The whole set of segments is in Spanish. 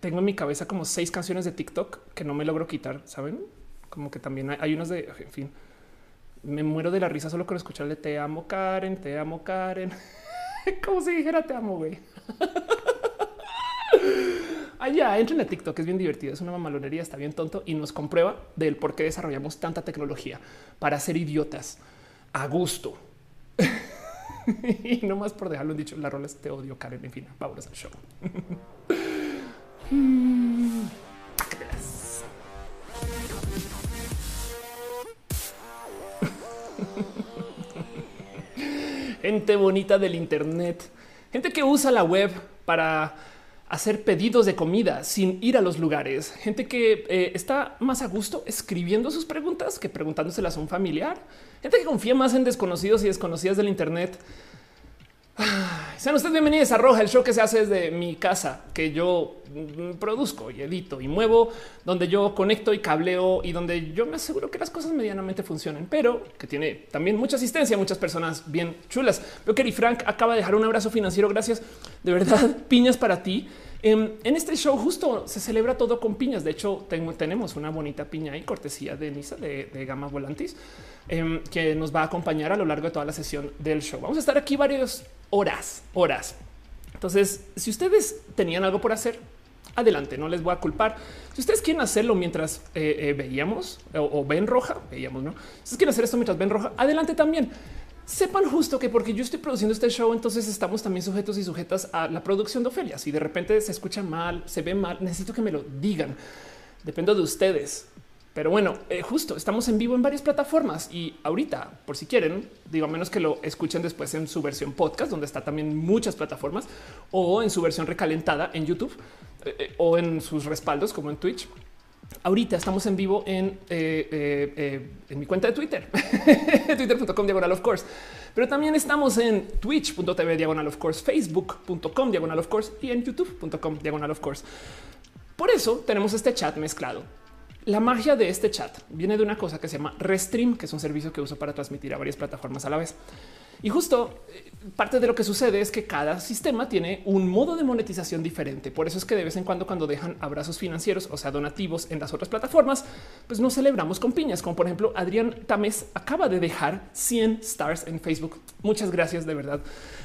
tengo en mi cabeza como seis canciones de TikTok que no me logro quitar, saben? Como que también hay, unas de, en fin, me muero de la risa solo con escucharle te amo Karen, te amo Karen. como si dijera te amo, güey. Allá entren a TikTok, es bien divertido, es una mamalonería, está bien tonto y nos comprueba del por qué desarrollamos tanta tecnología para ser idiotas a gusto. y no más por dejarlo dicho, la rola es te odio, Karen. En fin, vámonos al show. gente bonita del Internet, gente que usa la web para hacer pedidos de comida sin ir a los lugares, gente que eh, está más a gusto escribiendo sus preguntas que preguntándoselas a un familiar, gente que confía más en desconocidos y desconocidas del Internet sean ustedes bienvenidos a Roja, el show que se hace desde mi casa, que yo produzco y edito y muevo, donde yo conecto y cableo y donde yo me aseguro que las cosas medianamente funcionen, pero que tiene también mucha asistencia, muchas personas bien chulas. Veo que Frank acaba de dejar un abrazo financiero. Gracias de verdad. Piñas para ti. En, este show justo se celebra todo con piñas. De hecho, tenemos una bonita piña y cortesía de Nisa de, de Gama Volantis em, que nos va a acompañar a lo largo de toda la sesión del show. Vamos a estar aquí varias horas, horas. Entonces, si ustedes tenían algo por hacer, adelante, no les voy a culpar. Si ustedes quieren hacerlo mientras eh, eh, veíamos o, ven roja, veíamos, no? Si quieren hacer esto mientras ven roja, adelante también sepan justo que porque yo estoy produciendo este show, entonces estamos también sujetos y sujetas a la producción de Ofelia. Si de repente se escucha mal, se ve mal, necesito que me lo digan. Dependo de ustedes. Pero bueno, eh, justo estamos en vivo en varias plataformas y ahorita, por si quieren, digo, a menos que lo escuchen después en su versión podcast, donde está también muchas plataformas, o en su versión recalentada en YouTube eh, eh, o en sus respaldos como en Twitch Ahorita estamos en vivo en, eh, eh, eh, en mi cuenta de Twitter, twitter.com diagonal of course, pero también estamos en twitch.tv diagonal of course, facebook.com diagonal of course y en youtube.com diagonal of course. Por eso tenemos este chat mezclado. La magia de este chat viene de una cosa que se llama Restream, que es un servicio que uso para transmitir a varias plataformas a la vez. Y justo eh, parte de lo que sucede es que cada sistema tiene un modo de monetización diferente. Por eso es que de vez en cuando cuando dejan abrazos financieros, o sea, donativos en las otras plataformas, pues nos celebramos con piñas, como por ejemplo Adrián Tames acaba de dejar 100 stars en Facebook. Muchas gracias de verdad.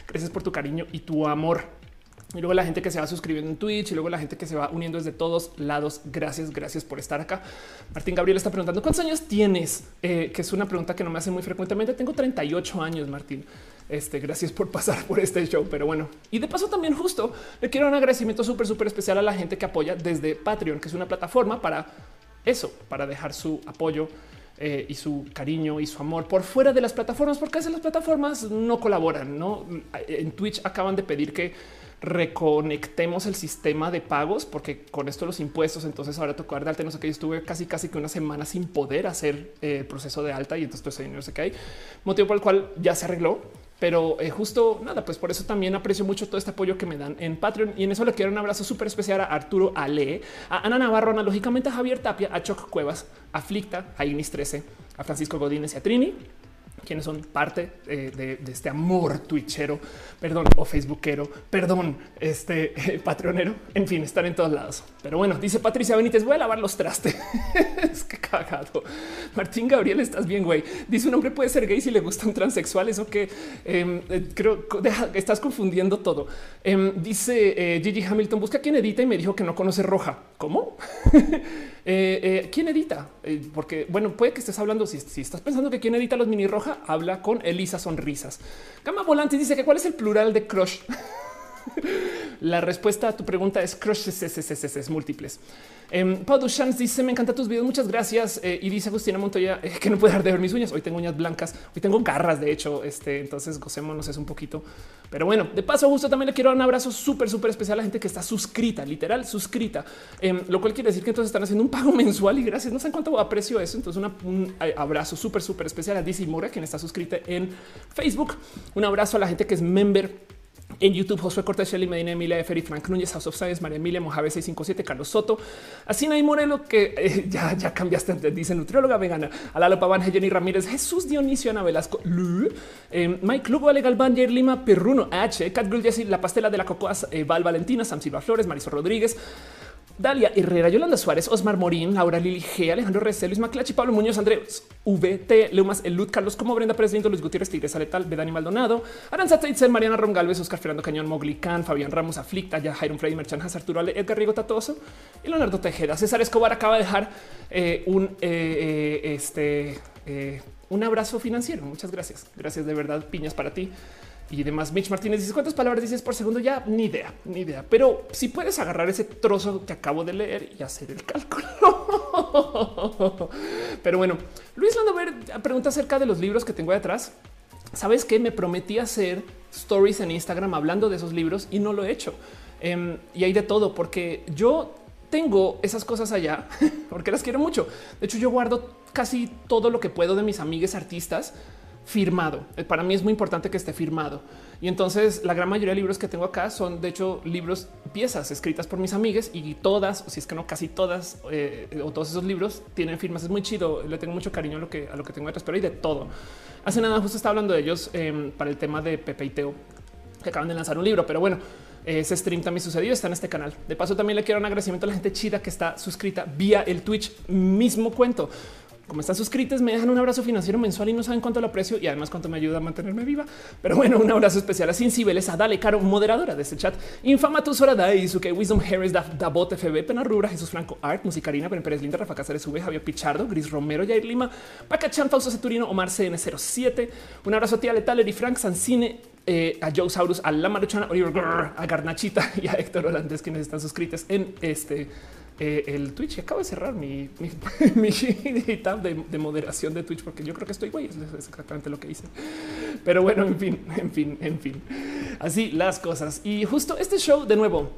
Gracias por tu cariño y tu amor y luego la gente que se va suscribiendo en Twitch y luego la gente que se va uniendo desde todos lados. Gracias, gracias por estar acá. Martín Gabriel está preguntando cuántos años tienes, eh, que es una pregunta que no me hace muy frecuentemente. Tengo 38 años, Martín. Este, gracias por pasar por este show, pero bueno. Y de paso también justo le quiero un agradecimiento súper, súper especial a la gente que apoya desde Patreon, que es una plataforma para eso, para dejar su apoyo eh, y su cariño y su amor por fuera de las plataformas, porque a veces las plataformas no colaboran, ¿no? En Twitch acaban de pedir que reconectemos el sistema de pagos, porque con esto los impuestos, entonces ahora tocó dar de alta, no sé qué, yo estuve casi casi que una semana sin poder hacer eh, el proceso de alta y entonces todo ese dinero se cae, motivo por el cual ya se arregló. Pero eh, justo nada, pues por eso también aprecio mucho todo este apoyo que me dan en Patreon. Y en eso le quiero un abrazo súper especial a Arturo Ale, a Ana Navarro, analógicamente a Javier Tapia, a Choc Cuevas, a Flicta, a Inis 13, a Francisco Godínez y a Trini quienes son parte eh, de, este amor twitchero, perdón, o facebookero, perdón, este patronero, en fin, están en todos lados. Pero bueno, dice Patricia Benítez, voy a lavar los trastes. es que cagado. Martín Gabriel, estás bien, güey. Dice un hombre puede ser gay si le gusta un transexual. Eso que em, eh, creo deja, estás confundiendo todo. Em, dice eh, Gigi Hamilton, busca quien edita y me dijo que no conoce roja. ¿Cómo? Eh, ¿Quién edita? porque bueno, puede que estés hablando. Si, estás pensando que quién edita los mini roja, habla con Elisa Sonrisas. Gama Volante dice que cuál es el plural de crush. La respuesta a tu pregunta es crush es múltiples. Eh, Pau dice me encanta tus videos, muchas gracias. Eh, y dice Agustina Montoya eh, que no puede dar de ver mis uñas. Hoy tengo uñas blancas, hoy tengo garras, de hecho, este entonces gocémonos es un poquito. Pero bueno, de paso, Augusto también le quiero dar un abrazo súper, súper especial a la gente que está suscrita, literal suscrita, em, lo cual quiere decir que entonces están haciendo un pago mensual y gracias. No sé en cuánto aprecio eso. Entonces, un abrazo súper, súper especial a Dizzy Mora, quien está suscrita en Facebook. Un abrazo a la gente que es member en YouTube, Josué Cortés, Shelly Medina, Emilia Feri, Frank Núñez, House of Science, María Emilia, Mojave 657, Carlos Soto, Asina y Moreno, que eh, ya, ya cambiaste, dice nutrióloga vegana, Alalo Paván, Jenny Ramírez, Jesús Dionisio, Ana Velasco, eh, Mike Lugo, Ale Galván, Jair Lima, Perruno, H, Cat Girl, Jessy, La Pastela de la Cocoa, eh, Val Valentina, Sam Silva Flores, Marisol Rodríguez, Dalia Herrera, Yolanda Suárez, Osmar Morín, Laura Lili G, Alejandro Recel, Luis Maclachi, Pablo Muñoz, Andrés VT, Leumas, Elud, Carlos Como, Brenda Pérez Luis Gutiérrez, Tigresa Letal, Bedani Maldonado, Aranza Teitzel, Mariana Rom Galvez, Oscar Fernando Cañón, Mogli Khan, Fabián Ramos, Aflicta, ya Jairo Freddy Merchan, Arturo Ale, Edgar Rigo Tatoso y Leonardo Tejeda. César Escobar acaba de dejar eh, un eh, eh, este un abrazo financiero. Muchas gracias. Gracias de verdad. Piñas para ti y demás. Mitch Martínez dice cuántas palabras dices por segundo. Ya ni idea, ni idea. Pero si puedes agarrar ese trozo que acabo de leer y hacer el cálculo. Pero bueno, Luis Landover pregunta acerca de los libros que tengo detrás. Sabes que me prometí hacer stories en Instagram hablando de esos libros y no lo he hecho. Em, y hay de todo porque yo tengo esas cosas allá porque las quiero mucho. De hecho, yo guardo casi todo lo que puedo de mis amigues artistas firmado. Eh, para mí es muy importante que esté firmado. Y entonces la gran mayoría de libros que tengo acá son de hecho libros, piezas escritas por mis amigas y todas, o si es que no casi todas eh, o todos esos libros tienen firmas. Es muy chido. Le tengo mucho cariño a lo que a lo que tengo detrás, pero hay de todo. Hace nada justo estaba hablando de ellos em, para el tema de Pepe y Teo que acaban de lanzar un libro, pero bueno, ese stream también sucedió, está en este canal. De paso, también le quiero un agradecimiento a la gente chida que está suscrita vía el Twitch. Mismo cuento como están suscritos, me dejan un abrazo financiero mensual y no saben cuánto lo aprecio y además cuánto me ayuda a mantenerme viva. Pero bueno, un abrazo especial a Sin Cibeles, a Dale Caro, moderadora de este chat, Infama su que Wisdom Harris, Dabot FB, Pena Rubra, Jesús Franco Art, Musicarina, Ben Pérez Linda, Rafa Cáceres V, Javier Pichardo, Gris Romero, Jair Lima, Pacachan, Fausto Ceturino, Omar CN07. Un abrazo a Tía Letal, y Frank Sancine, eh, a Joe Saurus, a La Maruchana, a Garnachita y a Héctor Holandés, quienes están suscritos en este eh, el Twitch. Acabo de cerrar mi, mi, tab de, moderación de Twitch porque yo creo que estoy güey. Es exactamente lo que hice. Pero bueno, en fin, en fin, en fin. Así las cosas. Y justo este show, de nuevo,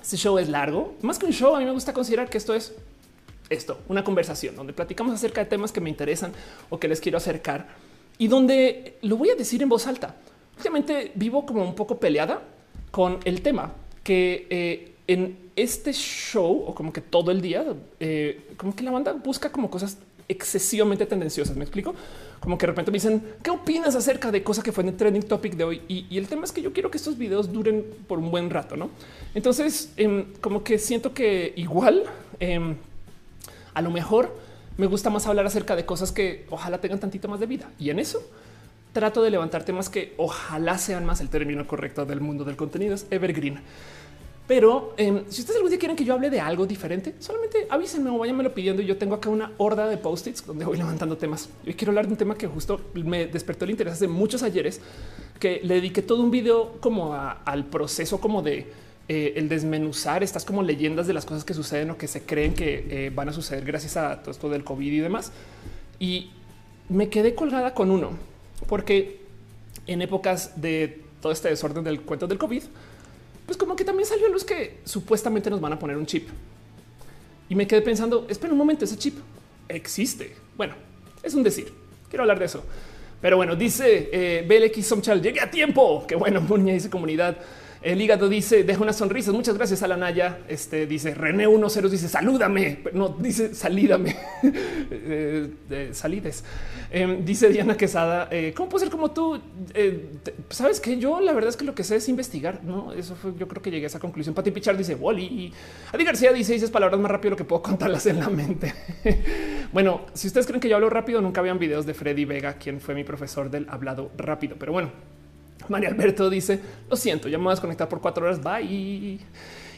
este show es largo. Más que un show, a mí me gusta considerar que esto es esto, una conversación donde platicamos acerca de temas que me interesan o que les quiero acercar y donde lo voy a decir en voz alta. Obviamente vivo como un poco peleada con el tema que eh, en este show o como que todo el día, eh, como que la banda busca como cosas excesivamente tendenciosas. Me explico como que de repente me dicen qué opinas acerca de cosas que fue en el trending topic de hoy. Y, el tema es que yo quiero que estos videos duren por un buen rato, no? Entonces, em, como que siento que igual em, a lo mejor me gusta más hablar acerca de cosas que ojalá tengan tantito más de vida y en eso trato de levantar temas que ojalá sean más el término correcto del mundo del contenido es evergreen. Pero em, si ustedes algún día quieren que yo hable de algo diferente, solamente avísenme o váyanmelo pidiendo. Yo tengo acá una horda de post-its donde voy levantando temas. Yo quiero hablar de un tema que justo me despertó el interés hace muchos ayeres, que le dediqué todo un video como al proceso como de eh, el desmenuzar estas como leyendas de las cosas que suceden o que se creen que eh, van a suceder gracias a todo esto del COVID y demás. Y me quedé colgada con uno, porque en épocas de todo este desorden del cuento del COVID, pues como que también salió luz que supuestamente nos van a poner un chip. Y me quedé pensando, espera un momento, ese chip existe. Bueno, es un decir. Quiero hablar de eso. Pero bueno, dice eh, BLX Somchal, llegué a tiempo. Qué bueno, Muña dice comunidad. El hígado dice, deja unas sonrisas. Muchas gracias a la Naya. Este dice René 10 dice salúdame. No dice salídame. eh, salides. Em, dice Diana Quesada, eh, ¿cómo puedo ser como tú? Eh, Sabes que yo la verdad es que lo que sé es investigar. No, eso fue. Yo creo que llegué a esa conclusión. Pati Pichar dice Wally y Adi García dice dices palabras más rápido lo que puedo contarlas en la mente. bueno, si ustedes creen que yo hablo rápido, nunca habían videos de Freddy Vega, quien fue mi profesor del hablado rápido. Pero bueno, María Alberto dice lo siento, ya me voy a desconectar por cuatro horas. Bye.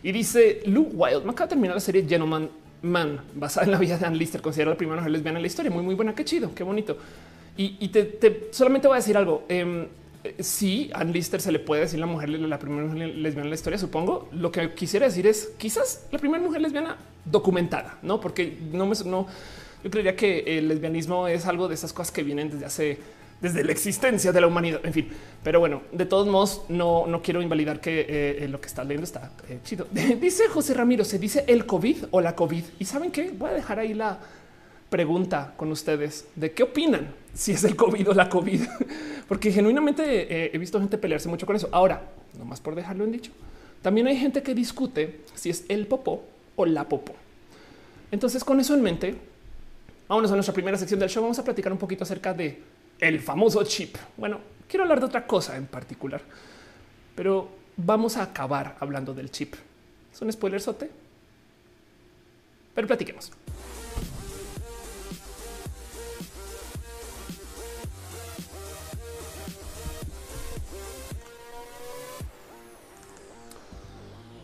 Y dice Luke Wild. Me acaba de terminar la serie Gentleman Man, basada en la vida de Ann Lister, considera la primera mujer lesbiana en la historia. Muy, muy buena. Qué chido, qué bonito. Y, te, solamente voy a decir algo. Eh, sí, Ann Lister se le puede decir la mujer, la primera mujer lesbiana en la historia, supongo. Lo que quisiera decir es quizás la primera mujer lesbiana documentada, no? Porque no me, no, yo creería que el lesbianismo es algo de esas cosas que vienen desde hace desde la existencia de la humanidad. En fin, pero bueno, de todos modos, no, no quiero invalidar que eh, lo que está leyendo está eh, chido. dice José Ramiro, se dice el COVID o la COVID. Y saben qué? Voy a dejar ahí la pregunta con ustedes de qué opinan si es el COVID o la COVID, porque genuinamente eh, he visto gente pelearse mucho con eso. Ahora, nomás por dejarlo en dicho, también hay gente que discute si es el popó o la popó. Entonces, con eso en mente, vámonos a nuestra primera sección del show. Vamos a platicar un poquito acerca de el famoso chip. Bueno, quiero hablar de otra cosa en particular, pero vamos a acabar hablando del chip. ¿Es un spoiler sote? pero platiquemos.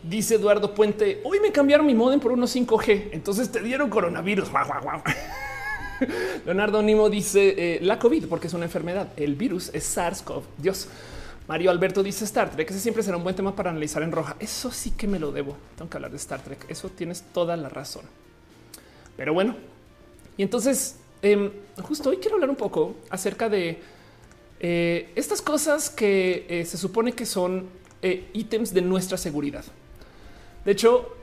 Dice Eduardo Puente, hoy me cambiaron mi modem por unos 5G, entonces te dieron coronavirus. Leonardo Nimo dice eh, la COVID porque es una enfermedad. El virus es SARS-CoV. Dios. Mario Alberto dice Star Trek. Ese siempre será un buen tema para analizar en roja. Eso sí que me lo debo. Tengo que hablar de Star Trek. Eso tienes toda la razón. Pero bueno, y entonces em, justo hoy quiero hablar un poco acerca de eh, estas cosas que eh, se supone que son ítems de nuestra seguridad. De hecho,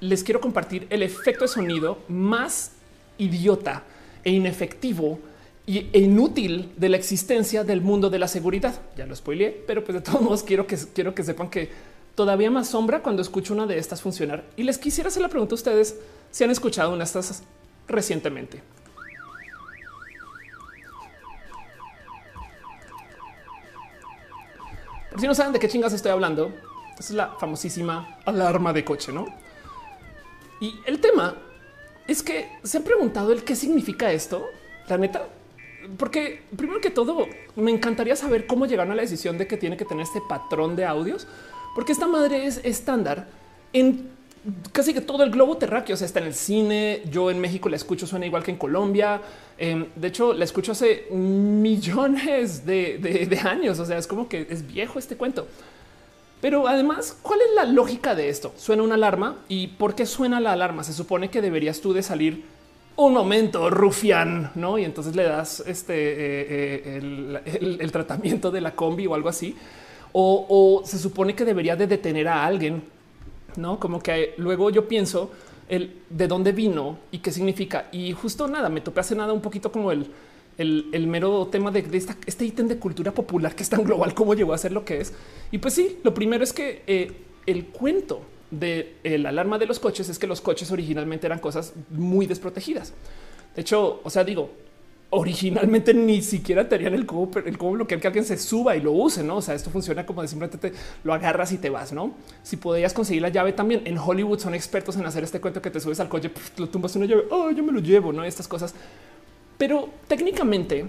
les quiero compartir el efecto de sonido más idiota e inefectivo e inútil de la existencia del mundo de la seguridad. Ya lo spoileé, pero pues de todos modos quiero que, quiero que sepan que todavía más sombra cuando escucho una de estas funcionar. Y les quisiera hacer la pregunta a ustedes si han escuchado una de estas recientemente. Si no saben de qué chingas estoy hablando, es la famosísima alarma de coche, ¿no? Y el tema es que se han preguntado el qué significa esto, la neta, porque primero que todo me encantaría saber cómo llegaron a la decisión de que tiene que tener este patrón de audios, porque esta madre es estándar en casi que todo el globo terráqueo. O sea, está en el cine. Yo en México la escucho, suena igual que en Colombia. Em, de hecho, la escucho hace millones de, de años. O sea, es como que es viejo este cuento. Pero además, ¿cuál es la lógica de esto? Suena una alarma y ¿por qué suena la alarma? Se supone que deberías tú de salir un momento, rufián, ¿no? Y entonces le das este eh, eh, el, tratamiento de la combi o algo así. O, se supone que debería de detener a alguien, ¿no? Como que luego yo pienso el de dónde vino y qué significa. Y justo nada, me topé hace nada un poquito como el el, mero tema de, este ítem de cultura popular que es tan global como llegó a ser lo que es. Y pues sí, lo primero es que eh, el cuento de la alarma de los coches es que los coches originalmente eran cosas muy desprotegidas. De hecho, o sea, digo, originalmente ni siquiera tenían el cómo, el cómo bloquear que alguien se suba y lo use, ¿no? O sea, esto funciona como de simplemente te lo agarras y te vas, ¿no? Si podías conseguir la llave también, en Hollywood son expertos en hacer este cuento que te subes al coche, lo tumbas una llave, oh, yo me lo llevo, ¿no? Estas cosas pero técnicamente,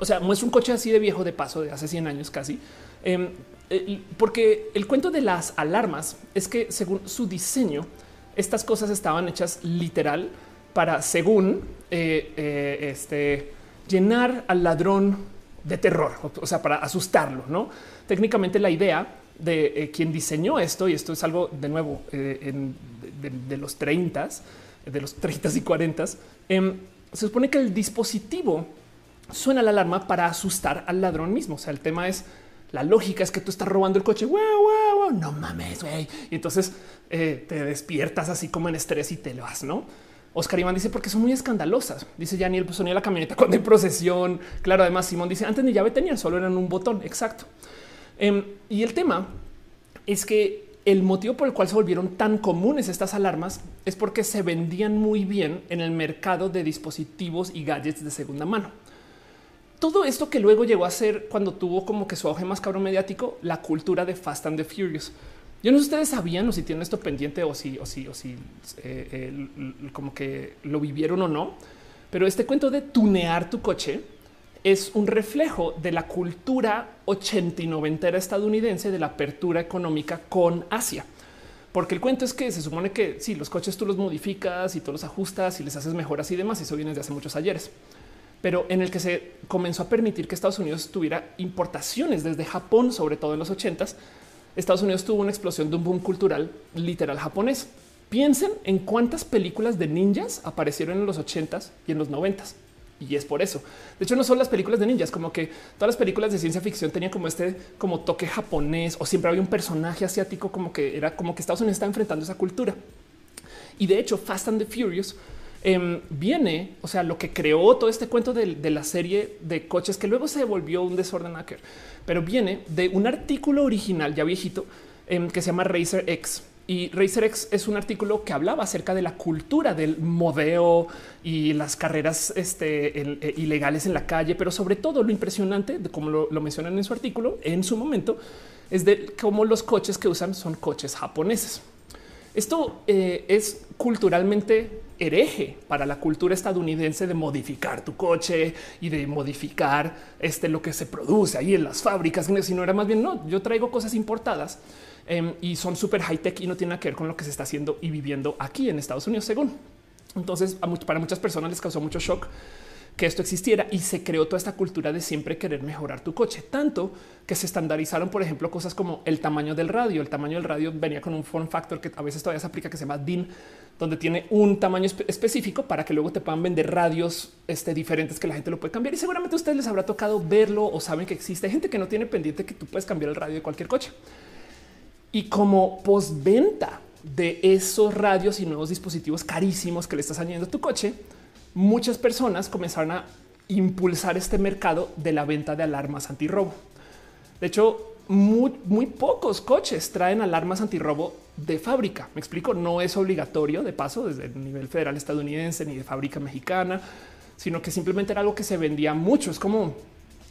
o sea, muestra un coche así de viejo de paso de hace 100 años casi, em, porque el cuento de las alarmas es que según su diseño, estas cosas estaban hechas literal para, según eh, eh, este, llenar al ladrón de terror, o sea, para asustarlo. No técnicamente la idea de eh, quien diseñó esto, y esto es algo de nuevo de, los 30, de los 30 y 40, se supone que el dispositivo suena la alarma para asustar al ladrón mismo. O sea, el tema es la lógica es que tú estás robando el coche. no mames, güey. Y entonces eh, te despiertas así como en estrés y te lo vas, no? Oscar Iván dice porque son muy escandalosas. Dice Janiel, pues sonía la camioneta cuando hay procesión. Claro, además Simón dice antes ni llave tenían, solo eran un botón. Exacto. Em, y el tema es que el motivo por el cual se volvieron tan comunes estas alarmas es porque se vendían muy bien en el mercado de dispositivos y gadgets de segunda mano. Todo esto que luego llegó a ser cuando tuvo como que su auge más cabrón mediático, la cultura de Fast and the Furious. Yo no sé si ustedes sabían o si tienen esto pendiente o si, o si, o si eh, como que lo vivieron o no, pero este cuento de tunear tu coche es un reflejo de la cultura 80 y 90 estadounidense de la apertura económica con Asia. Porque el cuento es que se supone que si los coches tú los modificas y tú los ajustas y les haces mejoras y demás, eso viene desde hace muchos ayeres. Pero en el que se comenzó a permitir que Estados Unidos tuviera importaciones desde Japón, sobre todo en los 80 Estados Unidos tuvo una explosión de un boom cultural literal japonés. Piensen en cuántas películas de ninjas aparecieron en los 80s y en los 90s y es por eso. De hecho, no son las películas de ninjas, como que todas las películas de ciencia ficción tenían como este como toque japonés o siempre había un personaje asiático, como que era como que Estados Unidos está enfrentando esa cultura. Y de hecho, Fast and the Furious em, viene, o sea, lo que creó todo este cuento de, la serie de coches que luego se volvió un desorden hacker, pero viene de un artículo original ya viejito em, que se llama Racer X y Racer X es un artículo que hablaba acerca de la cultura del modeo y las carreras este, eh, ilegales en la calle, pero sobre todo lo impresionante, de como lo, mencionan en su artículo, en su momento, es de cómo los coches que usan son coches japoneses. Esto eh, es culturalmente hereje para la cultura estadounidense de modificar tu coche y de modificar este lo que se produce ahí en las fábricas, si no era más bien no, yo traigo cosas importadas em, y son súper high tech y no tienen que ver con lo que se está haciendo y viviendo aquí en Estados Unidos, según. Entonces, para muchas personas les causó mucho shock que esto existiera y se creó toda esta cultura de siempre querer mejorar tu coche, tanto que se estandarizaron, por ejemplo, cosas como el tamaño del radio. El tamaño del radio venía con un form factor que a veces todavía se aplica que se llama DIN, donde tiene un tamaño específico para que luego te puedan vender radios este, diferentes que la gente lo puede cambiar. Y seguramente a ustedes les habrá tocado verlo o saben que existe Hay gente que no tiene pendiente que tú puedes cambiar el radio de cualquier coche. Y como postventa de esos radios y nuevos dispositivos carísimos que le estás añadiendo a tu coche, muchas personas comenzaron a impulsar este mercado de la venta de alarmas antirrobo. De hecho, muy, pocos coches traen alarmas antirrobo de fábrica. Me explico, no es obligatorio de paso desde el nivel federal estadounidense ni de fábrica mexicana, sino que simplemente era algo que se vendía mucho. Es como,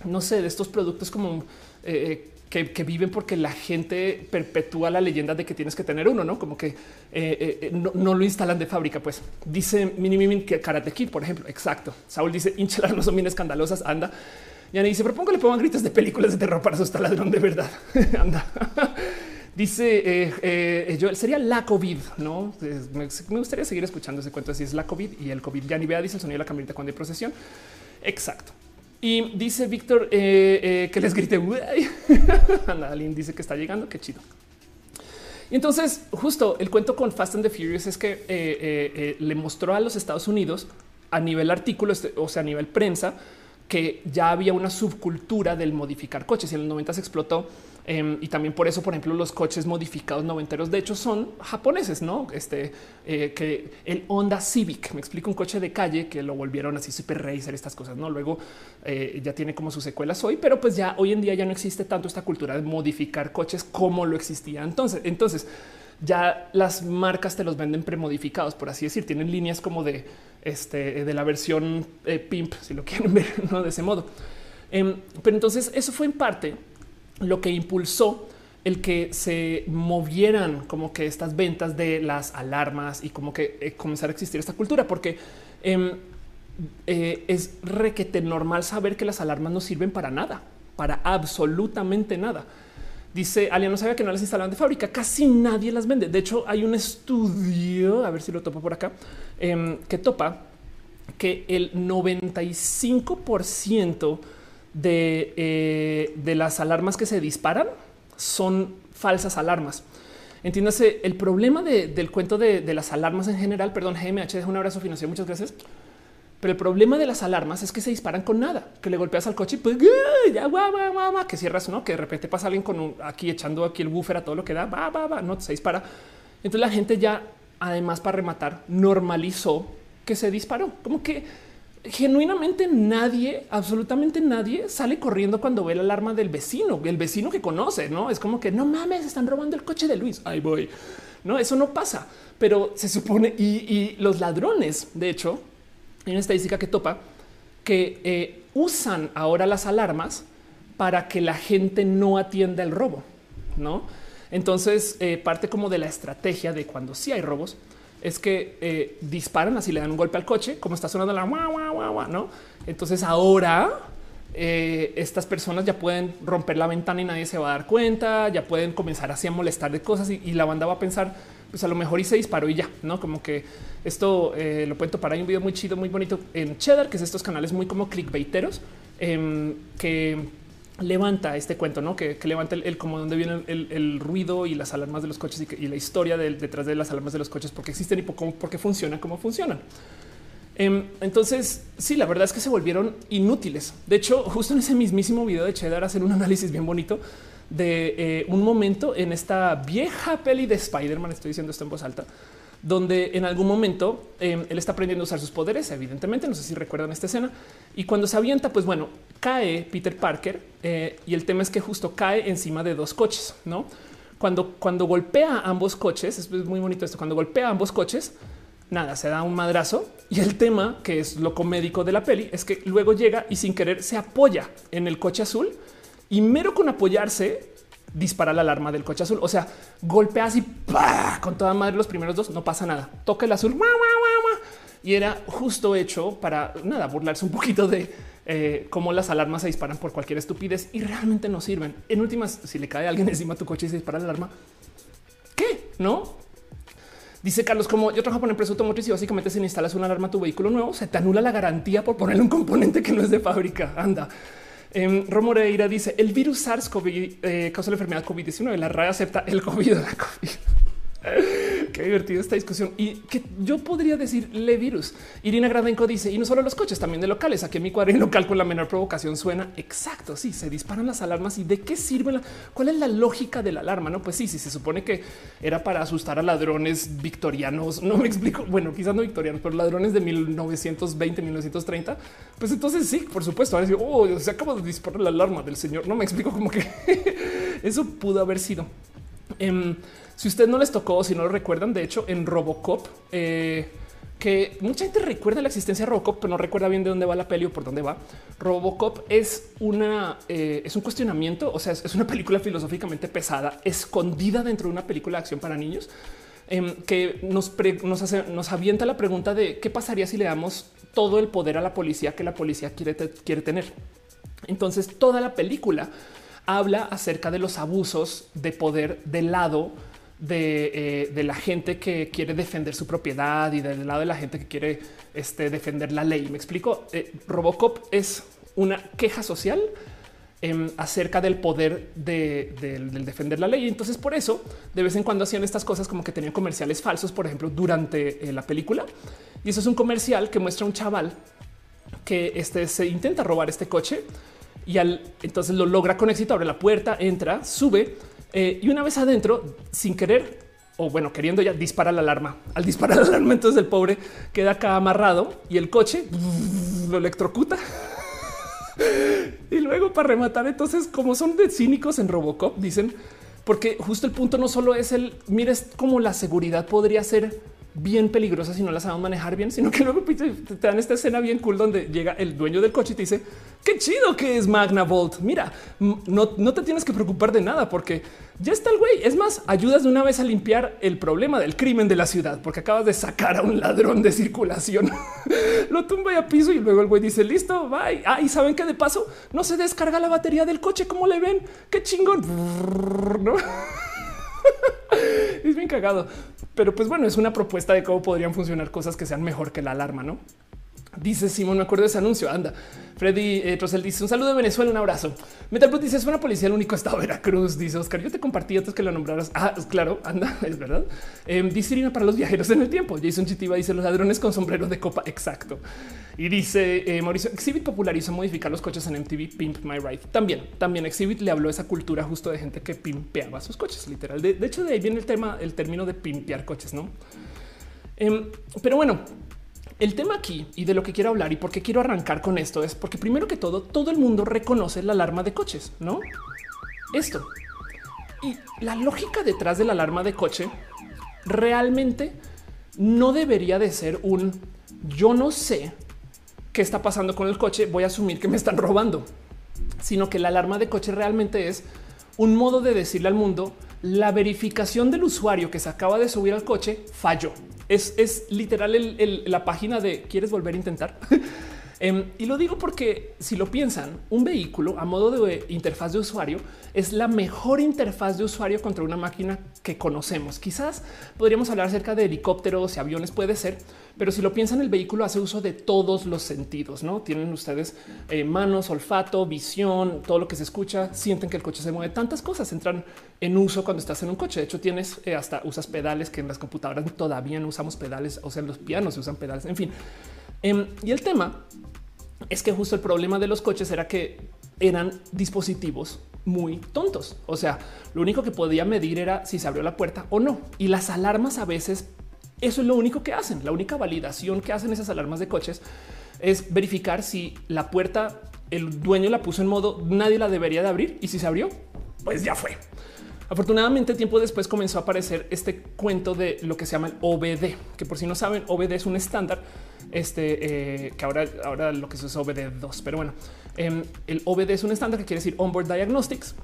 no sé, de estos productos como eh, que, viven porque la gente perpetúa la leyenda de que tienes que tener uno, no como que eh, eh, no, lo instalan de fábrica. Pues dice Mini que Karate Kid, por ejemplo. Exacto. Saúl dice hinchalar no son bien escandalosas. Anda. Ya dice, propongo le pongan gritos de películas de terror para asustar ladrón de verdad. Anda. Dice eh, yo sería la COVID, no me, gustaría seguir escuchando ese cuento. Así es la COVID y el COVID. Ya ni vea, dice el sonido de la camioneta cuando hay procesión. Exacto. Y dice Víctor eh, eh, que les grite. Annalyn dice que está llegando. Qué chido. Y entonces, justo el cuento con Fast and the Furious es que eh, le mostró a los Estados Unidos a nivel artículo, este, o sea, a nivel prensa, que ya había una subcultura del modificar coches y en los 90 se explotó Em, y también por eso, por ejemplo, los coches modificados noventeros, de hecho, son japoneses, no? Este eh, que el Honda Civic me explico un coche de calle que lo volvieron así super racer, estas cosas, no? Luego eh, ya tiene como sus secuelas hoy, pero pues ya hoy en día ya no existe tanto esta cultura de modificar coches como lo existía entonces. Entonces, ya las marcas te los venden premodificados, por así decir, tienen líneas como de este de la versión eh, pimp, si lo quieren ver ¿no? de ese modo. Em, pero entonces eso fue en parte lo que impulsó el que se movieran como que estas ventas de las alarmas y como que eh, comenzar a existir esta cultura, porque em, eh, es requete normal saber que las alarmas no sirven para nada, para absolutamente nada. Dice Alia, no sabía que no las instalaban de fábrica, casi nadie las vende. De hecho, hay un estudio, a ver si lo topo por acá, em, que topa que el 95% eh, de, las alarmas que se disparan son falsas alarmas. Entiéndase, el problema del cuento de, las alarmas en general, perdón, GMH, deja un abrazo financiero, muchas gracias. Pero el problema de las alarmas es que se disparan con nada, que le golpeas al coche y pues ya que cierras, no, que de repente pasa alguien con un, aquí echando aquí el buffer a todo lo que da, va, va, va, no se dispara. Entonces la gente ya, además, para rematar, normalizó que se disparó, como que genuinamente nadie, absolutamente nadie sale corriendo cuando ve la alarma del vecino, el vecino que conoce, no es como que no mames, están robando el coche de Luis. Ahí voy. No, eso no pasa, pero se supone y, los ladrones, de hecho, hay una estadística que topa que eh, usan ahora las alarmas para que la gente no atienda el robo, no? Entonces, eh, parte como de la estrategia de cuando sí hay robos es que eh, disparan así, le dan un golpe al coche, como está sonando la guau, guau, guau, no? Entonces ahora eh, estas personas ya pueden romper la ventana y nadie se va a dar cuenta, ya pueden comenzar así a molestar de cosas y, la banda va a pensar, pues a lo mejor y se disparó y ya, no como que esto eh, lo pueden topar. Hay un video muy chido, muy bonito en Cheddar, que es estos canales muy como clickbaiteros em, que levanta este cuento, ¿no? Que, levanta el, como donde viene el, ruido y las alarmas de los coches y, la historia detrás de las alarmas de los coches, porque existen y por qué funcionan, funcionan. Em, entonces, sí, la verdad es que se volvieron inútiles. De hecho, justo en ese mismísimo video de Cheddar hacen un análisis bien bonito de eh, un momento en esta vieja peli de Spider-Man, estoy diciendo esto en voz alta, donde en algún momento em, él está aprendiendo a usar sus poderes, evidentemente, no sé si recuerdan esta escena, y cuando se avienta, pues bueno, cae Peter Parker eh, y el tema es que justo cae encima de dos coches, ¿no? Cuando, cuando golpea ambos coches, es muy bonito esto, cuando golpea ambos coches, nada, se da un madrazo y el tema, que es lo comédico de la peli, es que luego llega y sin querer se apoya en el coche azul y mero con apoyarse dispara la alarma del coche azul. O sea, golpeas y con toda madre los primeros dos, no pasa nada. Toca el azul y era justo hecho para nada burlarse un poquito de eh, cómo las alarmas se disparan por cualquier estupidez y realmente no sirven. En últimas, si le cae alguien encima de tu coche y se dispara la alarma, ¿qué? No, Dice Carlos, como yo trabajo por una empresa automotriz y básicamente si instalas una alarma a tu vehículo nuevo, se te anula la garantía por ponerle un componente que no es de fábrica. Anda. Eh, Romoreira dice el virus SARS-CoV eh, causa la enfermedad COVID-19. La RAE acepta el COVID. La COVID. Qué divertido esta discusión y que yo podría decir le virus. Irina Gradenko dice y no solo los coches, también de locales. Aquí mi cuadro local con la menor provocación suena exacto. Sí, se disparan las alarmas y de qué sirve la cuál es la lógica de la alarma? No, pues sí, sí, se supone que era para asustar a ladrones victorianos. No me explico. Bueno, quizás no victorianos, pero ladrones de 1920, 1930. Pues entonces sí, por supuesto. Ahora oh, se acaba de disparar la alarma del señor. No me explico como que eso pudo haber sido. Em, si usted no les tocó, si no lo recuerdan, de hecho, en Robocop, eh, que mucha gente recuerda la existencia de Robocop, pero no recuerda bien de dónde va la peli o por dónde va. Robocop es una eh, es un cuestionamiento, o sea, es, una película filosóficamente pesada, escondida dentro de una película de acción para niños, em, que nos, nos, hace, nos avienta la pregunta de qué pasaría si le damos todo el poder a la policía que la policía quiere, quiere tener. Entonces, toda la película habla acerca de los abusos de poder del lado eh, de, la gente que quiere defender su propiedad y del lado de la gente que quiere este, defender la ley. Me explico. Eh, Robocop es una queja social em, acerca del poder de, del defender la ley. Entonces, por eso de vez en cuando hacían estas cosas como que tenían comerciales falsos, por ejemplo, durante eh, la película. Y eso es un comercial que muestra a un chaval que este, se intenta robar este coche y al entonces lo logra con éxito, abre la puerta, entra, sube eh, y una vez adentro, sin querer o bueno, queriendo ya dispara la alarma. Al disparar la alarma, entonces el pobre queda acá amarrado y el coche lo electrocuta. y luego para rematar, entonces como son de cínicos en Robocop, dicen, porque justo el punto no solo es el, mires cómo la seguridad podría ser bien peligrosa si no la sabemos manejar bien, sino que luego te dan esta escena bien cool donde llega el dueño del coche y te dice qué chido que es Magna Volt. Mira, no, no te tienes que preocupar de nada porque ya está el güey. Es más, ayudas de una vez a limpiar el problema del crimen de la ciudad porque acabas de sacar a un ladrón de circulación. Lo tumba a piso y luego el güey dice listo, bye. Ah, y saben que de paso no se descarga la batería del coche. como le ven? Qué chingón. ¿No? Es bien cagado. Pero pues bueno, es una propuesta de cómo podrían funcionar cosas que sean mejor que la alarma, ¿no? Dice Simón, me acuerdo de ese anuncio. Anda, Freddy eh, dice un saludo de Venezuela, un abrazo. Metal dice es una policía el único estado de Veracruz. Dice Oscar, yo te compartí antes que lo nombraras. Ah, claro, anda, es verdad. Eh, dice Irina para los viajeros en el tiempo. Jason Chitiva dice los ladrones con sombrero de copa. Exacto. Y dice eh, Mauricio Exhibit popularizó modificar los coches en MTV Pimp My Ride. También, también Exhibit le habló esa cultura justo de gente que pimpeaba sus coches, literal. De, hecho, de ahí viene el tema, el término de pimpear coches, no? Em, pero bueno, el tema aquí y de lo que quiero hablar y por qué quiero arrancar con esto es porque primero que todo, todo el mundo reconoce la alarma de coches, ¿no? Esto. Y la lógica detrás de la alarma de coche realmente no debería de ser un yo no sé qué está pasando con el coche, voy a asumir que me están robando, sino que la alarma de coche realmente es un modo de decirle al mundo la verificación del usuario que se acaba de subir al coche falló. Es, literal la página de quieres volver a intentar. Em, y lo digo porque si lo piensan, un vehículo a modo de interfaz de usuario es la mejor interfaz de usuario contra una máquina que conocemos. Quizás podríamos hablar acerca de helicópteros y aviones, puede ser, pero si lo piensan, el vehículo hace uso de todos los sentidos. No tienen ustedes eh, manos, olfato, visión, todo lo que se escucha. Sienten que el coche se mueve. Tantas cosas entran en uso cuando estás en un coche. De hecho, tienes eh, hasta usas pedales que en las computadoras todavía no usamos pedales, o sea, en los pianos se usan pedales. En fin, em, y el tema es que justo el problema de los coches era que eran dispositivos muy tontos. O sea, lo único que podía medir era si se abrió la puerta o no. Y las alarmas a veces, eso es lo único que hacen. La única validación que hacen esas alarmas de coches es verificar si la puerta, el dueño la puso en modo nadie la debería de abrir y si se abrió, pues ya fue. Afortunadamente, tiempo después comenzó a aparecer este cuento de lo que se llama el OBD, que por si no saben, OBD es un estándar este eh, que ahora, ahora lo que se es OBD2, pero bueno, em, el OBD es un estándar que quiere decir Onboard Diagnostics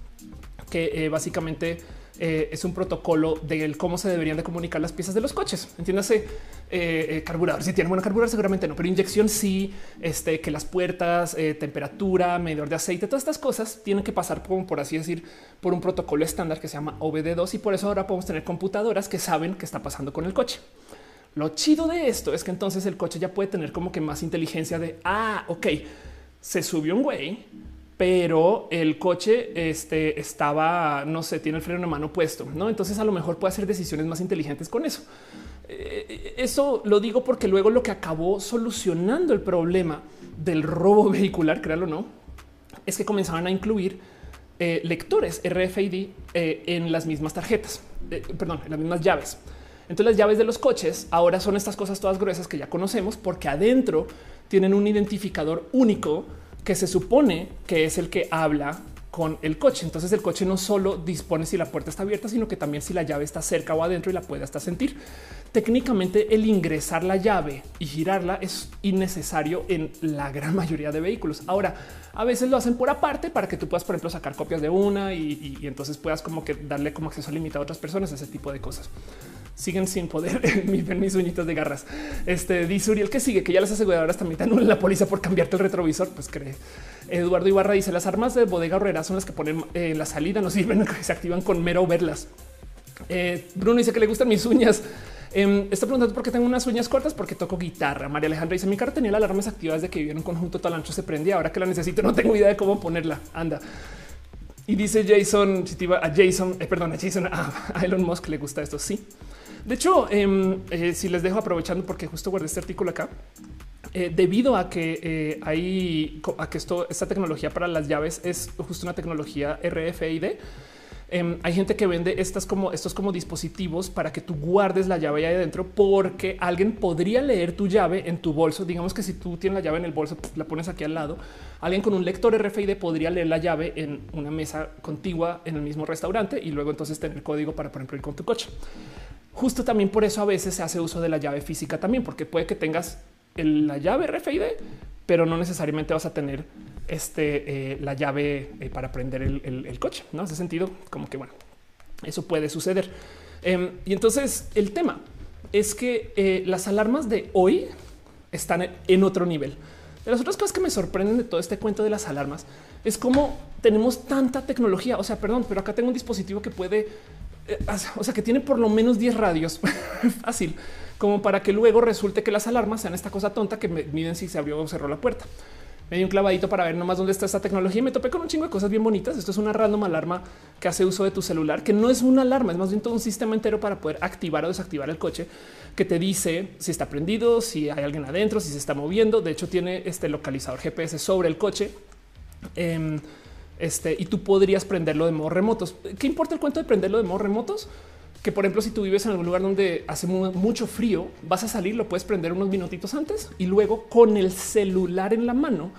que eh, básicamente eh, es un protocolo del cómo se deberían de comunicar las piezas de los coches. Entiéndase, eh, eh, carburador si tiene bueno carburador seguramente no, pero inyección sí, este que las puertas, temperatura, medidor de aceite, todas estas cosas tienen que pasar por, por así decir por un protocolo estándar que se llama OBD2 y por eso ahora podemos tener computadoras que saben qué está pasando con el coche. Lo chido de esto es que entonces el coche ya puede tener como que más inteligencia de ah, ok, se subió un güey pero el coche este, estaba, no sé, tiene el freno de mano puesto, ¿no? Entonces a lo mejor puede hacer decisiones más inteligentes con eso. Eh, eso lo digo porque luego lo que acabó solucionando el problema del robo vehicular, créalo o no, es que comenzaban a incluir eh, lectores RFID eh, en las mismas tarjetas, perdón, en las mismas llaves. Entonces las llaves de los coches ahora son estas cosas todas gruesas que ya conocemos porque adentro tienen un identificador único que se supone que es el que habla con el coche. Entonces el coche no solo dispone si la puerta está abierta, sino que también si la llave está cerca o adentro y la puede hasta sentir. Técnicamente el ingresar la llave y girarla es innecesario en la gran mayoría de vehículos. Ahora, a veces lo hacen por aparte para que tú puedas, por ejemplo, sacar copias de una y, entonces puedas como que darle como acceso limitado a otras personas, ese tipo de cosas siguen sin poder ver mis uñitos de garras. Este dice Uriel que sigue, que ya las aseguradoras también te anulan la póliza por cambiarte el retrovisor. Pues cree Eduardo Ibarra dice las armas de bodega horrera son las que ponen en eh, la salida, no sirven, se activan con mero verlas. Eh, Bruno dice que le gustan mis uñas. Eh, está preguntando por qué tengo unas uñas cortas, porque toco guitarra. María Alejandra dice mi carro tenía la alarma desactivada desde que vivía en un conjunto todo ancho se prendía. Ahora que la necesito, no tengo idea de cómo ponerla. Anda. Y dice Jason, si te iba a Jason, eh, perdón, a Jason, a Elon Musk le gusta esto. Sí. De hecho, em, eh, si les dejo aprovechando, porque justo guardé este artículo acá, eh, debido a que eh, hay a que esta tecnología para las llaves es justo una tecnología RFID. Em, hay gente que vende estas como estos como dispositivos para que tú guardes la llave ahí adentro, porque alguien podría leer tu llave en tu bolso. Digamos que si tú tienes la llave en el bolso, la pones aquí al lado. Alguien con un lector RFID podría leer la llave en una mesa contigua en el mismo restaurante y luego entonces tener código para, por ejemplo, ir con tu coche. Justo también por eso a veces se hace uso de la llave física también, porque puede que tengas la llave RFID, pero no necesariamente vas a tener este, eh, la llave eh, para prender el, coche. No hace sentido, como que bueno, eso puede suceder. Em, y entonces el tema es que eh, las alarmas de hoy están en otro nivel. De las otras cosas que me sorprenden de todo este cuento de las alarmas es cómo tenemos tanta tecnología. O sea, perdón, pero acá tengo un dispositivo que puede o sea, que tiene por lo menos 10 radios fácil, como para que luego resulte que las alarmas sean esta cosa tonta que miden si se abrió o cerró la puerta. Me di un clavadito para ver nomás dónde está esta tecnología y me topé con un chingo de cosas bien bonitas. Esto es una random alarma que hace uso de tu celular, que no es una alarma, es más bien todo un sistema entero para poder activar o desactivar el coche que te dice si está prendido, si hay alguien adentro, si se está moviendo. De hecho, tiene este localizador GPS sobre el coche. Em, este, y tú podrías prenderlo de modo remotos. ¿Qué importa el cuento de prenderlo de modo remotos? Que por ejemplo, si tú vives en algún lugar donde hace mucho frío, vas a salir, lo puedes prender unos minutitos antes y luego con el celular en la mano,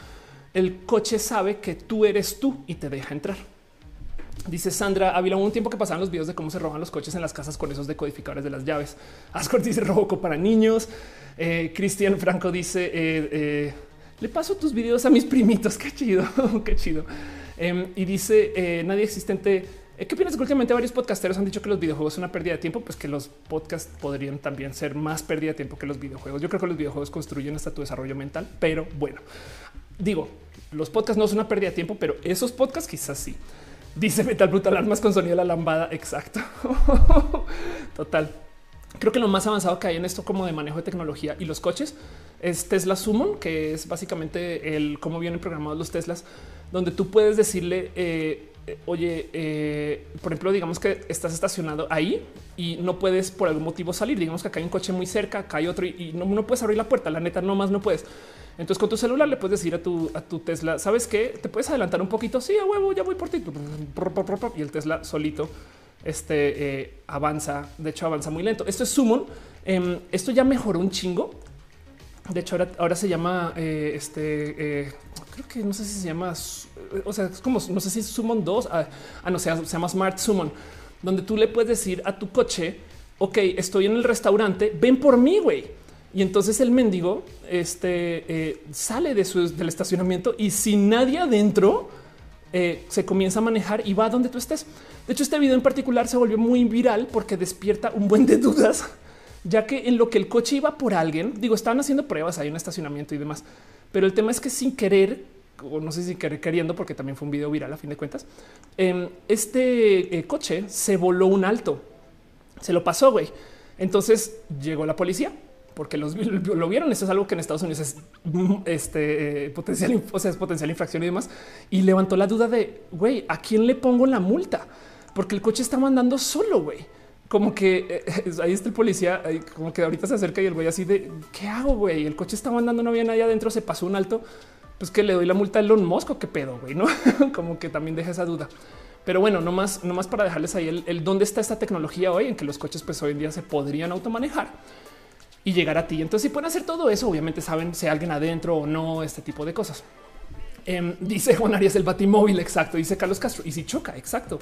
el coche sabe que tú eres tú y te deja entrar. Dice Sandra había un tiempo que pasaban los videos de cómo se roban los coches en las casas con esos decodificadores de las llaves. Ascort dice Roboco para niños. Eh, Cristian Franco dice eh, eh, le paso tus videos a mis primitos. Qué chido, qué chido. Em, y dice eh, nadie existente. Eh, ¿Qué opinas? Que últimamente varios podcasteros han dicho que los videojuegos son una pérdida de tiempo, pues que los podcasts podrían también ser más pérdida de tiempo que los videojuegos. Yo creo que los videojuegos construyen hasta tu desarrollo mental, pero bueno, digo, los podcasts no son una pérdida de tiempo, pero esos podcasts quizás sí. Dice Metal Brutal Armas con sonido de la lambada. Exacto. Total. Creo que lo más avanzado que hay en esto como de manejo de tecnología y los coches es Tesla Summon, que es básicamente el cómo vienen programados los Teslas donde tú puedes decirle, eh, eh, oye, eh, por ejemplo, digamos que estás estacionado ahí y no puedes por algún motivo salir. Digamos que acá hay un coche muy cerca, acá hay otro y, no, no, puedes abrir la puerta. La neta, no más no puedes. Entonces, con tu celular le puedes decir a tu, a tu Tesla, sabes qué? Te puedes adelantar un poquito. Sí, a huevo, ya voy por ti. Y el Tesla solito este avanza. De hecho, avanza muy lento. Esto es Summon. Em, esto ya mejoró un chingo. De hecho, ahora, ahora se llama este creo que no sé si se llama, o sea, es como, no sé si Summon 2, ah, ah no, se llama Smart Summon, donde tú le puedes decir a tu coche, ok, estoy en el restaurante, ven por mí, güey. Y entonces el mendigo este, eh, sale de su, del estacionamiento y sin nadie adentro, eh, se comienza a manejar y va donde tú estés. De hecho, este video en particular se volvió muy viral porque despierta un buen de dudas, ya que en lo que el coche iba por alguien, digo, estaban haciendo pruebas, hay un estacionamiento y demás, pero el tema es que sin querer, o no sé si queriendo, porque también fue un video viral a fin de cuentas, em, este eh, coche se voló un alto, se lo pasó, güey. Entonces llegó la policía porque los lo vieron. Esto es algo que en Estados Unidos es mm, este eh, potencial, o sea, es potencial infracción y demás. Y levantó la duda de güey, ¿a quién le pongo la multa? Porque el coche está mandando solo, güey. Como que eh, ahí está el policía, como que ahorita se acerca y el güey así de qué hago, güey. El coche está mandando, no había nadie adentro, se pasó un alto. Pues que le doy la multa a Elon Musk, qué pedo, güey, no? como que también deja esa duda. Pero bueno, no más, no más para dejarles ahí el, dónde está esta tecnología hoy en que los coches, pues hoy en día se podrían automanejar y llegar a ti. Entonces, si pueden hacer todo eso, obviamente saben si alguien adentro o no, este tipo de cosas. Em, dice Juan Arias el batimóvil, exacto. Dice Carlos Castro y si choca, exacto.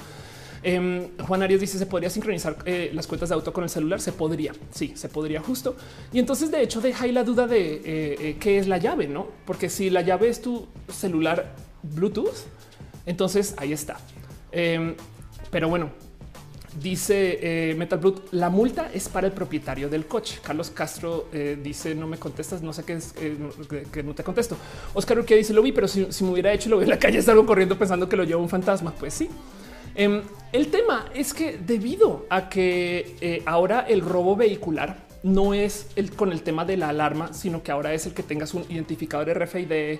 Em, Juan Arias dice se podría sincronizar eh, las cuentas de auto con el celular. Se podría, sí, se podría justo. Y entonces, de hecho, deja ahí la duda de eh, eh, qué es la llave, no? Porque si la llave es tu celular Bluetooth, entonces ahí está. Em, pero bueno, Dice Metal Brute, la multa es para el propietario del coche. Carlos Castro dice, no me contestas, no sé qué es, que no te contesto. Oscar que dice, lo vi, pero si, me hubiera hecho, lo vi en la calle, salgo corriendo pensando que lo lleva un fantasma. Pues sí. Em, el tema es que debido a que ahora el robo vehicular no es el con el tema de la alarma, sino que ahora es el que tengas un identificador RFID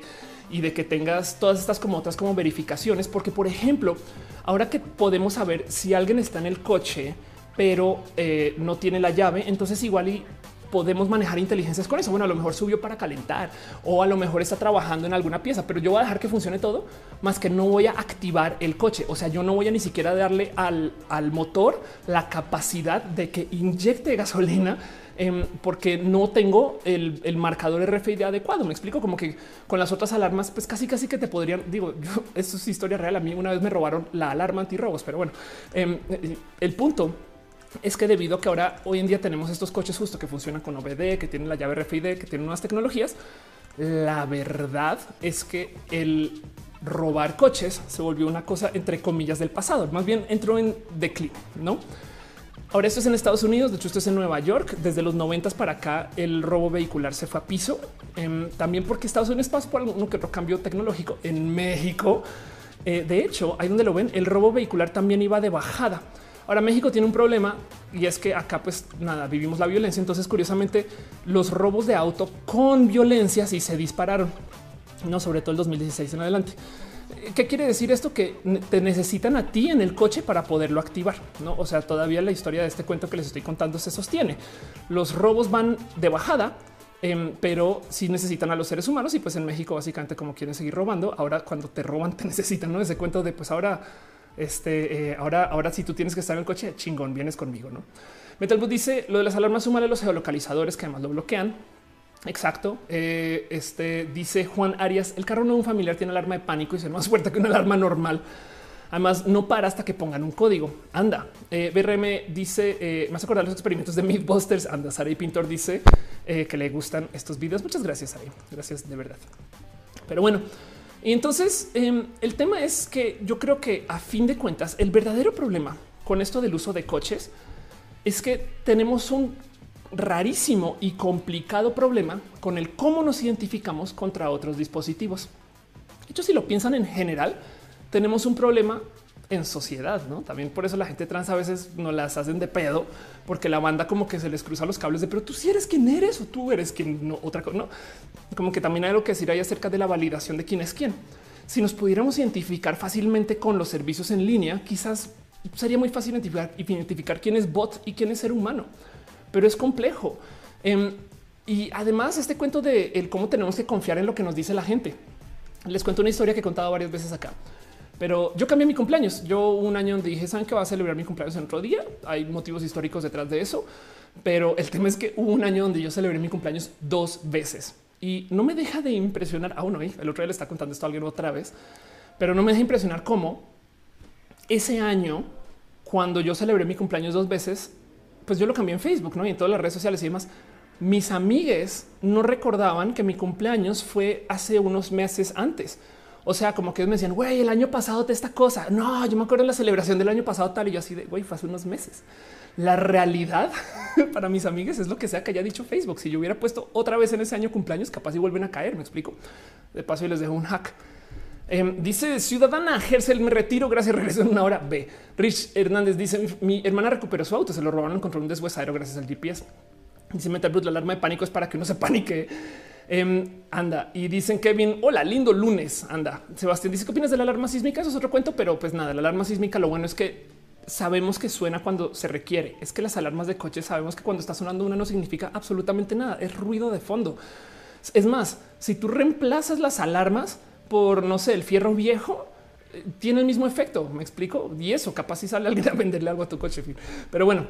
y de que tengas todas estas como otras como verificaciones, porque por ejemplo, ahora que podemos saber si alguien está en el coche, pero eh, no tiene la llave, entonces igual y podemos manejar inteligencias con eso. Bueno, a lo mejor subió para calentar o a lo mejor está trabajando en alguna pieza, pero yo voy a dejar que funcione todo, más que no voy a activar el coche. O sea, yo no voy a ni siquiera darle al, al motor la capacidad de que inyecte gasolina Em, porque no tengo el, marcador RFID adecuado. Me explico como que con las otras alarmas, pues casi casi que te podrían, digo, eso es historia real. A mí una vez me robaron la alarma antirrobos, pero bueno, em, el punto es que debido a que ahora hoy en día tenemos estos coches justo que funcionan con OBD, que tienen la llave RFID, que tienen nuevas tecnologías, la verdad es que el robar coches se volvió una cosa entre comillas del pasado. Más bien entró en declive, no? Ahora esto es en Estados Unidos, de hecho esto es en Nueva York. Desde los 90 para acá el robo vehicular se fue a piso. Em, también porque Estados Unidos pasó por algún que otro cambio tecnológico. En México, eh, de hecho, ahí donde lo ven, el robo vehicular también iba de bajada. Ahora México tiene un problema y es que acá pues nada, vivimos la violencia. Entonces curiosamente los robos de auto con violencia sí se dispararon. No, sobre todo el 2016 en adelante. ¿Qué quiere decir esto? Que te necesitan a ti en el coche para poderlo activar. No, o sea, todavía la historia de este cuento que les estoy contando se sostiene. Los robos van de bajada, em, pero sí necesitan a los seres humanos. Y pues en México, básicamente, como quieren seguir robando, ahora cuando te roban, te necesitan. No ese cuento de pues ahora, este, eh, ahora, ahora, si tú tienes que estar en el coche, chingón, vienes conmigo. No Metalboot dice lo de las alarmas suman los geolocalizadores que además lo bloquean. Exacto. Eh, este dice Juan Arias: el carro no un familiar tiene alarma de pánico y se más fuerte que una alarma normal. Además, no para hasta que pongan un código. Anda. Eh, BRM dice: eh, hace acordar los experimentos de Mythbusters. Anda. Sari Pintor dice que le gustan estos videos. Muchas gracias, Sari. Gracias de verdad. Pero bueno, y entonces em, el tema es que yo creo que a fin de cuentas, el verdadero problema con esto del uso de coches es que tenemos un rarísimo y complicado problema con el cómo nos identificamos contra otros dispositivos. De hecho, si lo piensan en general, tenemos un problema en sociedad, ¿no? También por eso la gente trans a veces no las hacen de pedo, porque la banda como que se les cruza los cables de, pero tú si eres quien eres o tú eres quien no, otra cosa, no. Como que también hay algo que decir ahí acerca de la validación de quién es quién. Si nos pudiéramos identificar fácilmente con los servicios en línea, quizás sería muy fácil identificar, identificar quién es bot y quién es ser humano pero es complejo. Em, y además este cuento de el cómo tenemos que confiar en lo que nos dice la gente. Les cuento una historia que he contado varias veces acá. Pero yo cambié mi cumpleaños. Yo un año dije, ¿saben que va a celebrar mi cumpleaños en otro día? Hay motivos históricos detrás de eso. Pero el tema es que hubo un año donde yo celebré mi cumpleaños dos veces. Y no me deja de impresionar, aún hoy, el otro día le está contando esto a alguien otra vez, pero no me deja impresionar cómo ese año, cuando yo celebré mi cumpleaños dos veces, pues yo lo cambié en Facebook ¿no? y en todas las redes sociales y demás. Mis amigues no recordaban que mi cumpleaños fue hace unos meses antes. O sea, como que me decían, güey, el año pasado de esta cosa. No, yo me acuerdo de la celebración del año pasado tal y yo así de, güey, fue hace unos meses. La realidad para mis amigas es lo que sea que haya dicho Facebook. Si yo hubiera puesto otra vez en ese año cumpleaños, capaz y vuelven a caer. Me explico. De paso, y les dejo un hack. Em, dice Ciudadana Gersel, me retiro. Gracias. Regreso en una hora. B. Rich Hernández dice: Mi hermana recuperó su auto. Se lo robaron contra un deshuesadero gracias al GPS. Dice Metal Brut, la alarma de pánico es para que uno se panique. Em, anda y dicen Kevin, hola, lindo lunes. Anda, Sebastián dice qué opinas de la alarma sísmica. Eso es otro cuento, pero pues nada, la alarma sísmica. Lo bueno es que sabemos que suena cuando se requiere. Es que las alarmas de coche sabemos que cuando está sonando una no significa absolutamente nada. Es ruido de fondo. Es más, si tú reemplazas las alarmas por no sé, el fierro viejo, eh, tiene el mismo efecto. Me explico. Y eso capaz si sale alguien a venderle algo a tu coche. Pero bueno,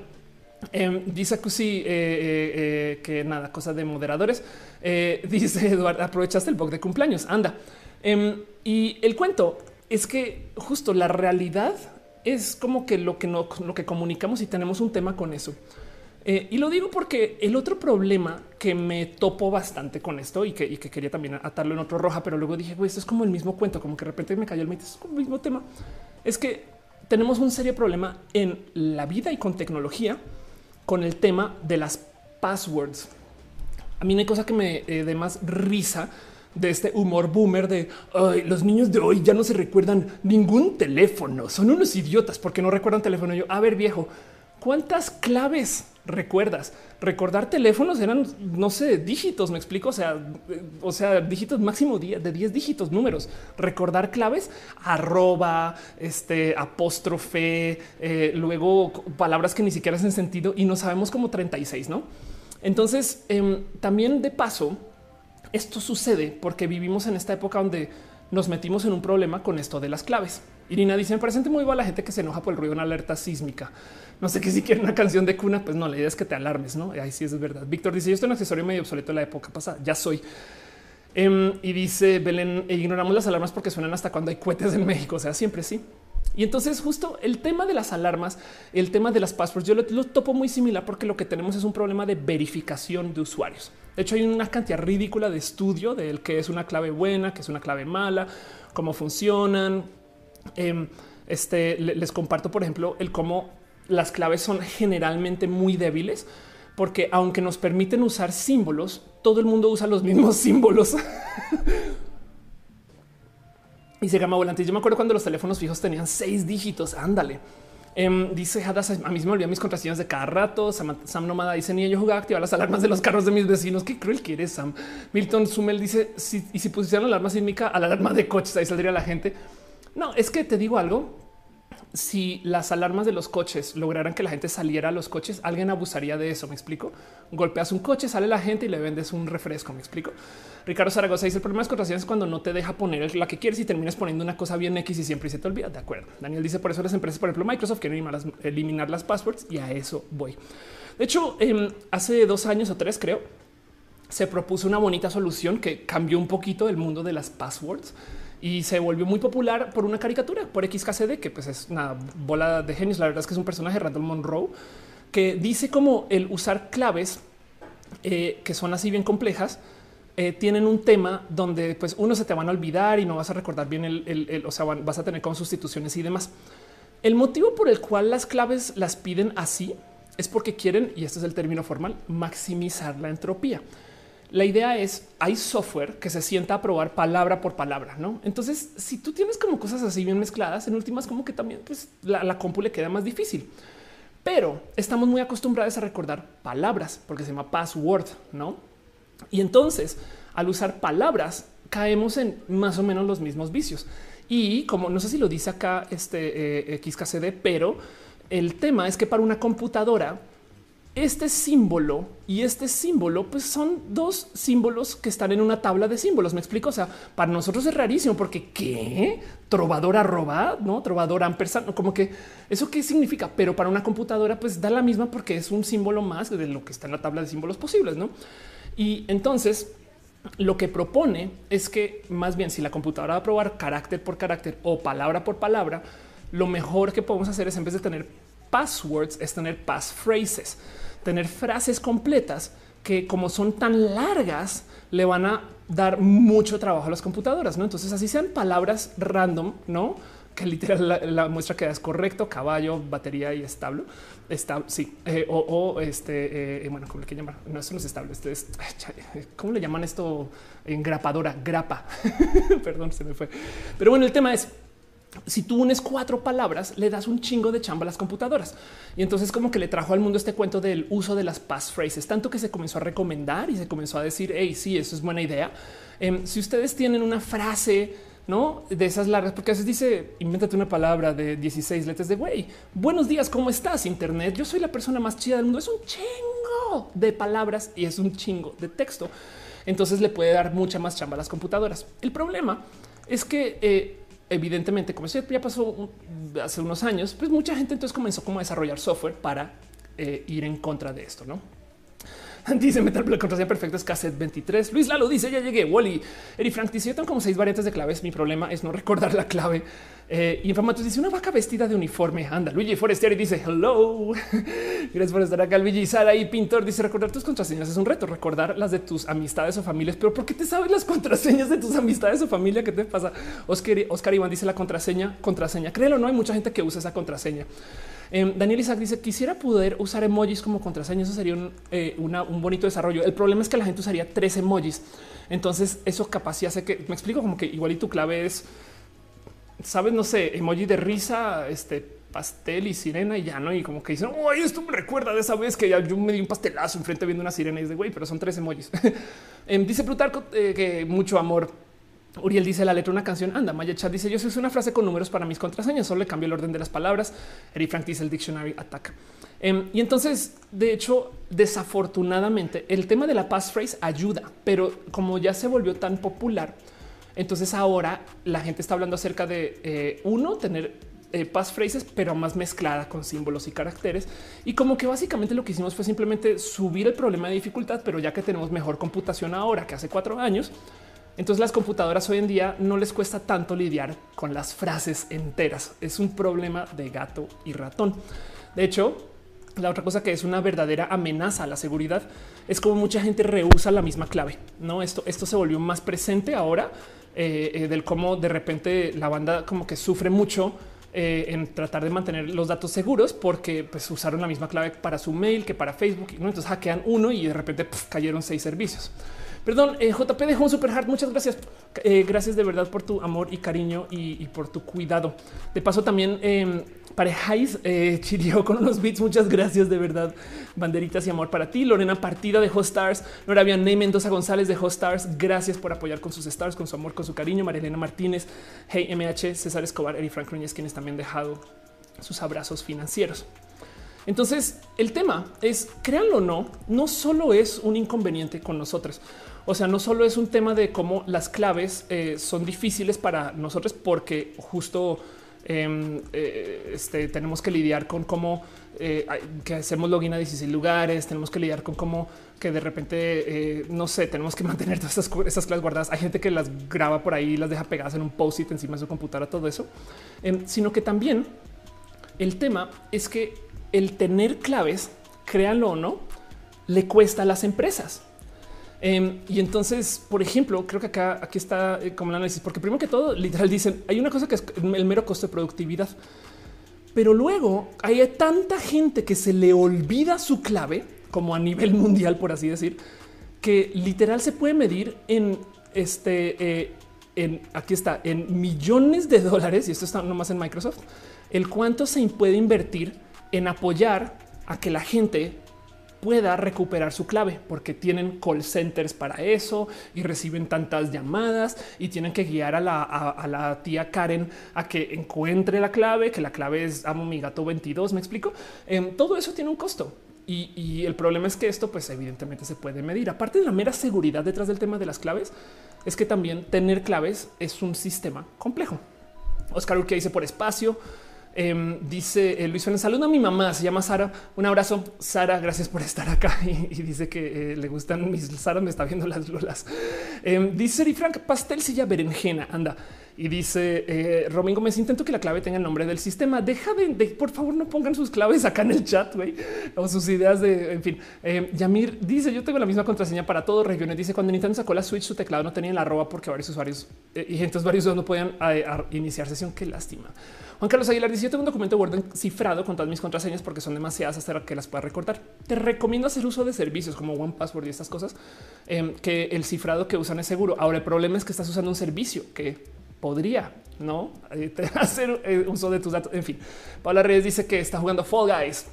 eh, dice que sí, eh, eh, que nada, cosa de moderadores. dice Eduardo, aprovechaste el bug de cumpleaños. Anda. Em, y el cuento es que justo la realidad es como que lo que no, lo que comunicamos y tenemos un tema con eso. Eh, y lo digo porque el otro problema que me topo bastante con esto y que, quería también atarlo en otro roja, pero luego dije, güey, esto es como el mismo cuento, como que de repente me cayó el mito, es como el mismo tema. Es que tenemos un serio problema en la vida y con tecnología con el tema de las passwords. A mí no hay cosa que me eh, dé más risa de este humor boomer de los niños de hoy ya no se recuerdan ningún teléfono. Son unos idiotas porque no recuerdan teléfono. Yo, a ver, viejo, ¿cuántas claves recuerdas? Recordar teléfonos eran, no sé, dígitos, me explico. O sea, o sea, dígitos máximo de 10 dígitos, números. Recordar claves, arroba, este apóstrofe, eh, luego palabras que ni siquiera hacen sentido y no sabemos como 36, no? Entonces, em, también de paso, esto sucede porque vivimos en esta época donde nos metimos en un problema con esto de las claves. Irina dice: Me parece muy igual la gente que se enoja por el ruido en alerta sísmica. No sé qué si quiere una canción de cuna, pues no, la idea es que te alarmes, no? Ahí sí es verdad. Víctor dice: Yo estoy un accesorio medio obsoleto de la época pasada. Ya soy. Em, y dice Belén: e Ignoramos las alarmas porque suenan hasta cuando hay cohetes en México. O sea, siempre sí. Y entonces justo el tema de las alarmas, el tema de las passwords, yo lo, topo muy similar porque lo que tenemos es un problema de verificación de usuarios. De hecho, hay una cantidad ridícula de estudio del que es una clave buena, que es una clave mala, cómo funcionan. Em, este les comparto, por ejemplo, el cómo las claves son generalmente muy débiles, porque aunque nos permiten usar símbolos, todo el mundo usa los mismos símbolos. y se llama volante. Yo me acuerdo cuando los teléfonos fijos tenían seis dígitos. Ándale. Em, dice Hadas, a mí me olvidé mis contraseñas de cada rato. Sam, Sam Nomada dice ni yo jugaba a activar las alarmas de los carros de mis vecinos. Qué cruel que eres, Sam. Milton Sumel dice si, y si pusieran la alarma sísmica a la alarma de coches, ahí saldría la gente. No, es que te digo algo si las alarmas de los coches lograran que la gente saliera a los coches, alguien abusaría de eso. Me explico. Golpeas un coche, sale la gente y le vendes un refresco. Me explico. Ricardo Zaragoza dice el problema de contrataciones es cuando no te deja poner la que quieres y terminas poniendo una cosa bien X y siempre se te olvida. De acuerdo. Daniel dice por eso las empresas, por ejemplo, Microsoft quieren eliminar las, passwords y a eso voy. De hecho, em, hace dos años o tres, creo, se propuso una bonita solución que cambió un poquito el mundo de las passwords y se volvió muy popular por una caricatura, por XKCD, que pues es una bola de genios. La verdad es que es un personaje Randall Monroe que dice como el usar claves eh, que son así bien complejas. Eh, tienen un tema donde pues uno se te van a olvidar y no vas a recordar bien el, o sea, vas a tener como sustituciones y demás. El motivo por el cual las claves las piden así es porque quieren, y este es el término formal, maximizar la entropía la idea es hay software que se sienta a probar palabra por palabra, no? Entonces, si tú tienes como cosas así bien mezcladas, en últimas, como que también pues, la, la compu le queda más difícil. Pero estamos muy acostumbrados a recordar palabras porque se llama password, no? Y entonces, al usar palabras, caemos en más o menos los mismos vicios. Y como no sé si lo dice acá este eh, XKCD, pero el tema es que para una computadora, este símbolo y este símbolo, pues son dos símbolos que están en una tabla de símbolos. Me explico. O sea, para nosotros es rarísimo porque qué trovador arroba, no trovador ampersand, como que eso qué significa, pero para una computadora, pues da la misma porque es un símbolo más de lo que está en la tabla de símbolos posibles. No? Y entonces lo que propone es que más bien si la computadora va a probar carácter por carácter o palabra por palabra, lo mejor que podemos hacer es en vez de tener passwords, es tener passphrases tener frases completas que como son tan largas, le van a dar mucho trabajo a las computadoras. No, entonces así sean palabras random, no? que literal la, muestra que es correcto, caballo, batería y establo. Está, sí, eh, o, este, eh, bueno, ¿cómo le que llamar? No, eso no es estable. Este es, ¿cómo le llaman esto? En grapadora, grapa. Perdón, se me fue. Pero bueno, el tema es, si tú unes cuatro palabras, le das un chingo de chamba a las computadoras. Y entonces como que le trajo al mundo este cuento del uso de las passphrases, tanto que se comenzó a recomendar y se comenzó a decir, hey, sí, eso es buena idea. Em, si ustedes tienen una frase no de esas largas, porque a veces dice invéntate una palabra de 16 letras de güey. Buenos días, ¿cómo estás? Internet. Yo soy la persona más chida del mundo. Es un chingo de palabras y es un chingo de texto. Entonces le puede dar mucha más chamba a las computadoras. El problema es que eh, evidentemente, como ya pasó hace unos años, pues mucha gente entonces comenzó como a desarrollar software para eh, ir en contra de esto, no? Dice Metal la contraseña perfecta es cassette 23. Luis Lalo dice ya llegué. Wally. Eri Frank dice yo tengo como seis variantes de claves. Mi problema es no recordar la clave. Eh, Infamatus dice una vaca vestida de uniforme. Anda, Luigi Forestieri dice hello. Gracias por estar acá. Luigi Sara y Pintor dice recordar tus contraseñas es un reto. Recordar las de tus amistades o familias. Pero ¿por qué te sabes las contraseñas de tus amistades o familia? ¿Qué te pasa? Oscar, Oscar Iván dice la contraseña, contraseña. Créelo, no hay mucha gente que usa esa contraseña. Em, Daniel Isaac dice quisiera poder usar emojis como contraseña. Eso sería un, eh, un bonito desarrollo. El problema es que la gente usaría tres emojis. Entonces eso capaz hace que me explico como que igual y tu clave es, sabes, no sé, emoji de risa, este pastel y sirena y ya no. Y como que dicen, oye, esto me recuerda de esa vez que yo me di un pastelazo enfrente viendo una sirena y es de güey, pero son tres emojis. Em, dice Plutarco eh, que mucho amor Uriel dice la letra una canción. Anda, Maya Chat dice yo soy una frase con números para mis contraseñas. Solo le cambio el orden de las palabras. Eri Frank dice el dictionary ataca. Em, y entonces, de hecho, desafortunadamente, el tema de la passphrase ayuda, pero como ya se volvió tan popular, entonces ahora la gente está hablando acerca de eh, uno, tener eh, passphrases, pero más mezclada con símbolos y caracteres. Y como que básicamente lo que hicimos fue simplemente subir el problema de dificultad, pero ya que tenemos mejor computación ahora que hace cuatro años, entonces las computadoras hoy en día no les cuesta tanto lidiar con las frases enteras. Es un problema de gato y ratón. De hecho, la otra cosa que es una verdadera amenaza a la seguridad es como mucha gente rehúsa la misma clave. No, esto, esto se volvió más presente ahora eh, eh, del cómo de repente la banda como que sufre mucho eh, en tratar de mantener los datos seguros porque pues, usaron la misma clave para su mail que para Facebook. ¿no? Entonces hackean uno y de repente cayeron seis servicios. Perdón, eh, JP dejó un super hard. Muchas gracias. Eh, gracias de verdad por tu amor y cariño y, por tu cuidado. De paso, también eh, parejáis eh, chirió con unos beats. Muchas gracias de verdad. Banderitas y amor para ti. Lorena Partida de Hoststars. Nora Ney Mendoza González de Hoststars. Gracias por apoyar con sus stars, con su amor, con su cariño. Marilena Martínez, Hey MH, César Escobar, Eri Frank Núñez, quienes también dejado sus abrazos financieros. Entonces, el tema es, créanlo o no, no solo es un inconveniente con nosotros. O sea, no solo es un tema de cómo las claves eh, son difíciles para nosotros porque justo em, eh, este, tenemos que lidiar con cómo eh, que hacemos login a 16 lugares, tenemos que lidiar con cómo que de repente, no sé, tenemos que mantener todas esas, claves guardadas. Hay gente que las graba por ahí las deja pegadas en un post-it encima de su computadora, todo eso, em, sino que también el tema es que el tener claves, créanlo o no, le cuesta a las empresas. Em, y entonces, por ejemplo, creo que acá aquí está eh, como el análisis, porque primero que todo, literal dicen hay una cosa que es el mero costo de productividad, pero luego hay tanta gente que se le olvida su clave, como a nivel mundial, por así decir, que literal se puede medir en este, eh, en aquí está, en millones de dólares, y esto está nomás en Microsoft, el cuánto se puede invertir en apoyar a que la gente pueda recuperar su clave, porque tienen call centers para eso y reciben tantas llamadas y tienen que guiar a la, tía Karen a que encuentre la clave, que la clave es amo mi gato 22. Me explico. Em, todo eso tiene un costo. Y, el problema es que esto, pues evidentemente se puede medir. Aparte de la mera seguridad detrás del tema de las claves, es que también tener claves es un sistema complejo. Oscar Urquía dice por espacio, Em, dice eh, Luis Fernández, saluda a mi mamá, se llama Sara. Un abrazo, Sara, gracias por estar acá. Y, dice que eh, le gustan mis Sara, me está viendo las lolas. Em, dice Eri Frank, pastel, silla, berenjena. Anda. Y dice eh, Robin Gómez, intento que la clave tenga el nombre del sistema. Deja de, por favor, no pongan sus claves acá en el chat, güey, o sus ideas de, en fin. Eh, Yamir dice, yo tengo la misma contraseña para todo regiones. Dice, cuando Nintendo sacó la Switch, su teclado no tenía la arroba porque varios usuarios y entonces varios usuarios no podían iniciar sesión. Qué lástima. Juan Carlos Aguilar dice, yo tengo un documento Word cifrado con todas mis contraseñas porque son demasiadas hasta que las pueda recortar. Te recomiendo hacer uso de servicios como One Password y estas cosas, em, que el cifrado que usan es seguro. Ahora, el problema es que estás usando un servicio que podría no eh, hacer eh, uso de tus datos. En fin, Paula Reyes dice que está jugando Fall Guys.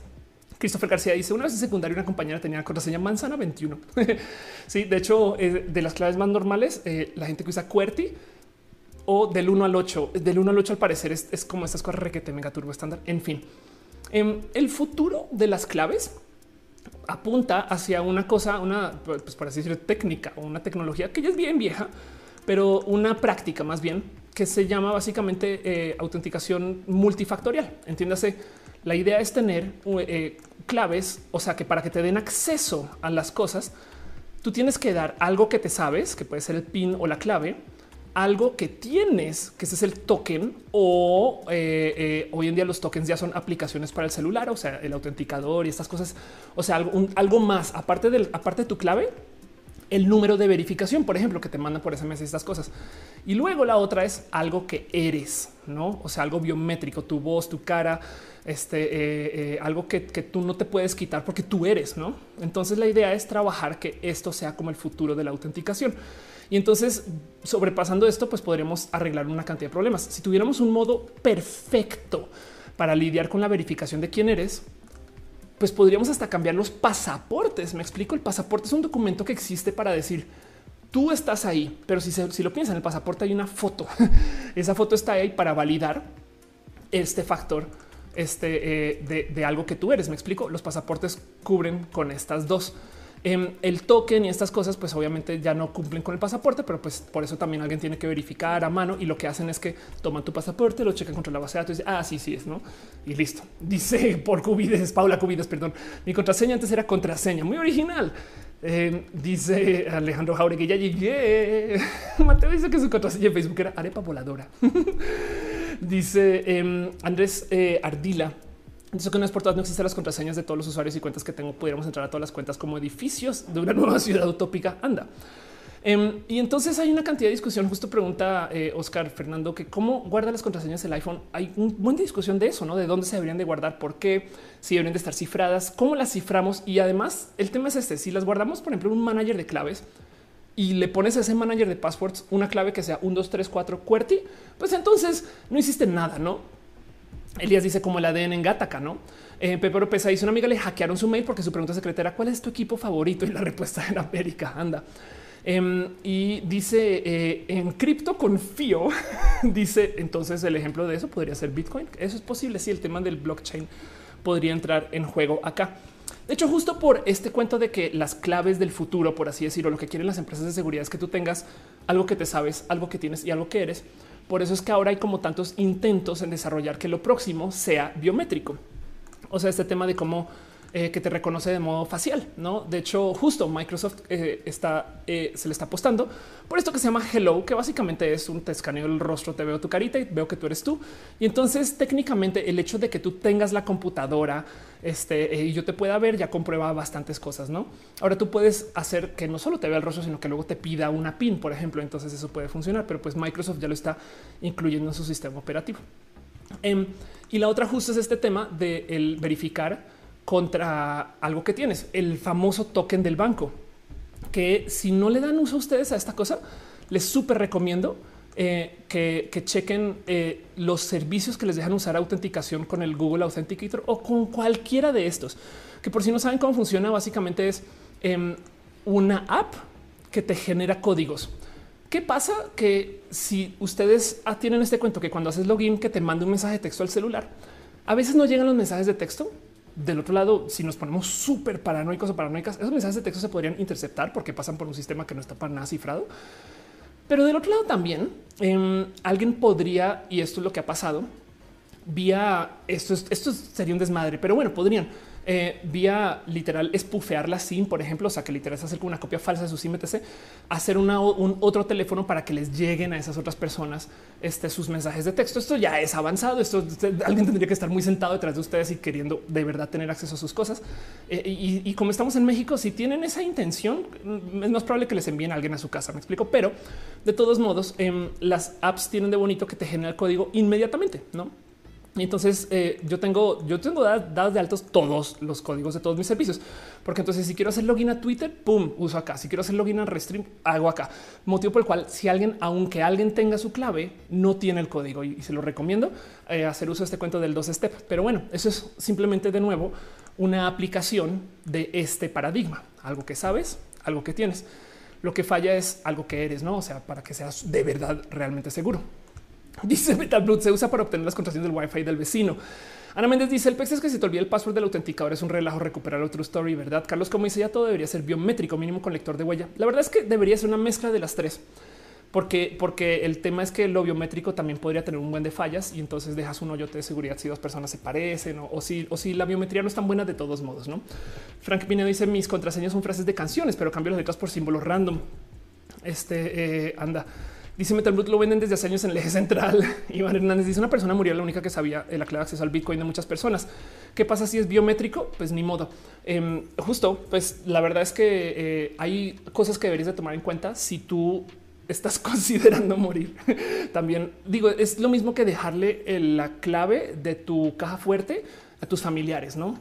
Christopher García dice una vez en secundaria una compañera tenía contraseña manzana 21. sí, de hecho, eh, de las claves más normales, la gente que usa QWERTY o del 1 al 8, del 1 al 8 al parecer es, como estas cosas requete mega turbo estándar. En fin, em, el futuro de las claves apunta hacia una cosa, una, pues por así decirlo, técnica o una tecnología que ya es bien vieja, pero una práctica más bien que se llama básicamente eh, autenticación multifactorial. Entiéndase, la idea es tener eh, claves, o sea que para que te den acceso a las cosas, tú tienes que dar algo que te sabes, que puede ser el PIN o la clave, algo que tienes, que ese es el token, o eh, hoy en día los tokens ya son aplicaciones para el celular, o sea, el autenticador y estas cosas, o sea, algo, algo más aparte del aparte de tu clave, el número de verificación, por ejemplo, que te mandan por SMS y estas cosas. Y luego la otra es algo que eres, no? O sea, algo biométrico, tu voz, tu cara, este, eh, eh, algo que, tú no te puedes quitar porque tú eres, no? Entonces la idea es trabajar que esto sea como el futuro de la autenticación. Y entonces, sobrepasando esto, pues podríamos arreglar una cantidad de problemas. Si tuviéramos un modo perfecto para lidiar con la verificación de quién eres, pues podríamos hasta cambiar los pasaportes. Me explico, el pasaporte es un documento que existe para decir tú estás ahí, pero si, si lo piensan, en el pasaporte hay una foto. Esa foto está ahí para validar este factor este, eh, de, de, algo que tú eres. Me explico, los pasaportes cubren con estas dos. Em, el token y estas cosas, pues obviamente ya no cumplen con el pasaporte, pero pues por eso también alguien tiene que verificar a mano y lo que hacen es que toman tu pasaporte, lo checan contra la base de datos y dicen, ah, sí, sí es, ¿no? Y listo. Dice por Cubides, Paula Cubides, perdón, mi contraseña antes era contraseña, muy original. Em, dice Alejandro Jauregui, ya llegué. Mateo dice que su contraseña en Facebook era arepa voladora. dice em, Andrés eh, Ardila, eso que no es por todas, no existen las contraseñas de todos los usuarios y cuentas que tengo. Pudiéramos entrar a todas las cuentas como edificios de una nueva ciudad utópica. Anda. Em, y entonces hay una cantidad de discusión. Justo pregunta eh, Oscar Fernando que cómo guarda las contraseñas el iPhone. Hay un buen discusión de eso, no de dónde se deberían de guardar, por qué, si deberían de estar cifradas, cómo las ciframos. Y además, el tema es este: si las guardamos, por ejemplo, en un manager de claves y le pones a ese manager de passwords una clave que sea 1, 2, 3, 4 QWERTY, pues entonces no hiciste nada, no? Elías dice como el ADN en Gataca, no? Eh, Pepe Pesa dice una amiga le hackearon su mail porque su pregunta secreta era cuál es tu equipo favorito y la respuesta era América. Anda. Em, y dice eh, en cripto confío. dice entonces el ejemplo de eso podría ser Bitcoin. Eso es posible. Si el tema del blockchain podría entrar en juego acá. De hecho, justo por este cuento de que las claves del futuro, por así decirlo, lo que quieren las empresas de seguridad es que tú tengas algo que te sabes, algo que tienes y algo que eres. Por eso es que ahora hay como tantos intentos en desarrollar que lo próximo sea biométrico. O sea, este tema de cómo eh, que te reconoce de modo facial. No, de hecho, justo Microsoft eh, está, eh, se le está apostando por esto que se llama Hello, que básicamente es un te escaneo el rostro, te veo tu carita y veo que tú eres tú. Y entonces, técnicamente, el hecho de que tú tengas la computadora este, y yo te pueda ver ya comprueba bastantes cosas. No, ahora tú puedes hacer que no solo te vea el rostro, sino que luego te pida una PIN, por ejemplo. Entonces, eso puede funcionar, pero pues Microsoft ya lo está incluyendo en su sistema operativo. Em, y la otra justo es este tema de verificar contra algo que tienes, el famoso token del banco, que si no le dan uso a ustedes a esta cosa, les súper recomiendo eh, que, chequen eh, los servicios que les dejan usar autenticación con el Google Authenticator o con cualquiera de estos, que por si no saben cómo funciona, básicamente es em, una app que te genera códigos. ¿Qué pasa? Que si ustedes ah, tienen este cuento que cuando haces login que te manda un mensaje de texto al celular, a veces no llegan los mensajes de texto del otro lado, si nos ponemos súper paranoicos o paranoicas, esos mensajes de texto se podrían interceptar porque pasan por un sistema que no está para nada cifrado. Pero del otro lado también em, alguien podría, y esto es lo que ha pasado, vía esto, esto sería un desmadre, pero bueno, podrían eh, vía literal espufear la SIM, por ejemplo, o sea, que literal es hacer una copia falsa de su SIM. Hacer una, un otro teléfono para que les lleguen a esas otras personas este, sus mensajes de texto. Esto ya es avanzado. Esto alguien tendría que estar muy sentado detrás de ustedes y queriendo de verdad tener acceso a sus cosas. Eh, y, como estamos en México, si tienen esa intención, es más probable que les envíen a alguien a su casa. Me explico, pero de todos modos, eh, las apps tienen de bonito que te genera el código inmediatamente, no? Entonces eh, yo tengo, yo tengo dados de altos todos los códigos de todos mis servicios, porque entonces si quiero hacer login a Twitter, pum, uso acá. Si quiero hacer login a Restream, hago acá. Motivo por el cual, si alguien, aunque alguien tenga su clave, no tiene el código y, se lo recomiendo eh, hacer uso de este cuento del dos step. Pero bueno, eso es simplemente de nuevo una aplicación de este paradigma, algo que sabes, algo que tienes. Lo que falla es algo que eres, no? O sea, para que seas de verdad realmente seguro. Dice Metal se usa para obtener las contraseñas del Wi-Fi del vecino. Ana Méndez dice el pex es que si te olvida el password del autenticador es un relajo recuperar otro story, ¿verdad? Carlos, como dice, ya todo debería ser biométrico, mínimo con lector de huella. La verdad es que debería ser una mezcla de las tres. Porque, porque el tema es que lo biométrico también podría tener un buen de fallas y entonces dejas un hoyote de seguridad si dos personas se parecen o, si, o si la biometría no es tan buena de todos modos. No, Frank Pinedo dice mis contraseñas son frases de canciones, pero cambio las letras por símbolos random. Este eh, anda. Dice Metal lo venden desde hace años en el eje central. Iván Hernández dice una persona murió, la única que sabía la clave de acceso al Bitcoin de muchas personas. ¿Qué pasa si es biométrico? Pues ni modo. Em, justo, pues la verdad es que eh, hay cosas que deberías de tomar en cuenta si tú estás considerando morir. También digo, es lo mismo que dejarle la clave de tu caja fuerte a tus familiares, ¿no?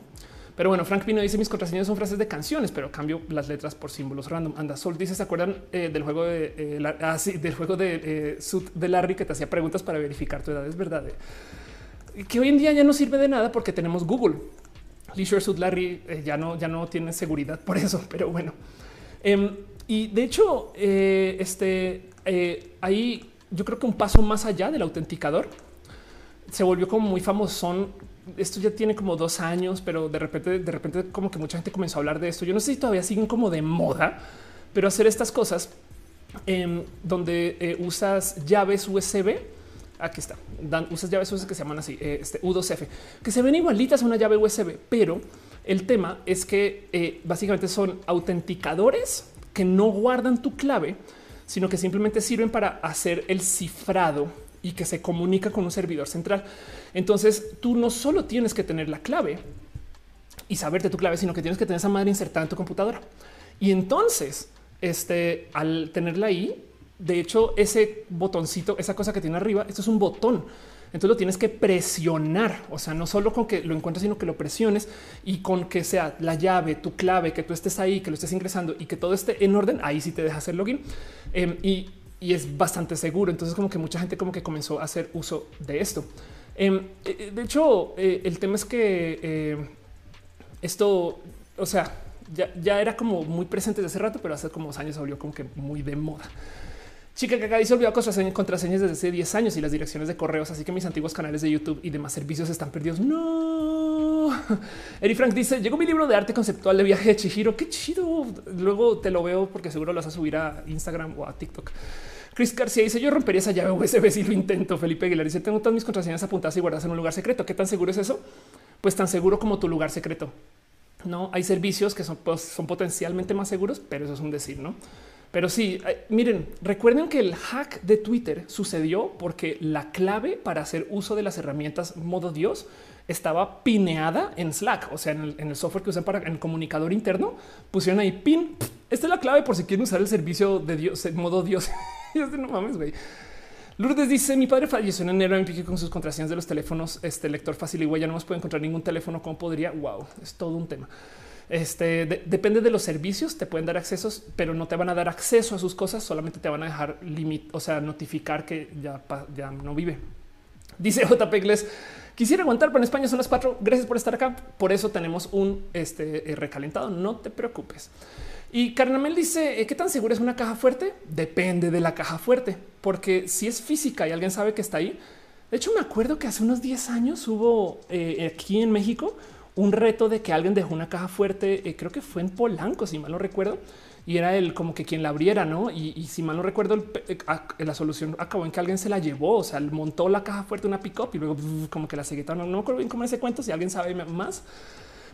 Pero bueno, Frank Pino dice mis contraseñas son frases de canciones, pero cambio las letras por símbolos random. Anda, Sol dice, ¿se acuerdan eh, del juego de eh, ah, del juego de, eh, de Larry que te hacía preguntas para verificar tu edad? Es verdad. Que hoy en día ya no sirve de nada porque tenemos Google. Leisure Suit Larry ya no, ya no tiene seguridad por eso, pero bueno. Em, y de hecho, este ahí yo creo que un paso más allá del autenticador se volvió como muy famoso esto ya tiene como dos años, pero de repente, de repente, como que mucha gente comenzó a hablar de esto. Yo no sé si todavía siguen como de moda, pero hacer estas cosas em, donde eh, usas llaves USB. Aquí está, Dan, usas llaves USB que se llaman así, eh, este U2F, que se ven igualitas a una llave USB, pero el tema es que eh, básicamente son autenticadores que no guardan tu clave, sino que simplemente sirven para hacer el cifrado y que se comunica con un servidor central. Entonces tú no solo tienes que tener la clave y saberte tu clave, sino que tienes que tener esa madre insertada en tu computadora. Y entonces, este, al tenerla ahí, de hecho, ese botoncito, esa cosa que tiene arriba, esto es un botón. Entonces lo tienes que presionar, o sea, no solo con que lo encuentres, sino que lo presiones y con que sea la llave, tu clave, que tú estés ahí, que lo estés ingresando y que todo esté en orden. Ahí sí te deja hacer login em, y, y es bastante seguro. Entonces, como que mucha gente como que comenzó a hacer uso de esto. Em, eh, de hecho, eh, el tema es que eh, esto, o sea, ya, era como muy presente desde hace rato, pero hace como dos años se volvió como que muy de moda. Chica que acá dice olvidó contraseñas, contraseñas desde hace 10 años y las direcciones de correos, así que mis antiguos canales de YouTube y demás servicios están perdidos. No. Eri Frank dice: Llegó mi libro de arte conceptual de viaje de Chihiro. Qué chido. Luego te lo veo porque seguro lo vas a subir a Instagram o a TikTok. Chris García dice: Yo rompería esa llave USB si lo intento. Felipe Aguilar dice: Tengo todas mis contraseñas apuntadas y guardadas en un lugar secreto. ¿Qué tan seguro es eso? Pues tan seguro como tu lugar secreto. No hay servicios que son, pues, son potencialmente más seguros, pero eso es un decir, no? Pero sí, miren, recuerden que el hack de Twitter sucedió porque la clave para hacer uso de las herramientas modo Dios estaba pineada en Slack, o sea, en el, software que usan para el comunicador interno, pusieron ahí pin. Esta es la clave por si quieren usar el servicio de Dios en modo Dios. no mames, güey. Lourdes dice: Mi padre falleció en enero y con sus contraseñas de los teléfonos. Este lector fácil y huella no nos puede encontrar ningún teléfono. ¿Cómo podría? Wow, es todo un tema. Este depende de los servicios, te pueden dar accesos, pero no te van a dar acceso a sus cosas, solamente te van a dejar limit, o sea, notificar que ya, ya no vive. Dice JP Gles, quisiera aguantar, pero en España son las cuatro. Gracias por estar acá. Por eso tenemos un este, eh, recalentado. No te preocupes. Y Carnamel dice eh, qué tan segura es una caja fuerte. Depende de la caja fuerte, porque si es física y alguien sabe que está ahí. De hecho, me acuerdo que hace unos 10 años hubo eh, aquí en México un reto de que alguien dejó una caja fuerte. Creo que fue en Polanco, si mal no recuerdo, y era él como que quien la abriera, no? Y, si mal no recuerdo, la solución acabó en que alguien se la llevó, o sea, montó la caja fuerte, una pick up y luego como que la seguía. No, no me acuerdo bien cómo ese cuento. Si alguien sabe más,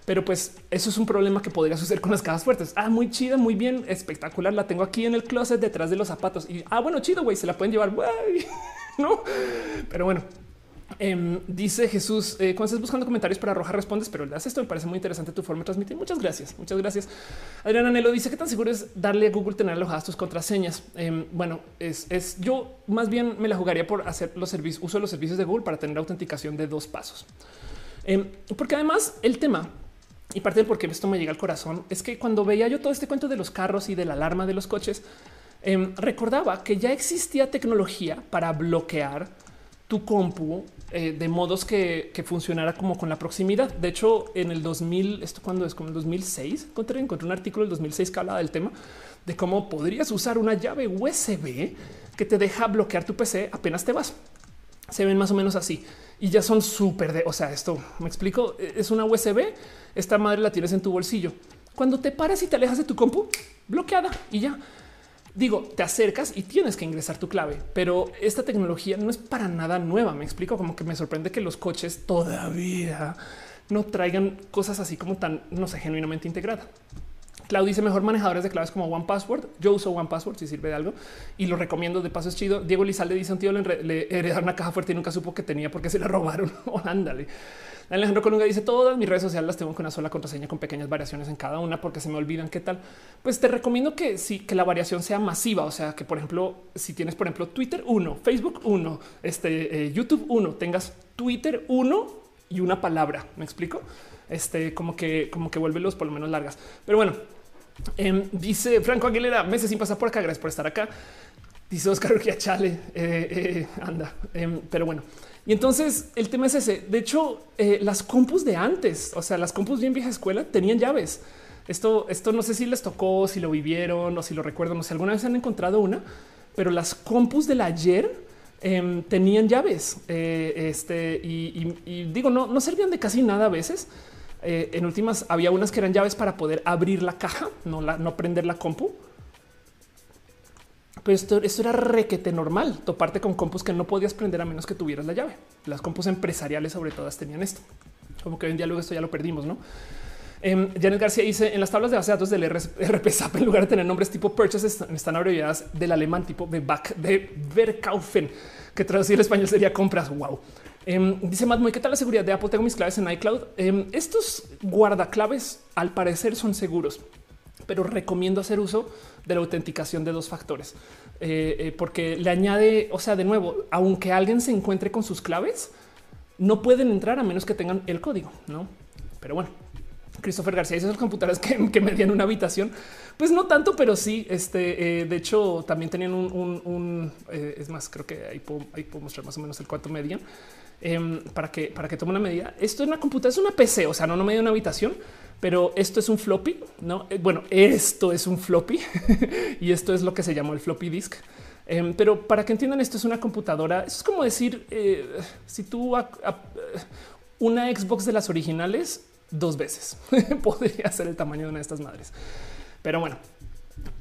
Pero pues eso es un problema que podría suceder con las cajas fuertes. Ah, muy chida, muy bien, espectacular. La tengo aquí en el closet detrás de los zapatos. Y ah, bueno, chido, güey, se la pueden llevar. no, pero bueno, Em, dice Jesús, eh, cuando estás buscando comentarios para arrojar respondes, pero le das esto. Me parece muy interesante tu forma de transmitir. Muchas gracias. Muchas gracias. Adriana Nelo dice que tan seguro es darle a Google tener alojadas tus contraseñas. Em, bueno, es, es, yo más bien me la jugaría por hacer los servicios, uso los servicios de Google para tener autenticación de dos pasos. Em, porque además el tema y parte del por qué esto me llega al corazón es que cuando veía yo todo este cuento de los carros y de la alarma de los coches, recordaba que ya existía tecnología para bloquear tu compu eh, de modos que, funcionara como con la proximidad. De hecho, en el 2000, esto cuando es como el 2006, encontré, encontré un artículo del 2006 que hablaba del tema de cómo podrías usar una llave USB que te deja bloquear tu PC apenas te vas. Se ven más o menos así y ya son súper de, o sea, esto me explico, e, es una USB, esta madre la tienes en tu bolsillo. Cuando te paras y te alejas de tu compu, bloqueada y ya digo, te acercas y tienes que ingresar tu clave, pero esta tecnología no es para nada nueva. Me explico como que me sorprende que los coches todavía no traigan cosas así como tan, no genuinamente integrada. Clau dice mejor manejadores de claves como One Password. Yo uso One Password si sirve de algo y lo recomiendo. De paso es chido. Diego Lizalde dice un tío le, heredaron una caja fuerte y nunca supo que tenía porque se la robaron. Ándale. Alejandro Colunga dice todas mis redes sociales las tengo con una sola contraseña con pequeñas variaciones en cada una porque se me olvidan qué tal. Pues te recomiendo que sí, que la variación sea masiva. O sea, que por ejemplo, si tienes por ejemplo Twitter 1, Facebook 1, este eh, YouTube 1, tengas Twitter 1 y una palabra. Me explico? Este como que como que vuelve los por lo menos largas. Pero bueno, em, dice Franco Aguilera, meses sin pasar por acá. Gracias por estar acá. Dice Oscar que chale, eh, eh, anda. Em, pero bueno, y entonces el tema es ese. De hecho, eh, las compus de antes, o sea, las compus bien vieja escuela tenían llaves. Esto, esto no sé si les tocó, si lo vivieron o si lo recuerdan, no sé, alguna vez han encontrado una, pero las compus del ayer em, tenían llaves. Eh, este y, digo, no, no servían de casi nada a veces. Eh, en últimas había unas que eran llaves para poder abrir la caja, no, la, no prender la compu pero esto, esto era requete normal, toparte con compus que no podías prender a menos que tuvieras la llave. Las compus empresariales sobre todas tenían esto. Como que hoy en día luego esto ya lo perdimos, ¿no? Eh, Janet García dice en las tablas de base de datos del RPSAP, en lugar de tener nombres tipo purchases, están abreviadas del alemán tipo de back de Verkaufen, que traducir al español sería compras. Wow. Em, dice Matt ¿qué tal la seguridad de Apple? Tengo mis claves en iCloud. Em, estos guardaclaves al parecer son seguros pero recomiendo hacer uso de la autenticación de dos factores, eh, eh, porque le añade, o sea, de nuevo, aunque alguien se encuentre con sus claves, no pueden entrar a menos que tengan el código, ¿no? Pero bueno, Christopher García dice esos computadoras que, que medían una habitación. Pues no tanto, pero sí. Este, eh, de hecho, también tenían un, es más, creo que ahí puedo, ahí puedo, mostrar más o menos el cuánto medían em, para que para que tome una medida. Esto es una computadora, es una PC, o sea, no, no media una habitación, pero esto es un floppy. No, eh, bueno, esto es un floppy y esto es lo que se llamó el floppy disk. Em, pero para que entiendan, esto es una computadora. es como decir eh, si tú una Xbox de las originales dos veces podría ser el tamaño de una de estas madres. Pero bueno,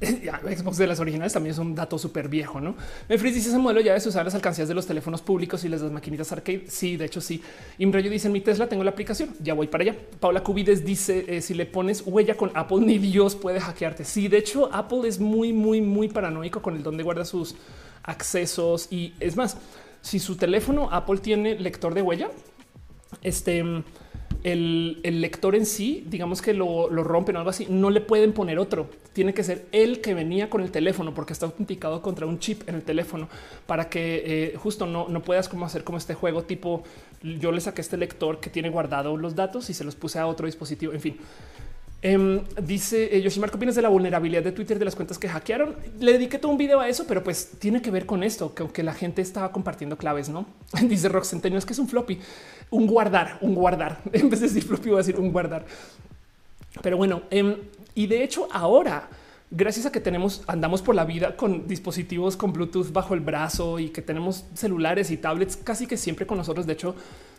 Xbox de las originales también es un dato súper viejo, ¿no? Me dice ese modelo ya de usar las alcancías de los teléfonos públicos y las maquinitas arcade. Sí, de hecho sí. Imbrayo dice en mi Tesla tengo la aplicación, ya voy para allá. Paula Cubides dice eh, si le pones huella con Apple ni Dios puede hackearte. Sí, de hecho Apple es muy, muy, muy paranoico con el donde guarda sus accesos y es más, si su teléfono Apple tiene lector de huella, este el, lector en sí, digamos que lo, rompen o algo así, no le pueden poner otro. Tiene que ser el que venía con el teléfono porque está autenticado contra un chip en el teléfono para que eh, justo no, no puedas como hacer como este juego tipo yo le saqué este lector que tiene guardado los datos y se los puse a otro dispositivo. En fin, Em, dice eh, Yoshimar, ¿qué opinas de la vulnerabilidad de Twitter de las cuentas que hackearon? Le dediqué todo un video a eso, pero pues tiene que ver con esto, que aunque la gente estaba compartiendo claves, no dice Rock Centennial, es que es un floppy, un guardar, un guardar. En vez de decir floppy, voy a decir un guardar. Pero bueno, em, y de hecho, ahora, gracias a que tenemos, andamos por la vida con dispositivos con Bluetooth bajo el brazo y que tenemos celulares y tablets casi que siempre con nosotros. De hecho,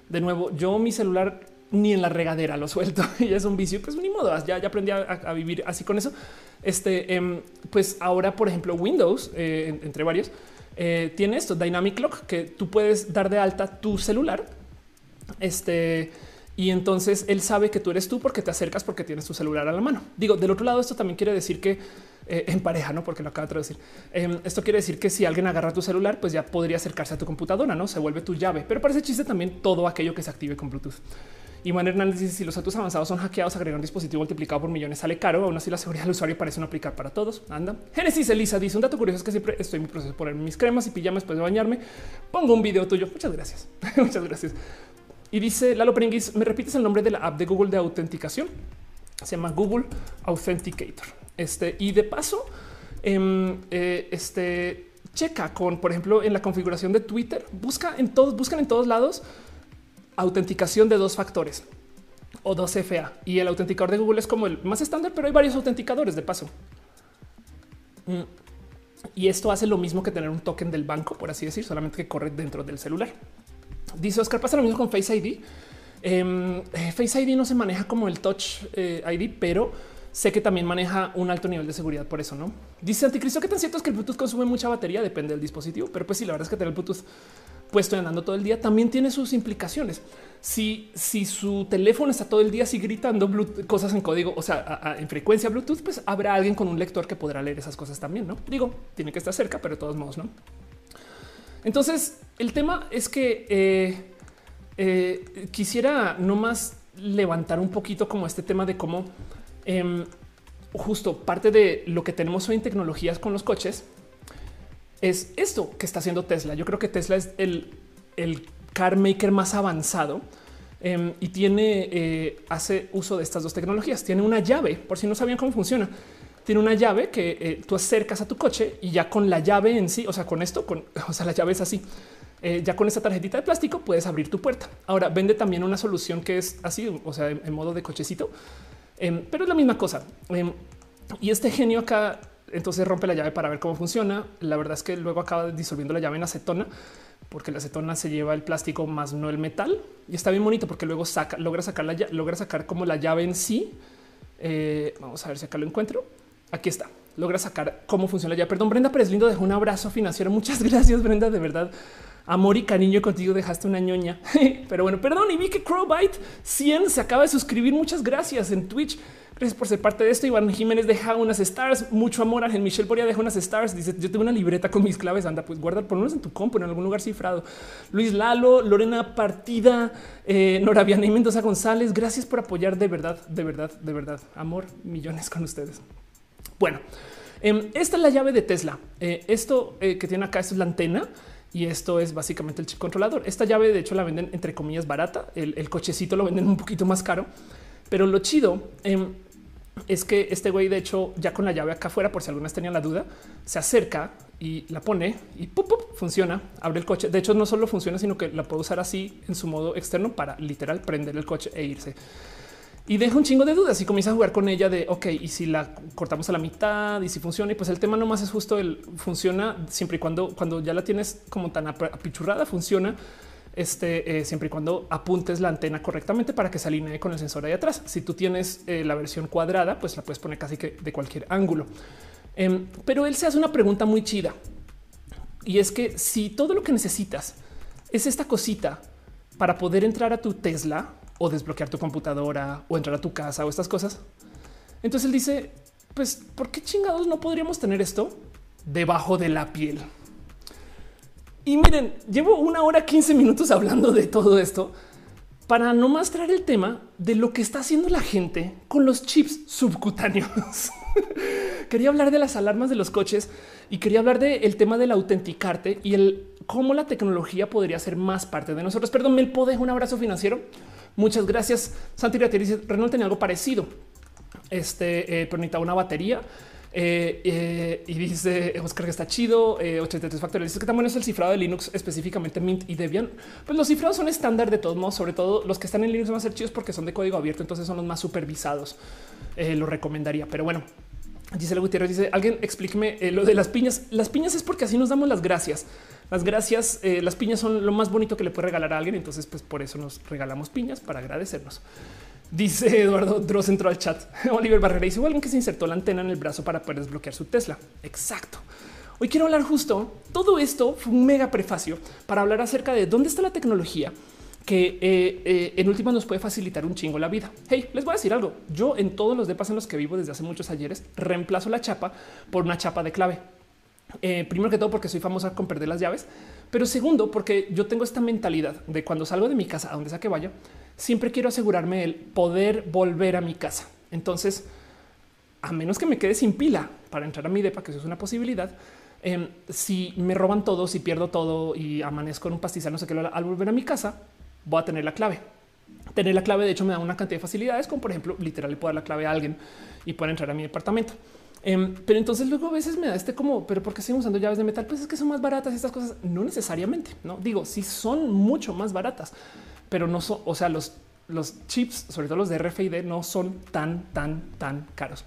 de nuevo, yo mi celular ni en la regadera lo suelto y es un vicio. Pues ni modo, ya, ya aprendí a, vivir así con eso. Este, em, pues ahora, por ejemplo, Windows, eh, entre varios, eh, tiene esto Dynamic Lock que tú puedes dar de alta tu celular. Este y entonces él sabe que tú eres tú porque te acercas porque tienes tu celular a la mano. Digo, del otro lado, esto también quiere decir que eh, en pareja, no porque lo acaba de traducir. Em, esto quiere decir que si alguien agarra tu celular, pues ya podría acercarse a tu computadora, no se vuelve tu llave. Pero para ese chiste también todo aquello que se active con Bluetooth. Juan Hernández dice si los datos avanzados son hackeados, agregar un dispositivo multiplicado por millones sale caro. Aún así, la seguridad del usuario parece no aplicar para todos. Anda. Génesis Elisa dice un dato curioso es que siempre estoy en mi proceso de poner mis cremas y pijamas después de bañarme. Pongo un video tuyo. Muchas gracias. Muchas gracias. Y dice Lalo Pringis, ¿me repites el nombre de la app de Google de autenticación? Se llama Google Authenticator. Este, y de paso, em, eh, este, checa con, por ejemplo, en la configuración de Twitter, busca en todos, buscan en todos lados autenticación de dos factores o dos FA. Y el autenticador de Google es como el más estándar, pero hay varios autenticadores de paso. Mm. Y esto hace lo mismo que tener un token del banco, por así decir, solamente que corre dentro del celular. Dice Oscar, pasa lo mismo con Face ID. Em, eh, Face ID no se maneja como el Touch eh, ID, pero sé que también maneja un alto nivel de seguridad por eso, ¿no? Dice Anticristo que tan cierto es que el Bluetooth consume mucha batería, depende del dispositivo, pero pues sí, la verdad es que tener el Bluetooth puesto y andando todo el día también tiene sus implicaciones. Si, si su teléfono está todo el día así gritando cosas en código, o sea, en frecuencia Bluetooth, pues habrá alguien con un lector que podrá leer esas cosas también, ¿no? Digo, tiene que estar cerca, pero de todos modos, ¿no? Entonces, el tema es que eh, eh, quisiera nomás levantar un poquito como este tema de cómo em, justo parte de lo que tenemos hoy en tecnologías con los coches es esto que está haciendo Tesla. Yo creo que Tesla es el, car maker más avanzado em, y tiene, eh, hace uso de estas dos tecnologías. Tiene una llave, por si no sabían cómo funciona tiene una llave que eh, tú acercas a tu coche y ya con la llave en sí, o sea, con esto, con, o sea, la llave es así. Eh, ya con esta tarjetita de plástico puedes abrir tu puerta. Ahora vende también una solución que es así, o sea, en, modo de cochecito, em, pero es la misma cosa. Em, y este genio acá entonces rompe la llave para ver cómo funciona. La verdad es que luego acaba disolviendo la llave en acetona porque la acetona se lleva el plástico más no el metal y está bien bonito porque luego saca, logra sacar la logra sacar como la llave en sí. Eh, vamos a ver si acá lo encuentro. Aquí está. Logra sacar cómo funciona ya. Perdón, Brenda Pérez Lindo dejó un abrazo financiero. Muchas gracias, Brenda. De verdad, amor y cariño contigo. Dejaste una ñoña, pero bueno, perdón. Y vi que Crowbite 100 se acaba de suscribir. Muchas gracias en Twitch. Gracias por ser parte de esto. Iván Jiménez deja unas stars. Mucho amor. Ángel Michel Boria deja unas stars. Dice: Yo tengo una libreta con mis claves. Anda, pues guarda, ponlos en tu compu en algún lugar cifrado. Luis Lalo, Lorena Partida, eh, Noraviana y Mendoza González. Gracias por apoyar de verdad, de verdad, de verdad. Amor, millones con ustedes. Bueno, em, esta es la llave de Tesla. Eh, esto eh, que tiene acá es la antena y esto es básicamente el chip controlador. Esta llave, de hecho, la venden entre comillas barata. El, cochecito lo venden un poquito más caro, pero lo chido em, es que este güey, de hecho, ya con la llave acá afuera, por si algunas tenían la duda, se acerca y la pone y funciona, abre el coche. De hecho, no solo funciona, sino que la puedo usar así en su modo externo para literal prender el coche e irse y deja un chingo de dudas y comienza a jugar con ella de ok, y si la cortamos a la mitad y si funciona. Y pues el tema no más es justo el funciona siempre y cuando, cuando ya la tienes como tan apichurrada, funciona este eh, siempre y cuando apuntes la antena correctamente para que se alinee con el sensor ahí atrás. Si tú tienes eh, la versión cuadrada, pues la puedes poner casi que de cualquier ángulo. Em, pero él se hace una pregunta muy chida y es que si todo lo que necesitas es esta cosita para poder entrar a tu Tesla o desbloquear tu computadora o entrar a tu casa o estas cosas. Entonces él dice, pues, ¿por qué chingados no podríamos tener esto debajo de la piel? Y miren, llevo una hora 15 minutos hablando de todo esto para no más traer el tema de lo que está haciendo la gente con los chips subcutáneos. quería hablar de las alarmas de los coches y quería hablar del tema del autenticarte y el cómo la tecnología podría ser más parte de nosotros. Perdón, me el un abrazo financiero. Muchas gracias. Santi Renault tenía algo parecido. Este, eh, pero una batería. Eh, eh, y dice Oscar que está chido. Eh, 83 factores. Dice que también es el cifrado de Linux, específicamente Mint y Debian. Pues los cifrados son estándar de todos modos, sobre todo los que están en Linux van a ser chidos porque son de código abierto, entonces son los más supervisados. Eh, lo recomendaría, pero bueno. Gisela Gutiérrez dice alguien explíqueme lo de las piñas. Las piñas es porque así nos damos las gracias. Las gracias, eh, las piñas son lo más bonito que le puede regalar a alguien. Entonces, pues por eso nos regalamos piñas para agradecernos. Dice Eduardo Dross entró al chat. Oliver Barrera dice alguien que se insertó la antena en el brazo para poder desbloquear su Tesla. Exacto. Hoy quiero hablar justo. Todo esto fue un mega prefacio para hablar acerca de dónde está la tecnología que eh, eh, en última nos puede facilitar un chingo la vida. Hey, les voy a decir algo. Yo en todos los depas en los que vivo desde hace muchos ayeres reemplazo la chapa por una chapa de clave. Eh, primero que todo porque soy famosa con perder las llaves, pero segundo porque yo tengo esta mentalidad de cuando salgo de mi casa, a donde sea que vaya, siempre quiero asegurarme el poder volver a mi casa. Entonces, a menos que me quede sin pila para entrar a mi depa, que eso es una posibilidad, em, si me roban todo, si pierdo todo y amanezco en un pastizal, no sé qué, al volver a mi casa, voy a tener la clave. Tener la clave, de hecho, me da una cantidad de facilidades, como por ejemplo, literal, puedo dar la clave a alguien y pueden entrar a mi departamento. Em, pero entonces luego a veces me da este como, pero ¿por qué siguen usando llaves de metal? Pues es que son más baratas estas cosas. No necesariamente, no digo, sí son mucho más baratas, pero no son, o sea, los, los chips, sobre todo los de RFID, no son tan, tan, tan caros.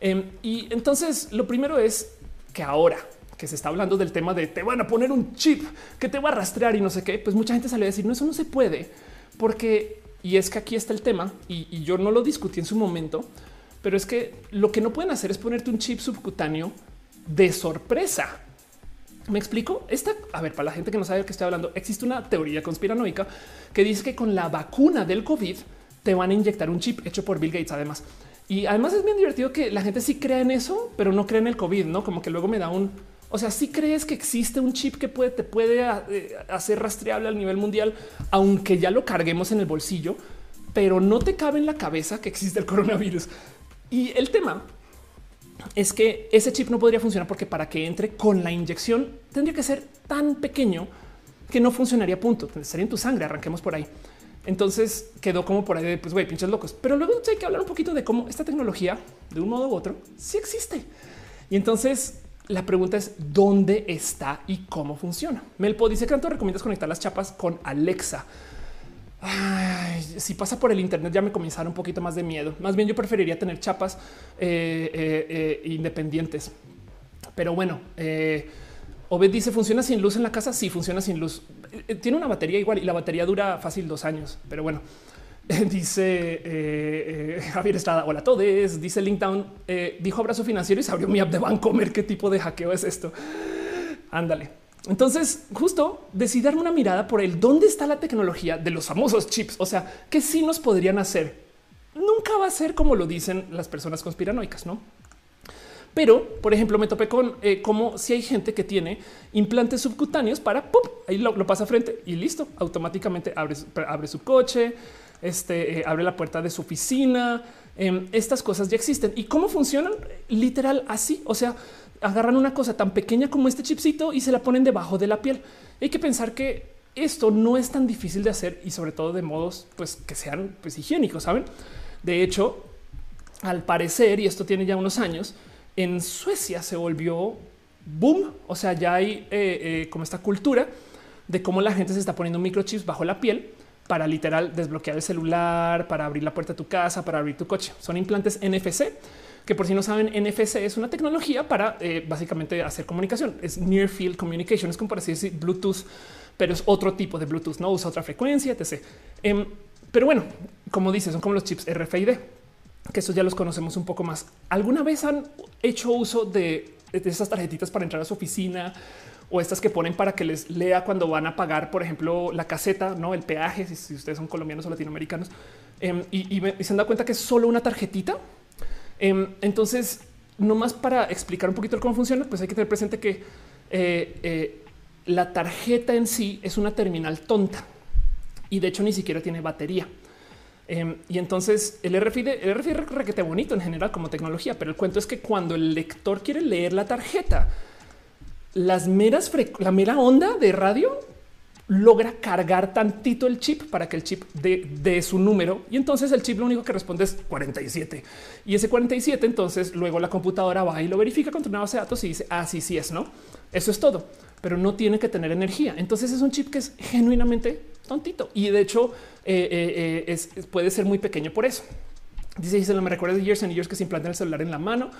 Em, y entonces lo primero es que ahora que se está hablando del tema de te van a poner un chip que te va a rastrear y no sé qué, pues mucha gente sale a decir no, eso no se puede porque y es que aquí está el tema y, yo no lo discutí en su momento, pero es que lo que no pueden hacer es ponerte un chip subcutáneo de sorpresa. Me explico. Esta, a ver, para la gente que no sabe de qué estoy hablando, existe una teoría conspiranoica que dice que con la vacuna del COVID te van a inyectar un chip hecho por Bill Gates, además. Y además es bien divertido que la gente sí crea en eso, pero no cree en el COVID, no como que luego me da un o sea, si crees que existe un chip que puede, te puede eh, hacer rastreable al nivel mundial, aunque ya lo carguemos en el bolsillo, pero no te cabe en la cabeza que existe el coronavirus. Y el tema es que ese chip no podría funcionar porque para que entre con la inyección tendría que ser tan pequeño que no funcionaría punto. Estaría en tu sangre. Arranquemos por ahí. Entonces quedó como por ahí de pues güey, pinches locos. Pero luego hay que hablar un poquito de cómo esta tecnología, de un modo u otro, sí existe. Y entonces la pregunta es dónde está y cómo funciona. Melpo dice que tanto recomiendas conectar las chapas con Alexa. Si pasa por el Internet ya me comenzará un poquito más de miedo. Más bien yo preferiría tener chapas eh, eh, eh, independientes. Pero bueno, Obed dice funciona sin luz en la casa. Sí, funciona sin luz. Tiene una batería igual y la batería dura fácil dos años. Pero bueno, dice Javier Estrada, hola a todos, dice Linkdown, dijo abrazo financiero y se abrió mi app de Bancomer, ¿qué tipo de hackeo es esto? Ándale. Entonces, justo decidí darme una mirada por el dónde está la tecnología de los famosos chips, o sea, que sí nos podrían hacer. Nunca va a ser como lo dicen las personas conspiranoicas, ¿no? Pero, por ejemplo, me topé con como si hay gente que tiene implantes subcutáneos para ¡pum! ahí lo, pasa frente y listo. Automáticamente abre, abre su coche, este, eh, abre la puerta de su oficina. Em, estas cosas ya existen. ¿Y cómo funcionan? Literal así. O sea, agarran una cosa tan pequeña como este chipcito y se la ponen debajo de la piel. Hay que pensar que esto no es tan difícil de hacer y sobre todo de modos pues, que sean pues, higiénicos, ¿saben? De hecho, al parecer, y esto tiene ya unos años, en Suecia se volvió boom. O sea, ya hay eh, eh, como esta cultura de cómo la gente se está poniendo microchips bajo la piel para literal desbloquear el celular, para abrir la puerta de tu casa, para abrir tu coche. Son implantes NFC que por si no saben, NFC es una tecnología para eh, básicamente hacer comunicación. Es Near Field Communication, es como para decir Bluetooth, pero es otro tipo de Bluetooth, no usa otra frecuencia, etc. Em, pero bueno, como dice, son como los chips RFID, que esos ya los conocemos un poco más. ¿Alguna vez han hecho uso de, esas tarjetitas para entrar a su oficina o estas que ponen para que les lea cuando van a pagar, por ejemplo, la caseta, no el peaje, si, ustedes son colombianos o latinoamericanos em, y, se han dado cuenta que es solo una tarjetita. Em, entonces, nomás para explicar un poquito cómo funciona, pues hay que tener presente que eh, eh, la tarjeta en sí es una terminal tonta y de hecho ni siquiera tiene batería. Em, y entonces el RFID, el RFID requete bonito en general como tecnología, pero el cuento es que cuando el lector quiere leer la tarjeta, las meras, la mera onda de radio logra cargar tantito el chip para que el chip dé su número. Y entonces el chip lo único que responde es 47 y ese 47 entonces luego la computadora va y lo verifica contra una base de datos y dice así ah, sí, es no eso es todo pero no tiene que tener energía entonces es un chip que es genuinamente tontito. Y de hecho eh, eh, eh, puede ser muy pequeño por eso. Dice dice me recuerda de years and years que se implanta el celular en la mano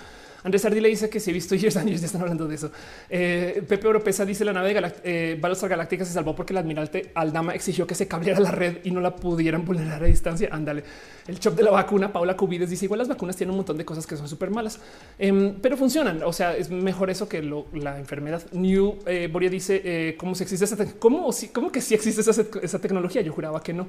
Andrés Ardi le dice que si he visto Years and ya están hablando de eso. Eh, Pepe Oropesa dice la nave de Galact eh, Galáctica se salvó porque el almirante Aldama exigió que se cableara la red y no la pudieran vulnerar a distancia. Ándale. El chop de la vacuna, Paula Cubides dice igual las vacunas tienen un montón de cosas que son súper malas, em, pero funcionan. O sea, es mejor eso que la enfermedad. New eh, Boria dice eh, cómo se existe esa, cómo, cómo que sí existe esa, esa tecnología. Yo juraba que no.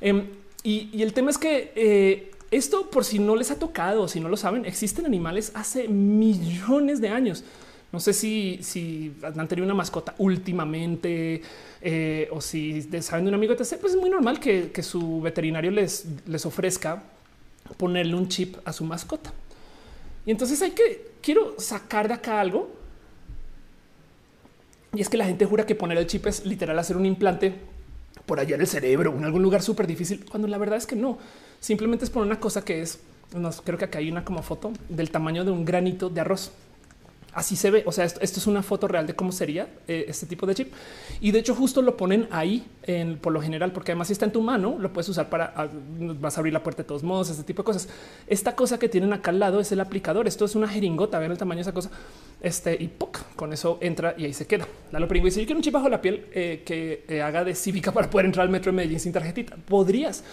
Em, y, el tema es que esto, por si no les ha tocado, si no lo saben, existen animales hace millones de años. No sé si, si han tenido una mascota últimamente eh, o si saben de un amigo, etc. Pues es muy normal que, su veterinario les, les ofrezca ponerle un chip a su mascota. Y entonces hay que quiero sacar de acá algo. Y es que la gente jura que poner el chip es literal hacer un implante por allá en el cerebro, en algún lugar súper difícil, cuando la verdad es que no. Simplemente es por una cosa que es, creo que acá hay una como foto del tamaño de un granito de arroz. Así se ve. O sea, esto, es una foto real de cómo sería eh, este tipo de chip. Y de hecho, justo lo ponen ahí en, por lo general, porque además si está en tu mano, lo puedes usar para ah, vas a abrir la puerta de todos modos, este tipo de cosas. Esta cosa que tienen acá al lado es el aplicador. Esto es una jeringota. Vean el tamaño de esa cosa. Este y con eso entra y ahí se queda. Lalo Pringo dice: Yo quiero un chip bajo la piel eh, que eh, haga de cívica para poder entrar al metro de Medellín sin tarjetita. Podrías.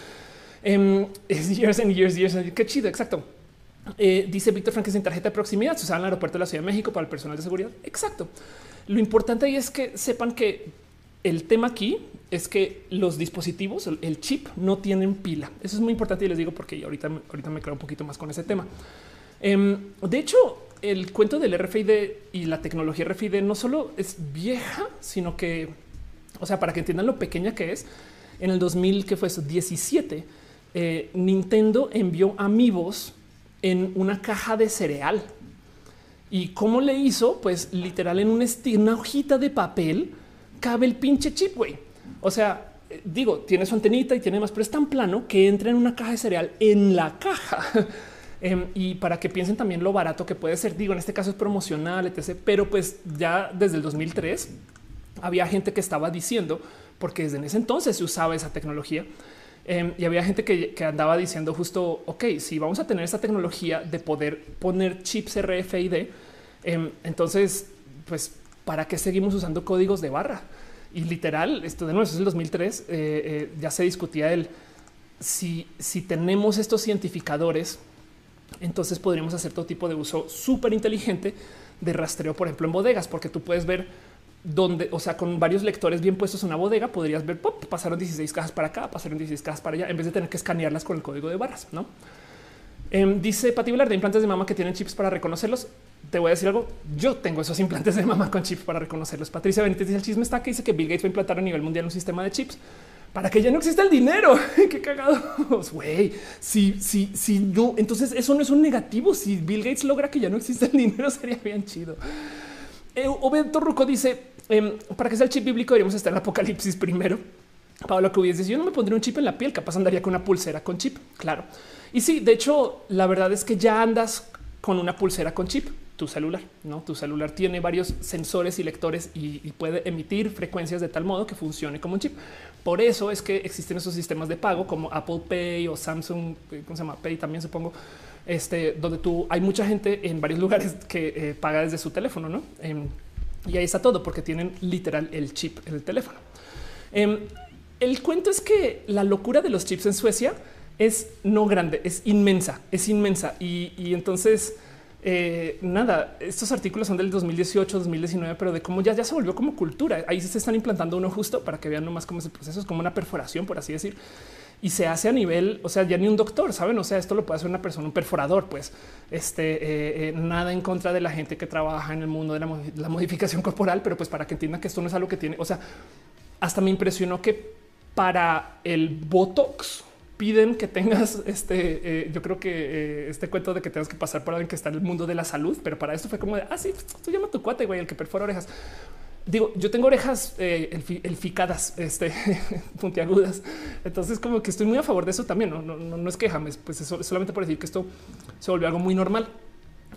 Um, years and years, years. Qué chido. Exacto. Eh, dice Víctor Frank sin tarjeta de proximidad se usa en el aeropuerto de la Ciudad de México para el personal de seguridad. Exacto. Lo importante ahí es que sepan que el tema aquí es que los dispositivos, el chip no tienen pila. Eso es muy importante y les digo porque ahorita, ahorita me creo un poquito más con ese tema. Em, de hecho, el cuento del RFID y la tecnología RFID no solo es vieja, sino que, o sea, para que entiendan lo pequeña que es, en el 2000, que fue eso, 17, eh, Nintendo envió amigos en una caja de cereal. ¿Y cómo le hizo? Pues literal en una hojita de papel cabe el pinche chip. O sea, eh, digo, tiene su antenita y tiene más, pero es tan plano que entra en una caja de cereal en la caja. Em, y para que piensen también lo barato que puede ser, digo, en este caso es promocional, etc. Pero pues ya desde el 2003 había gente que estaba diciendo, porque desde ese entonces se usaba esa tecnología, Em, y había gente que, andaba diciendo justo, ok, si vamos a tener esta tecnología de poder poner chips RFID, em, entonces, pues, ¿para qué seguimos usando códigos de barra? Y literal, esto de nuevo es el 2003, eh, eh, ya se discutía el si, si tenemos estos identificadores, entonces podríamos hacer todo tipo de uso súper inteligente de rastreo, por ejemplo, en bodegas, porque tú puedes ver donde, o sea, con varios lectores bien puestos en una bodega, podrías ver, pop, pasaron 16 cajas para acá, pasaron 16 cajas para allá, en vez de tener que escanearlas con el código de barras, ¿no? Em, dice Pati de implantes de mama que tienen chips para reconocerlos. Te voy a decir algo. Yo tengo esos implantes de mama con chips para reconocerlos. Patricia Benítez dice el chisme está que dice que Bill Gates va a implantar a nivel mundial un sistema de chips para que ya no exista el dinero. Qué cagado. Güey, si, si, si no, entonces eso no es un negativo. Si Bill Gates logra que ya no exista el dinero, sería bien chido. Eh, Obedo Ruco dice em, para que sea el chip bíblico deberíamos estar en apocalipsis primero. Pablo que hubiese yo no me pondría un chip en la piel, capaz andaría con una pulsera con chip. Claro. Y sí, de hecho, la verdad es que ya andas con una pulsera con chip, tu celular, no? Tu celular tiene varios sensores y lectores y, puede emitir frecuencias de tal modo que funcione como un chip. Por eso es que existen esos sistemas de pago como Apple Pay o Samsung, eh, ¿cómo se llama? Pay también supongo este, donde tú hay mucha gente en varios lugares que eh, paga desde su teléfono, ¿no? Em, y ahí está todo porque tienen literal el chip en el teléfono. Em, el cuento es que la locura de los chips en Suecia es no grande, es inmensa, es inmensa. Y, entonces, eh, nada, estos artículos son del 2018, 2019, pero de cómo ya, ya se volvió como cultura. Ahí se están implantando uno justo para que vean nomás cómo es el proceso, es como una perforación, por así decir y se hace a nivel, o sea, ya ni un doctor, saben? O sea, esto lo puede hacer una persona, un perforador, pues este eh, eh, nada en contra de la gente que trabaja en el mundo de la, modificación corporal, pero pues para que entiendan que esto no es algo que tiene. O sea, hasta me impresionó que para el botox piden que tengas este. Eh, yo creo que este cuento de que tengas que pasar por alguien que está en el mundo de la salud, pero para esto fue como de ah, sí, tú llama tu cuate, güey, el que perfora orejas digo, yo tengo orejas eh, elficadas, este, puntiagudas. Entonces, como que estoy muy a favor de eso también. No, es quejame, pues solamente por decir que esto se volvió algo muy normal.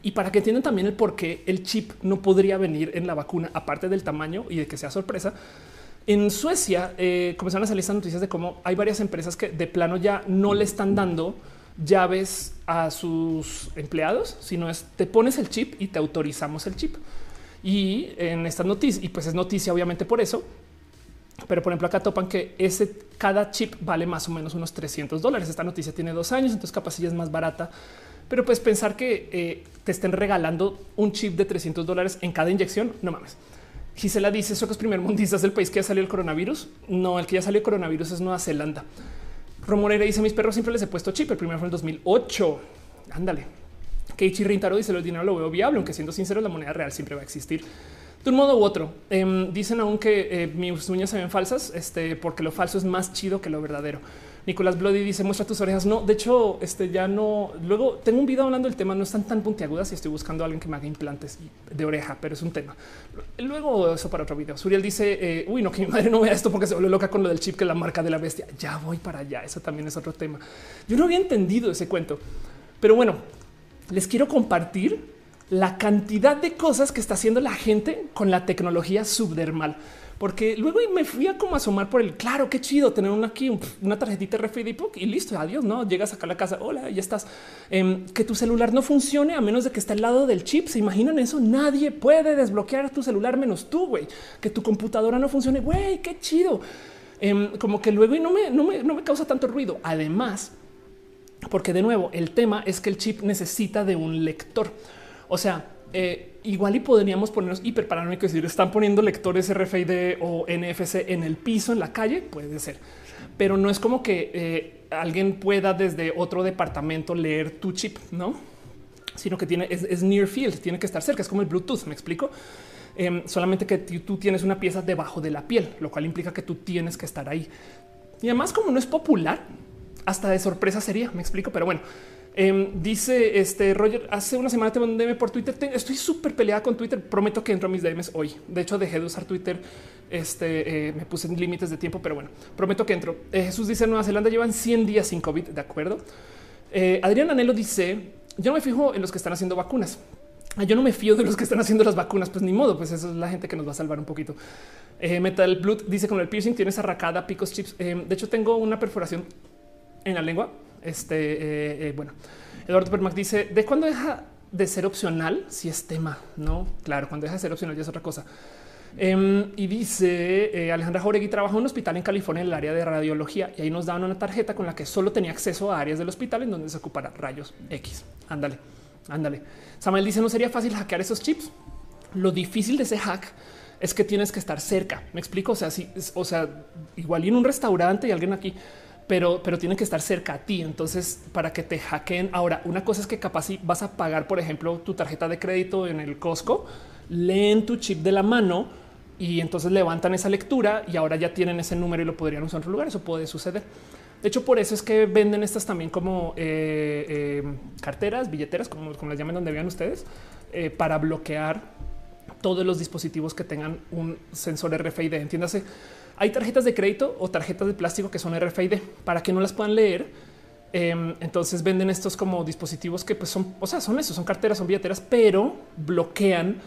Y para que entiendan también el por qué el chip no podría venir en la vacuna, aparte del tamaño y de que sea sorpresa. En Suecia eh, comenzaron a salir estas noticias de cómo hay varias empresas que de plano ya no le están dando llaves a sus empleados, sino es te pones el chip y te autorizamos el chip. Y en estas noticias, y pues es noticia obviamente por eso, pero por ejemplo acá topan que ese cada chip vale más o menos unos 300 dólares. Esta noticia tiene dos años, entonces capaz ya es más barata. Pero pues pensar que eh, te estén regalando un chip de 300 dólares en cada inyección, no mames. Gisela dice, ¿eso que es primer mundistas del país que ya salió el coronavirus? No, el que ya salió el coronavirus es Nueva Zelanda. Romorera dice, mis perros siempre les he puesto chip, el primero fue en 2008. Ándale. Keiichi Rintaro dice, el dinero lo veo viable, aunque siendo sincero, la moneda real siempre va a existir de un modo u otro. Em, dicen aún que eh, mis uñas se ven falsas, este, porque lo falso es más chido que lo verdadero. Nicolás Bloody dice muestra tus orejas. No, de hecho, este ya no. Luego tengo un video hablando del tema. No están tan puntiagudas y estoy buscando a alguien que me haga implantes de oreja, pero es un tema. Luego eso para otro video. Suriel dice eh, uy, no, que mi madre no vea esto porque se vuelve loca con lo del chip que es la marca de la bestia. Ya voy para allá. Eso también es otro tema. Yo no había entendido ese cuento, pero bueno, les quiero compartir la cantidad de cosas que está haciendo la gente con la tecnología subdermal. Porque luego me fui a como asomar por el claro, qué chido tener una aquí, una tarjetita RFID y listo, adiós, no llegas acá a la casa. Hola, ya estás. Em, que tu celular no funcione a menos de que esté al lado del chip. Se imaginan eso. Nadie puede desbloquear tu celular menos tú, güey. Que tu computadora no funcione. Güey, qué chido. Em, como que luego y no me, no me, no me causa tanto ruido. Además, porque de nuevo, el tema es que el chip necesita de un lector. O sea, eh, igual y podríamos ponernos hiper paranoicos y decir están poniendo lectores RFID o NFC en el piso, en la calle, puede ser, pero no es como que eh, alguien pueda desde otro departamento leer tu chip, no? Sino que tiene es, near field, tiene que estar cerca. Es como el Bluetooth. Me explico. Em, solamente que tú tienes una pieza debajo de la piel, lo cual implica que tú tienes que estar ahí. Y además, como no es popular, hasta de sorpresa sería. Me explico, pero bueno, Em, dice este Roger, hace una semana te mandé DM por Twitter. estoy súper peleada con Twitter. Prometo que entro a mis DMs hoy. De hecho, dejé de usar Twitter. Este eh, me puse en límites de tiempo, pero bueno, prometo que entro. Eh, Jesús dice Nueva Zelanda llevan 100 días sin COVID. De acuerdo. Eh, Adrián Anelo dice yo no me fijo en los que están haciendo vacunas. Ah, yo no me fío de los que están haciendo las vacunas, pues ni modo, pues eso es la gente que nos va a salvar un poquito. Metal Blood dice con el piercing tienes arracada, picos, chips. de hecho, tengo una perforación en la lengua este, eh, eh, bueno, Eduardo Permac dice, ¿de cuándo deja de ser opcional? Si es tema, ¿no? Claro, cuando deja de ser opcional ya es otra cosa. Em, y dice eh, Alejandra Jauregui trabajó en un hospital en California en el área de radiología y ahí nos daban una tarjeta con la que solo tenía acceso a áreas del hospital en donde se ocupara rayos X. Ándale, ándale. Samuel dice no sería fácil hackear esos chips. Lo difícil de ese hack es que tienes que estar cerca. Me explico. O sea, si, o sea, igual y en un restaurante y alguien aquí pero, pero tienen que estar cerca a ti. Entonces, para que te hackeen. Ahora, una cosa es que capaz si vas a pagar, por ejemplo, tu tarjeta de crédito en el Costco, leen tu chip de la mano y entonces levantan esa lectura y ahora ya tienen ese número y lo podrían usar en otro lugar. Eso puede suceder. De hecho, por eso es que venden estas también como eh, eh, carteras, billeteras, como, como, las llamen donde vean ustedes, eh, para bloquear todos los dispositivos que tengan un sensor RFID. Entiéndase, hay tarjetas de crédito o tarjetas de plástico que son RFID para que no las puedan leer. Em, entonces venden estos como dispositivos que pues son, o sea, son esos, son carteras, son billeteras, pero bloquean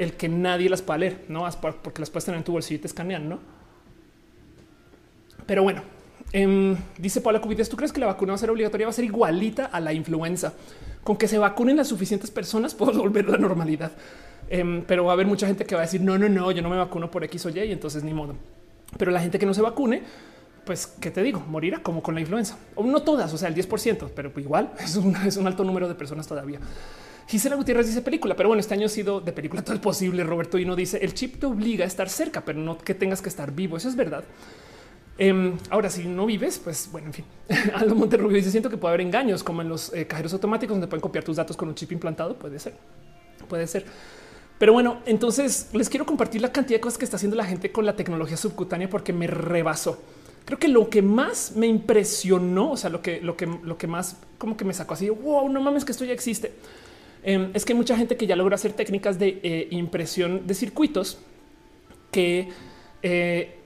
el que nadie las pueda leer, no porque las puedes tener en tu bolsillo y te escanean, no? Pero bueno, em, dice Paula Cubides, ¿tú crees que la vacuna va a ser obligatoria? Va a ser igualita a la influenza. Con que se vacunen las suficientes personas, puedo volver a la normalidad. Em, pero va a haber mucha gente que va a decir, no, no, no, yo no me vacuno por X o Y, y entonces ni modo. Pero la gente que no se vacune, pues, ¿qué te digo? Morirá como con la influenza. O no todas, o sea, el 10%, pero igual es un, alto número de personas todavía. Gisela Gutiérrez dice película, pero bueno, este año ha sido de película todo es posible. Roberto y no dice el chip te obliga a estar cerca, pero no que tengas que estar vivo. Eso es verdad. Em, ahora, si no vives, pues bueno, en fin. Aldo Monterrubio dice siento que puede haber engaños como en los eh, cajeros automáticos donde pueden copiar tus datos con un chip implantado. Puede ser, puede ser. Pero bueno, entonces les quiero compartir la cantidad de cosas que está haciendo la gente con la tecnología subcutánea porque me rebasó. Creo que lo que más me impresionó, o sea, lo que, lo que, lo que más como que me sacó así, wow, no mames que esto ya existe, em, es que hay mucha gente que ya logra hacer técnicas de eh, impresión de circuitos que, eh,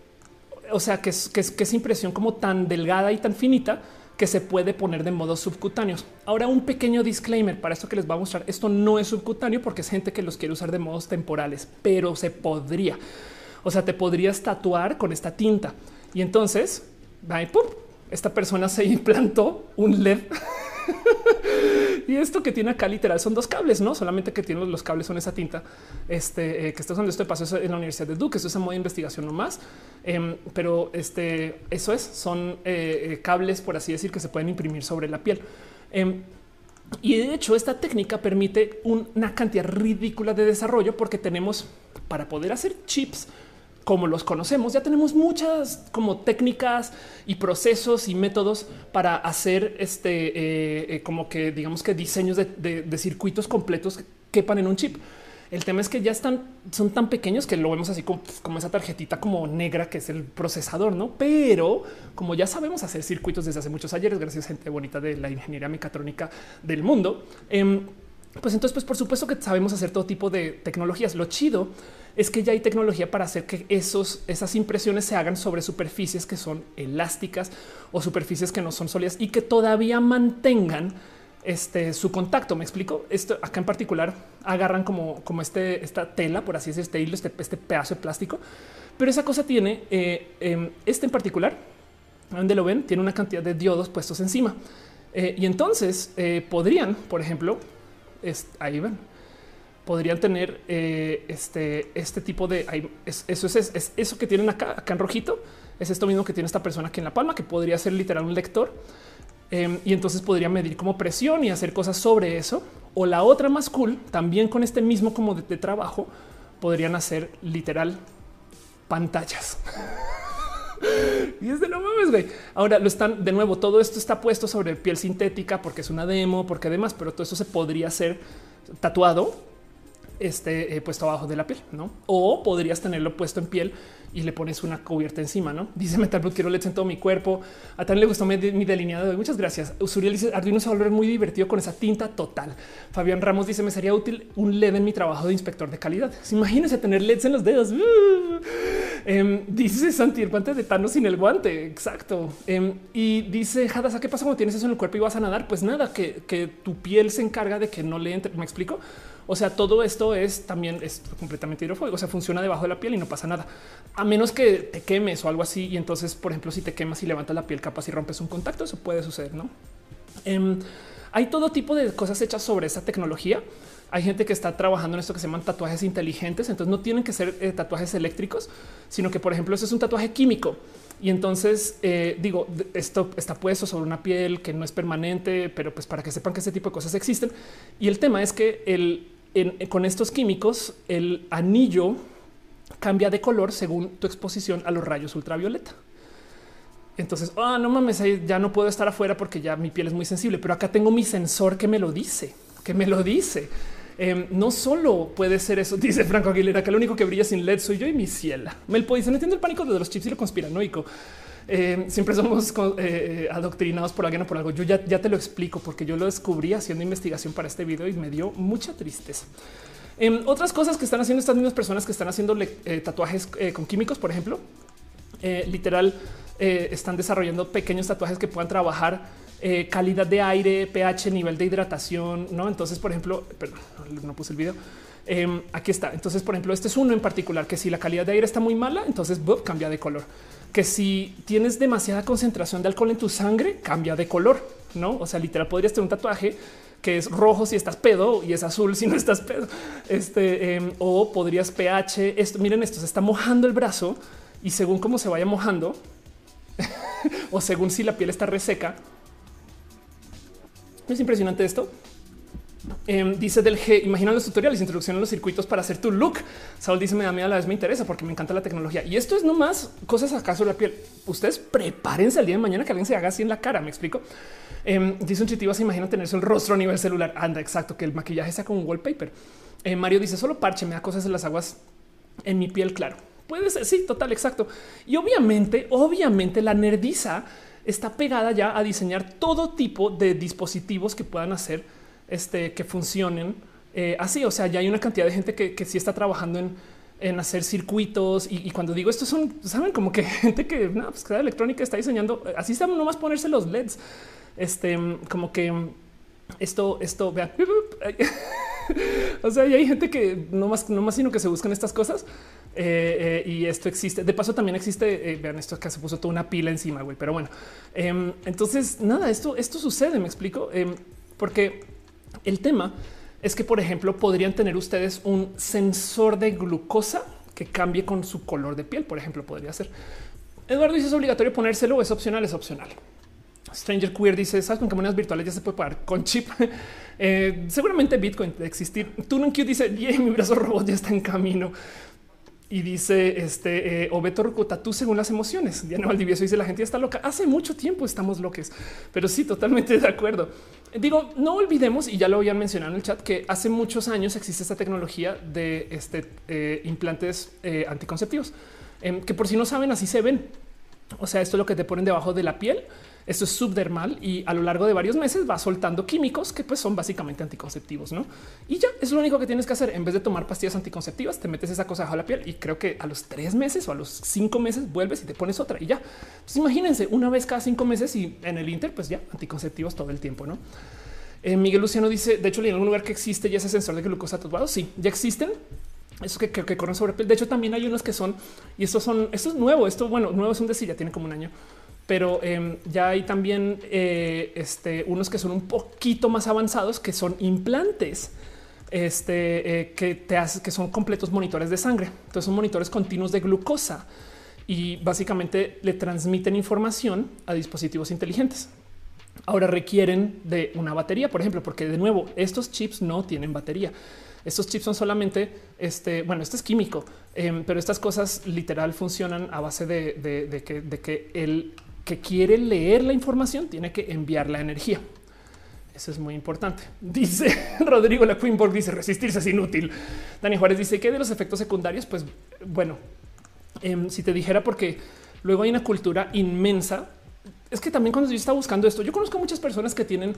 o sea, que que es impresión como tan delgada y tan finita que se puede poner de modo subcutáneos. Ahora un pequeño disclaimer para esto que les va a mostrar. Esto no es subcutáneo porque es gente que los quiere usar de modos temporales, pero se podría. O sea, te podrías tatuar con esta tinta y entonces esta persona se implantó un LED y esto que tiene acá literal son dos cables, no solamente que tienen los cables son esa tinta. Este eh, que está usando este paso en la Universidad de Duke. Esto es a modo de investigación nomás, em, pero este eso es, son eh, eh, cables, por así decir, que se pueden imprimir sobre la piel. Em, y de hecho, esta técnica permite una cantidad ridícula de desarrollo porque tenemos para poder hacer chips como los conocemos, ya tenemos muchas como técnicas y procesos y métodos para hacer este eh, eh, como que digamos que diseños de, circuitos completos que quepan en un chip. El tema es que ya están, son tan pequeños que lo vemos así como, como, esa tarjetita como negra que es el procesador, no? Pero como ya sabemos hacer circuitos desde hace muchos ayeres, gracias a gente bonita de la ingeniería mecatrónica del mundo, em, pues entonces, pues por supuesto que sabemos hacer todo tipo de tecnologías. Lo chido es que ya hay tecnología para hacer que esos, esas impresiones se hagan sobre superficies que son elásticas o superficies que no son sólidas y que todavía mantengan este, su contacto. Me explico esto acá en particular. Agarran como, como este, esta tela, por así decirlo, este hilo, este, este, pedazo de plástico, pero esa cosa tiene eh, em, este en particular, donde lo ven, tiene una cantidad de diodos puestos encima. Eh, y entonces eh, podrían, por ejemplo, ahí ven, podrían tener eh, este, este tipo de eso es, eso que tienen acá, acá en rojito. Es esto mismo que tiene esta persona aquí en la palma, que podría ser literal un lector. Em, y entonces podría medir como presión y hacer cosas sobre eso. O la otra más cool, también con este mismo como de, trabajo, podrían hacer literal pantallas. y es de no mames, güey. Ahora lo están de nuevo. Todo esto está puesto sobre piel sintética porque es una demo, porque además, pero todo eso se podría hacer tatuado este, eh, puesto abajo de la piel, ¿no? O podrías tenerlo puesto en piel y le pones una cubierta encima, ¿no? Dice Metal quiero LEDs en todo mi cuerpo. A Tan le gustó mi, delineado. Muchas gracias. Usuriel dice Arduino se va a volver muy divertido con esa tinta total. Fabián Ramos dice me sería útil un LED en mi trabajo de inspector de calidad. Imagínense tener LEDs en los dedos. Em, dice Santi el de Thanos sin el guante. Exacto. Em, y dice Hadas, ¿qué pasa cuando tienes eso en el cuerpo y vas a nadar? Pues nada, que tu piel se encarga de que no le entre. Me explico. O sea, todo esto es también es completamente hidrofóbico. O sea, funciona debajo de la piel y no pasa nada, a menos que te quemes o algo así. Y entonces, por ejemplo, si te quemas y levantas la piel, capaz y rompes un contacto, eso puede suceder. No em, hay todo tipo de cosas hechas sobre esta tecnología. Hay gente que está trabajando en esto que se llaman tatuajes inteligentes. Entonces no tienen que ser eh, tatuajes eléctricos, sino que, por ejemplo, eso es un tatuaje químico. Y entonces eh, digo, esto está puesto sobre una piel que no es permanente, pero pues para que sepan que ese tipo de cosas existen. Y el tema es que el, con estos químicos, el anillo cambia de color según tu exposición a los rayos ultravioleta. Entonces, ah, no mames, ya no puedo estar afuera porque ya mi piel es muy sensible, pero acá tengo mi sensor que me lo dice, que me lo dice. Em, no solo puede ser eso, dice Franco Aguilera, que lo único que brilla sin LED soy yo y mi ciela. Melpo dice, no entiendo el pánico de los chips y lo conspiranoico. Em, siempre somos eh, adoctrinados por alguien o por algo. Yo ya, te lo explico porque yo lo descubrí haciendo investigación para este video y me dio mucha tristeza. Em, otras cosas que están haciendo estas mismas personas que están haciendo eh, tatuajes eh, con químicos, por ejemplo, literal, están desarrollando pequeños tatuajes que puedan trabajar eh, calidad de aire, pH, nivel de hidratación, ¿no? Entonces, por ejemplo, perdón, no puse el video. Em, aquí está. Entonces, por ejemplo, este es uno en particular que si la calidad de aire está muy mala, entonces cambia de color. Que si tienes demasiada concentración de alcohol en tu sangre, cambia de color, no? O sea, literal podrías tener un tatuaje que es rojo si estás pedo y es azul si no estás pedo. Este em, o podrías pH. Esto miren, esto se está mojando el brazo y según cómo se vaya mojando o según si la piel está reseca, es impresionante esto. Em, dice del G, imagina los tutoriales, introducción a los circuitos para hacer tu look. Saul dice, me da miedo a la vez me interesa porque me encanta la tecnología. Y esto es nomás cosas acá sobre la piel. Ustedes prepárense el día de mañana que alguien se haga así en la cara, me explico. Em, dice un chitivo, se imagina tenerse el rostro a nivel celular. Anda, exacto, que el maquillaje sea como un wallpaper. Eh, Mario dice, solo parche, me da cosas en las aguas en mi piel, claro. Puede ser, sí, total, exacto. Y obviamente, obviamente la nerdiza está pegada ya a diseñar todo tipo de dispositivos que puedan hacer este, que funcionen eh, así. O sea, ya hay una cantidad de gente que, sí está trabajando en, hacer circuitos. Y, cuando digo esto, son, saben, como que gente que no, pues, electrónica está diseñando así, está nomás ponerse los LEDs. Este, como que esto, esto, vean. o sea, y hay gente que no más, no más sino que se buscan estas cosas Eh, eh, y esto existe. De paso, también existe. Eh, vean, esto acá se puso toda una pila encima, güey. Pero bueno, em, entonces nada, esto, esto sucede. Me explico em, porque el tema es que, por ejemplo, podrían tener ustedes un sensor de glucosa que cambie con su color de piel. Por ejemplo, podría ser. Eduardo dice es obligatorio ponérselo es opcional, es opcional. Stranger Queer dice, ¿sabes con qué monedas virtuales ya se puede pagar con chip? seguramente Bitcoin de existir. Tununq dice, bien, mi brazo robot ya está en camino. Y dice este eh, Obeto tú según las emociones. Diana Valdivieso dice la gente ya está loca. Hace mucho tiempo estamos loques, pero sí, totalmente de acuerdo. Digo, no olvidemos, y ya lo habían mencionado en el chat, que hace muchos años existe esta tecnología de este, eh, implantes eh, anticonceptivos, em, que por si no saben, así se ven. O sea, esto es lo que te ponen debajo de la piel esto es subdermal y a lo largo de varios meses va soltando químicos que pues son básicamente anticonceptivos, ¿no? Y ya es lo único que tienes que hacer. En vez de tomar pastillas anticonceptivas, te metes esa cosa bajo la piel y creo que a los tres meses o a los cinco meses vuelves y te pones otra y ya. Imagínense una vez cada cinco meses y en el Inter pues ya anticonceptivos todo el tiempo, ¿no? Eh, Miguel Luciano dice, de hecho, en algún lugar que existe ya ese sensor de glucosa tatuado. Sí, ya existen. Eso que, que, corren sobre piel. De hecho, también hay unos que son, y estos son, esto es nuevo. Esto, bueno, nuevo es un decir, tiene como un año pero em, ya hay también eh, este, unos que son un poquito más avanzados, que son implantes. Este eh, que te hace que son completos monitores de sangre. Entonces son monitores continuos de glucosa y básicamente le transmiten información a dispositivos inteligentes. Ahora requieren de una batería, por ejemplo, porque de nuevo estos chips no tienen batería. Estos chips son solamente este, bueno, esto es químico, em, pero estas cosas literal funcionan a base de, que, de que el que quiere leer la información tiene que enviar la energía. Eso es muy importante. Dice Rodrigo la Queenborg, dice resistirse es inútil. Dani Juárez dice que de los efectos secundarios, pues bueno, em, si te dijera porque luego hay una cultura inmensa. Es que también cuando yo estaba buscando esto, yo conozco muchas personas que tienen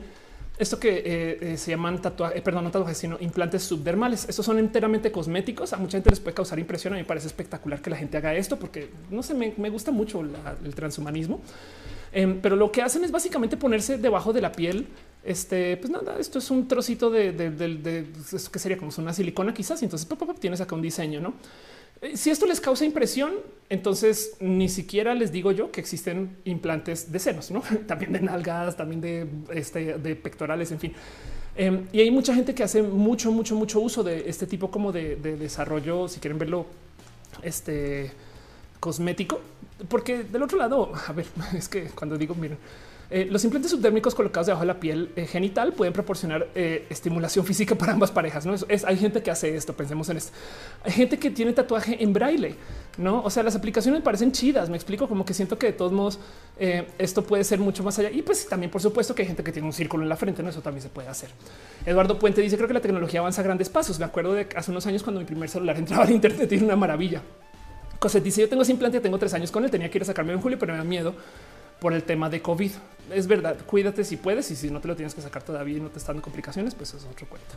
esto que eh, eh, se llaman tatuajes, eh, perdón, no tatuajes, sino implantes subdermales. Estos son enteramente cosméticos. A mucha gente les puede causar impresión. A mí me parece espectacular que la gente haga esto porque no sé, me, gusta mucho el transhumanismo. Em, pero lo que hacen es básicamente ponerse debajo de la piel. Este, pues nada, esto es un trocito de, de, que sería como una silicona, quizás. Y entonces tienes acá un diseño, no? Eh, si esto les causa impresión, entonces ni siquiera les digo yo que existen implantes de senos, ¿no? también de nalgas, también de, este, de pectorales, en fin. Em, y hay mucha gente que hace mucho, mucho, mucho uso de este tipo como de, desarrollo, si quieren verlo, este cosmético, porque del otro lado, a ver, es que cuando digo, miren, eh, los implantes subdérmicos colocados debajo de la piel eh, genital pueden proporcionar eh, estimulación física para ambas parejas. Es, hay gente que hace esto. Pensemos en esto. Hay gente que tiene tatuaje en braille, no? O sea, las aplicaciones parecen chidas. Me explico como que siento que de todos modos esto puede ser mucho más allá. Y pues también, por supuesto, que hay gente que tiene un círculo en la frente. No, eso también se puede hacer. Eduardo Puente dice: Creo que la tecnología avanza a grandes pasos. Me acuerdo de hace unos años cuando mi primer celular entraba al Internet y una maravilla. Coset dice: Yo tengo ese implante, tengo tres años con él. Tenía que ir a sacarme en julio, pero me da miedo por el tema de COVID. Es verdad, cuídate si puedes y si no te lo tienes que sacar todavía y no te están dando complicaciones, pues es otro cuento.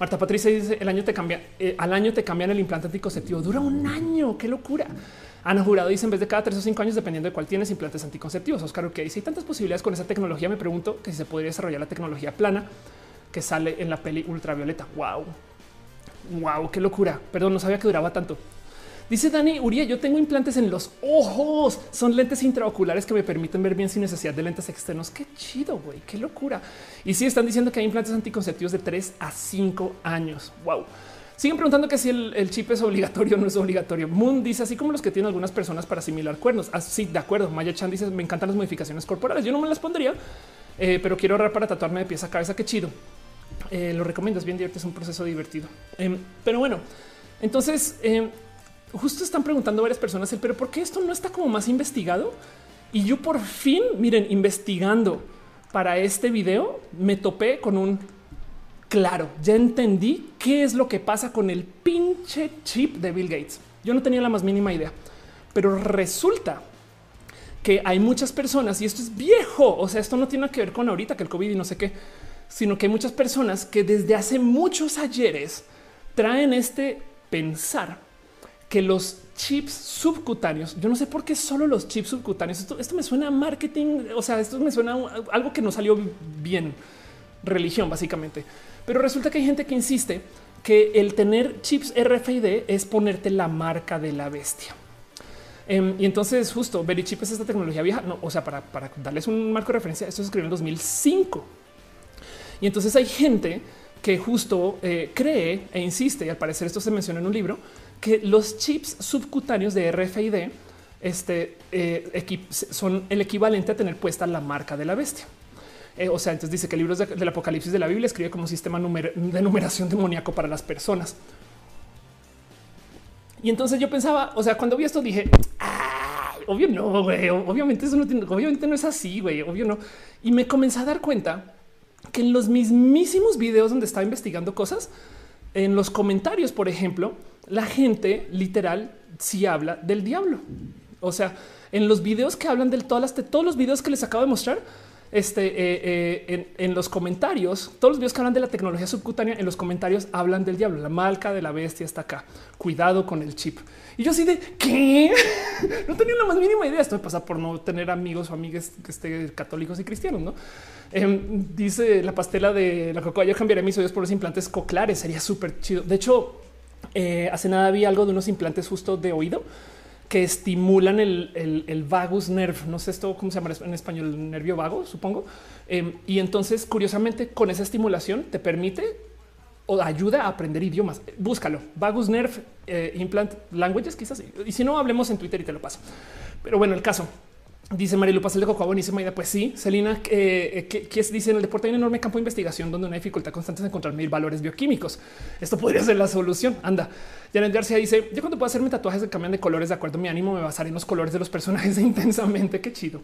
Marta Patricia dice el año te cambia, eh, al año te cambian el implante anticonceptivo. Dura un año. Qué locura. Ana Jurado dice en vez de cada tres o cinco años, dependiendo de cuál tienes implantes anticonceptivos. Oscar, que dice hay tantas posibilidades con esa tecnología. Me pregunto que si se podría desarrollar la tecnología plana que sale en la peli ultravioleta. Wow, wow, qué locura. Perdón, no sabía que duraba tanto. Dice Dani Uría, yo tengo implantes en los ojos. Son lentes intraoculares que me permiten ver bien sin necesidad de lentes externos. Qué chido, güey. Qué locura. Y sí están diciendo que hay implantes anticonceptivos de 3 a 5 años. Wow. Siguen preguntando que si el, chip es obligatorio o no es obligatorio. Moon dice así como los que tienen algunas personas para asimilar cuernos. Así ah, de acuerdo. Maya Chan dice me encantan las modificaciones corporales. Yo no me las pondría, eh, pero quiero ahorrar para tatuarme de pieza a cabeza. Qué chido. Eh, lo recomiendo. Es bien divertido. Es un proceso divertido. Em, pero bueno, entonces em, justo están preguntando varias personas, pero ¿por qué esto no está como más investigado? Y yo por fin, miren, investigando para este video, me topé con un claro, ya entendí qué es lo que pasa con el pinche chip de Bill Gates. Yo no tenía la más mínima idea, pero resulta que hay muchas personas y esto es viejo. O sea, esto no tiene que ver con ahorita que el COVID y no sé qué, sino que hay muchas personas que desde hace muchos ayeres traen este pensar que los chips subcutáneos, yo no sé por qué solo los chips subcutáneos, esto, me suena a marketing, o sea, esto me suena a algo que no salió bien, religión básicamente. Pero resulta que hay gente que insiste que el tener chips RFID es ponerte la marca de la bestia. Em, y entonces justo Verichip es esta tecnología vieja. No, o sea, para, darles un marco de referencia, esto se escribió en 2005. Y entonces hay gente que justo eh, cree e insiste, y al parecer esto se menciona en un libro, que los chips subcutáneos de RFID este, eh, son el equivalente a tener puesta la marca de la bestia. Eh, o sea, entonces dice que libros del Apocalipsis de la Biblia escribe como sistema de numeración demoníaco para las personas. Y entonces yo pensaba, o sea, cuando vi esto dije, obvio no, obviamente eso no tiene, obviamente no es así, obvio no. Y me comencé a dar cuenta que en los mismísimos videos donde estaba investigando cosas, en los comentarios, por ejemplo, la gente literal sí habla del diablo. O sea, en los videos que hablan de todas las, de todos los videos que les acabo de mostrar, este, eh, eh, en, los comentarios, todos los videos que hablan de la tecnología subcutánea, en los comentarios hablan del diablo. La marca de la bestia está acá. Cuidado con el chip. Y yo así de qué no tenía la más mínima idea. Esto me pasa por no tener amigos o amigas que estén católicos y cristianos. No em, dice la pastela de la cocoa. Yo cambiaré mis oídos por los implantes coclares. Sería súper chido. De hecho, eh, hace nada vi algo de unos implantes justo de oído que estimulan el, vagus nerve. No sé esto cómo se llama en español, nervio vago, supongo. Em, y entonces, curiosamente, con esa estimulación te permite o ayuda a aprender idiomas. Búscalo. Vagus nerve eh, implant languages, quizás. Y si no, hablemos en Twitter y te lo paso. Pero bueno, el caso. Dice Marilu Pasel de Cocoa, buenísima idea. Pues sí, Celina, eh, que, que, dice en el deporte hay un enorme campo de investigación donde una dificultad constante es encontrar mil valores bioquímicos. Esto podría ser la solución. Anda. Janet García dice: Yo cuando puedo hacerme tatuajes que cambian de colores de acuerdo a mi ánimo, me basaré en los colores de los personajes intensamente. Qué chido.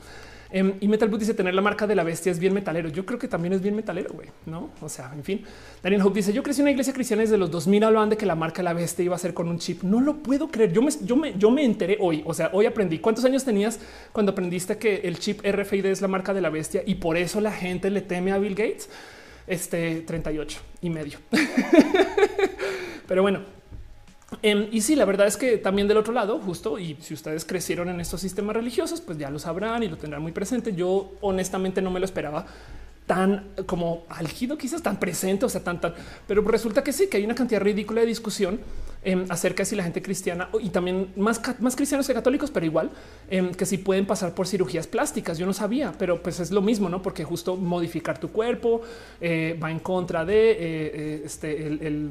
Em, y Metal Boot dice tener la marca de la bestia es bien metalero. Yo creo que también es bien metalero, güey, no? O sea, en fin. Daniel Hope dice: Yo crecí en una iglesia cristiana desde los 2000 hablaban de que la marca de la bestia iba a ser con un chip. No lo puedo creer. Yo me, yo me, yo me enteré hoy. O sea, hoy aprendí. ¿Cuántos años tenías cuando aprendiste que el chip RFID es la marca de la bestia y por eso la gente le teme a Bill Gates? Este 38 y medio. Pero bueno, Em, y sí, la verdad es que también del otro lado, justo, y si ustedes crecieron en estos sistemas religiosos, pues ya lo sabrán y lo tendrán muy presente. Yo honestamente no me lo esperaba tan como algido, quizás tan presente, o sea, tan, tan, pero resulta que sí, que hay una cantidad ridícula de discusión em, acerca de si la gente cristiana y también más, más cristianos que católicos, pero igual em, que si pueden pasar por cirugías plásticas. Yo no sabía, pero pues es lo mismo, no? Porque justo modificar tu cuerpo eh, va en contra de eh, eh, este, el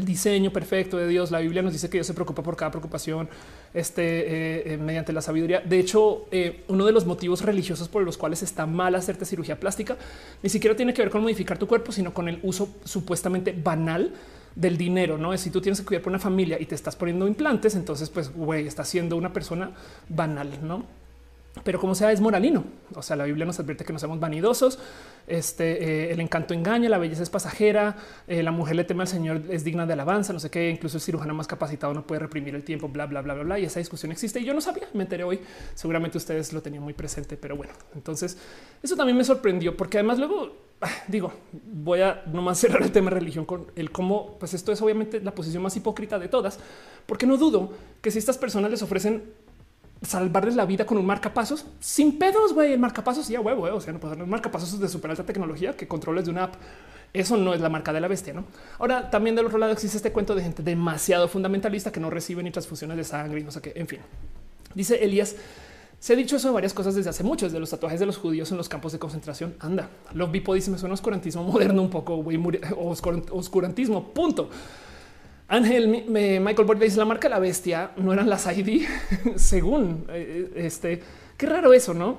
diseño perfecto de Dios. La Biblia nos dice que Dios se preocupa por cada preocupación este, eh, eh, mediante la sabiduría. De hecho, eh, uno de los motivos religiosos por los cuales está mal hacerte cirugía plástica ni siquiera tiene que ver con modificar tu cuerpo, sino con el uso supuestamente banal del dinero. No es si tú tienes que cuidar por una familia y te estás poniendo implantes, entonces, pues, güey, está siendo una persona banal, no? pero como sea es moralino. O sea, la Biblia nos advierte que no seamos vanidosos. Este eh, el encanto engaña, la belleza es pasajera, eh, la mujer le teme al Señor, es digna de alabanza, no sé qué. Incluso el cirujano más capacitado no puede reprimir el tiempo, bla, bla, bla, bla, bla. Y esa discusión existe. Y yo no sabía, me enteré hoy. Seguramente ustedes lo tenían muy presente, pero bueno, entonces eso también me sorprendió porque además luego ah, digo, voy a nomás cerrar el tema de religión con el cómo, pues esto es obviamente la posición más hipócrita de todas, porque no dudo que si estas personas les ofrecen salvarles la vida con un marcapasos sin pedos, güey. El marcapasos ya huevo, eh. o sea, no puedo marcapasos de super alta tecnología que controles de una app. Eso no es la marca de la bestia, no? Ahora también del otro lado existe este cuento de gente demasiado fundamentalista que no recibe ni transfusiones de sangre y no sé qué. En fin, dice Elías. Se ha dicho eso de varias cosas desde hace mucho, desde los tatuajes de los judíos en los campos de concentración. Anda, los Bipo dice me suena oscurantismo moderno un poco, güey, oscurantismo, punto. Ángel, Michael Borg dice la marca la bestia no eran las ID, según eh, este. Qué raro eso, no?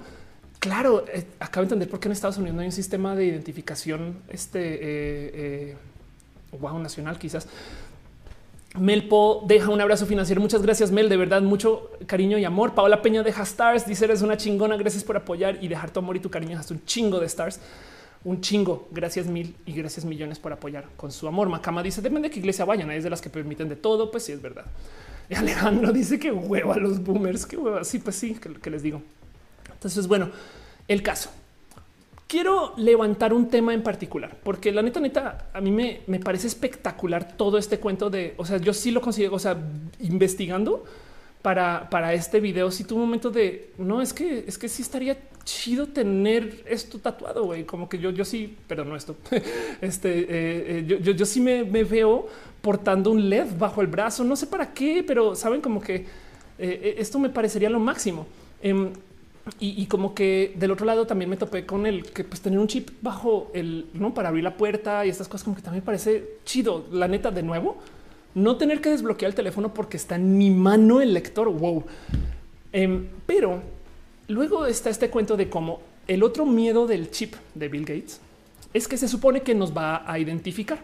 Claro, eh, acabo de entender por qué en Estados Unidos no hay un sistema de identificación este wow, eh, nacional, quizás. Melpo deja un abrazo financiero. Muchas gracias, Mel. De verdad, mucho cariño y amor. Paola Peña deja stars. Dice eres una chingona. Gracias por apoyar y dejar tu amor y tu cariño. Hasta un chingo de stars un chingo. Gracias mil y gracias millones por apoyar con su amor. Macama dice depende de qué iglesia vayan. Es de las que permiten de todo. Pues sí, es verdad. Y Alejandro dice que hueva los boomers. Qué hueva. Sí, pues sí, que, les digo. Entonces, bueno, el caso. Quiero levantar un tema en particular, porque la neta, neta, a mí me, me parece espectacular todo este cuento de, o sea, yo sí lo consigo, o sea, investigando, para, para este video, si tu momento de no es que es que sí estaría chido tener esto tatuado, güey. Como que yo, yo sí, pero no esto. Este eh, eh, yo, yo, yo, sí me, me, veo portando un LED bajo el brazo. No sé para qué, pero saben como que eh, esto me parecería lo máximo. Eh, y, y, como que del otro lado también me topé con el que pues tener un chip bajo el no para abrir la puerta y estas cosas como que también parece chido. La neta, de nuevo, no tener que desbloquear el teléfono porque está en mi mano el lector. Wow. Eh, pero luego está este cuento de cómo el otro miedo del chip de Bill Gates es que se supone que nos va a identificar.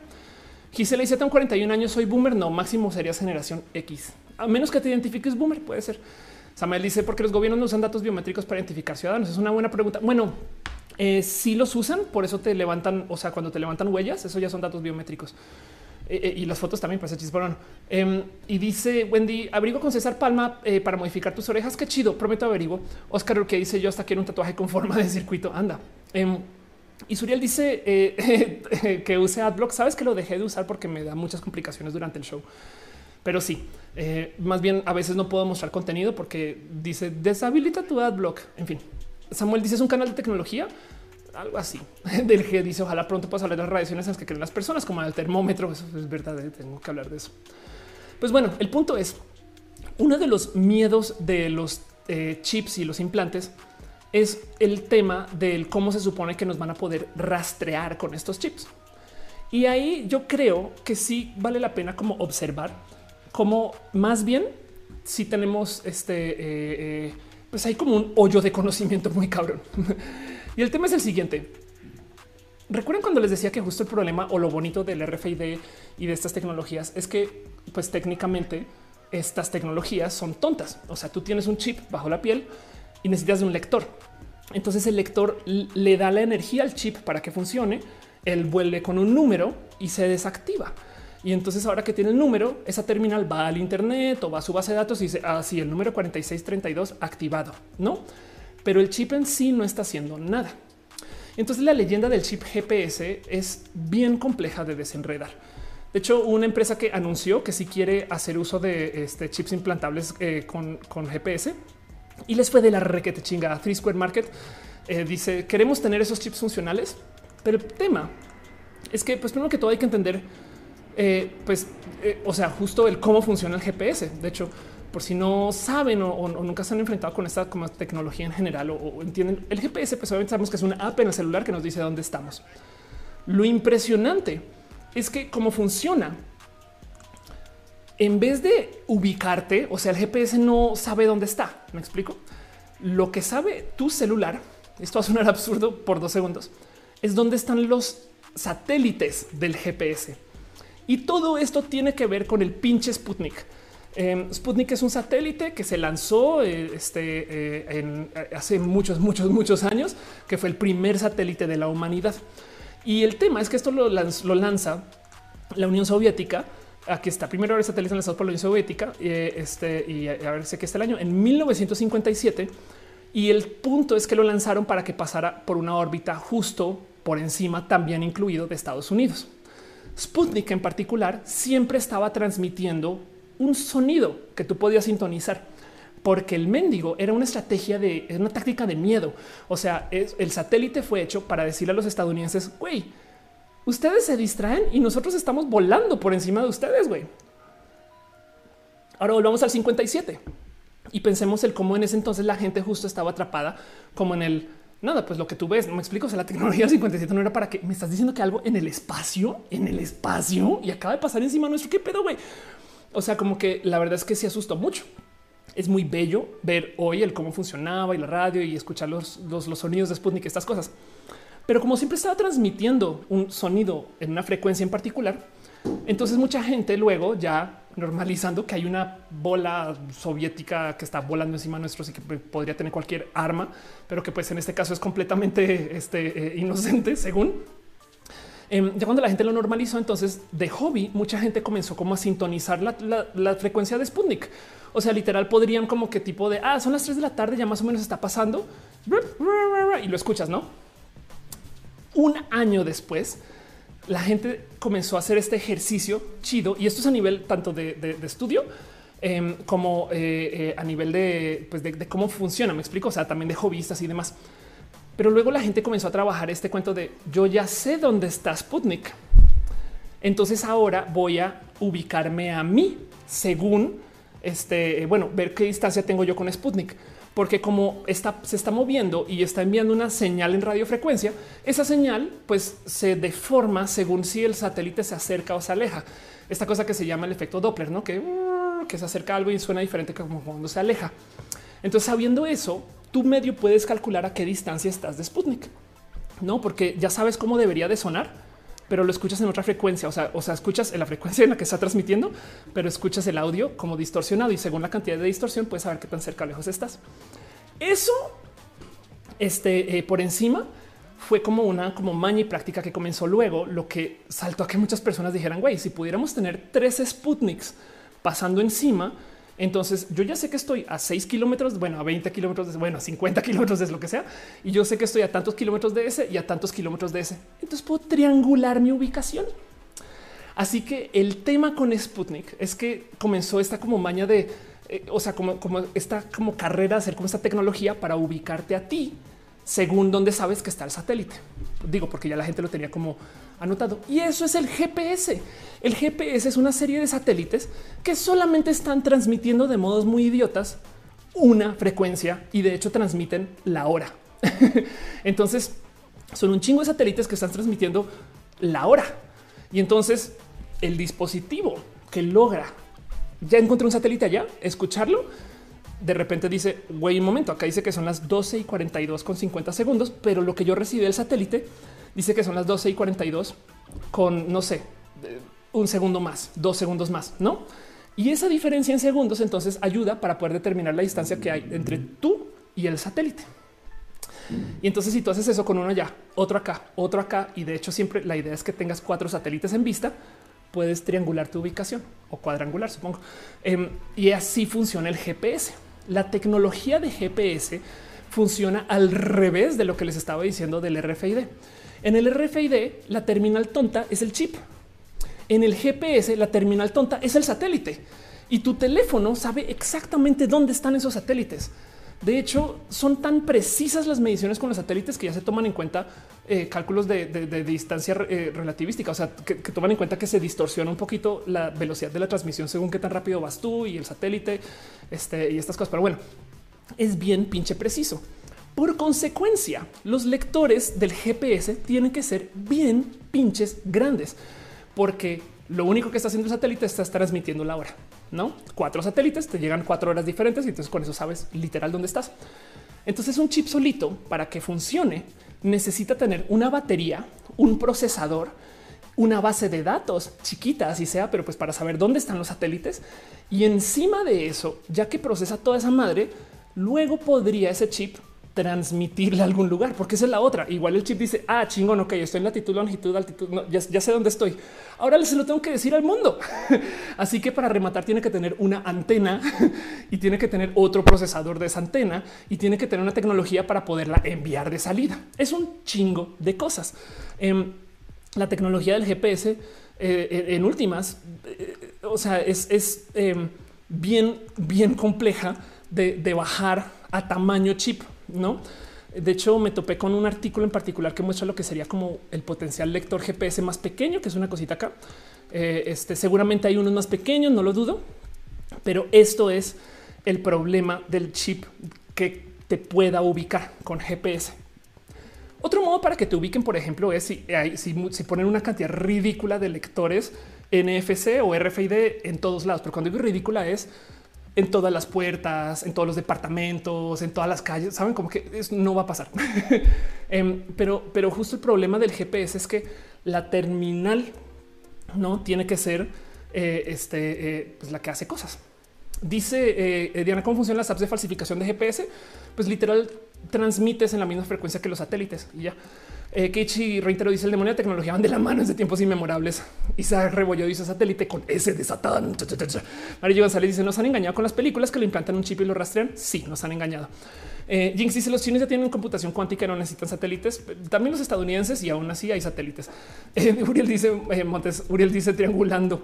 Gisela dice, tengo 41 años, soy boomer. No, máximo sería generación X. A menos que te identifiques boomer, puede ser. Samuel dice, porque los gobiernos no usan datos biométricos para identificar ciudadanos. Es una buena pregunta. Bueno, eh, si los usan, por eso te levantan, o sea, cuando te levantan huellas, eso ya son datos biométricos. Eh, eh, y las fotos también para ese chisparón. Eh, y dice Wendy, abrigo con César Palma eh, para modificar tus orejas. Qué chido, prometo averiguo. Oscar, que dice yo hasta quiero un tatuaje con forma de circuito. Anda. Em, y Suriel dice que use AdBlock. Sabes que lo dejé de usar porque me da muchas complicaciones durante el show. Pero sí, más bien a veces no puedo mostrar contenido porque dice deshabilita tu AdBlock. En fin, Samuel dice es un canal de tecnología, algo así. Del que dice ojalá pronto puedas hablar de las radiaciones en las que creen las personas, como el termómetro. Eso es verdad, eh, tengo que hablar de eso. Pues bueno, el punto es uno de los miedos de los eh, chips y los implantes es el tema del cómo se supone que nos van a poder rastrear con estos chips. Y ahí yo creo que sí vale la pena como observar como más bien si tenemos este, eh, pues hay como un hoyo de conocimiento muy cabrón. y el tema es el siguiente. Recuerden cuando les decía que justo el problema o lo bonito del RFID y de estas tecnologías es que, pues técnicamente, estas tecnologías son tontas. O sea, tú tienes un chip bajo la piel y necesitas de un lector. Entonces el lector le da la energía al chip para que funcione. Él vuelve con un número y se desactiva. Y entonces ahora que tiene el número, esa terminal va al Internet o va a su base de datos y dice así ah, el número 4632 activado, no? Pero el chip en sí no está haciendo nada. Entonces la leyenda del chip GPS es bien compleja de desenredar. De hecho, una empresa que anunció que si sí quiere hacer uso de este chips implantables eh, con, GPS y les fue de la requete chingada. Three Square Market eh, dice queremos tener esos chips funcionales, pero el tema es que, pues primero que todo hay que entender eh, pues, eh, o sea, justo el cómo funciona el GPS. De hecho, por si no saben o, nunca se han enfrentado con esta como tecnología en general o, entienden el GPS, pues sabemos que es una app en el celular que nos dice dónde estamos. Lo impresionante es que cómo funciona. En vez de ubicarte, o sea, el GPS no sabe dónde está. Me explico. Lo que sabe tu celular, esto va a sonar absurdo por dos segundos, es dónde están los satélites del GPS. Y todo esto tiene que ver con el pinche Sputnik. Eh, Sputnik es un satélite que se lanzó eh, este, eh, en, hace muchos, muchos, muchos años, que fue el primer satélite de la humanidad. Y el tema es que esto lo, lanz, lo lanza la Unión Soviética. Aquí está primero el satélite lanzado por la Unión Soviética eh, este, y a, ver si que está el año en 1957. Y el punto es que lo lanzaron para que pasara por una órbita justo por encima, también incluido de Estados Unidos. Sputnik en particular siempre estaba transmitiendo un sonido que tú podías sintonizar porque el mendigo era una estrategia de una táctica de miedo. O sea, es, el satélite fue hecho para decirle a los estadounidenses, güey, ustedes se distraen y nosotros estamos volando por encima de ustedes, güey. Ahora volvamos al 57 y pensemos el cómo en ese entonces la gente justo estaba atrapada como en el nada, pues lo que tú ves, no me explico, o sea, la tecnología del 57 no era para que me estás diciendo que algo en el espacio, en el espacio y acaba de pasar encima nuestro. ¿Qué pedo, güey? O sea, como que la verdad es que sí asustó mucho. Es muy bello ver hoy el cómo funcionaba y la radio y escuchar los, los, los sonidos de Sputnik, estas cosas. Pero como siempre estaba transmitiendo un sonido en una frecuencia en particular, entonces mucha gente luego ya normalizando que hay una bola soviética que está volando encima de nuestros y que podría tener cualquier arma, pero que pues en este caso es completamente este, eh, inocente según. Eh, ya cuando la gente lo normalizó, entonces de hobby, mucha gente comenzó como a sintonizar la, frecuencia de Sputnik. O sea, literal podrían como que tipo de, ah, son las 3 de la tarde, ya más o menos está pasando y lo escuchas, ¿no? Un año después, la gente comenzó a hacer este ejercicio chido y esto es a nivel tanto de, de, de estudio em, como eh, a nivel pues, de, de, cómo funciona. Me explico, o sea, también de hobbyistas y demás. Pero luego la gente comenzó a trabajar este cuento de yo ya sé dónde está Sputnik. Entonces ahora voy a ubicarme a mí según este, bueno, ver qué distancia tengo yo con Sputnik porque como está, se está moviendo y está enviando una señal en radiofrecuencia, esa señal pues se deforma según si el satélite se acerca o se aleja. Esta cosa que se llama el efecto Doppler, ¿no? que, que se acerca algo y suena diferente como cuando se aleja. Entonces, sabiendo eso, tu medio puedes calcular a qué distancia estás de Sputnik, no? Porque ya sabes cómo debería de sonar pero lo escuchas en otra frecuencia. O sea, o sea, escuchas en la frecuencia en la que está transmitiendo, pero escuchas el audio como distorsionado y según la cantidad de distorsión puedes saber qué tan cerca o lejos estás. Eso, este, eh, por encima fue como una como maña y práctica que comenzó luego, lo que saltó a que muchas personas dijeran, güey, si pudiéramos tener tres Sputniks pasando encima, entonces yo ya sé que estoy a 6 kilómetros, bueno, a 20 kilómetros, bueno, a 50 kilómetros de lo que sea. Y yo sé que estoy a tantos kilómetros de ese y a tantos kilómetros de ese. Entonces puedo triangular mi ubicación. Así que el tema con Sputnik es que comenzó esta como maña de, eh, o sea, como, como esta como carrera, hacer como esta tecnología para ubicarte a ti según donde sabes que está el satélite. Digo, porque ya la gente lo tenía como anotado. Y eso es el GPS. El GPS es una serie de satélites que solamente están transmitiendo de modos muy idiotas una frecuencia y de hecho transmiten la hora. entonces son un chingo de satélites que están transmitiendo la hora. Y entonces el dispositivo que logra ya encontré un satélite allá, escucharlo. De repente dice, güey, un momento, acá dice que son las 12 y 42 con 50 segundos, pero lo que yo recibí del satélite dice que son las 12 y 42 con, no sé, un segundo más, dos segundos más, ¿no? Y esa diferencia en segundos entonces ayuda para poder determinar la distancia que hay entre tú y el satélite. Y entonces si tú haces eso con uno allá, otro acá, otro acá, y de hecho siempre la idea es que tengas cuatro satélites en vista, puedes triangular tu ubicación o cuadrangular, supongo. Em, y así funciona el GPS. La tecnología de GPS funciona al revés de lo que les estaba diciendo del RFID. En el RFID, la terminal tonta es el chip. En el GPS, la terminal tonta es el satélite y tu teléfono sabe exactamente dónde están esos satélites. De hecho, son tan precisas las mediciones con los satélites que ya se toman en cuenta eh, cálculos de, distancia eh, relativística, o sea, que, toman en cuenta que se distorsiona un poquito la velocidad de la transmisión según qué tan rápido vas tú y el satélite este, y estas cosas. Pero bueno, es bien pinche preciso. Por consecuencia, los lectores del GPS tienen que ser bien pinches grandes, porque lo único que está haciendo el satélite está transmitiendo la hora, no cuatro satélites te llegan cuatro horas diferentes y entonces con eso sabes literal dónde estás. Entonces, un chip solito para que funcione necesita tener una batería, un procesador, una base de datos chiquita, así sea, pero pues para saber dónde están los satélites. Y encima de eso, ya que procesa toda esa madre, luego podría ese chip transmitirle a algún lugar, porque esa es la otra. Igual el chip dice, ah, chingón, ok, estoy en latitud, longitud, altitud, ya, sé dónde estoy. Ahora se lo tengo que decir al mundo. Así que para rematar tiene que tener una antena y tiene que tener otro procesador de esa antena y tiene que tener una tecnología para poderla enviar de salida. Es un chingo de cosas. Em, la tecnología del GPS eh, en últimas, eh, o sea, es, em, bien, bien compleja de, bajar a tamaño chip no? De hecho, me topé con un artículo en particular que muestra lo que sería como el potencial lector GPS más pequeño, que es una cosita acá. Eh, este seguramente hay unos más pequeños, no lo dudo, pero esto es el problema del chip que te pueda ubicar con GPS. Otro modo para que te ubiquen, por ejemplo, es si, si ponen una cantidad ridícula de lectores NFC o RFID en todos lados. Pero cuando digo ridícula es en todas las puertas, en todos los departamentos, en todas las calles. Saben como que eso no va a pasar. Em, pero, pero justo el problema del GPS es que la terminal no tiene que ser eh, este, eh, pues la que hace cosas. Dice eh, Diana, ¿cómo funcionan las apps de falsificación de GPS? Pues literal transmites en la misma frecuencia que los satélites y ya. Eh, Kichi reitero dice el demonio de tecnología van de la mano desde tiempos inmemorables. Isaac Rebollo dice satélite con ese de Satán. Mario González dice nos han engañado con las películas que le implantan un chip y lo rastrean. Sí, nos han engañado. Eh, Jinx dice los chinos ya tienen computación cuántica y no necesitan satélites. También los estadounidenses y aún así hay satélites. Eh, Uriel dice eh, Montes, Uriel dice triangulando.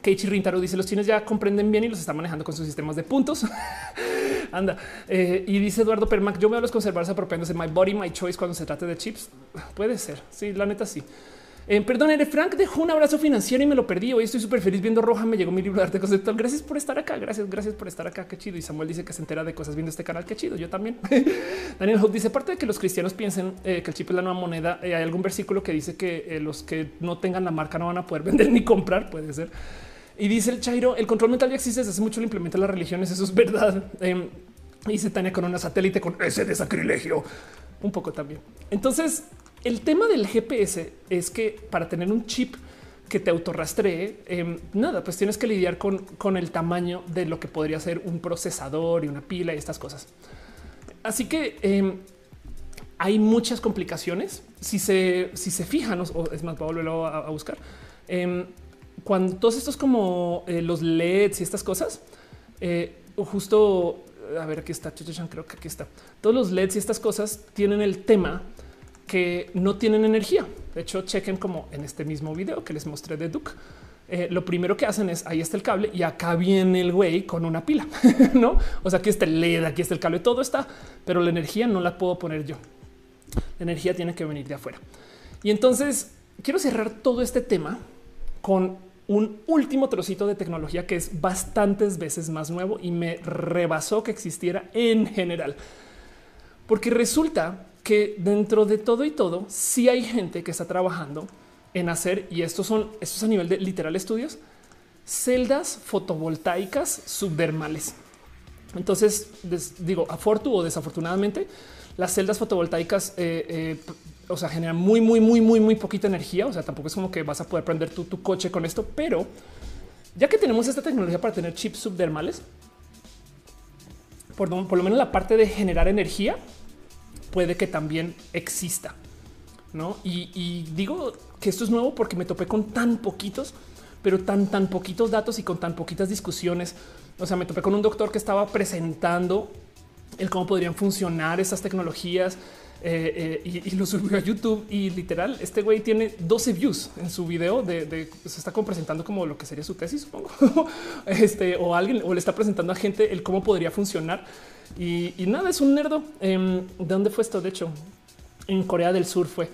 Keiichi Rintaro dice los chinos ya comprenden bien y los están manejando con sus sistemas de puntos. Anda. Eh, y dice Eduardo Permac, yo veo a los conservadores apropiándose my body, my choice cuando se trate de chips. Puede ser. Sí, la neta sí. Eh, perdón, Ere Frank dejó un abrazo financiero y me lo perdí. Hoy estoy súper feliz viendo Roja. Me llegó mi libro de arte conceptual. Gracias por estar acá. Gracias, gracias por estar acá. Qué chido. Y Samuel dice que se entera de cosas viendo este canal. Qué chido. Yo también. Daniel Hope dice: Aparte de que los cristianos piensen eh, que el chip es la nueva moneda, eh, hay algún versículo que dice que los que no tengan la marca no van a poder vender ni comprar. Puede ser. Y dice el Chairo: el control mental ya existe desde hace mucho. Lo implementa las religiones. Eso es verdad. Em, dice Tania con una satélite con ese de sacrilegio. Un poco también. Entonces, el tema del GPS es que para tener un chip que te autorrastree, eh, nada, pues tienes que lidiar con, con el tamaño de lo que podría ser un procesador y una pila y estas cosas. Así que em, hay muchas complicaciones. Si se, si se fijan, o es más, voy a volverlo a, buscar. Em, cuando todos estos como eh, los LEDs y estas cosas, eh, justo a ver, aquí está, creo que aquí está. Todos los LEDs y estas cosas tienen el tema que no tienen energía. De hecho, chequen como en este mismo video que les mostré de Duke. Eh, lo primero que hacen es ahí está el cable y acá viene el güey con una pila, no? O sea, aquí está el LED, aquí está el cable, todo está, pero la energía no la puedo poner yo. La energía tiene que venir de afuera. Y entonces quiero cerrar todo este tema con un último trocito de tecnología que es bastantes veces más nuevo y me rebasó que existiera en general. Porque resulta que dentro de todo y todo, sí hay gente que está trabajando en hacer, y estos son, estos a nivel de literal estudios, celdas fotovoltaicas subdermales. Entonces, digo, afortu o desafortunadamente, las celdas fotovoltaicas, eh, eh, o sea, generan muy, muy, muy, muy, muy poquita energía. O sea, tampoco es como que vas a poder prender tu, tu coche con esto, pero ya que tenemos esta tecnología para tener chips subdermales, por lo menos la parte de generar energía puede que también exista. ¿no? Y, digo que esto es nuevo porque me topé con tan poquitos, pero tan, tan poquitos datos y con tan poquitas discusiones. O sea, me topé con un doctor que estaba presentando el cómo podrían funcionar estas tecnologías eh, eh, y, lo subió a YouTube y literal este güey tiene 12 views en su video de, se está presentando como lo que sería su tesis supongo este o alguien o le está presentando a gente el cómo podría funcionar y, nada, es un nerdo. Em, ¿De dónde fue esto? De hecho, en Corea del Sur fue.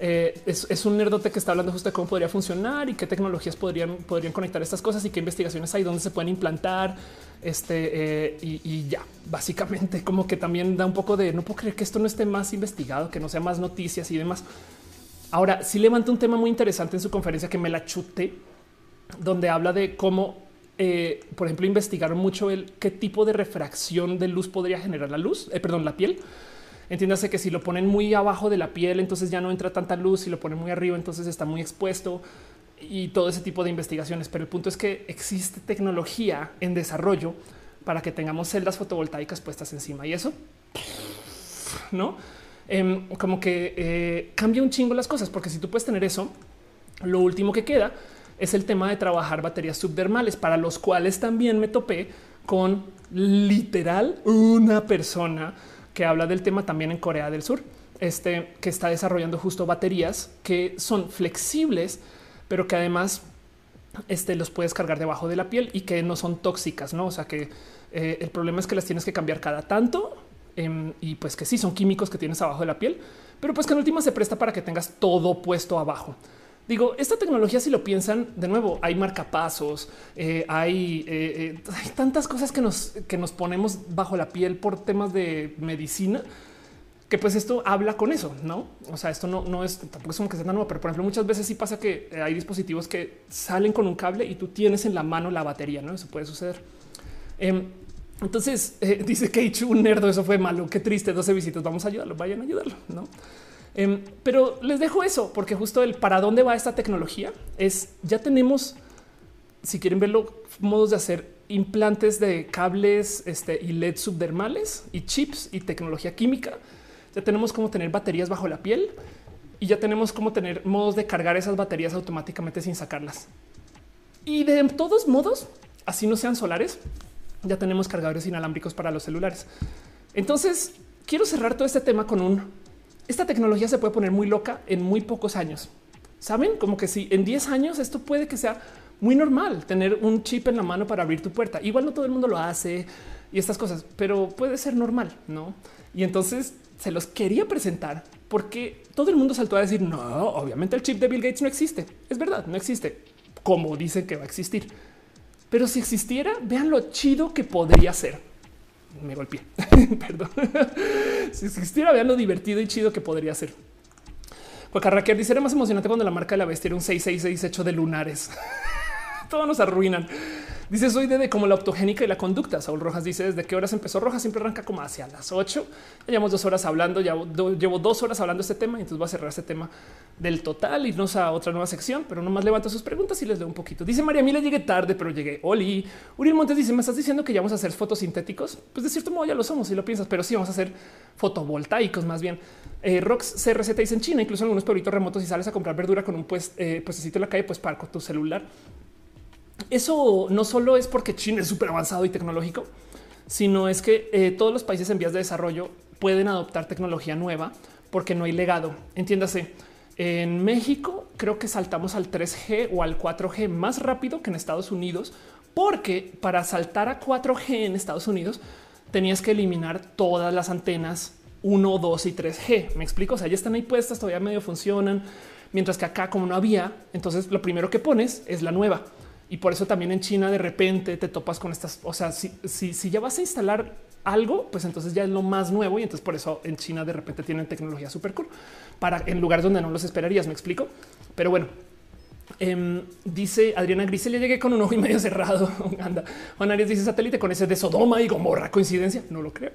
Eh, es, un nerdote que está hablando justo de cómo podría funcionar y qué tecnologías podrían, podrían conectar estas cosas y qué investigaciones hay, dónde se pueden implantar. Este eh, y, ya básicamente, como que también da un poco de no puedo creer que esto no esté más investigado, que no sea más noticias y demás. Ahora sí levanta un tema muy interesante en su conferencia que me la chuté, donde habla de cómo eh, por ejemplo, investigaron mucho el qué tipo de refracción de luz podría generar la luz, eh, perdón, la piel. Entiéndase que si lo ponen muy abajo de la piel, entonces ya no entra tanta luz. Si lo ponen muy arriba, entonces está muy expuesto y todo ese tipo de investigaciones. Pero el punto es que existe tecnología en desarrollo para que tengamos celdas fotovoltaicas puestas encima y eso no em, como que eh, cambia un chingo las cosas, porque si tú puedes tener eso, lo último que queda es el tema de trabajar baterías subdermales, para los cuales también me topé con literal una persona que habla del tema también en Corea del Sur, este que está desarrollando justo baterías que son flexibles, pero que además este, los puedes cargar debajo de la piel y que no son tóxicas, no? O sea que eh, el problema es que las tienes que cambiar cada tanto em, y pues que sí son químicos que tienes abajo de la piel, pero pues que en última se presta para que tengas todo puesto abajo. Digo, esta tecnología, si lo piensan de nuevo, hay marcapasos, eh, hay, eh, eh, hay, tantas cosas que nos, que nos ponemos bajo la piel por temas de medicina que pues esto habla con eso, no? O sea, esto no, no es tampoco es como que sea tan nuevo, pero por ejemplo, muchas veces sí pasa que hay dispositivos que salen con un cable y tú tienes en la mano la batería, no? Eso puede suceder. Em, entonces dice que un nerdo, eso fue malo. Qué triste. 12 visitas. Vamos a ayudarlo. Vayan a ayudarlo. No? Em, pero les dejo eso porque justo el para dónde va esta tecnología es ya tenemos, si quieren verlo, modos de hacer implantes de cables este, y LED subdermales y chips y tecnología química. Ya tenemos cómo tener baterías bajo la piel y ya tenemos cómo tener modos de cargar esas baterías automáticamente sin sacarlas. Y de todos modos, así no sean solares, ya tenemos cargadores inalámbricos para los celulares. Entonces, quiero cerrar todo este tema con un esta tecnología se puede poner muy loca en muy pocos años. Saben como que si en 10 años esto puede que sea muy normal tener un chip en la mano para abrir tu puerta. Igual no todo el mundo lo hace y estas cosas, pero puede ser normal, ¿no? Y entonces se los quería presentar porque todo el mundo saltó a decir, no, obviamente el chip de Bill Gates no existe. Es verdad, no existe, como dice que va a existir. Pero si existiera, vean lo chido que podría ser. Me golpeé, perdón. si existiera, vean lo divertido y chido que podría ser. Raquel dice, era más emocionante cuando la marca de la bestia era un 666 hecho de lunares. Todos nos arruinan. Dice soy de, como la optogénica y la conducta. Saúl Rojas dice desde qué horas empezó Rojas siempre arranca como hacia las 8. llevamos dos horas hablando, ya llevo dos horas hablando de este tema y entonces voy a cerrar este tema del total y nos a otra nueva sección, pero nomás levanto sus preguntas y les doy un poquito. Dice María Mila llegué tarde, pero llegué. Oli Uriel Montes dice me estás diciendo que ya vamos a hacer fotosintéticos. Pues de cierto modo ya lo somos si lo piensas, pero sí vamos a hacer fotovoltaicos más bien. Eh, Rox CRZ dice en China, incluso en algunos pueblitos remotos, si sales a comprar verdura con un pues, eh, puestecito en la calle, pues parco tu celular eso no solo es porque China es súper avanzado y tecnológico, sino es que eh, todos los países en vías de desarrollo pueden adoptar tecnología nueva porque no hay legado. Entiéndase, en México creo que saltamos al 3G o al 4G más rápido que en Estados Unidos, porque para saltar a 4G en Estados Unidos tenías que eliminar todas las antenas 1, 2 y 3G. Me explico. O sea, ya están ahí puestas, todavía medio funcionan, mientras que acá, como no había, entonces lo primero que pones es la nueva. Y por eso también en China de repente te topas con estas. O sea, si, si, ya vas a instalar algo, pues entonces ya es lo más nuevo. Y entonces por eso en China de repente tienen tecnología súper cool para en lugares donde no los esperarías. Me explico. Pero bueno, em, dice Adriana Grisel, ya llegué con un ojo y medio cerrado. Anda, Juan Arias dice satélite con ese de Sodoma y Gomorra. Coincidencia? No lo creo.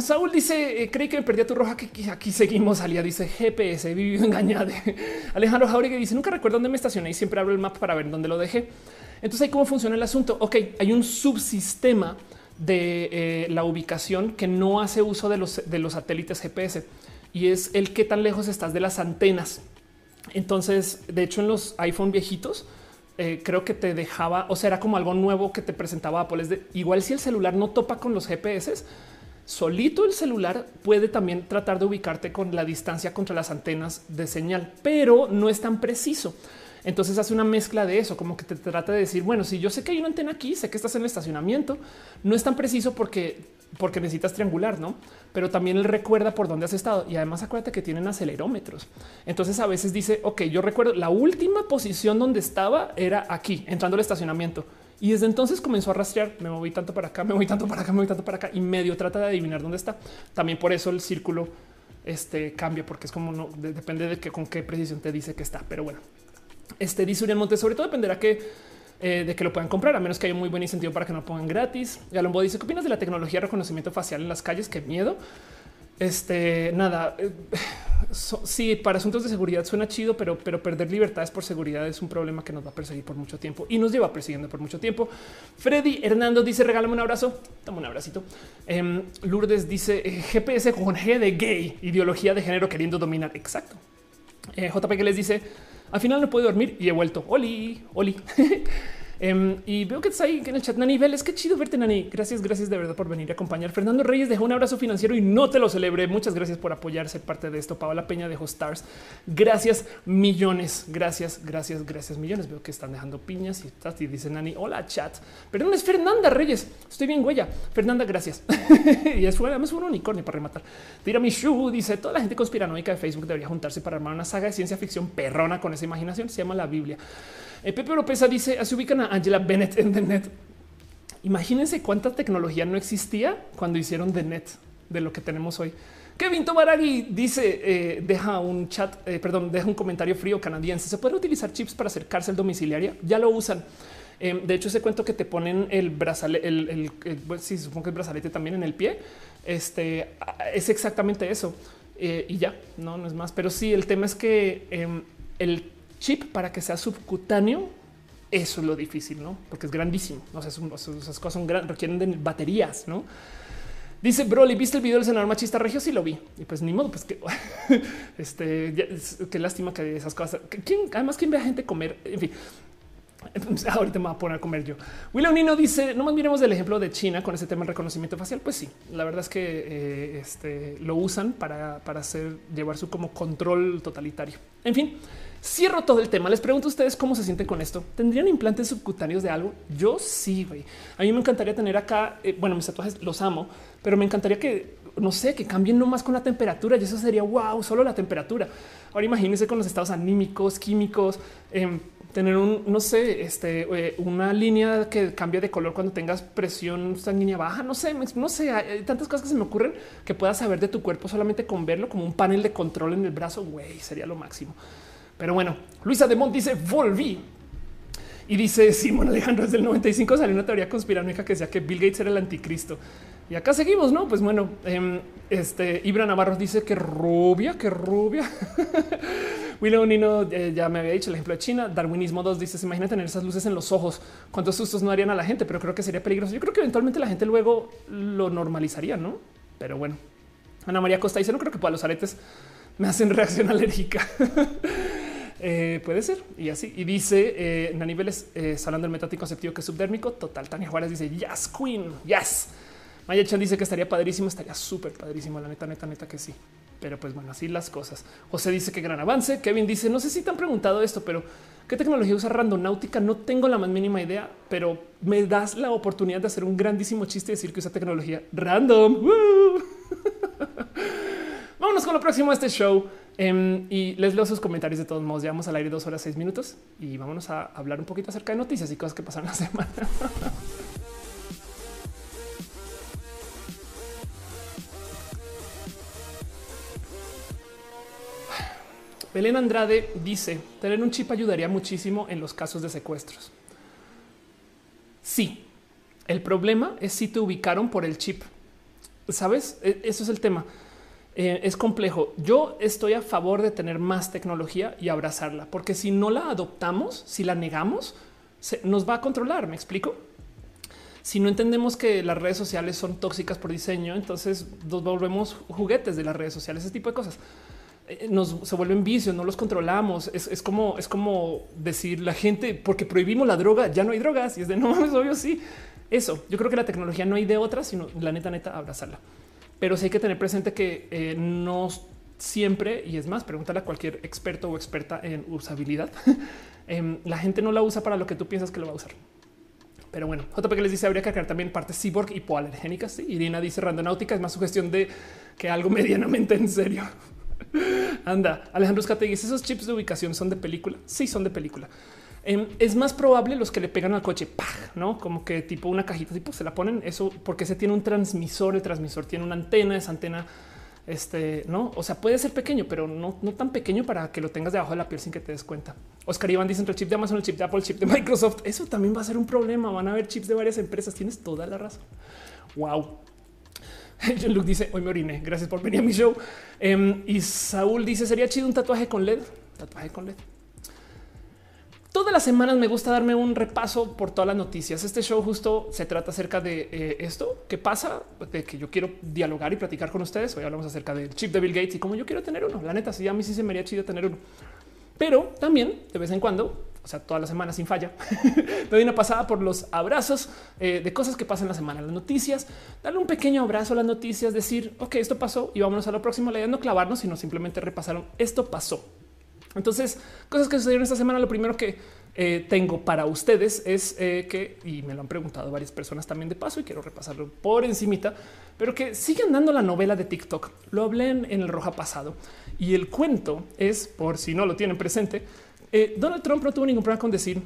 Saúl dice, eh, creí que me perdí a tu roja, que aquí seguimos. Alía dice GPS, he vivido engañado. Alejandro Jauregui dice, nunca recuerdo dónde me estacioné y siempre abro el mapa para ver dónde lo dejé. Entonces, ahí cómo funciona el asunto. Ok, hay un subsistema de eh, la ubicación que no hace uso de los, de los satélites GPS y es el qué tan lejos estás de las antenas. Entonces, de hecho, en los iPhone viejitos, eh, creo que te dejaba, o sea, era como algo nuevo que te presentaba Apple. Es de igual si el celular no topa con los GPS, solito el celular puede también tratar de ubicarte con la distancia contra las antenas de señal, pero no es tan preciso. Entonces hace una mezcla de eso, como que te trata de decir, bueno, si yo sé que hay una antena aquí, sé que estás en el estacionamiento, no es tan preciso porque, porque necesitas triangular, no? Pero también él recuerda por dónde has estado y además acuérdate que tienen acelerómetros. Entonces a veces dice, ok, yo recuerdo la última posición donde estaba era aquí, entrando al estacionamiento y desde entonces comenzó a rastrear. Me moví tanto para acá, me voy tanto para acá, me voy tanto para acá y medio trata de adivinar dónde está. También por eso el círculo este cambia, porque es como no depende de que con qué precisión te dice que está. Pero bueno, este dice Uriel Montes, sobre todo dependerá que eh, de que lo puedan comprar, a menos que haya un muy buen incentivo para que no pongan gratis. Galombo dice: ¿Qué opinas de la tecnología de reconocimiento facial en las calles? Qué miedo. Este nada, eh, sí, para asuntos de seguridad suena chido, pero, pero perder libertades por seguridad es un problema que nos va a perseguir por mucho tiempo y nos lleva persiguiendo por mucho tiempo. Freddy Hernando dice: Regálame un abrazo. Dame un abracito. Em, Lourdes dice: eh, GPS con G de gay, ideología de género queriendo dominar. Exacto. Eh, JP que les dice: Al final no puedo dormir y he vuelto. Oli, Oli. Em, y veo que está ahí en el chat. Nani Vélez, qué chido verte, Nani. Gracias, gracias de verdad por venir a acompañar. Fernando Reyes dejó un abrazo financiero y no te lo celebré. Muchas gracias por apoyarse parte de esto. Paola Peña dejó stars. Gracias millones. Gracias, gracias, gracias millones. Veo que están dejando piñas y, y dice Nani. Hola, chat. Perdón, es Fernanda Reyes. Estoy bien, huella. Fernanda, gracias. y es, además un unicornio para rematar. Tira mi shoe. Dice toda la gente conspiranoica de Facebook debería juntarse para armar una saga de ciencia ficción perrona con esa imaginación. Se llama la Biblia. Eh, Pepe Oropesa dice, se ubican a Angela Bennett en The Net. Imagínense cuánta tecnología no existía cuando hicieron The Net de lo que tenemos hoy. Kevin Tobaragi dice, eh, deja un chat, eh, perdón, deja un comentario frío canadiense. ¿Se puede utilizar chips para hacer cárcel domiciliaria? Ya lo usan. De hecho, ese cuento que te ponen el brazalete, el, sí, supongo que el brazalete también en el pie, este es exactamente eso. y ya, no, no es más. Pero sí, el tema es que em, el chip para que sea subcutáneo, eso es lo difícil, no? Porque es grandísimo. No sé, esas cosas son requieren de baterías, no? Dice Broly, ¿viste el video del senador machista regio? Sí lo vi. Y pues ni modo, pues que este, qué lástima que esas cosas. ¿Quién, además, ¿quién ve a gente comer? En fin, ahorita me voy a poner a comer yo. William Nino dice: No más miremos del ejemplo de China con ese tema de reconocimiento facial. Pues sí, la verdad es que eh, este, lo usan para, para hacer llevar su como control totalitario. En fin, Cierro todo el tema. Les pregunto a ustedes cómo se sienten con esto. ¿Tendrían implantes subcutáneos de algo? Yo sí, güey. A mí me encantaría tener acá, eh, bueno, mis tatuajes los amo, pero me encantaría que, no sé, que cambien nomás con la temperatura y eso sería wow, solo la temperatura. Ahora imagínense con los estados anímicos, químicos, em, tener un, no sé, este, eh, una línea que cambia de color cuando tengas presión sanguínea baja. No sé, no sé, hay tantas cosas que se me ocurren que puedas saber de tu cuerpo solamente con verlo como un panel de control en el brazo. Güey, sería lo máximo. Pero bueno, Luisa de Mont dice volví y dice Simón Alejandro desde el 95 salió una teoría conspiranoica que decía que Bill Gates era el anticristo. Y acá seguimos, no? Pues bueno, em, este Ibra Navarro dice que rubia, que rubia. Willow Nino eh, ya me había dicho el ejemplo de China. Darwinismo 2 dice: Se imagina tener esas luces en los ojos. Cuántos sustos no harían a la gente, pero creo que sería peligroso. Yo creo que eventualmente la gente luego lo normalizaría, no? Pero bueno, Ana María Costa dice: No creo que pueda los aretes me hacen reacción alérgica. Eh, puede ser y así. Y dice eh, Nani Vélez, eh, hablando del método anticonceptivo que es subdérmico. Total. Tania Juárez dice yes, queen, yes. Maya Chan dice que estaría padrísimo, estaría súper padrísimo. La neta, neta, neta que sí. Pero pues bueno, así las cosas. José dice que gran avance. Kevin dice: No sé si te han preguntado esto, pero qué tecnología usa randonáutica. No tengo la más mínima idea, pero me das la oportunidad de hacer un grandísimo chiste y decir que usa tecnología random. Vámonos con lo próximo de este show. Em, y les leo sus comentarios de todos modos. Llevamos al aire dos horas, seis minutos y vámonos a hablar un poquito acerca de noticias y cosas que pasaron la semana. Belén Andrade dice tener un chip ayudaría muchísimo en los casos de secuestros. Sí, el problema es si te ubicaron por el chip. Sabes, e, eso es el tema. Eh, es complejo. Yo estoy a favor de tener más tecnología y abrazarla, porque si no la adoptamos, si la negamos, nos va a controlar. Me explico. Si no entendemos que las redes sociales son tóxicas por diseño, entonces nos volvemos juguetes de las redes sociales, ese tipo de cosas. Eh, nos se vuelven vicios, no los controlamos. Es, como es como decir la gente porque prohibimos la droga, ya no hay drogas y es de no es obvio. Sí, eso. Yo creo que la tecnología no hay de otra, sino la neta, neta, abrazarla pero sí hay que tener presente que eh, no siempre, y es más, pregúntale a cualquier experto o experta en usabilidad, em, la gente no la usa para lo que tú piensas que lo va a usar. Pero bueno, JP que les dice habría que crear también partes cyborg hipoalergénicas. Sí, Irina dice randonáutica es más sugestión de que algo medianamente en serio. Anda, Alejandro Escategui, esos chips de ubicación son de película. Sí, son de película. Em, es más probable los que le pegan al coche, no como que tipo una cajita, tipo se la ponen eso porque se tiene un transmisor. El transmisor tiene una antena, esa antena, este no, o sea, puede ser pequeño, pero no, no tan pequeño para que lo tengas debajo de la piel sin que te des cuenta. Oscar Iván dice entre el chip de Amazon, el chip de Apple, el chip de Microsoft. Eso también va a ser un problema. Van a haber chips de varias empresas. Tienes toda la razón. Wow. Luke dice hoy me oriné. Gracias por venir a mi show. Em, y Saúl dice sería chido un tatuaje con LED. Tatuaje con LED. Todas las semanas me gusta darme un repaso por todas las noticias. Este show justo se trata acerca de eh, esto que pasa, de que yo quiero dialogar y platicar con ustedes. Hoy hablamos acerca del chip de Bill Gates y cómo yo quiero tener uno. La neta, sí, a mí sí se me haría chido tener uno. Pero también de vez en cuando, o sea, todas las semanas sin falla, doy una pasada por los abrazos eh, de cosas que pasan la semana, las noticias, darle un pequeño abrazo a las noticias, decir, ok, esto pasó y vámonos a lo próximo. La idea no clavarnos, sino simplemente repasaron esto pasó entonces, cosas que sucedieron esta semana. Lo primero que eh, tengo para ustedes es eh, que, y me lo han preguntado varias personas también de paso y quiero repasarlo por encimita, pero que siguen dando la novela de TikTok. Lo hablé en, el Roja pasado y el cuento es, por si no lo tienen presente, eh, Donald Trump no tuvo ningún problema con decir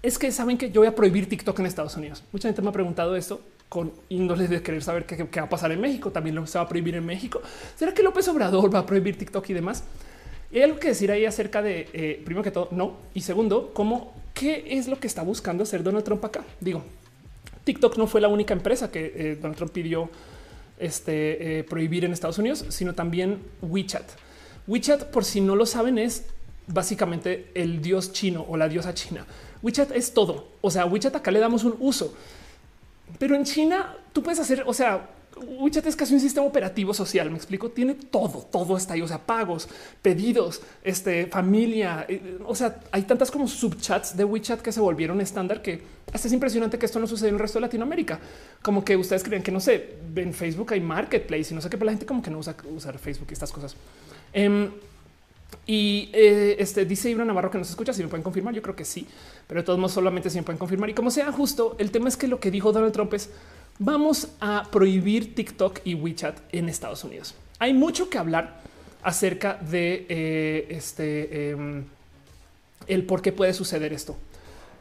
es que saben que yo voy a prohibir TikTok en Estados Unidos. Mucha gente me ha preguntado esto con índole de querer saber qué, qué va a pasar en México. También lo se va a prohibir en México. ¿Será que López Obrador va a prohibir TikTok y demás? Y hay algo que decir ahí acerca de, eh, primero que todo, no. Y segundo, cómo, qué es lo que está buscando hacer Donald Trump acá. Digo, TikTok no fue la única empresa que eh, Donald Trump pidió este, eh, prohibir en Estados Unidos, sino también WeChat. WeChat, por si no lo saben, es básicamente el dios chino o la diosa china. WeChat es todo. O sea, WeChat acá le damos un uso. Pero en China tú puedes hacer, o sea, WeChat es casi un sistema operativo social. Me explico, tiene todo, todo está ahí. O sea, pagos, pedidos, este, familia. Eh, o sea, hay tantas como subchats de WeChat que se volvieron estándar que hasta es impresionante que esto no sucede en el resto de Latinoamérica. Como que ustedes creen que no sé, en Facebook hay marketplace y no sé qué, pero la gente como que no usa usar Facebook y estas cosas. Em, Y eh, este dice Ibra Navarro que nos escucha. Si me pueden confirmar, yo creo que sí, pero de todos modos solamente si me pueden confirmar. Y como sea justo, el tema es que lo que dijo Donald Trump es vamos a prohibir TikTok y WeChat en Estados Unidos. Hay mucho que hablar acerca de eh, este em, el por qué puede suceder esto.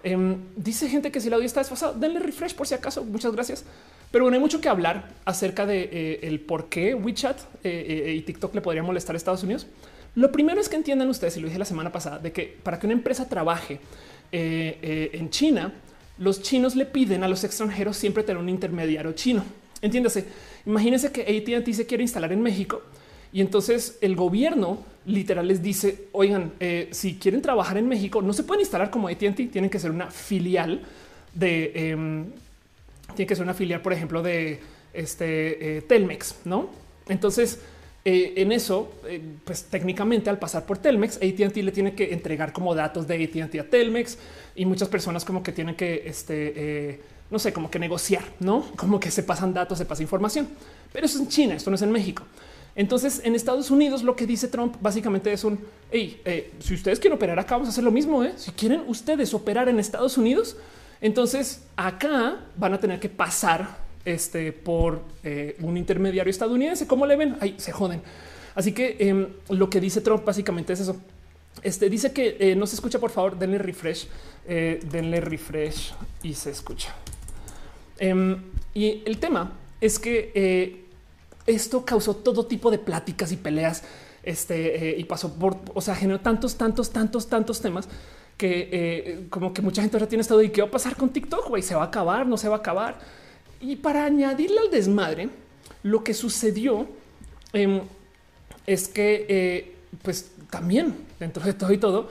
Em, dice gente que si el audio está desfasado, denle refresh por si acaso. Muchas gracias. Pero bueno, hay mucho que hablar acerca de eh, el por qué WeChat y TikTok le podría molestar a Estados Unidos. Lo primero es que entiendan ustedes, y lo dije la semana pasada, de que para que una empresa trabaje eh, eh, en China, los chinos le piden a los extranjeros siempre tener un intermediario chino. Entiéndase, imagínense que ATT se quiere instalar en México y entonces el gobierno literal les dice, oigan, eh, si quieren trabajar en México, no se pueden instalar como ATT, tienen que ser una filial de, em, tiene que ser una filial, por ejemplo, de este Telmex, ¿no? Entonces, eh, en eso, eh, pues técnicamente al pasar por Telmex, ATT le tiene que entregar como datos de ATT a Telmex y muchas personas como que tienen que, este, eh, no sé, como que negociar, no como que se pasan datos, se pasa información. Pero eso es en China, esto no es en México. Entonces, en Estados Unidos, lo que dice Trump básicamente es un hey, si ustedes quieren operar acá, vamos a hacer lo mismo. Si quieren ustedes operar en Estados Unidos, entonces acá van a tener que pasar este, por eh, un intermediario estadounidense. ¿Cómo le ven? Ahí se joden. Así que em, lo que dice Trump básicamente es eso. Este dice que eh, no se escucha, por favor, denle refresh, eh, denle refresh y se escucha. Em, y el tema es que esto causó todo tipo de pláticas y peleas. Este y pasó por, o sea, generó tantos, tantos, tantos, tantos temas que como que mucha gente ahora tiene estado y qué va a pasar con TikTok, güey, se va a acabar, no se va a acabar. Y para añadirle al desmadre, lo que sucedió em, es que, eh, pues también dentro de todo y todo,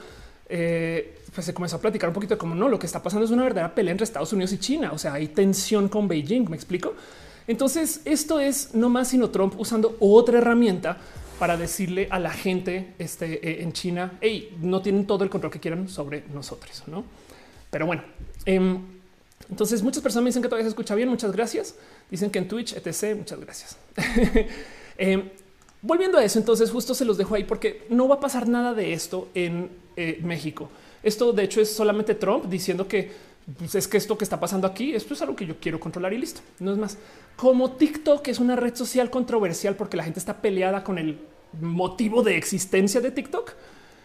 eh, pues se comenzó a platicar un poquito de cómo no, lo que está pasando es una verdadera pelea entre Estados Unidos y China. O sea, hay tensión con Beijing. Me explico. Entonces, esto es no más sino Trump usando otra herramienta para decirle a la gente este, eh, en China, hey, no tienen todo el control que quieran sobre nosotros, no? Pero bueno, eh, entonces muchas personas me dicen que todavía se escucha bien. Muchas gracias. Dicen que en Twitch, etc. Muchas gracias. Eh, volviendo a eso, entonces justo se los dejo ahí porque no va a pasar nada de esto en eh, México. Esto de hecho es solamente Trump diciendo que pues, es que esto que está pasando aquí, esto es algo que yo quiero controlar y listo. No es más. Como TikTok es una red social controversial porque la gente está peleada con el motivo de existencia de TikTok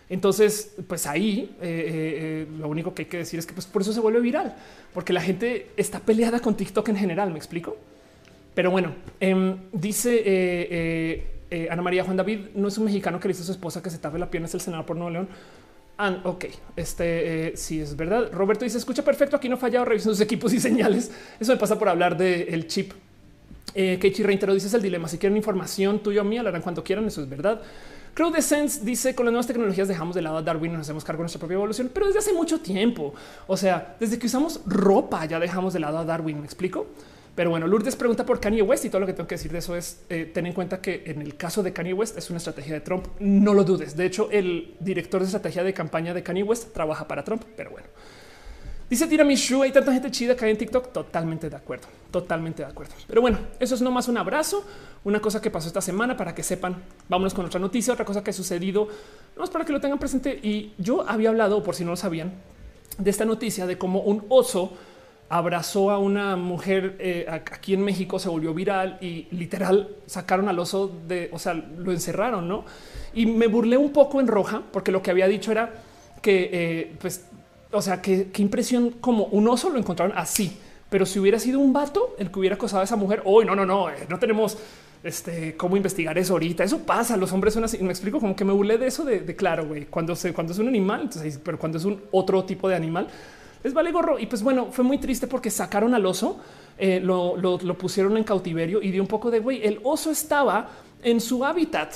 entonces, pues ahí eh, eh, eh, lo único que hay que decir es que pues por eso se vuelve viral, porque la gente está peleada con TikTok en general. Me explico. Pero bueno, em, dice Ana María Juan David, no es un mexicano que le dice a su esposa que se tape la pierna, es el senador por Nuevo León. Ah, ok, este sí es verdad. Roberto dice: Escucha perfecto. Aquí no fallado revisando sus equipos y señales. Eso me pasa por hablar del chip. Eh, Keiichi Reintero dice: Es el dilema. Si quieren información tuya o mía, la harán cuando quieran. Eso es verdad. Crowd Sense dice con las nuevas tecnologías dejamos de lado a Darwin y nos hacemos cargo de nuestra propia evolución, pero desde hace mucho tiempo. O sea, desde que usamos ropa ya dejamos de lado a Darwin. Me explico. Pero bueno, Lourdes pregunta por Kanye West y todo lo que tengo que decir de eso es eh, ten en cuenta que en el caso de Kanye West es una estrategia de Trump. No lo dudes. De hecho, el director de estrategia de campaña de Kanye West trabaja para Trump, pero bueno. Dice Tiramishu, hay tanta gente chida que hay en TikTok. Totalmente de acuerdo, totalmente de acuerdo. Pero bueno, eso es nomás un abrazo, una cosa que pasó esta semana para que sepan. Vámonos con otra noticia, otra cosa que ha sucedido, no para que lo tengan presente. Y yo había hablado, por si no lo sabían, de esta noticia de cómo un oso abrazó a una mujer eh, aquí en México, se volvió viral y literal sacaron al oso de, o sea, lo encerraron, no? Y me burlé un poco en roja porque lo que había dicho era que, eh, pues, o sea, qué, impresión como un oso lo encontraron así. Pero si hubiera sido un vato el que hubiera acosado a esa mujer, hoy no, no, no, eh, no tenemos este cómo investigar eso ahorita. Eso pasa. Los hombres son así. Me explico como que me burlé de eso de, claro, güey. Cuando se, cuando es un animal, pero cuando es un otro tipo de animal, les vale gorro. Y pues bueno, fue muy triste porque sacaron al oso, eh, lo, lo, lo pusieron en cautiverio y dio un poco de güey. El oso estaba en su hábitat.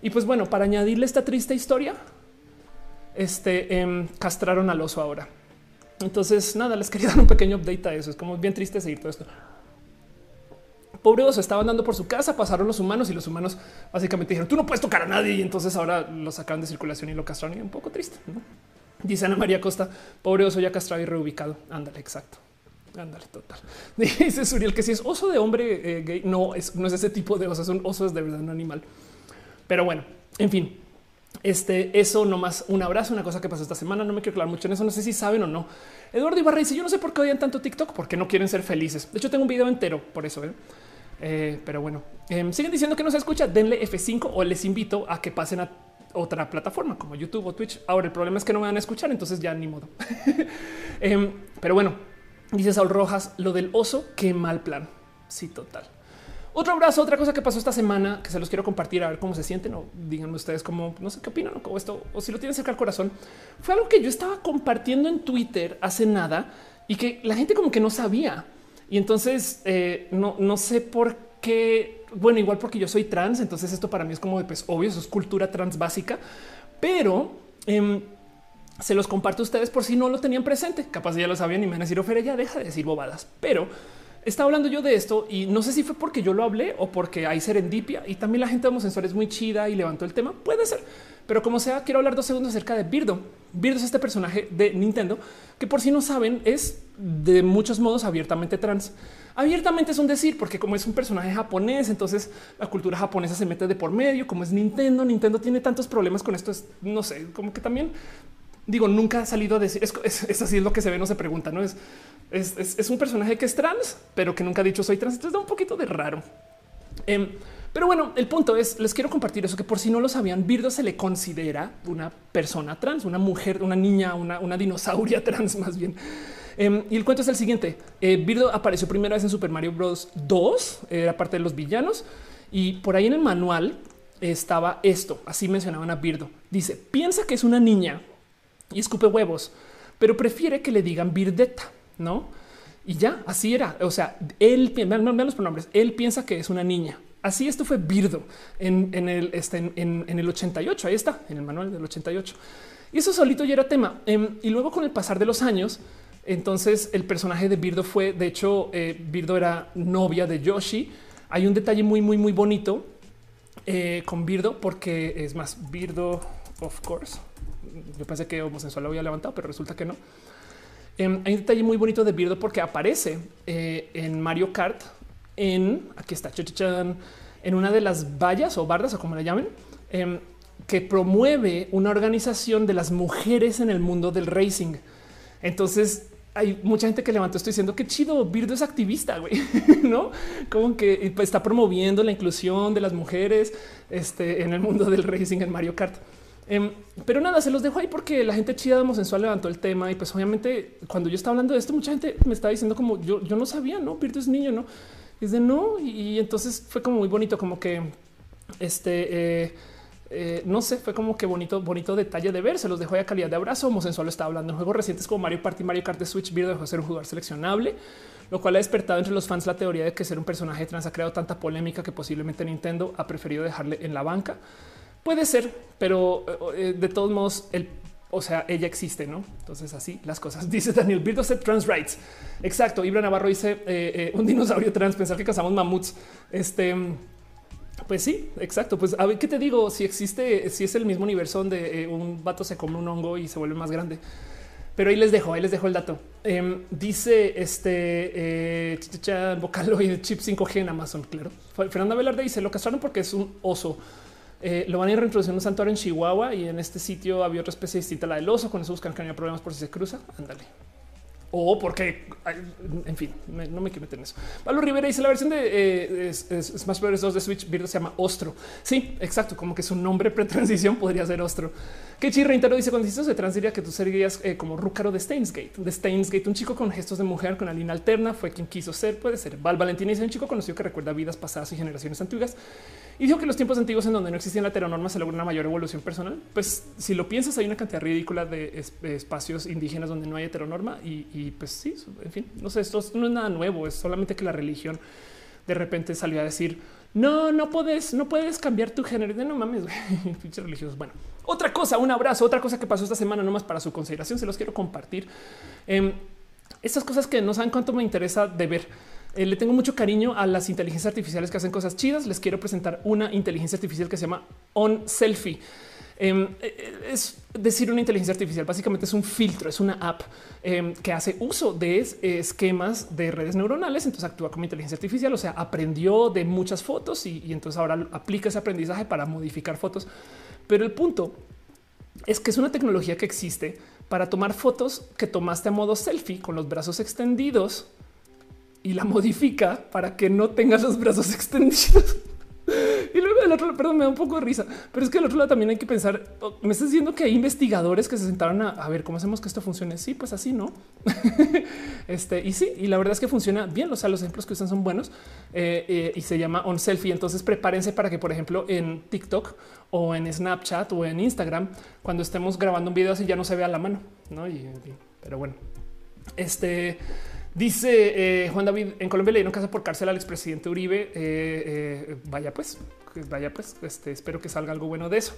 Y pues bueno, para añadirle esta triste historia, este, em, castraron al oso ahora. Entonces, nada, les quería dar un pequeño update a eso. Es como bien triste seguir todo esto. Pobre oso, estaban dando por su casa, pasaron los humanos y los humanos básicamente dijeron, tú no puedes tocar a nadie. Y entonces ahora lo sacaron de circulación y lo castraron y un poco triste. Dice Ana María Costa, pobre oso ya castrado y reubicado. Ándale, exacto. Ándale, total. Dice Suriel que si es oso de hombre eh, gay, no es, no es ese tipo de oso, es un oso, es de verdad un animal. Pero bueno, en fin, Este, eso nomás un abrazo, una cosa que pasó esta semana. No me quiero hablar mucho en eso. No sé si saben o no. Eduardo Ibarra dice: Yo no sé por qué odian tanto TikTok, porque no quieren ser felices. De hecho, tengo un video entero por eso. ¿eh? Eh, pero bueno, em, siguen diciendo que no se escucha. Denle F5 o les invito a que pasen a otra plataforma como YouTube o Twitch. Ahora el problema es que no me van a escuchar, entonces ya ni modo. Em, pero bueno, dice Saul Rojas, lo del oso, qué mal plan. Sí, total. Otro abrazo, otra cosa que pasó esta semana que se los quiero compartir a ver cómo se sienten o díganme ustedes cómo no sé qué opinan o esto o si lo tienen cerca al corazón. Fue algo que yo estaba compartiendo en Twitter hace nada y que la gente como que no sabía. Y entonces eh, no, no sé por qué. Bueno, igual porque yo soy trans, entonces esto para mí es como de pues obvio, eso es cultura trans básica, pero em, se los comparto a ustedes por si no lo tenían presente. Capaz ya lo sabían y me van a decir, Ofere, ya deja de decir bobadas, pero estaba hablando yo de esto y no sé si fue porque yo lo hablé o porque hay serendipia y también la gente homosexual es muy chida y levantó el tema. Puede ser, pero como sea, quiero hablar dos segundos acerca de Birdo. Birdo es este personaje de Nintendo que por si no saben es de muchos modos abiertamente trans. Abiertamente es un decir, porque como es un personaje japonés, entonces la cultura japonesa se mete de por medio, como es Nintendo, Nintendo tiene tantos problemas con esto, es, no sé, como que también digo, nunca ha salido a decir, es, así es lo que se ve, no se pregunta, no es es, un personaje que es trans, pero que nunca ha dicho soy trans. Entonces da un poquito de raro. Em, pero bueno, el punto es, les quiero compartir eso, que por si no lo sabían, Birdo se le considera una persona trans, una mujer, una niña, una, una dinosauria trans más bien. Em, y el cuento es el siguiente. Eh, Birdo apareció primera vez en Super Mario Bros. 2, era parte de los villanos, y por ahí en el manual estaba esto, así mencionaban a Birdo. Dice, piensa que es una niña y escupe huevos, pero prefiere que le digan Birdetta no? Y ya así era. O sea, él vean, los pronombres. Él piensa que es una niña. Así esto fue Birdo en, el, este, en, el 88. Ahí está en el manual del 88. Y eso solito ya era tema. Em, y luego, con el pasar de los años, entonces el personaje de Birdo fue, de hecho, eh, Birdo era novia de Yoshi. Hay un detalle muy, muy, muy bonito eh, con Birdo, porque es más Birdo, of course. Yo pensé que homosexual lo había levantado, pero resulta que no. Em, hay un detalle muy bonito de Birdo porque aparece eh, en Mario Kart en aquí está en una de las vallas o bardas o como le llamen em, que promueve una organización de las mujeres en el mundo del racing. Entonces hay mucha gente que levantó esto diciendo que chido, Birdo es activista, güey, no como que pues, está promoviendo la inclusión de las mujeres este, en el mundo del racing en Mario Kart. Em, pero nada, se los dejo ahí porque la gente chida de homosexual levantó el tema y pues obviamente cuando yo estaba hablando de esto, mucha gente me estaba diciendo como yo, yo no sabía, no, Virtu es niño, no, es de no. Y, entonces fue como muy bonito, como que este, eh, eh, no sé, fue como que bonito, bonito detalle de ver. Se los dejo a calidad de abrazo. Homosensual está hablando en juegos recientes como Mario Party, Mario Kart de Switch. Virtu dejó de ser un jugador seleccionable, lo cual ha despertado entre los fans la teoría de que ser un personaje trans ha creado tanta polémica que posiblemente Nintendo ha preferido dejarle en la banca. Puede ser, pero eh, de todos modos, el, o sea, ella existe, ¿no? Entonces así las cosas. Dice Daniel Birdo set trans rights. Exacto. Ibra Navarro dice eh, eh, un dinosaurio trans, pensar que cazamos mamuts. Este, pues sí, exacto. Pues a ver qué te digo. Si existe, si es el mismo universo donde un vato se come un hongo y se vuelve más grande. Pero ahí les dejo, ahí les dejo el dato. Em, dice este eh, Vocaloid chip 5G en Amazon. Claro. Fernanda Velarde dice lo castraron porque es un oso. Eh, lo van a ir reintroduciendo un santuario en Chihuahua y en este sitio había otra especie distinta, la del oso. Con eso buscan que no haya problemas por si se cruza. Ándale o porque, en fin, no me quiero meter en eso. Pablo Rivera dice la versión de eh, Smash Bros. 2 de Switch Birdo se llama Ostro. Sí, exacto, como que su nombre pretransición podría ser Ostro. Que Reintero dice cuando hiciste de trans diría que tú serías eh, como Rúcaro de Stainsgate, de Stainsgate, un chico con gestos de mujer con la línea alterna, fue quien quiso ser, puede ser. Val Valentina dice un chico conocido que recuerda vidas pasadas y generaciones antiguas y dijo que los tiempos antiguos en donde no existía la heteronorma se logra una mayor evolución personal. Pues si lo piensas, hay una cantidad ridícula de espacios indígenas donde no hay heteronorma y, y pues sí, en fin, no sé, esto no es nada nuevo, es solamente que la religión de repente salió a decir no, no puedes, no puedes cambiar tu género. De no mames, pinches religiosos. Bueno, otra cosa, un abrazo, otra cosa que pasó esta semana, nomás para su consideración, se los quiero compartir. Eh, estas cosas que no saben cuánto me interesa de ver. Eh, le tengo mucho cariño a las inteligencias artificiales que hacen cosas chidas. Les quiero presentar una inteligencia artificial que se llama On Selfie. Em, eh, es decir, una inteligencia artificial básicamente es un filtro, es una app em, que hace uso de esquemas de redes neuronales. Entonces actúa como inteligencia artificial, o sea, aprendió de muchas fotos y, y entonces ahora aplica ese aprendizaje para modificar fotos. Pero el punto es que es una tecnología que existe para tomar fotos que tomaste a modo selfie con los brazos extendidos y la modifica para que no tengas los brazos extendidos. Y del otro lado, perdón, me da un poco de risa, pero es que del otro lado también hay que pensar, me estás diciendo que hay investigadores que se sentaron a, ver cómo hacemos que esto funcione. Sí, pues así, ¿no? este, y sí, y la verdad es que funciona bien, o sea, los ejemplos que usan son buenos eh, eh, y se llama On Selfie. Entonces prepárense para que, por ejemplo, en TikTok o en Snapchat o en Instagram, cuando estemos grabando un video así ya no se vea la mano, ¿no? pero bueno, este... Dice eh, Juan David, en Colombia le dieron casa por cárcel al expresidente Uribe. Eh, eh, vaya pues, vaya pues, este, espero que salga algo bueno de eso.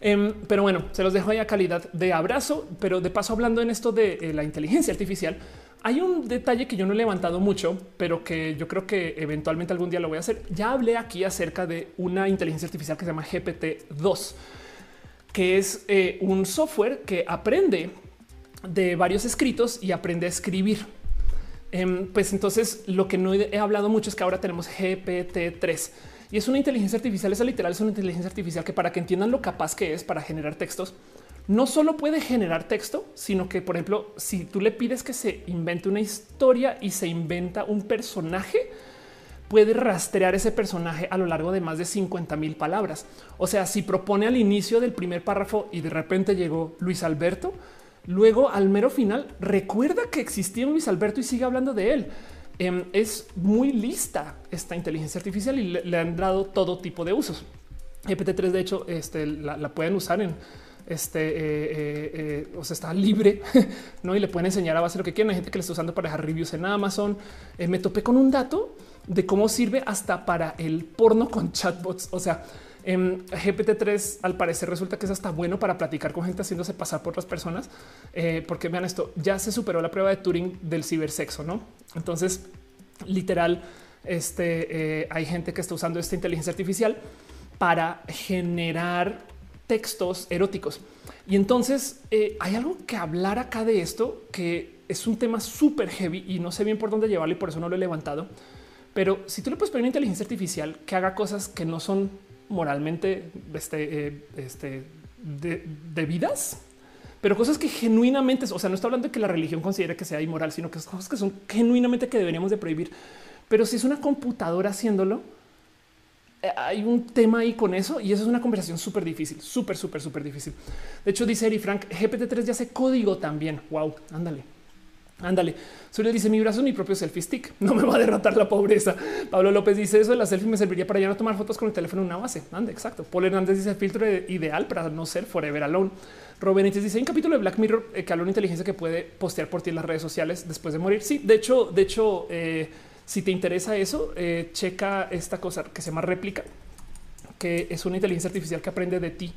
Em, pero bueno, se los dejo ahí a calidad de abrazo. Pero de paso, hablando en esto de la inteligencia artificial, hay un detalle que yo no he levantado mucho, pero que yo creo que eventualmente algún día lo voy a hacer. Ya hablé aquí acerca de una inteligencia artificial que se llama GPT-2, que es un software que aprende de varios escritos y aprende a escribir. Em, pues entonces lo que no he hablado mucho es que ahora tenemos GPT-3 y es una inteligencia artificial. Esa literal es una inteligencia artificial que para que entiendan lo capaz que es para generar textos, no solo puede generar texto, sino que, por ejemplo, si tú le pides que se invente una historia y se inventa un personaje, puede rastrear ese personaje a lo largo de más de 50 mil palabras. O sea, si propone al inicio del primer párrafo y de repente llegó Luis Alberto, Luego, al mero final, recuerda que existía un Luis Alberto y sigue hablando de él. Em, es muy lista esta inteligencia artificial y le, han dado todo tipo de usos. GPT-3, de hecho, este, la, pueden usar en este, eh, eh, eh, o sea, está libre? Y le pueden enseñar a base lo que quieran. Hay gente que le está usando para dejar reviews en Amazon. me topé con un dato de cómo sirve hasta para el porno con chatbots. O sea, en GPT-3 al parecer resulta que es hasta bueno para platicar con gente haciéndose pasar por otras personas, eh, porque vean esto, ya se superó la prueba de Turing del cibersexo, ¿no? Entonces, literal, este, eh, hay gente que está usando esta inteligencia artificial para generar textos eróticos. Y entonces eh, hay algo que hablar acá de esto, que es un tema súper heavy y no sé bien por dónde llevarlo y por eso no lo he levantado. Pero si tú le puedes pedir una inteligencia artificial que haga cosas que no son moralmente este, eh, este, debidas, pero cosas que genuinamente, o sea, no está hablando de que la religión considere que sea inmoral, sino que es cosas que son genuinamente que deberíamos de prohibir. Pero si es una computadora haciéndolo, eh, hay un tema ahí con eso y eso es una conversación súper difícil, súper, súper, súper difícil. De hecho, dice Eri Frank, GPT-3 ya hace código también. Wow, ándale. Ándale. Solo dice mi brazo es mi propio selfie stick. No me va a derrotar la pobreza. Pablo López dice eso de la selfie me serviría para ya no tomar fotos con el teléfono en una base. Ande, exacto. Paul Hernández dice filtro ideal para no ser forever alone. Robin dice hay un capítulo de Black Mirror eh, que habla de una inteligencia que puede postear por ti en las redes sociales después de morir. Sí, de hecho, de hecho, eh, si te interesa eso, eh, checa esta cosa que se llama réplica, que es una inteligencia artificial que aprende de ti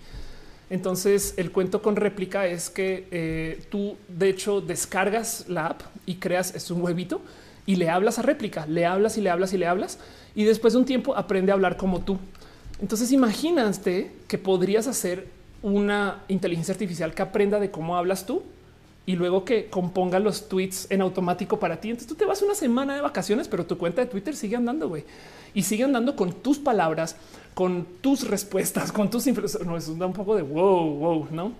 entonces el cuento con réplica es que eh, tú de hecho descargas la app y creas es un huevito y le hablas a réplica, le hablas y le hablas y le hablas y después de un tiempo aprende a hablar como tú. Entonces imagínate que podrías hacer una inteligencia artificial que aprenda de cómo hablas tú y luego que componga los tweets en automático para ti. Entonces tú te vas una semana de vacaciones, pero tu cuenta de Twitter sigue andando, güey, y sigue andando con tus palabras, con tus respuestas, con tus no eso da un poco de wow, wow, no?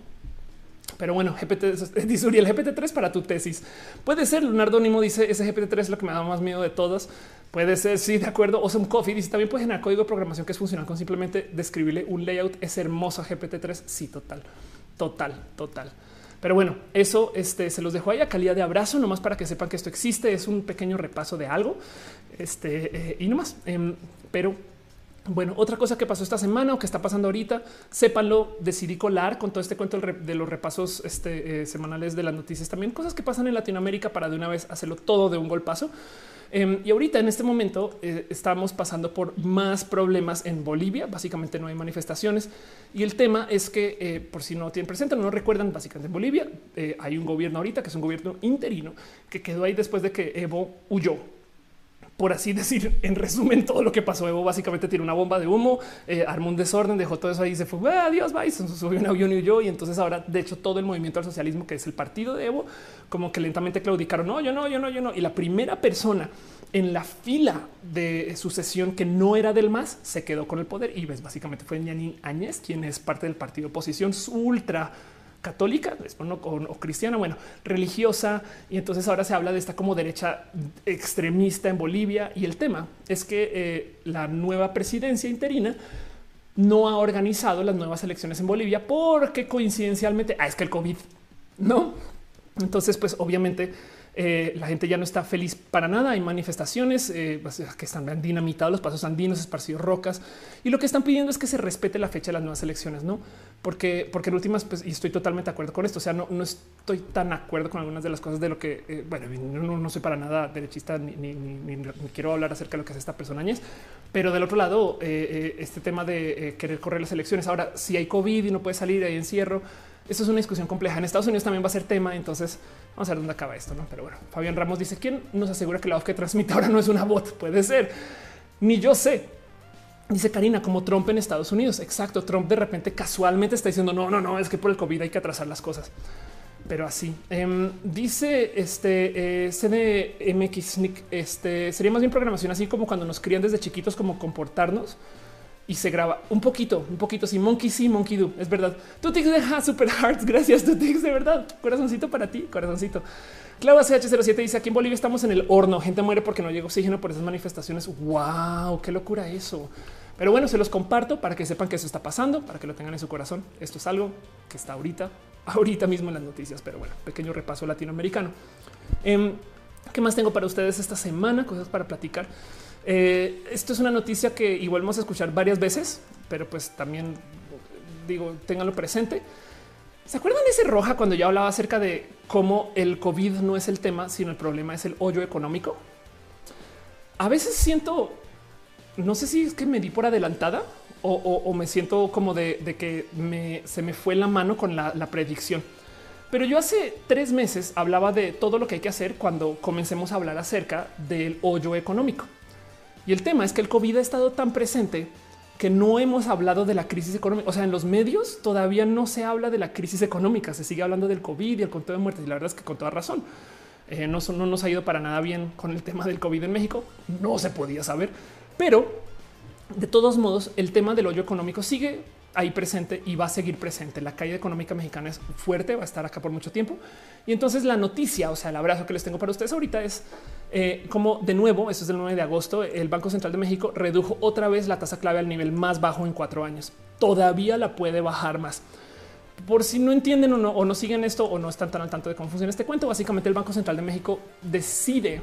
Pero bueno, GPT dice el GPT-3 para tu tesis. Puede ser. Leonardo Nimo dice ese GPT-3 es lo que me da más miedo de todos. Puede ser. Sí, de acuerdo. Awesome Coffee dice también puede generar código de programación que es funcional con simplemente describirle un layout. Es hermoso GPT-3. Sí, total, total, total. Pero bueno, eso este, se los dejo ahí a calidad de abrazo, nomás para que sepan que esto existe. Es un pequeño repaso de algo. Este eh, y nomás. Eh, pero bueno, otra cosa que pasó esta semana o que está pasando ahorita, sépanlo, decidí colar con todo este cuento de los repasos este, eh, semanales de las noticias, también cosas que pasan en Latinoamérica para de una vez hacerlo todo de un golpazo. Em, y ahorita en este momento eh, estamos pasando por más problemas en Bolivia. Básicamente no hay manifestaciones y el tema es que eh, por si no tienen presente, no recuerdan, básicamente en Bolivia hay un gobierno ahorita que es un gobierno interino que quedó ahí después de que Evo huyó por así decir, en resumen, todo lo que pasó. Evo básicamente tiró una bomba de humo, eh, armó un desorden, dejó todo eso ahí, se fue, adiós, bye, se subió un avión y huyó. Y entonces ahora, de hecho, todo el movimiento al socialismo, que es el partido de Evo, como que lentamente claudicaron. No, yo no, yo no, yo no. Y la primera persona en la fila de sucesión que no era del MAS se quedó con el poder. Y ves, básicamente fue Yanin Áñez, quien es parte del partido oposición ultra católica o, cristiana, bueno, religiosa. Y entonces ahora se habla de esta como derecha extremista en Bolivia. Y el tema es que eh, la nueva presidencia interina no ha organizado las nuevas elecciones en Bolivia porque coincidencialmente ah, es que el COVID no. Entonces, pues obviamente eh, la gente ya no está feliz para nada. Hay manifestaciones eh, pues, que están dinamitados los pasos andinos, esparcidos rocas y lo que están pidiendo es que se respete la fecha de las nuevas elecciones, no? Porque, porque en últimas, pues, y estoy totalmente de acuerdo con esto. O sea, no, no estoy tan de acuerdo con algunas de las cosas de lo que, eh, bueno, no, no, soy para nada derechista ni, ni, quiero hablar acerca de lo que hace esta persona, pero del otro lado, este tema de querer correr las elecciones. Ahora, si hay COVID y no puede salir, hay encierro. Esto es una discusión compleja. En Estados Unidos también va a ser tema. Entonces vamos a ver dónde acaba esto. ¿no? Pero bueno, Fabián Ramos dice quién nos asegura que la voz que transmite ahora no es una bot. Puede ser ni yo sé. Dice Karina, como Trump en Estados Unidos. Exacto. Trump de repente casualmente está diciendo no, no, no, es que por el COVID hay que atrasar las cosas. Pero así em, dice este eh, CDMX. Este sería más bien programación, así como cuando nos crían desde chiquitos, como comportarnos y se graba un poquito, un poquito. Sí, Monkey sí, Monkey do. Es verdad. Tutix deja super hearts. Gracias, Tutix. De verdad. Corazoncito para ti, corazoncito. Claudia CH07 dice aquí en Bolivia estamos en el horno. Gente muere porque no llega oxígeno por esas manifestaciones. Wow, qué locura eso. Pero bueno, se los comparto para que sepan que eso está pasando, para que lo tengan en su corazón. Esto es algo que está ahorita, ahorita mismo en las noticias. Pero bueno, pequeño repaso latinoamericano. Em, ¿Qué más tengo para ustedes esta semana? Cosas para platicar. Eh, esto es una noticia que igual vamos a escuchar varias veces, pero pues también digo, ténganlo presente. ¿Se acuerdan de ese roja cuando yo hablaba acerca de cómo el COVID no es el tema, sino el problema es el hoyo económico? A veces siento, no sé si es que me di por adelantada o, me siento como de, que se me fue la mano con la predicción. Pero yo hace tres meses hablaba de todo lo que hay que hacer cuando comencemos a hablar acerca del hoyo económico. Y el tema es que el COVID ha estado tan presente que no hemos hablado de la crisis económica. O sea, en los medios todavía no se habla de la crisis económica, se sigue hablando del COVID y el conteo de muertes. Y la verdad es que con toda razón eh, no, no nos ha ido para nada bien con el tema del COVID en México. No se podía saber, pero de todos modos, el tema del hoyo económico sigue ahí presente y va a seguir presente. La caída económica mexicana es fuerte, va a estar acá por mucho tiempo. Y entonces la noticia, o sea, el abrazo que les tengo para ustedes ahorita es eh, como de nuevo, eso es del 9 de agosto, el Banco Central de México redujo otra vez la tasa clave al nivel más bajo en cuatro años. Todavía la puede bajar más. Por si no entienden o no, o no siguen esto o no están tan al tanto de cómo funciona este cuento, básicamente el Banco Central de México decide,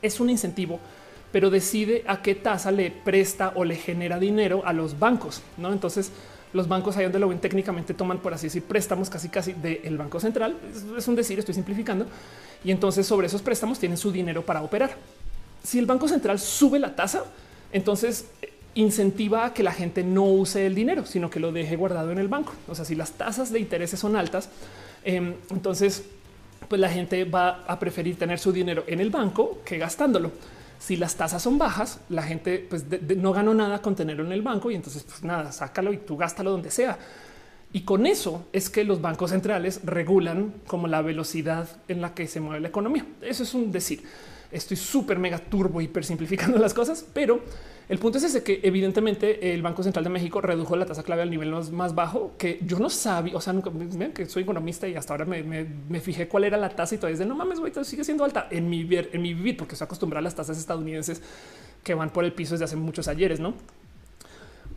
es un incentivo pero decide a qué tasa le presta o le genera dinero a los bancos. No, entonces los bancos ahí donde lo ven técnicamente toman, por así decir, préstamos casi casi del Banco Central. Es, un decir, estoy simplificando. Y entonces sobre esos préstamos tienen su dinero para operar. Si el Banco Central sube la tasa, entonces eh, incentiva a que la gente no use el dinero, sino que lo deje guardado en el banco. O sea, si las tasas de intereses son altas, em, entonces pues la gente va a preferir tener su dinero en el banco que gastándolo. Si las tasas son bajas, la gente pues, no ganó nada con tenerlo en el banco y entonces pues nada, sácalo y tú gástalo donde sea. Y con eso es que los bancos centrales regulan como la velocidad en la que se mueve la economía. Eso es un decir. Estoy súper mega turbo hiper simplificando las cosas, pero el punto es ese que evidentemente el Banco Central de México redujo la tasa clave al nivel más, bajo que yo no sabía. O sea, nunca ven que soy economista y hasta ahora me, fijé cuál era la tasa y todavía es de no mames, güey, sigue siendo alta en mi, en mi vivir, porque estoy acostumbrado a las tasas estadounidenses que van por el piso desde hace muchos ayeres, no?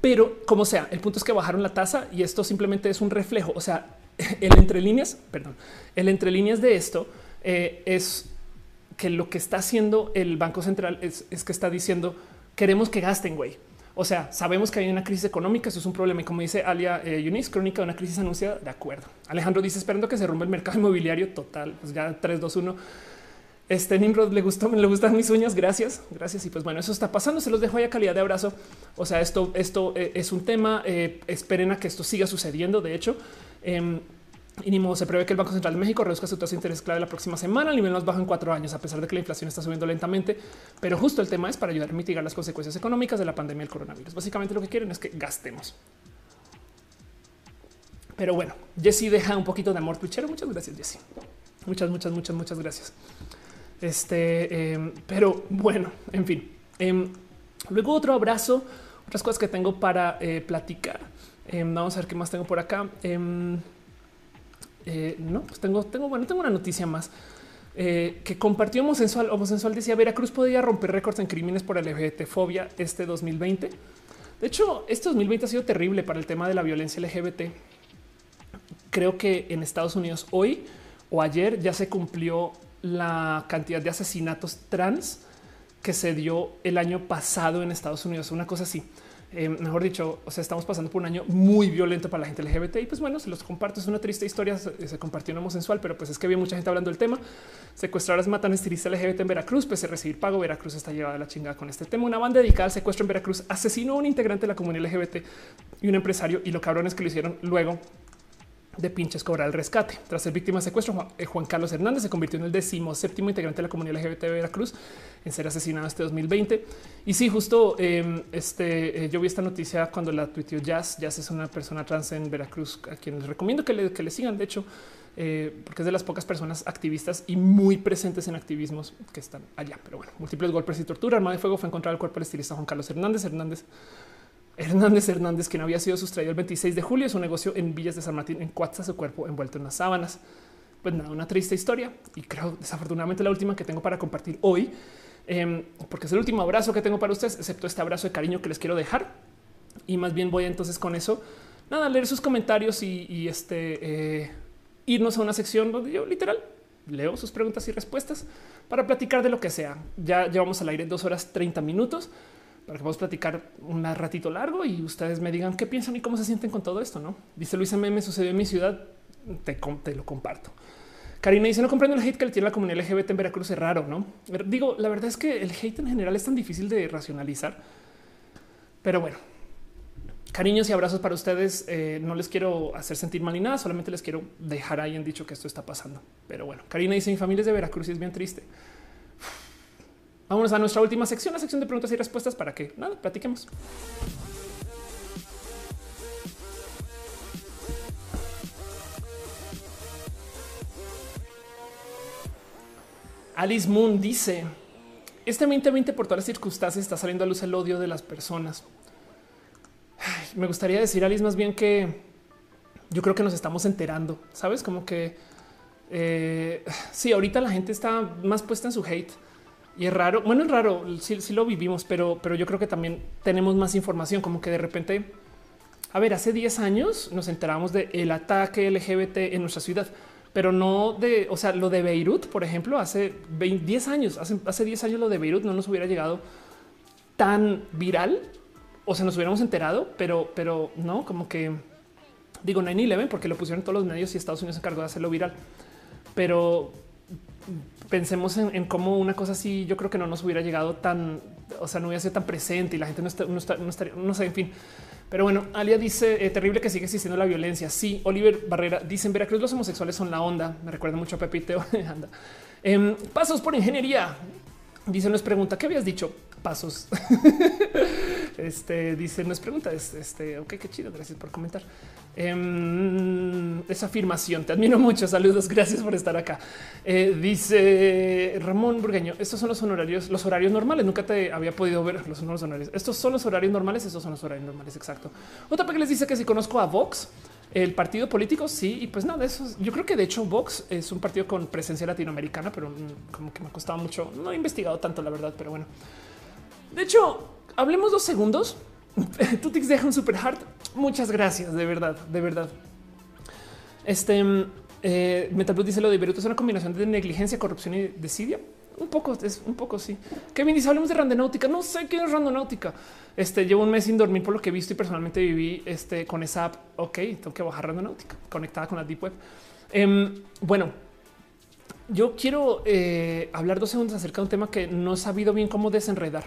Pero como sea, el punto es que bajaron la tasa y esto simplemente es un reflejo. O sea, el entre líneas, perdón, el entre líneas de esto eh, es que lo que está haciendo el Banco Central es, es que está diciendo queremos que gasten, güey. O sea, sabemos que hay una crisis económica, eso es un problema. Y como dice Alia eh, Yunis, crónica de una crisis anunciada, de acuerdo. Alejandro dice, esperando que se rompa el mercado inmobiliario total. Pues ya 3, 2, 1. Este Nimrod le gustó, le gustan mis uñas. Gracias, gracias. Y pues bueno, eso está pasando. Se los dejo ahí a calidad de abrazo. O sea, esto, esto eh, es un tema. Eh, esperen a que esto siga sucediendo. De hecho, em, Y ni modo, se prevé que el Banco Central de México reduzca su tasa de interés clave la próxima semana, al nivel más bajo en cuatro años, a pesar de que la inflación está subiendo lentamente. Pero justo el tema es para ayudar a mitigar las consecuencias económicas de la pandemia del coronavirus. Básicamente lo que quieren es que gastemos. Pero bueno, Jesse deja un poquito de amor twitchero. Muchas gracias, Jesse. Muchas, muchas, muchas, muchas gracias. Este, em, pero bueno, en fin. Em, luego otro abrazo, otras cosas que tengo para eh, platicar. Em, vamos a ver qué más tengo por acá. Eh, no, pues tengo, tengo, bueno, tengo una noticia más. Eh, que compartió homosexual. Homosexual decía Veracruz podría romper récords en crímenes por LGBT fobia este 2020. De hecho, este 2020 ha sido terrible para el tema de la violencia LGBT. Creo que en Estados Unidos hoy o ayer ya se cumplió la cantidad de asesinatos trans que se dio el año pasado en Estados Unidos. Una cosa así. Eh, mejor dicho, o sea, estamos pasando por un año muy violento para la gente LGBT y pues bueno, se los comparto. Es una triste historia. Se, compartió en sensual, pero pues es que había mucha gente hablando del tema. Secuestradoras matan estilista LGBT en Veracruz, pese a recibir pago. Veracruz está llevada a la chingada con este tema. Una banda dedicada al secuestro en Veracruz asesinó a un integrante de la comunidad LGBT y un empresario y lo cabrones que lo hicieron luego de pinches cobrar el rescate. Tras ser víctima de secuestro, eh, Juan Carlos Hernández se convirtió en el décimo séptimo integrante de la comunidad LGBT de Veracruz en ser asesinado este 2020. Y sí, justo em, este, eh, yo vi esta noticia cuando la tuiteó Jazz. Jazz es una persona trans en Veracruz a quien les recomiendo que le, que le sigan. De hecho, eh, porque es de las pocas personas activistas y muy presentes en activismos que están allá. Pero bueno, múltiples golpes y tortura. Arma de fuego fue encontrado el cuerpo del estilista Juan Carlos Hernández. Hernández Hernández Hernández, quien había sido sustraído el 26 de julio de su negocio en Villas de San Martín, en Cuatza, su cuerpo envuelto en las sábanas. Pues nada, una triste historia y creo desafortunadamente la última que tengo para compartir hoy, em, porque es el último abrazo que tengo para ustedes, excepto este abrazo de cariño que les quiero dejar. Y más bien voy entonces con eso, nada, leer sus comentarios y, este eh, irnos a una sección donde yo literal leo sus preguntas y respuestas para platicar de lo que sea. Ya llevamos al aire dos horas 30 minutos para que podamos platicar un ratito largo y ustedes me digan qué piensan y cómo se sienten con todo esto. No dice Luisa Meme, sucedió en mi ciudad. Te, lo comparto. Karina dice: No comprendo el hate que le tiene la comunidad LGBT en Veracruz. Es raro, no digo. La verdad es que el hate en general es tan difícil de racionalizar, pero bueno, cariños y abrazos para ustedes. Eh, no les quiero hacer sentir mal ni nada, solamente les quiero dejar ahí en dicho que esto está pasando. Pero bueno, Karina dice: Mi familia es de Veracruz y es bien triste. Vámonos a nuestra última sección, la sección de preguntas y respuestas para que nada, platiquemos. Alice Moon dice: Este 2020, por todas las circunstancias, está saliendo a luz el odio de las personas. me gustaría decir, Alice, más bien que yo creo que nos estamos enterando, sabes? Como que eh, sí, ahorita la gente está más puesta en su hate y es raro. Bueno, es raro. Si lo vivimos, pero, pero yo creo que también tenemos más información. Como que de repente, a ver, hace 10 años nos enteramos del el ataque LGBT en nuestra ciudad, pero no de, o sea, lo de Beirut, por ejemplo, hace 10 años, hace, hace 10 años lo de Beirut no nos hubiera llegado tan viral o sea, nos hubiéramos enterado, pero, pero no como que digo 9-11 porque lo pusieron todos los medios y Estados Unidos se encargó de hacerlo viral. Pero pensemos en, cómo una cosa así yo creo que no nos hubiera llegado tan, o sea, no hubiera sido tan presente y la gente no, está, no, estaría, no sé, en fin. Pero bueno, Alia dice eh, terrible que sigue existiendo la violencia. Sí, Oliver Barrera dice en Veracruz los homosexuales son la onda. Me recuerda mucho a Pepito. Anda. Em, pasos por ingeniería. Dice, nos pregunta, ¿qué habías dicho? Pasos. este dice, no es pregunta, es este, ok, qué chido, gracias por comentar. Em, esa afirmación, te admiro mucho, saludos, gracias por estar acá. Eh, dice Ramón Burgueño, estos son los honorarios, los horarios normales, nunca te había podido ver los, los horarios. Estos son los horarios normales, estos son los horarios normales, exacto. Otra que les dice que si conozco a Vox, el partido político, sí, y pues nada, eso yo creo que de hecho Vox es un partido con presencia latinoamericana, pero mm, como que me ha costado mucho. No he investigado tanto, la verdad, pero bueno. De hecho, hablemos dos segundos. Tutix deja un super hard. Muchas gracias, de verdad, de verdad. Este mm, eh, dice lo de Beirut es una combinación de negligencia, corrupción y desidia. Un poco, es un poco sí. Kevin dice hablemos de randonáutica. No sé qué es randonáutica. Este llevo un mes sin dormir por lo que he visto y personalmente viví este con esa app. Ok, tengo que bajar randonáutica conectada con la deep web. Em, bueno, yo quiero eh, hablar dos segundos acerca de un tema que no he sabido bien cómo desenredar,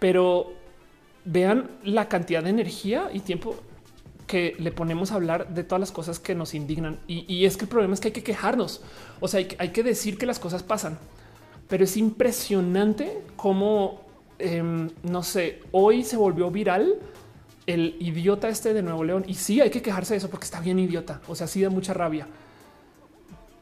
pero vean la cantidad de energía y tiempo que le ponemos a hablar de todas las cosas que nos indignan. Y, es que el problema es que hay que quejarnos. O sea, hay, que decir que las cosas pasan. Pero es impresionante cómo, em, no sé, hoy se volvió viral el idiota este de Nuevo León. Y sí, hay que quejarse de eso porque está bien idiota. O sea, sí da mucha rabia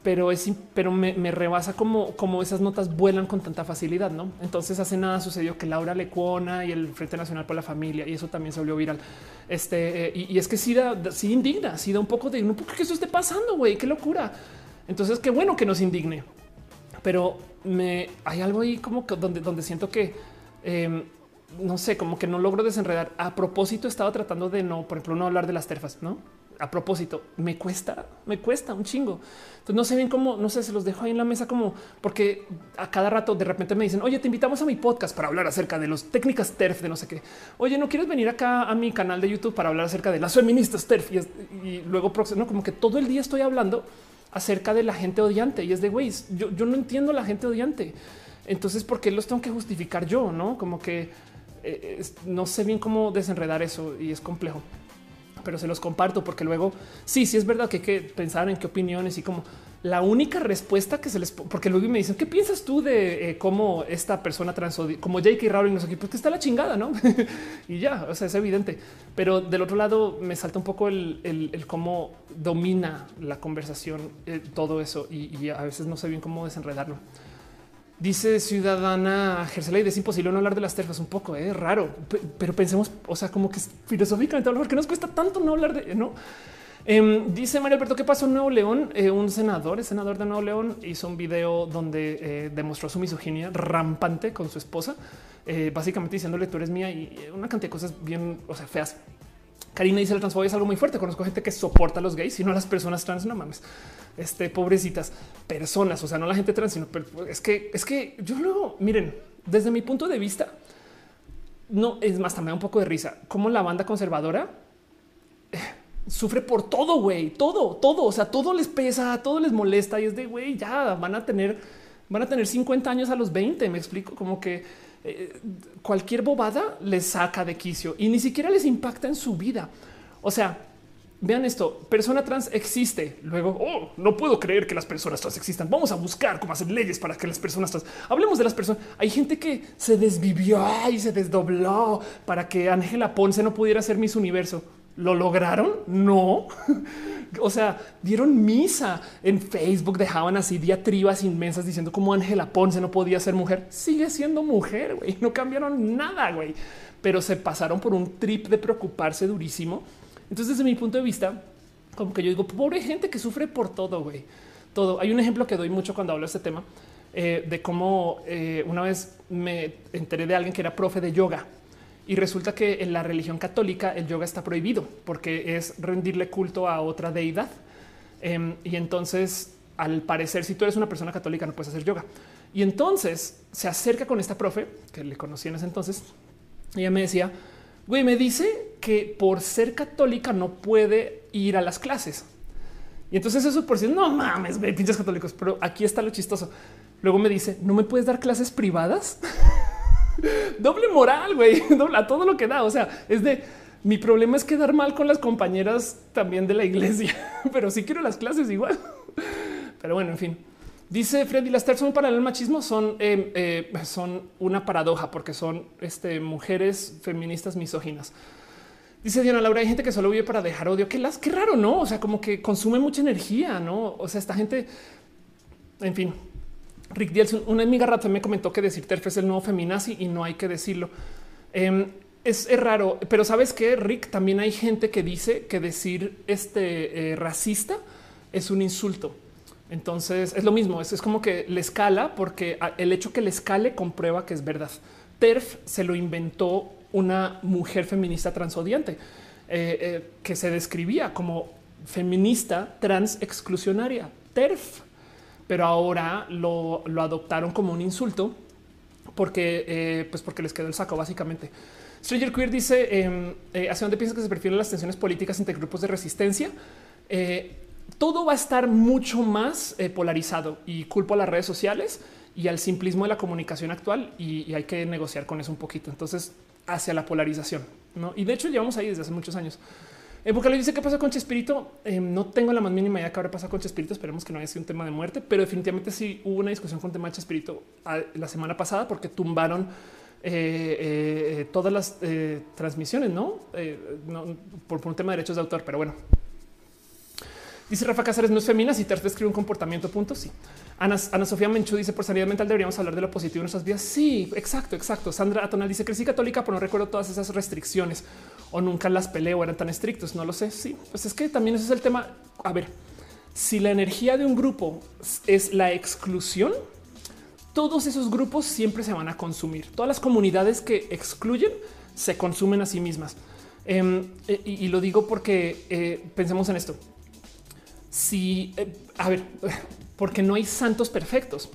pero es, pero me, rebasa como, como esas notas vuelan con tanta facilidad, ¿no? Entonces hace nada sucedió que Laura Lecuona y el Frente Nacional por la Familia y eso también se volvió viral. Este eh, y, es que sí da, sí indigna, sí da un poco de no que eso esté pasando, güey, qué locura. Entonces qué bueno que nos indigne, pero me hay algo ahí como que donde, donde siento que em, no sé, como que no logro desenredar. A propósito, estaba tratando de no, por ejemplo, no hablar de las terfas, no? A propósito, me cuesta, me cuesta un chingo. Entonces no sé bien cómo, no sé, se los dejo ahí en la mesa como porque a cada rato de repente me dicen, oye, te invitamos a mi podcast para hablar acerca de las técnicas TERF de no sé qué. Oye, ¿no quieres venir acá a mi canal de YouTube para hablar acerca de las feministas TERF? Y, luego, no, como que todo el día estoy hablando acerca de la gente odiante y es de güey, yo, yo no entiendo la gente odiante. Entonces, ¿por qué los tengo que justificar yo? No como que eh, no sé bien cómo desenredar eso y es complejo pero se los comparto porque luego sí, sí es verdad que hay que pensar en qué opiniones y como la única respuesta que se les porque luego me dicen qué piensas tú de eh, cómo esta persona trans como J.K. Rowling no sé qué, porque está la chingada, no? y ya, o sea, es evidente. Pero del otro lado me salta un poco el, cómo domina la conversación eh, todo eso y, a veces no sé bien cómo desenredarlo. Dice ciudadana Gerselay, es imposible no hablar de las terfas un poco, es eh, raro, pero pensemos, o sea, como que filosóficamente ¿por qué nos cuesta tanto no hablar de no? Em, dice Mario Alberto, ¿qué pasó en Nuevo León? Eh, un senador, el senador de Nuevo León, hizo un video donde eh, demostró su misoginia rampante con su esposa, básicamente diciéndole tú eres mía y una cantidad de cosas bien, o sea, feas. Karina dice el transfobia es algo muy fuerte. Conozco gente que soporta a los gays y no a las personas trans. No mames este, pobrecitas personas, o sea, no la gente trans, sino es que es que yo luego miren, desde mi punto de vista, no es más, también un poco de risa, como la banda conservadora eh, sufre por todo, güey, todo, todo, o sea, todo les pesa, todo les molesta y es de güey, ya van a tener, van a tener 50 años a los 20. Me explico como que eh, cualquier bobada les saca de quicio y ni siquiera les impacta en su vida. O sea, Vean esto, persona trans existe. Luego, oh, no puedo creer que las personas trans existan. Vamos a buscar cómo hacer leyes para que las personas trans... Hablemos de las personas. Hay gente que se desvivió y se desdobló para que Ángela Ponce no pudiera ser Miss Universo. ¿Lo lograron? No. o sea, dieron misa en Facebook, dejaban así diatribas inmensas diciendo cómo Ángela Ponce no podía ser mujer. Sigue siendo mujer, güey. No cambiaron nada, güey. Pero se pasaron por un trip de preocuparse durísimo entonces, desde mi punto de vista, como que yo digo, pobre gente que sufre por todo, güey. Todo. Hay un ejemplo que doy mucho cuando hablo de este tema, eh, de cómo eh, una vez me enteré de alguien que era profe de yoga y resulta que en la religión católica el yoga está prohibido porque es rendirle culto a otra deidad. Em, y entonces, al parecer, si tú eres una persona católica, no puedes hacer yoga. Y entonces se acerca con esta profe que le conocí en ese entonces. Y ella me decía, Güey, me dice que por ser católica no puede ir a las clases. Y entonces eso por si no mames, güey, pinches católicos. Pero aquí está lo chistoso. Luego me dice, ¿no me puedes dar clases privadas? Doble moral, güey, a todo lo que da. O sea, es de mi problema es quedar mal con las compañeras también de la iglesia, pero sí quiero las clases igual. Pero bueno, en fin. Dice Freddy, las terceras son para el machismo son, eh, eh, son una paradoja porque son este, mujeres feministas misóginas. Dice Diana Laura, hay gente que solo vive para dejar odio. Qué, las, qué raro, ¿no? O sea, como que consume mucha energía, ¿no? O sea, esta gente, en fin. Rick Dielson, una amiga rata me comentó que decir TERF es el nuevo feminazi y no hay que decirlo. Em, es, raro, pero sabes que Rick también hay gente que dice que decir este eh, racista es un insulto. Entonces es lo mismo. Es, como que le escala porque el hecho que le escale comprueba que es verdad. TERF se lo inventó una mujer feminista transodiante eh, eh, que se describía como feminista trans exclusionaria. TERF, pero ahora lo, adoptaron como un insulto porque, eh, pues porque les quedó el saco básicamente. Stranger Queer dice em, hacia dónde piensas que se prefieren las tensiones políticas entre grupos de resistencia todo va a estar mucho más eh, polarizado y culpo a las redes sociales y al simplismo de la comunicación actual y, hay que negociar con eso un poquito. Entonces, hacia la polarización. ¿no? Y de hecho llevamos ahí desde hace muchos años. En le dice qué pasa con Chespirito. Eh, no tengo la más mínima idea que ahora pasa con Chespirito. Esperemos que no haya sido un tema de muerte, pero definitivamente sí hubo una discusión con el tema de Chespirito ah, la semana pasada porque tumbaron eh, todas las transmisiones, ¿no? por, por, un tema de derechos de autor. Pero bueno, Dice Rafa Cáceres, no es femina. Si te describe un comportamiento, punto. Sí. Ana, Sofía Menchú dice por sanidad mental deberíamos hablar de lo positivo en nuestras vidas. Sí, exacto, exacto. Sandra Atonal dice crecí católica, pero no recuerdo todas esas restricciones o nunca las peleo, eran tan estrictos. No lo sé. Sí, pues es que también ese es el tema. A ver, si la energía de un grupo es la exclusión, todos esos grupos siempre se van a consumir. Todas las comunidades que excluyen se consumen a sí mismas. Em, e, y, lo digo porque eh, pensemos en esto si, eh, a ver, porque no hay santos perfectos.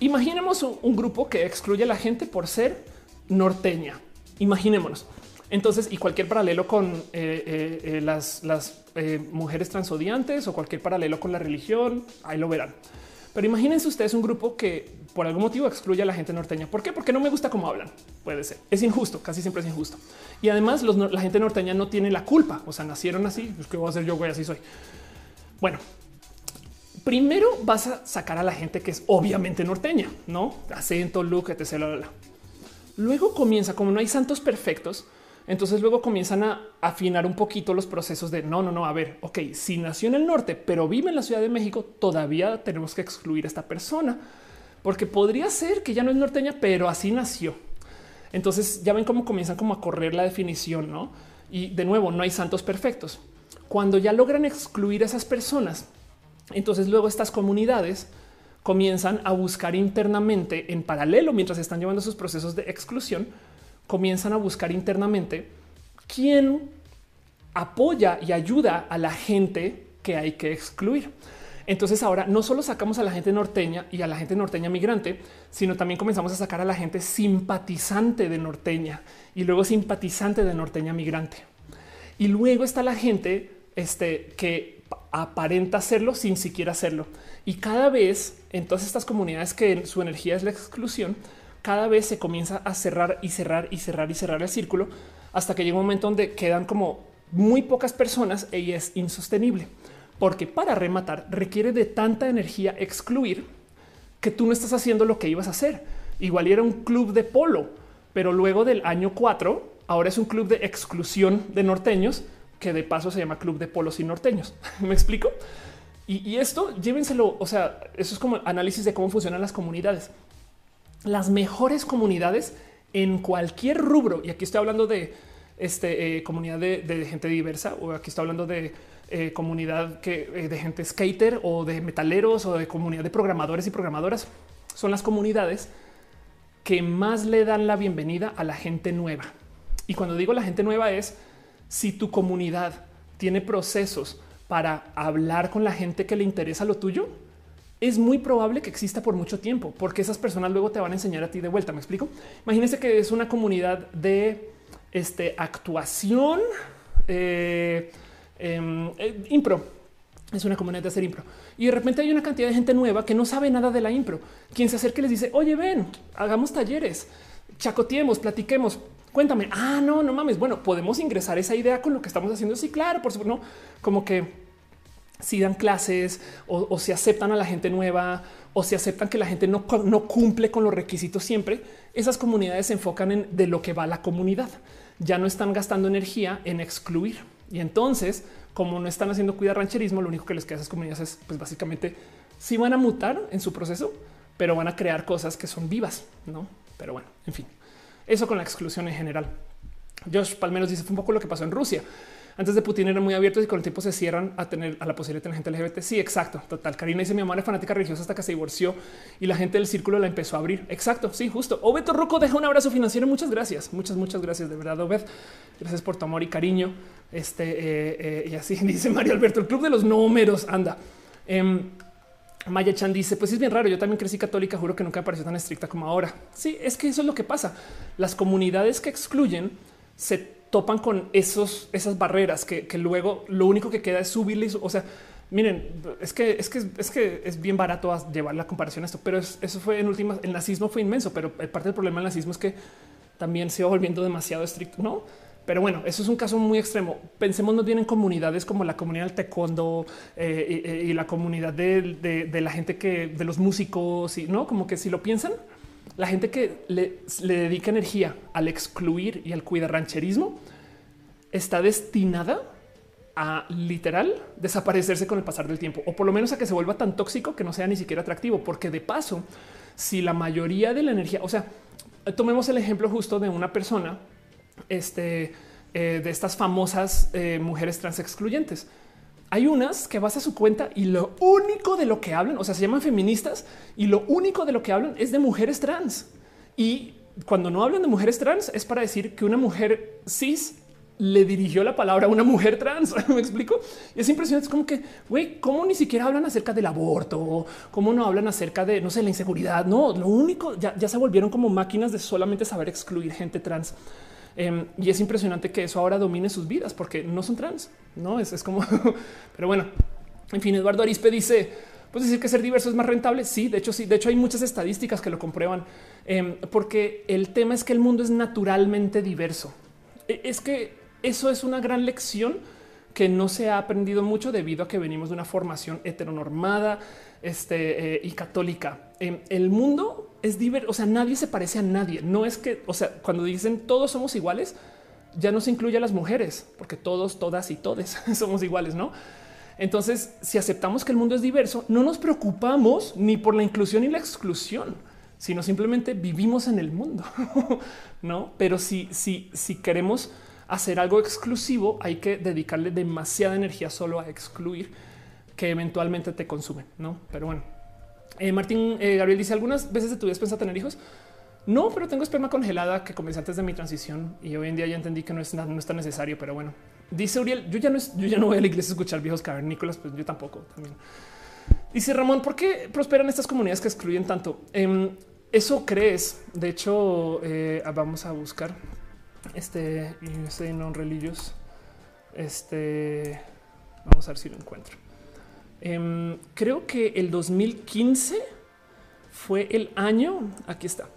Imaginemos un, grupo que excluye a la gente por ser norteña. Imaginémonos. Entonces, y cualquier paralelo con eh, eh, las, las mujeres transodiantes o cualquier paralelo con la religión, ahí lo verán. Pero imagínense ustedes un grupo que por algún motivo excluye a la gente norteña. ¿Por qué? Porque no me gusta cómo hablan. Puede ser. Es injusto, casi siempre es injusto. Y además la gente norteña no tiene la culpa. O sea, nacieron así. Pues, ¿Qué voy a hacer yo, güey? Así soy. Bueno, primero vas a sacar a la gente que es obviamente norteña, no acento, look, etc. Luego comienza, como no hay santos perfectos, entonces luego comienzan a afinar un poquito los procesos de no, no, no. A ver, ok, si nació en el norte, pero vive en la Ciudad de México, todavía tenemos que excluir a esta persona porque podría ser que ya no es norteña, pero así nació. Entonces ya ven cómo comienzan como a correr la definición, no? Y de nuevo, no hay santos perfectos. Cuando ya logran excluir a esas personas, entonces luego estas comunidades comienzan a buscar internamente en paralelo mientras están llevando sus procesos de exclusión, comienzan a buscar internamente quién apoya y ayuda a la gente que hay que excluir. Entonces ahora no solo sacamos a la gente norteña y a la gente norteña migrante, sino también comenzamos a sacar a la gente simpatizante de norteña y luego simpatizante de norteña migrante. Y luego está la gente este, que aparenta hacerlo sin siquiera hacerlo. Y cada vez en todas estas comunidades que su energía es la exclusión, cada vez se comienza a cerrar y cerrar y cerrar y cerrar el círculo hasta que llega un momento donde quedan como muy pocas personas y es insostenible. Porque para rematar requiere de tanta energía excluir que tú no estás haciendo lo que ibas a hacer. Igual era un club de polo, pero luego del año 4, ahora es un club de exclusión de norteños que de paso se llama Club de Polos y Norteños. ¿Me explico? Y, esto llévenselo, o sea, eso es como análisis de cómo funcionan las comunidades. Las mejores comunidades en cualquier rubro, y aquí estoy hablando de este, eh, comunidad de, gente diversa, o aquí estoy hablando de eh, comunidad que, eh, de gente skater o de metaleros o de comunidad de programadores y programadoras, son las comunidades que más le dan la bienvenida a la gente nueva. Y cuando digo la gente nueva es si tu comunidad tiene procesos para hablar con la gente que le interesa lo tuyo, es muy probable que exista por mucho tiempo, porque esas personas luego te van a enseñar a ti de vuelta. Me explico. Imagínense que es una comunidad de este, actuación, eh, em, eh, impro. Es una comunidad de hacer impro y de repente hay una cantidad de gente nueva que no sabe nada de la impro. Quien se acerca y les dice, oye, ven, hagamos talleres, chacoteemos, platiquemos cuéntame. Ah, no, no mames. Bueno, podemos ingresar esa idea con lo que estamos haciendo. Sí, claro, por supuesto, no como que si dan clases o, si aceptan a la gente nueva o si aceptan que la gente no, no cumple con los requisitos siempre, esas comunidades se enfocan en de lo que va la comunidad. Ya no están gastando energía en excluir. Y entonces, como no están haciendo cuidar rancherismo, lo único que les queda a esas comunidades es, pues básicamente, si van a mutar en su proceso, pero van a crear cosas que son vivas, ¿no? Pero bueno, en fin. Eso con la exclusión en general. Josh Palmeros dice fue un poco lo que pasó en Rusia. Antes de Putin eran muy abiertos y con el tiempo se cierran a tener a la posibilidad de tener gente LGBT. Sí, exacto. Total. Karina dice mi mamá era fanática religiosa hasta que se divorció y la gente del círculo la empezó a abrir. Exacto. Sí, justo. Obeto Rocco deja un abrazo financiero. Muchas gracias. Muchas, muchas gracias de verdad, Obed. Gracias por tu amor y cariño. Este eh, eh, y así dice Mario Alberto, el club de los números. Anda. Em, Maya Chan dice: Pues es bien raro. Yo también crecí católica. Juro que nunca me pareció tan estricta como ahora. Sí, es que eso es lo que pasa. Las comunidades que excluyen se topan con esos, esas barreras que, luego lo único que queda es subirles. O sea, miren, es que es que es que es bien barato llevar la comparación a esto, pero eso fue en últimas. El nazismo fue inmenso, pero parte del problema del nazismo es que también se va volviendo demasiado estricto. No, Pero bueno, eso es un caso muy extremo. Pensemos más bien en comunidades como la comunidad del taekwondo eh, y, la comunidad de, la gente que de los músicos y no como que si lo piensan, la gente que le, dedica energía al excluir y al cuidar rancherismo está destinada a literal desaparecerse con el pasar del tiempo o por lo menos a que se vuelva tan tóxico que no sea ni siquiera atractivo, porque de paso, si la mayoría de la energía, o sea, tomemos el ejemplo justo de una persona este, eh, de estas famosas eh, mujeres trans excluyentes. Hay unas que vas a su cuenta y lo único de lo que hablan, o sea, se llaman feministas y lo único de lo que hablan es de mujeres trans. Y cuando no hablan de mujeres trans es para decir que una mujer cis le dirigió la palabra a una mujer trans. Me explico. Y es impresionante. Es como que, güey, cómo ni siquiera hablan acerca del aborto, cómo no hablan acerca de, no sé, la inseguridad. No, lo único ya, ya se volvieron como máquinas de solamente saber excluir gente trans. Em, y es impresionante que eso ahora domine sus vidas porque no son trans. No es, es como, pero bueno, en fin, Eduardo Arispe dice, pues decir que ser diverso es más rentable. Sí, de hecho, sí. De hecho, hay muchas estadísticas que lo comprueban, em, porque el tema es que el mundo es naturalmente diverso. E, es que eso es una gran lección que no se ha aprendido mucho debido a que venimos de una formación heteronormada este, eh, y católica. Em, el mundo es diverso, o sea, nadie se parece a nadie. No es que, o sea, cuando dicen todos somos iguales, ya no se incluye a las mujeres, porque todos, todas y todes somos iguales, ¿no? Entonces, si aceptamos que el mundo es diverso, no nos preocupamos ni por la inclusión ni la exclusión, sino simplemente vivimos en el mundo, ¿no? Pero si, si, si queremos hacer algo exclusivo, hay que dedicarle demasiada energía solo a excluir que eventualmente te consumen, ¿no? Pero bueno, eh, Martín eh, Gabriel dice, ¿algunas veces de tu pensado tener hijos? No, pero tengo esperma congelada que comencé antes de mi transición y hoy en día ya entendí que no es, no es tan necesario, pero bueno. Dice Uriel, yo ya no, yo ya no voy a la iglesia a escuchar viejos cavernícolas, pues yo tampoco también. Dice Ramón, ¿por qué prosperan estas comunidades que excluyen tanto? Em, eso crees. De hecho, eh, vamos a buscar este y non religious. Este vamos a ver si lo encuentro. Em, creo que el 2015 fue el año. Aquí está.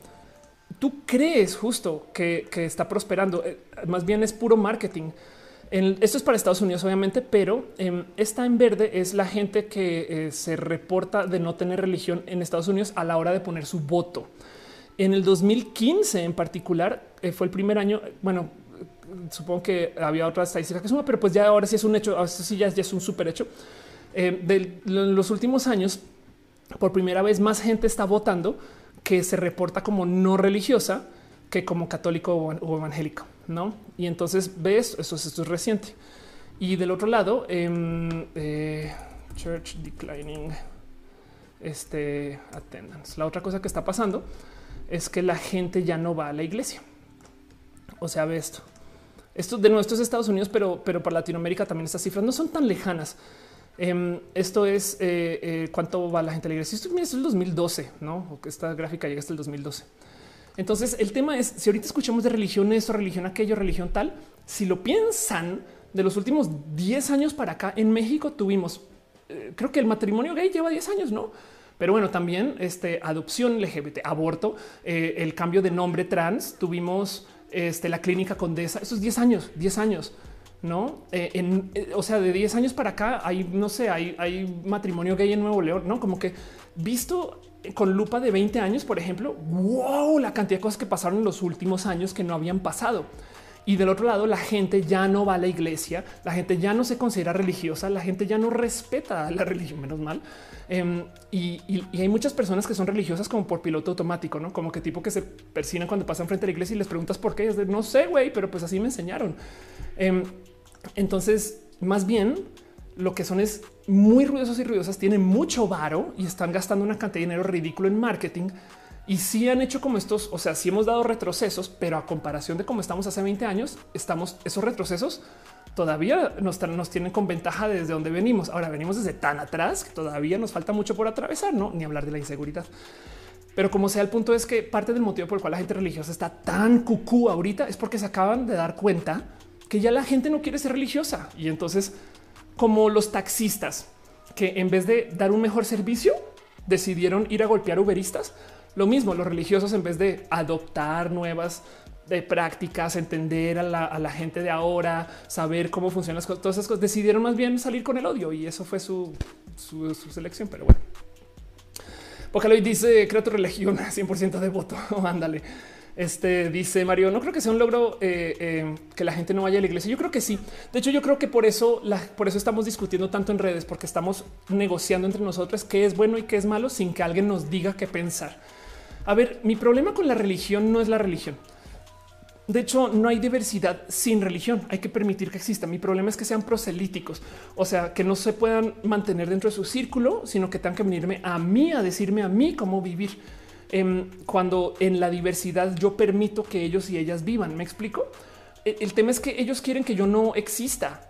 Tú crees justo que, está prosperando. Eh, más bien es puro marketing. esto es para Estados Unidos, obviamente, pero esta en verde es la gente que eh, se reporta de no tener religión en Estados Unidos a la hora de poner su voto. En el 2015 en particular eh, fue el primer año, bueno, supongo que había otra estadística que suma, pero pues ya ahora sí es un hecho, ahora sí ya, ya es un súper hecho. Eh, de los últimos años, por primera vez más gente está votando que se reporta como no religiosa que como católico o evangélico, ¿no? Y entonces ves, eso, esto es reciente. Y del otro lado, em, eh, Church Declining, este, attendance. La otra cosa que está pasando es que la gente ya no va a la iglesia. O sea, ve esto. Esto de nuevo, esto es Estados Unidos, pero, pero para Latinoamérica también estas cifras no son tan lejanas. Em, esto es eh, eh, cuánto va la gente a la iglesia. Esto, es el 2012, no? Esta gráfica llega hasta el 2012. Entonces, el tema es si ahorita escuchamos de religión, esto, religión, aquello, religión tal, si lo piensan de los últimos 10 años para acá, en México tuvimos, eh, creo que el matrimonio gay lleva 10 años, no? Pero bueno, también este, adopción LGBT, aborto, el cambio de nombre trans, tuvimos este, la clínica Condesa, esos 10 años, 10 años, ¿no? Eh, en, eh, o sea, de 10 años para acá hay, no sé, hay, matrimonio gay en Nuevo León, ¿no? Como que visto con lupa de 20 años, por ejemplo, wow, la cantidad de cosas que pasaron en los últimos años que no habían pasado. Y del otro lado, la gente ya no va a la iglesia, la gente ya no se considera religiosa, la gente ya no respeta la religión, menos mal. Em, y, hay muchas personas que son religiosas como por piloto automático, no como que tipo que se persinan cuando pasan frente a la iglesia y les preguntas por qué. Es de no sé, güey, pero pues así me enseñaron. Em, entonces, más bien lo que son es muy ruidosos y ruidosas, tienen mucho varo y están gastando una cantidad de dinero ridículo en marketing y sí han hecho como estos, o sea, sí hemos dado retrocesos, pero a comparación de cómo estamos hace 20 años, estamos esos retrocesos todavía nos, tienen con ventaja desde donde venimos. Ahora venimos desde tan atrás que todavía nos falta mucho por atravesar, no ni hablar de la inseguridad. Pero como sea, el punto es que parte del motivo por el cual la gente religiosa está tan cucú ahorita es porque se acaban de dar cuenta que ya la gente no quiere ser religiosa. Y entonces, como los taxistas que en vez de dar un mejor servicio, decidieron ir a golpear uberistas, lo mismo, los religiosos en vez de adoptar nuevas de prácticas, entender a la, gente de ahora, saber cómo funcionan las cosas, todas esas cosas, decidieron más bien salir con el odio y eso fue su, su, selección. Pero bueno, porque hoy dice creo tu religión 100% de voto. Ándale. Este dice Mario, no creo que sea un logro eh, eh, que la gente no vaya a la iglesia. Yo creo que sí. De hecho, yo creo que por eso, por eso estamos discutiendo tanto en redes, porque estamos negociando entre nosotros qué es bueno y qué es malo sin que alguien nos diga qué pensar. A ver, mi problema con la religión no es la religión. De hecho, no hay diversidad sin religión. Hay que permitir que exista. Mi problema es que sean proselíticos, o sea, que no se puedan mantener dentro de su círculo, sino que tengan que venirme a mí a decirme a mí cómo vivir. Em, cuando en la diversidad yo permito que ellos y ellas vivan. ¿Me explico? El, el tema es que ellos quieren que yo no exista.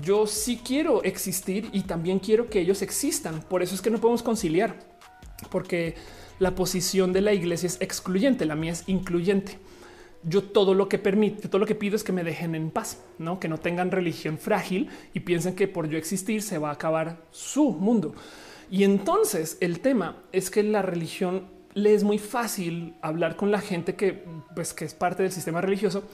Yo sí quiero existir y también quiero que ellos existan. Por eso es que no podemos conciliar, porque la posición de la iglesia es excluyente, la mía es incluyente. Yo todo lo que permito, todo lo que pido es que me dejen en paz, no que no tengan religión frágil y piensen que por yo existir se va a acabar su mundo. Y entonces el tema es que la religión le es muy fácil hablar con la gente que, pues, que es parte del sistema religioso,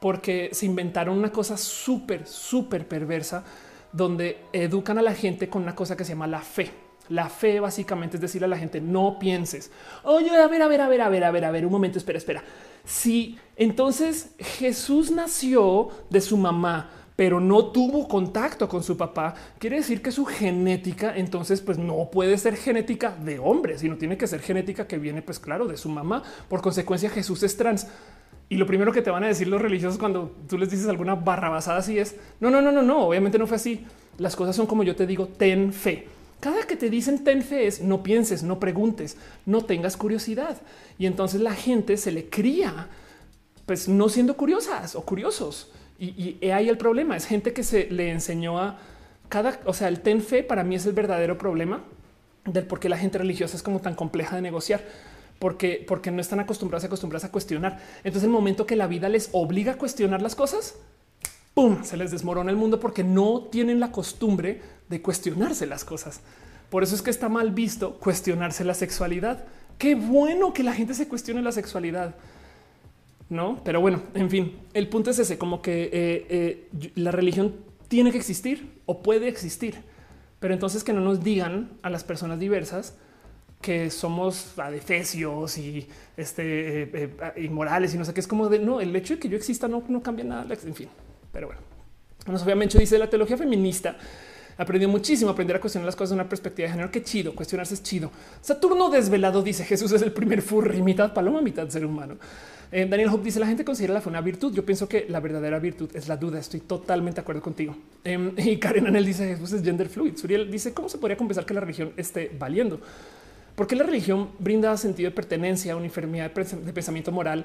porque se inventaron una cosa súper, súper perversa donde educan a la gente con una cosa que se llama la fe. La fe básicamente es decir a la gente no pienses. Oye, a ver, a ver, a ver, a ver, a ver, a ver, un momento, espera, espera. Si entonces Jesús nació de su mamá, pero no tuvo contacto con su papá, quiere decir que su genética entonces pues no puede ser genética de hombre, sino tiene que ser genética que viene pues claro de su mamá. Por consecuencia Jesús es trans. Y lo primero que te van a decir los religiosos cuando tú les dices alguna barrabasada así es, no, no, no, no, no, obviamente no fue así. Las cosas son como yo te digo, ten fe. Cada que te dicen ten fe es no pienses, no preguntes, no tengas curiosidad. Y entonces la gente se le cría pues no siendo curiosas o curiosos. Y, ahí el problema es gente que se le enseñó a cada, o sea, el ten fe para mí es el verdadero problema del por qué la gente religiosa es como tan compleja de negociar. Porque, porque no están acostumbrados, acostumbrados a cuestionar. Entonces, el momento que la vida les obliga a cuestionar las cosas, ¡pum! se les desmorona el mundo porque no tienen la costumbre de cuestionarse las cosas. Por eso es que está mal visto cuestionarse la sexualidad. Qué bueno que la gente se cuestione la sexualidad no, pero bueno, en fin, el punto es ese, como que eh, eh, la religión tiene que existir o puede existir, pero entonces que no nos digan a las personas diversas que somos adefesios y este eh, inmorales y no sé qué es como de no, el hecho de que yo exista no, no cambia nada. En fin, pero bueno, nos obviamente dice la teología feminista aprendió muchísimo aprender a cuestionar las cosas de una perspectiva de género. Qué chido, cuestionarse es chido. Saturno desvelado dice Jesús es el primer furry, mitad paloma, mitad ser humano. Eh, Daniel Hope dice la gente considera la fe una virtud. Yo pienso que la verdadera virtud es la duda. Estoy totalmente de acuerdo contigo. Em, y Karen Anel dice Jesús es gender fluid. Suriel dice cómo se podría compensar que la religión esté valiendo. Porque la religión brinda sentido de pertenencia, una enfermedad de pensamiento moral,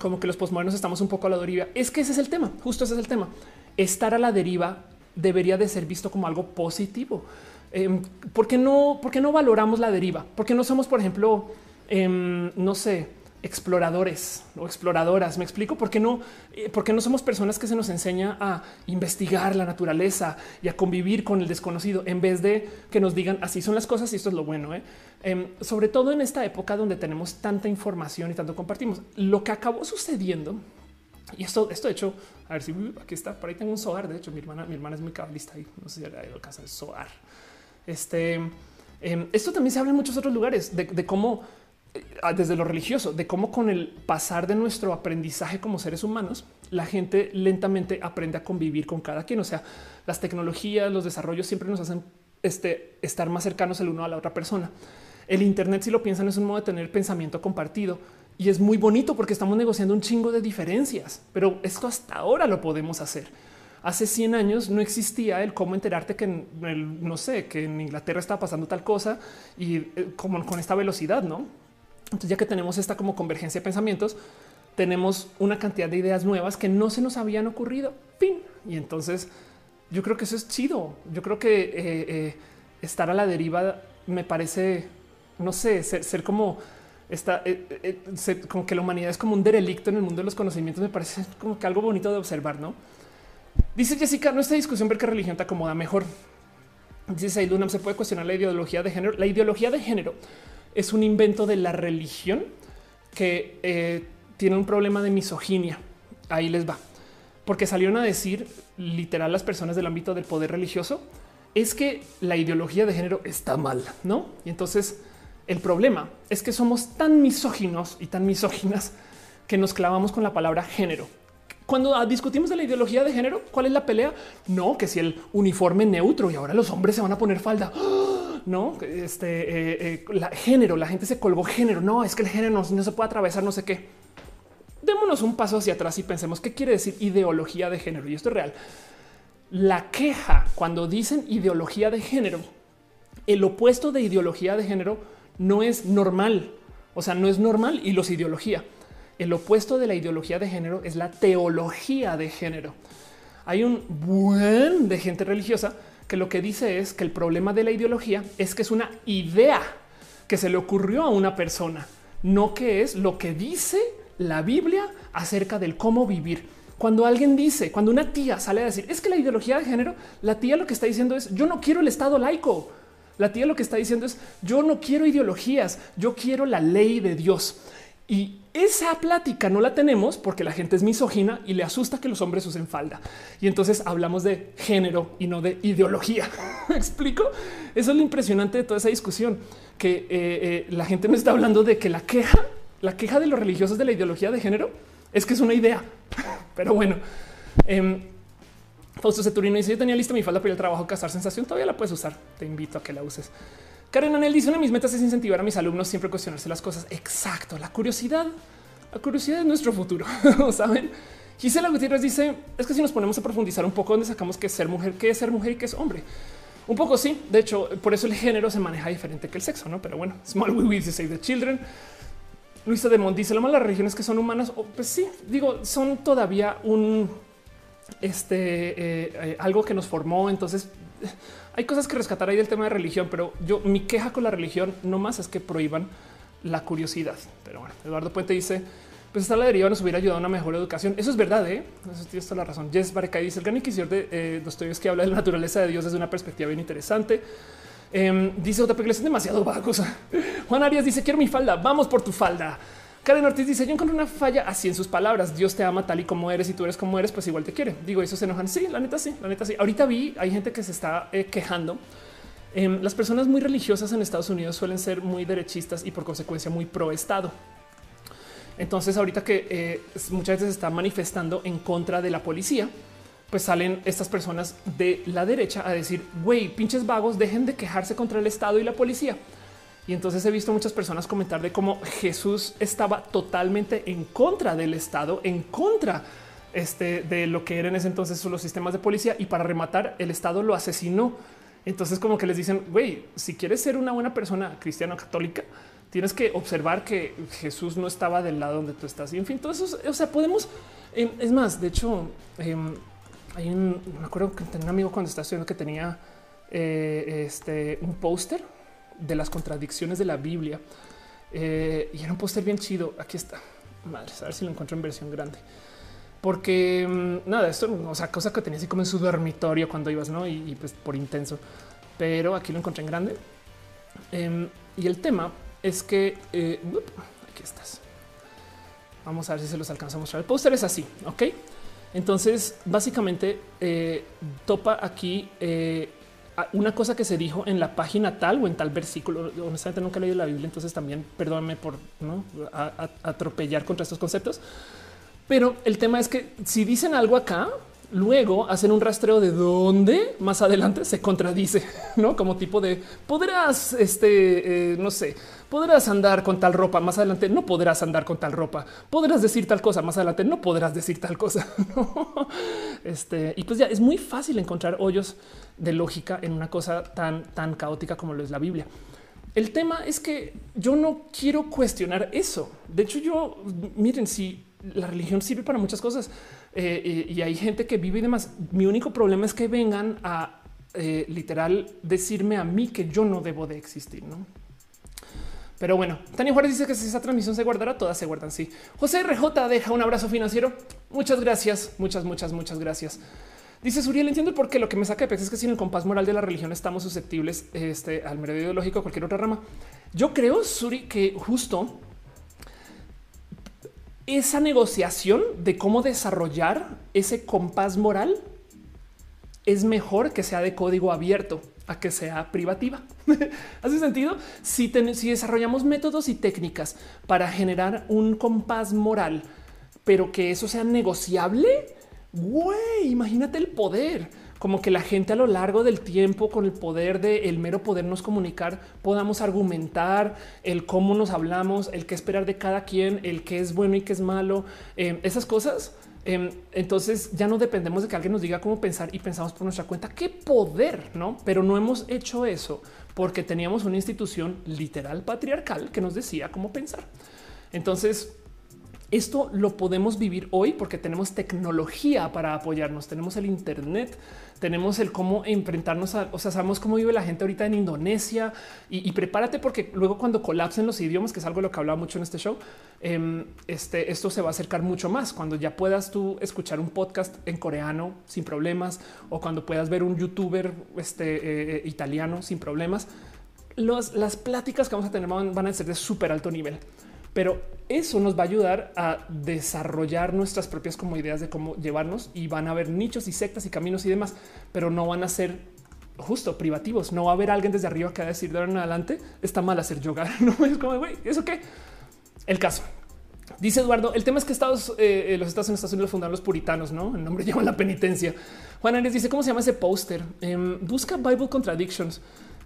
como que los posmodernos estamos un poco a la deriva. Es que ese es el tema, justo ese es el tema. Estar a la deriva debería de ser visto como algo positivo. Eh, ¿por, qué no, ¿Por qué no valoramos la deriva? Porque no somos, por ejemplo, em, no sé, exploradores o exploradoras. Me explico por qué no, eh, no somos personas que se nos enseña a investigar la naturaleza y a convivir con el desconocido en vez de que nos digan así son las cosas y esto es lo bueno. ¿eh? Em, sobre todo en esta época donde tenemos tanta información y tanto compartimos. Lo que acabó sucediendo y esto, esto de hecho, a ver si aquí está. Por ahí tengo un soar. De hecho, mi hermana, mi hermana es muy cabalista y no sé si ha ido a casa del soar. Este, em, esto también se habla en muchos otros lugares de cómo eh, desde lo religioso, de cómo con el pasar de nuestro aprendizaje como seres humanos, la gente lentamente aprende a convivir con cada quien. O sea, las tecnologías, los desarrollos siempre nos hacen este, estar más cercanos el uno a la otra persona. El Internet, si lo piensan, es un modo de tener pensamiento compartido y es muy bonito porque estamos negociando un chingo de diferencias, pero esto hasta ahora lo podemos hacer. Hace 100 años no existía el cómo enterarte que no sé, que en Inglaterra estaba pasando tal cosa y eh, como con esta velocidad, no? Entonces, ya que tenemos esta como convergencia de pensamientos, tenemos una cantidad de ideas nuevas que no se nos habían ocurrido. Fin. Y entonces yo creo que eso es chido. Yo creo que eh, eh, estar a la deriva me parece, no sé, ser, como esta, eh, como que la humanidad es como un derelicto en el mundo de los conocimientos. Me parece como que algo bonito de observar, no? Dice Jessica, no esta discusión ver qué religión te acomoda mejor. Dice Luna, se puede cuestionar la ideología de género. La ideología de género es un invento de la religión que eh, tiene un problema de misoginia. Ahí les va. Porque salieron a decir literal las personas del ámbito del poder religioso es que la ideología de género está mal, ¿no? Y entonces el problema es que somos tan misóginos y tan misóginas que nos clavamos con la palabra género. Cuando discutimos de la ideología de género, ¿cuál es la pelea? No, que si el uniforme neutro y ahora los hombres se van a poner falda. No, este eh, eh, género, la gente se colgó género. No, es que el género no se puede atravesar, no sé qué. Démonos un paso hacia atrás y pensemos qué quiere decir ideología de género. Y esto es real. La queja cuando dicen ideología de género, el opuesto de ideología de género no es normal. O sea, no es normal y los ideología. El opuesto de la ideología de género es la teología de género. Hay un buen de gente religiosa que lo que dice es que el problema de la ideología es que es una idea que se le ocurrió a una persona, no que es lo que dice la Biblia acerca del cómo vivir. Cuando alguien dice, cuando una tía sale a decir, es que la ideología de género, la tía lo que está diciendo es, yo no quiero el Estado laico. La tía lo que está diciendo es, yo no quiero ideologías, yo quiero la ley de Dios. Y esa plática no la tenemos porque la gente es misógina y le asusta que los hombres usen falda. Y entonces hablamos de género y no de ideología. ¿Me explico? Eso es lo impresionante de toda esa discusión, que eh, eh, la gente me está hablando de que la queja, la queja de los religiosos de la ideología de género es que es una idea. Pero bueno, eh, Fausto Ceturino dice: Yo tenía lista mi falda para el trabajo, casar sensación. Todavía la puedes usar. Te invito a que la uses. Karen Anel dice: Una de mis metas es incentivar a mis alumnos siempre cuestionarse las cosas. Exacto. La curiosidad, la curiosidad es nuestro futuro. Saben? Gisela Gutiérrez dice: Es que si nos ponemos a profundizar un poco, donde sacamos que es ser mujer, qué es ser mujer y qué es hombre. Un poco sí. De hecho, por eso el género se maneja diferente que el sexo, no? Pero bueno, small we save the children. Luisa de Mont dice lo malo las religiones que son humanas. pues sí, digo, son todavía un este eh, eh, algo que nos formó. Entonces hay cosas que rescatar ahí del tema de religión, pero yo mi queja con la religión no más es que prohíban la curiosidad. Pero bueno, Eduardo Puente dice: Pues esta la deriva nos hubiera ayudado a una mejor educación. Eso es verdad. ¿eh? Eso toda la razón. Jess Barecay dice: El gran inquisidor de eh, que habla de la naturaleza de Dios desde una perspectiva bien interesante. Eh, dice otra película es demasiado vagos. Juan Arias dice: Quiero mi falda. Vamos por tu falda. Karen Ortiz dice: Yo encontré una falla así en sus palabras. Dios te ama tal y como eres y tú eres como eres, pues igual te quiere. Digo, eso se enojan. Sí, la neta, sí, la neta, sí. Ahorita vi, hay gente que se está eh, quejando. Em, las personas muy religiosas en Estados Unidos suelen ser muy derechistas y por consecuencia muy pro Estado. Entonces, ahorita que eh, muchas veces se está manifestando en contra de la policía, pues salen estas personas de la derecha a decir, güey, pinches vagos, dejen de quejarse contra el Estado y la policía. Y entonces he visto muchas personas comentar de cómo Jesús estaba totalmente en contra del Estado, en contra este, de lo que eran en ese entonces los sistemas de policía y para rematar el Estado lo asesinó. Entonces como que les dicen, güey, si quieres ser una buena persona cristiana o católica, tienes que observar que Jesús no estaba del lado donde tú estás. Y en fin, todo eso, o sea, podemos, em, es más, de hecho, em, hay un, me acuerdo que tenía un amigo cuando estaba estudiando que tenía eh, este, un póster de las contradicciones de la Biblia. Eh, y era un póster bien chido. Aquí está. Madre, a ver si lo encuentro en versión grande. Porque mm, nada, esto, o sea, cosa que tenía así como en su dormitorio cuando ibas, ¿no? Y, pues por intenso. Pero aquí lo encontré en grande. Em, y el tema es que eh, aquí estás. Vamos a ver si se los alcanza a mostrar. El póster es así, ok? Entonces, básicamente eh, topa aquí una cosa que se dijo en la página tal o en tal versículo. Honestamente nunca he leído la Biblia, entonces también perdóname por ¿no? atropellar contra estos conceptos. Pero el tema es que si dicen algo acá, luego hacen un rastreo de dónde más adelante se contradice, no como tipo de podrás, este, eh, no sé, podrás andar con tal ropa más adelante, no podrás andar con tal ropa, podrás decir tal cosa más adelante, no podrás decir tal cosa. Este, y pues ya es muy fácil encontrar hoyos de lógica en una cosa tan, tan caótica como lo es la Biblia. El tema es que yo no quiero cuestionar eso. De hecho, yo miren, si la religión sirve para muchas cosas eh, y, hay gente que vive y demás. Mi único problema es que vengan a eh, literal decirme a mí que yo no debo de existir. ¿no? Pero bueno, Tania Juárez dice que si esa transmisión se guardará, todas se guardan. Sí. José RJ deja un abrazo financiero. Muchas gracias, muchas, muchas, muchas gracias. Dice Suriel, entiendo por qué lo que me saca de pex es que sin el compás moral de la religión estamos susceptibles este, al medio ideológico o cualquier otra rama. Yo creo, Suri, que justo esa negociación de cómo desarrollar ese compás moral es mejor que sea de código abierto a que sea privativa. ¿Hace sentido? Si, si desarrollamos métodos y técnicas para generar un compás moral, pero que eso sea negociable, güey, imagínate el poder como que la gente a lo largo del tiempo, con el poder de el mero podernos comunicar, podamos argumentar el cómo nos hablamos, el qué esperar de cada quien, el qué es bueno y qué es malo, em, esas cosas. Em, entonces ya no dependemos de que alguien nos diga cómo pensar y pensamos por nuestra cuenta. Qué poder, no? Pero no hemos hecho eso porque teníamos una institución literal patriarcal que nos decía cómo pensar. Entonces, esto lo podemos vivir hoy porque tenemos tecnología para apoyarnos. Tenemos el Internet, tenemos el cómo enfrentarnos a, o sea, sabemos cómo vive la gente ahorita en Indonesia y, prepárate porque luego cuando colapsen los idiomas, que es algo de lo que hablaba mucho en este show, em, este, esto se va a acercar mucho más cuando ya puedas tú escuchar un podcast en coreano sin problemas o cuando puedas ver un youtuber este, eh, eh, italiano sin problemas. las pláticas que vamos a tener van a ser de súper alto nivel pero eso nos va a ayudar a desarrollar nuestras propias como ideas de cómo llevarnos y van a haber nichos y sectas y caminos y demás, pero no van a ser justo privativos. No va a haber alguien desde arriba que va a decir de ahora en adelante está mal hacer yoga. No es como güey, eso qué el caso. Dice Eduardo, el tema es que Estados, eh, los Estados, Unidos fundaron los puritanos, ¿no? El nombre lleva la penitencia. Juan Arias dice, ¿cómo se llama ese póster? Em, busca Bible Contradictions.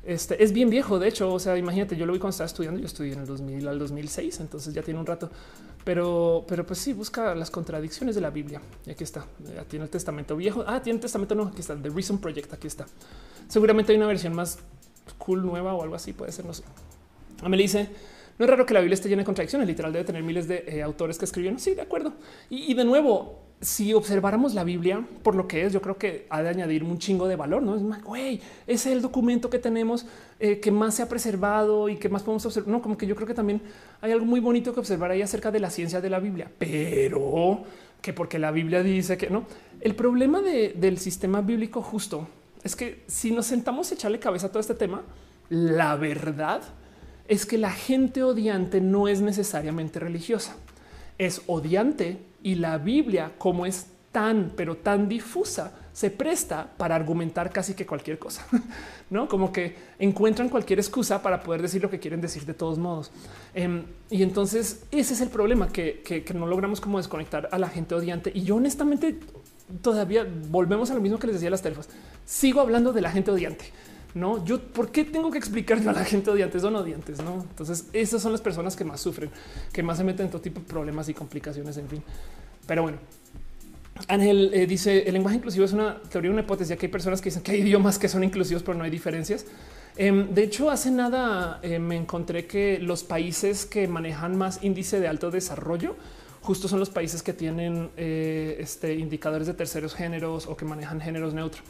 Este es bien viejo. De hecho, o sea, imagínate, yo lo vi cuando estaba estudiando. Yo estudié en el 2000 al 2006, entonces ya tiene un rato, pero, pero pues sí, busca las contradicciones de la Biblia. Y aquí está. Tiene el testamento viejo. Ah, tiene el testamento no. Aquí está The Reason Project. Aquí está. Seguramente hay una versión más cool, nueva o algo así. Puede ser. No sé. Me dice no es raro que la Biblia esté llena de contradicciones. Literal debe tener miles de eh, autores que escribieron. Sí, de acuerdo. y de nuevo, si observáramos la Biblia por lo que es, yo creo que ha de añadir un chingo de valor. No es más, güey, es el documento que tenemos eh, que más se ha preservado y que más podemos observar. No, como que yo creo que también hay algo muy bonito que observar ahí acerca de la ciencia de la Biblia, pero que porque la Biblia dice que no. El problema del sistema bíblico justo es que si nos sentamos a echarle cabeza a todo este tema, la verdad es que la gente odiante no es necesariamente religiosa, es odiante y la Biblia, como es tan, pero tan difusa, se presta para argumentar casi que cualquier cosa, no como que encuentran cualquier excusa para poder decir lo que quieren decir de todos modos. Em, y entonces ese es el problema que, no logramos como desconectar a la gente odiante. Y yo honestamente todavía volvemos a lo mismo que les decía las telefas. Sigo hablando de la gente odiante. No, yo por qué tengo que explicarle a la gente odiantes son odiantes, no? Entonces, esas son las personas que más sufren, que más se meten en todo tipo de problemas y complicaciones, en fin. Pero bueno, Ángel eh, dice el lenguaje inclusivo es una teoría, una hipótesis, que hay personas que dicen que hay idiomas que son inclusivos, pero no hay diferencias. Em, de hecho, hace nada eh, me encontré que los países que manejan más índice de alto desarrollo justo son los países que tienen eh, este, indicadores de terceros géneros o que manejan géneros neutros.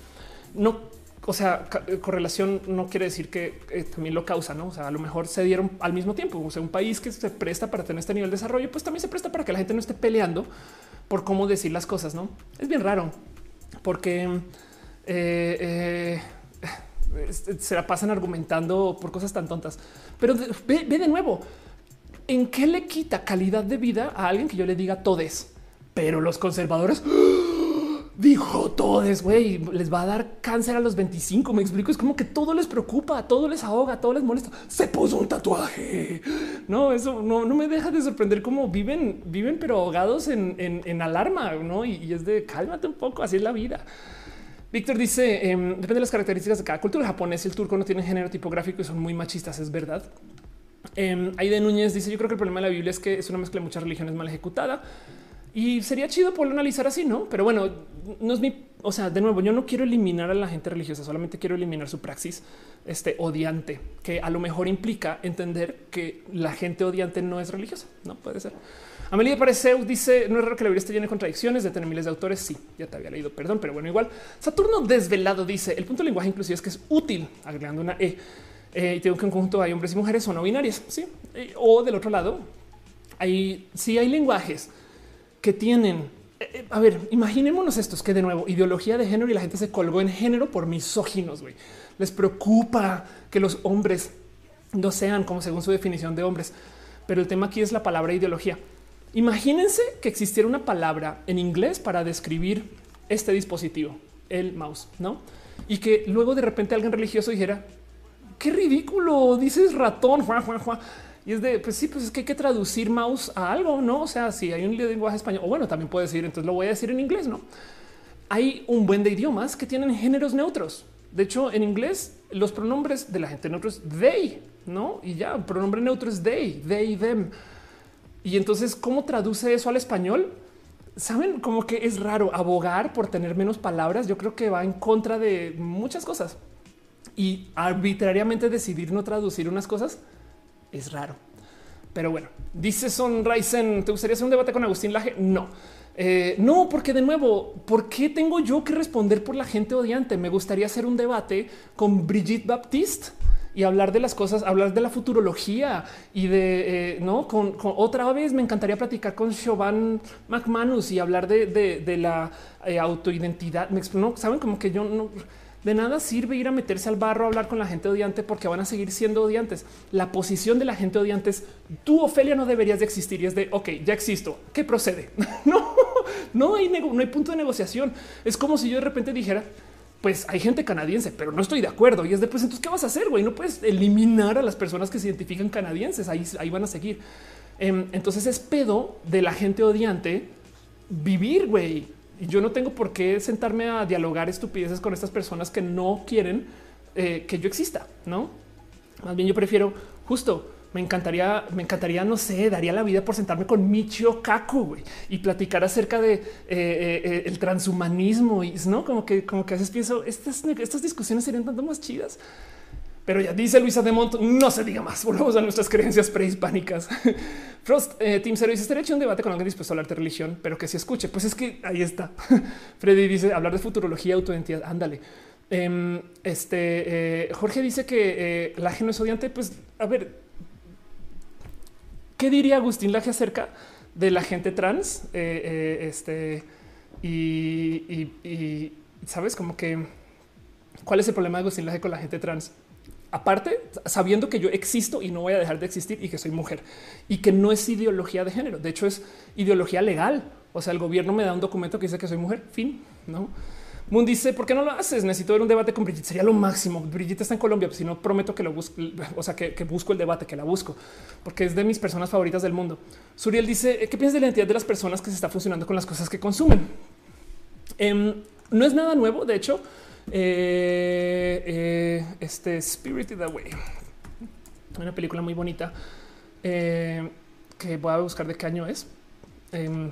No o sea, eh, correlación no quiere decir que eh, también lo causa, no? O sea, a lo mejor se dieron al mismo tiempo. O sea, un país que se presta para tener este nivel de desarrollo, pues también se presta para que la gente no esté peleando por cómo decir las cosas, no? Es bien raro porque eh, se la pasan argumentando por cosas tan tontas, pero ve, ve de nuevo en qué le quita calidad de vida a alguien que yo le diga todes, pero los conservadores dijo todos, güey, les va a dar cáncer a los 25. Me explico. Es como que todo les preocupa, todo les ahoga, todo les molesta. Se puso un tatuaje. No, eso no, me deja de sorprender cómo viven, viven, pero ahogados en, alarma, no? Y, es de cálmate un poco. Así es la vida. Víctor dice: em, depende de las características de cada cultura. El japonés y el turco no tienen género tipográfico y son muy machistas. Es verdad. Eh, Aide Núñez dice: Yo creo que el problema de la Biblia es que es una mezcla de muchas religiones mal ejecutada. Y sería chido poderlo analizar así, no? Pero bueno, no es mi, o sea, de nuevo, yo no quiero eliminar a la gente religiosa, solamente quiero eliminar su praxis este odiante, que a lo mejor implica entender que la gente odiante no es religiosa. No puede ser. Amelia Pareceu dice: No es raro que la Biblia esté llena de contradicciones, de tener miles de autores. Sí, ya te había leído, perdón, pero bueno, igual. Saturno desvelado dice: El punto del lenguaje inclusive es que es útil, agregando una E. Eh, y tengo que en conjunto hay hombres y mujeres o no binarias. Sí, eh, o del otro lado, hay sí hay lenguajes que tienen. Eh, eh, a ver, imaginémonos estos que de nuevo ideología de género y la gente se colgó en género por misóginos. güey. Les preocupa que los hombres no sean como según su definición de hombres. Pero el tema aquí es la palabra ideología. Imagínense que existiera una palabra en inglés para describir este dispositivo, el mouse, no? Y que luego de repente alguien religioso dijera qué ridículo dices ratón, Juan, Juan, Juan. Y es de, pues sí, pues es que hay que traducir mouse a algo, ¿no? O sea, si hay un lenguaje español, o bueno, también puede decir, entonces lo voy a decir en inglés, ¿no? Hay un buen de idiomas que tienen géneros neutros. De hecho, en inglés, los pronombres de la gente neutro es they, ¿no? Y ya, pronombre neutro es they, they, them. Y entonces, ¿cómo traduce eso al español? Saben como que es raro abogar por tener menos palabras. Yo creo que va en contra de muchas cosas y arbitrariamente decidir no traducir unas cosas es raro. Pero bueno, dice Son Ryzen, ¿te gustaría hacer un debate con Agustín Laje? No. Eh, no, porque de nuevo, ¿por qué tengo yo que responder por la gente odiante? Me gustaría hacer un debate con Brigitte Baptiste y hablar de las cosas, hablar de la futurología y de eh, no con, otra vez. Me encantaría platicar con Siobhan McManus y hablar de, la eh, autoidentidad. No saben como que yo no de nada sirve ir a meterse al barro a hablar con la gente odiante porque van a seguir siendo odiantes. La posición de la gente odiante es tú, Ofelia, no deberías de existir y es de ok, ya existo. ¿Qué procede? no, no hay, no hay punto de negociación. Es como si yo de repente dijera, pues hay gente canadiense, pero no estoy de acuerdo. Y es de pues entonces, ¿qué vas a hacer? Güey, no puedes eliminar a las personas que se identifican canadienses. Ahí, ahí van a seguir. Em, entonces es pedo de la gente odiante vivir, güey yo no tengo por qué sentarme a dialogar estupideces con estas personas que no quieren eh, que yo exista, no? Más bien yo prefiero justo me encantaría, me encantaría, no sé, daría la vida por sentarme con Michio Kaku y platicar acerca de eh, eh, el transhumanismo y no como que, como que a veces pienso estas, estas discusiones serían tanto más chidas. Pero ya dice Luisa de Monto, no se diga más. Volvemos a nuestras creencias prehispánicas. Frost, eh, Team Zero dice: Estaría hecho un debate con alguien dispuesto a hablar de religión, pero que se escuche. Pues es que ahí está. Freddy dice: hablar de futurología, autoidentidad. Ándale. Em, este eh, Jorge dice que eh, Laje no es odiante. Pues a ver, ¿qué diría Agustín Laje acerca de la gente trans? Este y, y sabes, como que cuál es el problema de Agustín Laje con la gente trans? Aparte, sabiendo que yo existo y no voy a dejar de existir y que soy mujer y que no es ideología de género. De hecho, es ideología legal. O sea, el gobierno me da un documento que dice que soy mujer. Fin. No. Moon dice, ¿por qué no lo haces? Necesito ver un debate con Brigitte. Sería lo máximo. Brigitte está en Colombia, pues si no prometo que lo busco, o sea, que, busco el debate, que la busco, porque es de mis personas favoritas del mundo. Suriel dice, ¿qué piensas de la identidad de las personas que se está funcionando con las cosas que consumen? Em, no es nada nuevo. De hecho, eh, eh, este Spirited Away, una película muy bonita eh, que voy a buscar de qué año es. Em,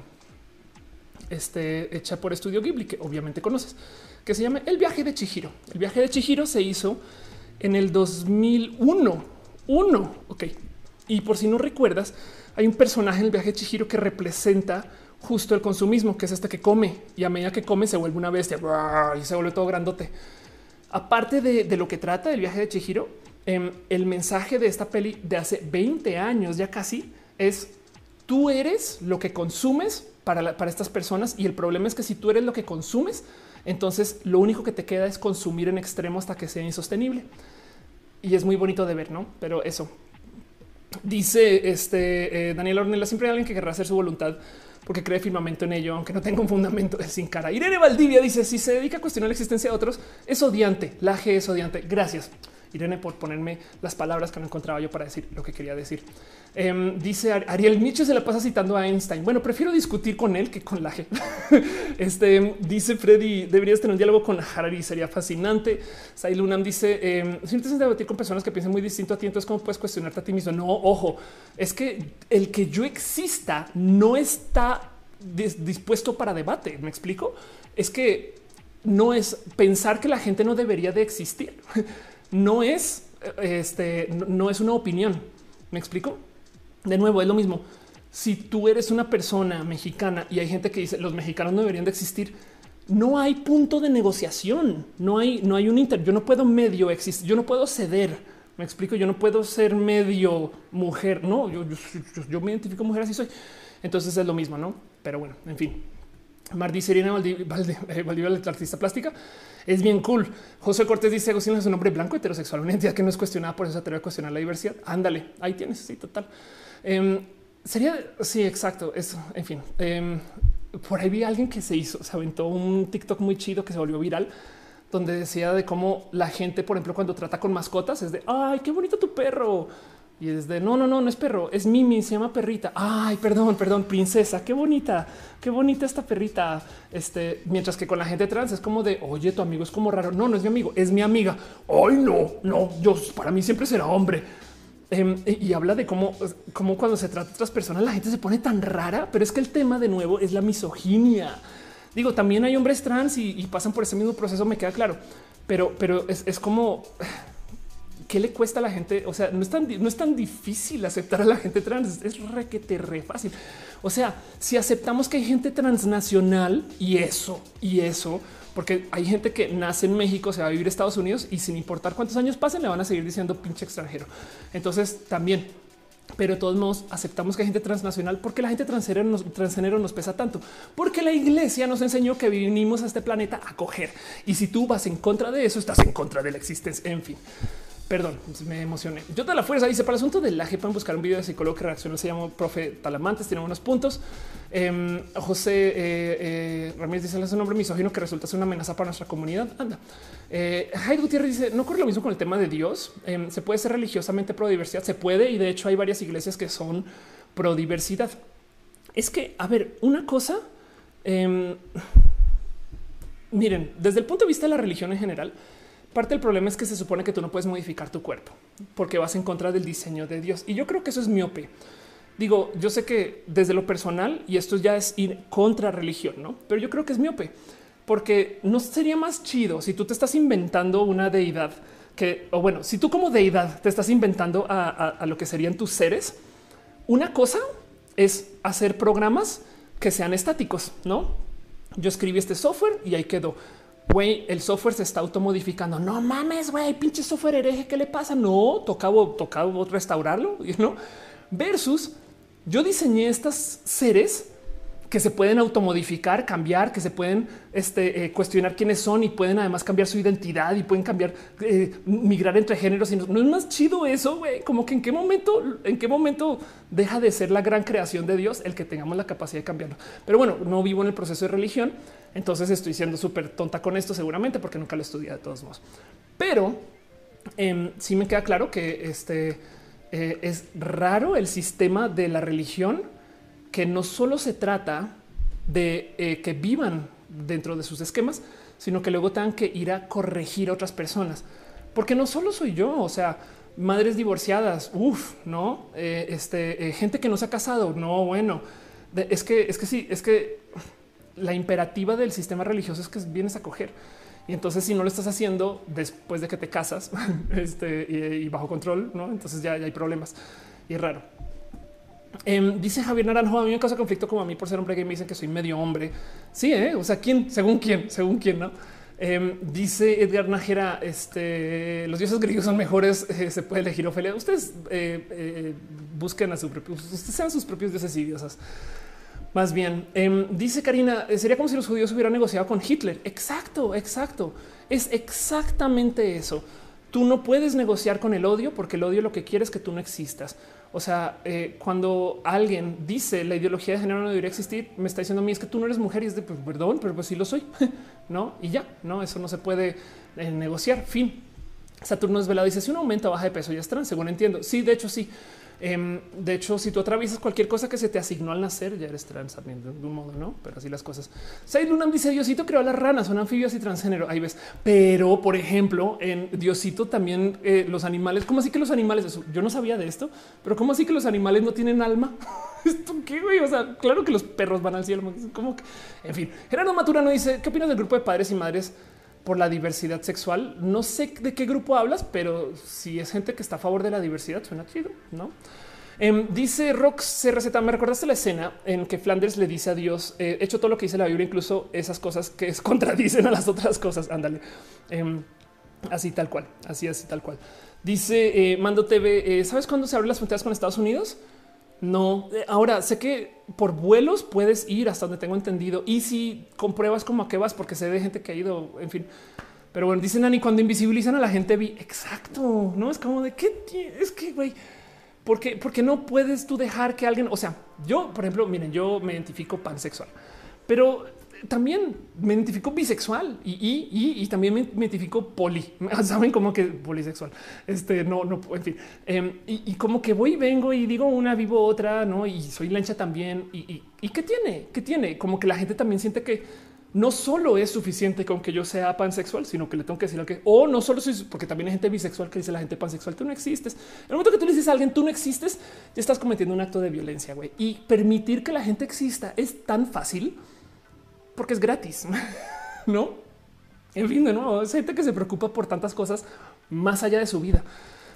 este hecha por Estudio Ghibli, que obviamente conoces, que se llama El viaje de Chihiro. El viaje de Chihiro se hizo en el 2001. Uno, ok. Y por si no recuerdas, hay un personaje en el viaje de Chihiro que representa justo el consumismo, que es este que come y a medida que come se vuelve una bestia y se vuelve todo grandote. Aparte de, lo que trata del viaje de Chihiro, em, el mensaje de esta peli de hace 20 años ya casi es tú eres lo que consumes para, para estas personas y el problema es que si tú eres lo que consumes, entonces lo único que te queda es consumir en extremo hasta que sea insostenible. Y es muy bonito de ver, ¿no? Pero eso. Dice este eh, Daniel Ornella, siempre hay alguien que querrá hacer su voluntad porque cree firmemente en ello, aunque no tenga un fundamento sin cara. Irene Valdivia dice: si se dedica a cuestionar la existencia de otros, es odiante. La G es odiante. Gracias. Irene por ponerme las palabras que no encontraba yo para decir lo que quería decir. Em, dice Ariel Nietzsche se la pasa citando a Einstein. Bueno, prefiero discutir con él que con la G. este dice Freddy, deberías tener un diálogo con Harari, sería fascinante. Sailunam dice: eh, si no te debatir con personas que piensan muy distinto a ti, entonces cómo puedes cuestionarte a ti mismo. No, ojo, es que el que yo exista no está dispuesto para debate. Me explico. Es que no es pensar que la gente no debería de existir. no es este, no es una opinión. Me explico. De nuevo, es lo mismo. Si tú eres una persona mexicana y hay gente que dice los mexicanos no deberían de existir, no hay punto de negociación. No hay, no hay un inter. Yo no puedo medio existir. Yo no puedo ceder. Me explico. Yo no puedo ser medio mujer. No, yo, yo, me identifico mujer así soy. Entonces es lo mismo, no? Pero bueno, en fin. Mardi Serena Valdivia, la artista plástica, es bien cool. José Cortés dice Agustín es un hombre blanco heterosexual, una entidad que no es cuestionada, por eso atreve a cuestionar la diversidad. Ándale, ahí tienes. Sí, total. Em, sería, sí, exacto. Eso, en fin. Em, por ahí vi a alguien que se hizo, se aventó un TikTok muy chido que se volvió viral, donde decía de cómo la gente, por ejemplo, cuando trata con mascotas, es de, ay, qué bonito tu perro. Y es de, no, no, no, no es perro, es Mimi, se llama perrita. Ay, perdón, perdón, princesa, qué bonita, qué bonita esta perrita. Este, mientras que con la gente trans es como de, oye, tu amigo es como raro. No, no es mi amigo, es mi amiga. Ay, no, no, yo para mí siempre será hombre. Em, y habla de cómo, cómo cuando se trata de otras personas la gente se pone tan rara, pero es que el tema de nuevo es la misoginia. Digo, también hay hombres trans y, pasan por ese mismo proceso, me queda claro, pero, pero es, es como ¿qué le cuesta a la gente? O sea, no es tan, difícil aceptar a la gente trans, es re que te re fácil. O sea, si aceptamos que hay gente transnacional y eso, y eso, porque hay gente que nace en México, se va a vivir a Estados Unidos y sin importar cuántos años pasen, le van a seguir diciendo pinche extranjero. Entonces también, pero de todos modos aceptamos que hay gente transnacional porque la gente transgénero nos, transgénero nos pesa tanto, porque la iglesia nos enseñó que vinimos a este planeta a coger. Y si tú vas en contra de eso, estás en contra de la existencia. En fin, Perdón, me emocioné. Yo te la fuerza dice para el asunto del laje pueden buscar un video de psicólogo que reacciona. Se llama profe Talamantes, tiene unos puntos. Em, José eh, eh, Ramírez dice es un hombre misógino que resulta ser una amenaza para nuestra comunidad. Anda. Eh, Gutiérrez dice no ocurre lo mismo con el tema de Dios. Em, se puede ser religiosamente pro diversidad. Se puede y de hecho hay varias iglesias que son pro diversidad. Es que, a ver, una cosa. Em, miren, desde el punto de vista de la religión en general, Parte del problema es que se supone que tú no puedes modificar tu cuerpo porque vas en contra del diseño de Dios. Y yo creo que eso es miope. Digo, yo sé que desde lo personal, y esto ya es ir contra religión, ¿no? Pero yo creo que es miope porque no sería más chido si tú te estás inventando una deidad que, o bueno, si tú como deidad te estás inventando a, a lo que serían tus seres, una cosa es hacer programas que sean estáticos, ¿no? Yo escribí este software y ahí quedó güey, el software se está automodificando. No mames, güey, pinche software hereje, ¿qué le pasa? No, tocaba, tocaba restaurarlo, ¿no? Versus yo diseñé estas seres que se pueden automodificar, cambiar, que se pueden este, eh, cuestionar quiénes son y pueden además cambiar su identidad y pueden cambiar, eh, migrar entre géneros. Y no, es más chido eso. Como que en qué momento, en qué momento deja de ser la gran creación de Dios el que tengamos la capacidad de cambiarlo. Pero bueno, no vivo en el proceso de religión, entonces estoy siendo súper tonta con esto seguramente porque nunca lo estudié de todos modos. Pero em, sí me queda claro que este eh, es raro el sistema de la religión que no solo se trata de eh, que vivan dentro de sus esquemas, sino que luego tengan que ir a corregir a otras personas. Porque no solo soy yo, o sea, madres divorciadas, uff, no, eh, este, gente que no se ha casado, no, bueno, es que, es que sí, es que la imperativa del sistema religioso es que vienes a coger. Y entonces, si no lo estás haciendo después de que te casas este, y, bajo control, no, entonces ya, hay problemas y es raro. Em, dice Javier Naranjo, a mí me causa conflicto como a mí por ser hombre que me dicen que soy medio hombre. Sí, ¿eh? o sea, quién, según quién, según quién, no? Em, dice Edgar Najera, este, los dioses griegos son mejores, eh, se puede elegir Ofelia. Ustedes eh, busquen a su propio, ustedes sean sus propios dioses y diosas. Más bien, em, dice Karina, sería como si los judíos hubieran negociado con Hitler. Exacto, exacto. Es exactamente eso. Tú no puedes negociar con el odio porque el odio lo que quiere es que tú no existas. O sea, eh, cuando alguien dice la ideología de género no debería existir, me está diciendo a mí es que tú no eres mujer y es de pues, perdón, pero pues sí lo soy, no? Y ya, no, eso no se puede eh, negociar. Fin. Saturno es velado. Dice si un aumento baja de peso ya es trans, según entiendo. Sí, de hecho, sí. Em, de hecho, si tú atraviesas cualquier cosa que se te asignó al nacer, ya eres trans también de un modo, no? Pero así las cosas. Said Lunam dice Diosito creó las ranas, son anfibios y transgénero. Ahí ves. Pero, por ejemplo, en Diosito también eh, los animales, ¿cómo así que los animales? Yo no sabía de esto, pero ¿cómo así que los animales no tienen alma? ¿Esto qué, güey? O sea, claro que los perros van al cielo. Como que, en fin, Gerardo Maturano dice, ¿qué opinas del grupo de padres y madres por la diversidad sexual. No sé de qué grupo hablas, pero si es gente que está a favor de la diversidad, suena chido, ¿no? Em, dice Rox CRZ, me recordaste la escena en que Flanders le dice a Dios, he hecho todo lo que dice la Biblia, incluso esas cosas que contradicen a las otras cosas. Ándale. Em, así tal cual, así, así tal cual. Dice eh, Mando TV, eh, ¿sabes cuándo se abren las fronteras con Estados Unidos? No, eh, ahora sé que por vuelos puedes ir hasta donde tengo entendido y si compruebas como a qué vas, porque sé de gente que ha ido, en fin. Pero bueno, dicen Nani cuando invisibilizan a la gente, vi exacto, no es como de qué es que güey. Porque, porque no puedes tú dejar que alguien, o sea, yo, por ejemplo, miren, yo me identifico pansexual, pero también me identifico bisexual y, también me, identifico poli. Saben como que polisexual. Este no, no, en fin. Em, y, como que voy y vengo y digo una, vivo otra, no? Y soy lancha también. Y, y qué tiene, qué tiene, como que la gente también siente que no solo es suficiente con que yo sea pansexual, sino que le tengo que decir que o no solo soy, porque también hay gente bisexual que dice la gente pansexual, tú no existes. En el momento que tú le dices a alguien tú no existes, ya estás cometiendo un acto de violencia. güey. Y permitir que la gente exista es tan fácil porque es gratis, no? En fin, de nuevo, es gente que se preocupa por tantas cosas más allá de su vida.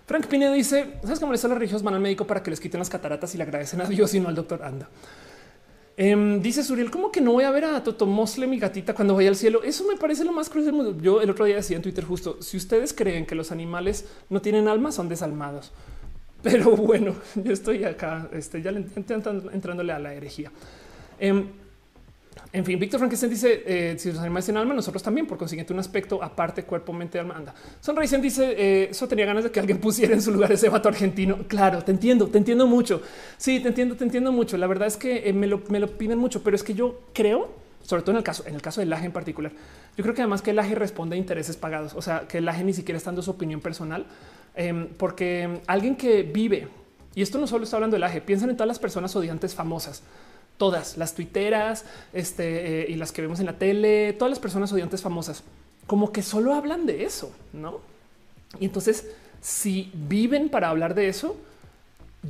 Frank Pinedo dice: ¿Sabes cómo les los religiosos van al médico para que les quiten las cataratas y le agradecen a Dios y no al doctor Anda? Em, dice Suriel, ¿cómo que no voy a ver a Toto Mosle, mi gatita, cuando vaya al cielo? Eso me parece lo más cruel del mundo. Yo el otro día decía en Twitter justo, si ustedes creen que los animales no tienen alma, son desalmados. Pero bueno, yo estoy acá, este, ya entrándole a la herejía. Em, en fin, Víctor Frankenstein dice: eh, si los animales tienen alma, nosotros también, por consiguiente, un aspecto aparte, cuerpo, mente, alma, anda. Sonrisen dice: eh, Eso tenía ganas de que alguien pusiera en su lugar ese vato argentino. Claro, te entiendo, te entiendo mucho. Sí, te entiendo, te entiendo mucho. La verdad es que eh, me, lo, piden mucho, pero es que yo creo, sobre todo en el caso, en el caso del laje en particular, yo creo que además que el laje responde a intereses pagados. O sea, que el laje ni siquiera está dando su opinión personal, em, porque alguien que vive, y esto no solo está hablando del laje, piensan en todas las personas odiantes famosas todas las tuiteras este, eh, y las que vemos en la tele, todas las personas odiantes famosas, como que solo hablan de eso, no? Y entonces, si viven para hablar de eso,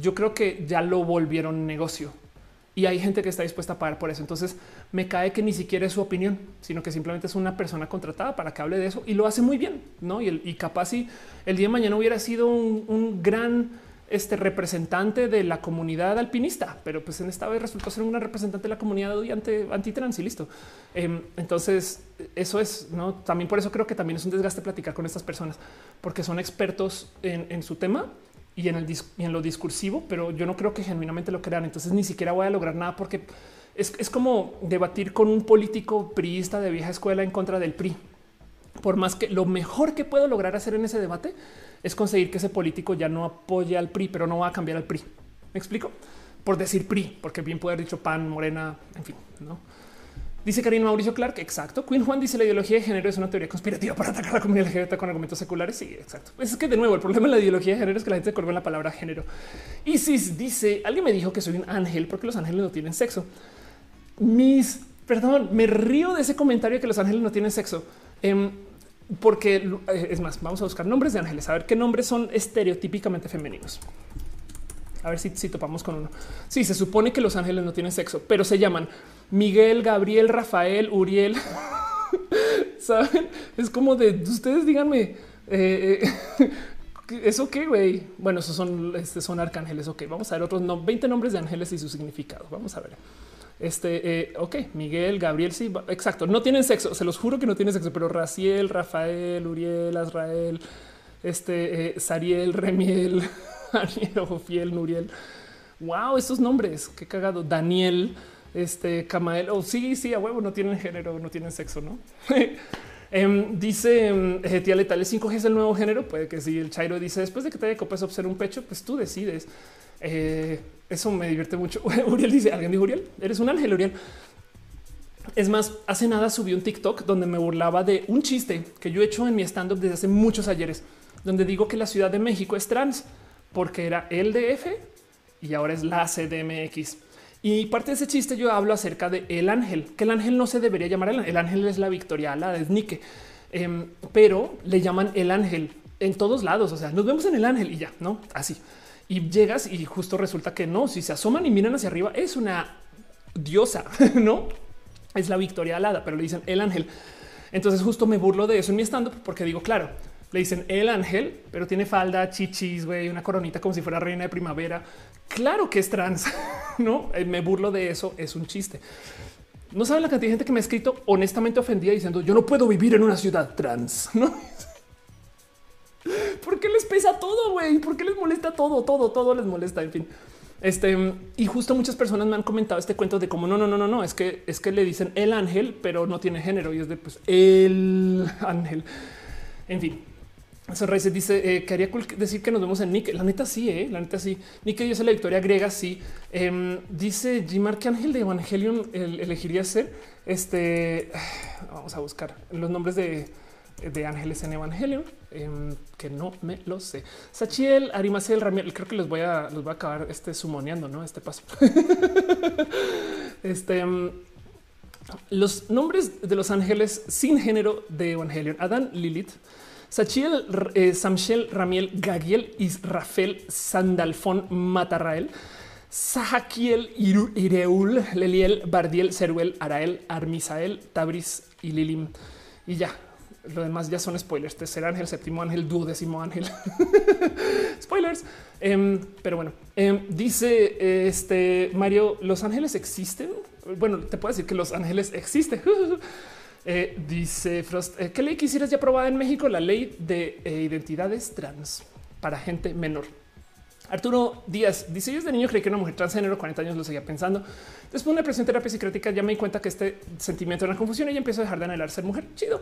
yo creo que ya lo volvieron negocio y hay gente que está dispuesta a pagar por eso. Entonces me cae que ni siquiera es su opinión, sino que simplemente es una persona contratada para que hable de eso y lo hace muy bien, no? Y, el, y capaz si el día de mañana hubiera sido un gran este representante de la comunidad alpinista, pero pues en esta vez resultó ser una representante de la comunidad odiante antitrans y listo. Em, entonces, eso es no también por eso creo que también es un desgaste platicar con estas personas, porque son expertos en, su tema y en, el, y en lo discursivo, pero yo no creo que genuinamente lo crean. Entonces, ni siquiera voy a lograr nada porque es, es como debatir con un político priista de vieja escuela en contra del PRI. Por más que lo mejor que puedo lograr hacer en ese debate es conseguir que ese político ya no apoye al PRI, pero no va a cambiar al PRI. ¿Me explico? Por decir PRI, porque bien puede haber dicho PAN, Morena, en fin, ¿no? Dice Karina Mauricio Clark, exacto. Queen Juan dice la ideología de género es una teoría conspirativa para atacar a la comunidad LGBT con argumentos seculares. Sí, exacto. Es que de nuevo el problema de la ideología de género es que la gente en la palabra género. Isis dice, alguien me dijo que soy un ángel porque los ángeles no tienen sexo. Mis, perdón, me río de ese comentario que los ángeles no tienen sexo. Em, porque eh, es más, vamos a buscar nombres de ángeles, a ver qué nombres son estereotípicamente femeninos. A ver si, si topamos con uno. Sí, se supone que los ángeles no tienen sexo, pero se llaman Miguel, Gabriel, Rafael, Uriel. Saben? Es como de ustedes díganme eh, eh, eso qué güey. Bueno, esos son, este, son arcángeles. Ok, vamos a ver otros no, 20 nombres de ángeles y su significado. Vamos a ver. Este, eh, ok, Miguel, Gabriel, sí, exacto. No tienen sexo, se los juro que no tienen sexo, pero Raciel, Rafael, Uriel, Azrael, este, eh, Sariel, Remiel, Ariel, Fiel, Nuriel. Wow, estos nombres, qué cagado. Daniel, este, Camael, oh, sí, sí, a huevo, no tienen género, no tienen sexo, ¿no? Em, dice em, eh, tía Letal, 5G es el nuevo género. Puede que sí. El Chairo dice después de que te copes observar un pecho, pues tú decides. Eh, eso me divierte mucho. Uriel dice: Alguien dijo Uriel, eres un ángel, Uriel. Es más, hace nada subí un TikTok donde me burlaba de un chiste que yo he hecho en mi stand up desde hace muchos ayeres, donde digo que la Ciudad de México es trans porque era el DF y ahora es la CDMX. Y parte de ese chiste yo hablo acerca de el ángel, que el ángel no se debería llamar el ángel. El ángel es la victoria, la desnique, em, pero le llaman el ángel en todos lados. O sea, nos vemos en el ángel y ya, no así y llegas y justo resulta que no, si se asoman y miran hacia arriba es una diosa, no es la victoria alada, pero le dicen el ángel. Entonces justo me burlo de eso en mi stand porque digo, claro, le dicen el ángel, pero tiene falda, chichis, güey, una coronita como si fuera reina de primavera. Claro que es trans, no eh, me burlo de eso. Es un chiste. No saben la cantidad de gente que me ha escrito honestamente ofendida diciendo yo no puedo vivir en una ciudad trans, no? ¿Por qué les pesa todo, güey? ¿Por qué les molesta todo? Todo, todo les molesta. En fin. Este y justo muchas personas me han comentado este cuento de cómo no, no, no, no, no es que es que le dicen el ángel, pero no tiene género y es de pues el ángel. En fin, Sonrisa dice que haría cool decir que nos vemos en Nick. La neta sí, eh? la neta sí. Nick es la victoria griega. Sí, em, dice Jimar que ángel de Evangelion elegiría ser este. Vamos a buscar los nombres de, ángeles en Evangelion, em, que no me lo sé. Sachiel, Arimacel, Ramiel. Creo que los voy a los voy a acabar este sumoneando, no este paso. este em, los nombres de los ángeles sin género de Evangelion: Adán, Lilith. Sachiel, eh, Samshel, Ramiel, Gagiel, Israfel, Sandalfón, Matarrael, Sahakiel, Ireul, Leliel, Bardiel, Ceruel, Arael, Armisael, Tabris y Lilim. Y ya, lo demás ya son spoilers. Tercer ángel, séptimo ángel, duodécimo ángel. Spoilers. Em, pero bueno, em, dice este Mario, ¿los ángeles existen? Bueno, te puedo decir que los ángeles existen. Eh, dice Frost, eh, ¿qué ley quisieras ya aprobada en México? La ley de eh, identidades trans para gente menor. Arturo Díaz dice: Yo desde niño creí que una mujer transgénero, 40 años lo seguía pensando. Después de una presión terapia psicótica, ya me di cuenta que este sentimiento era una confusión y ya empiezo a dejar de anhelar ser mujer. Chido.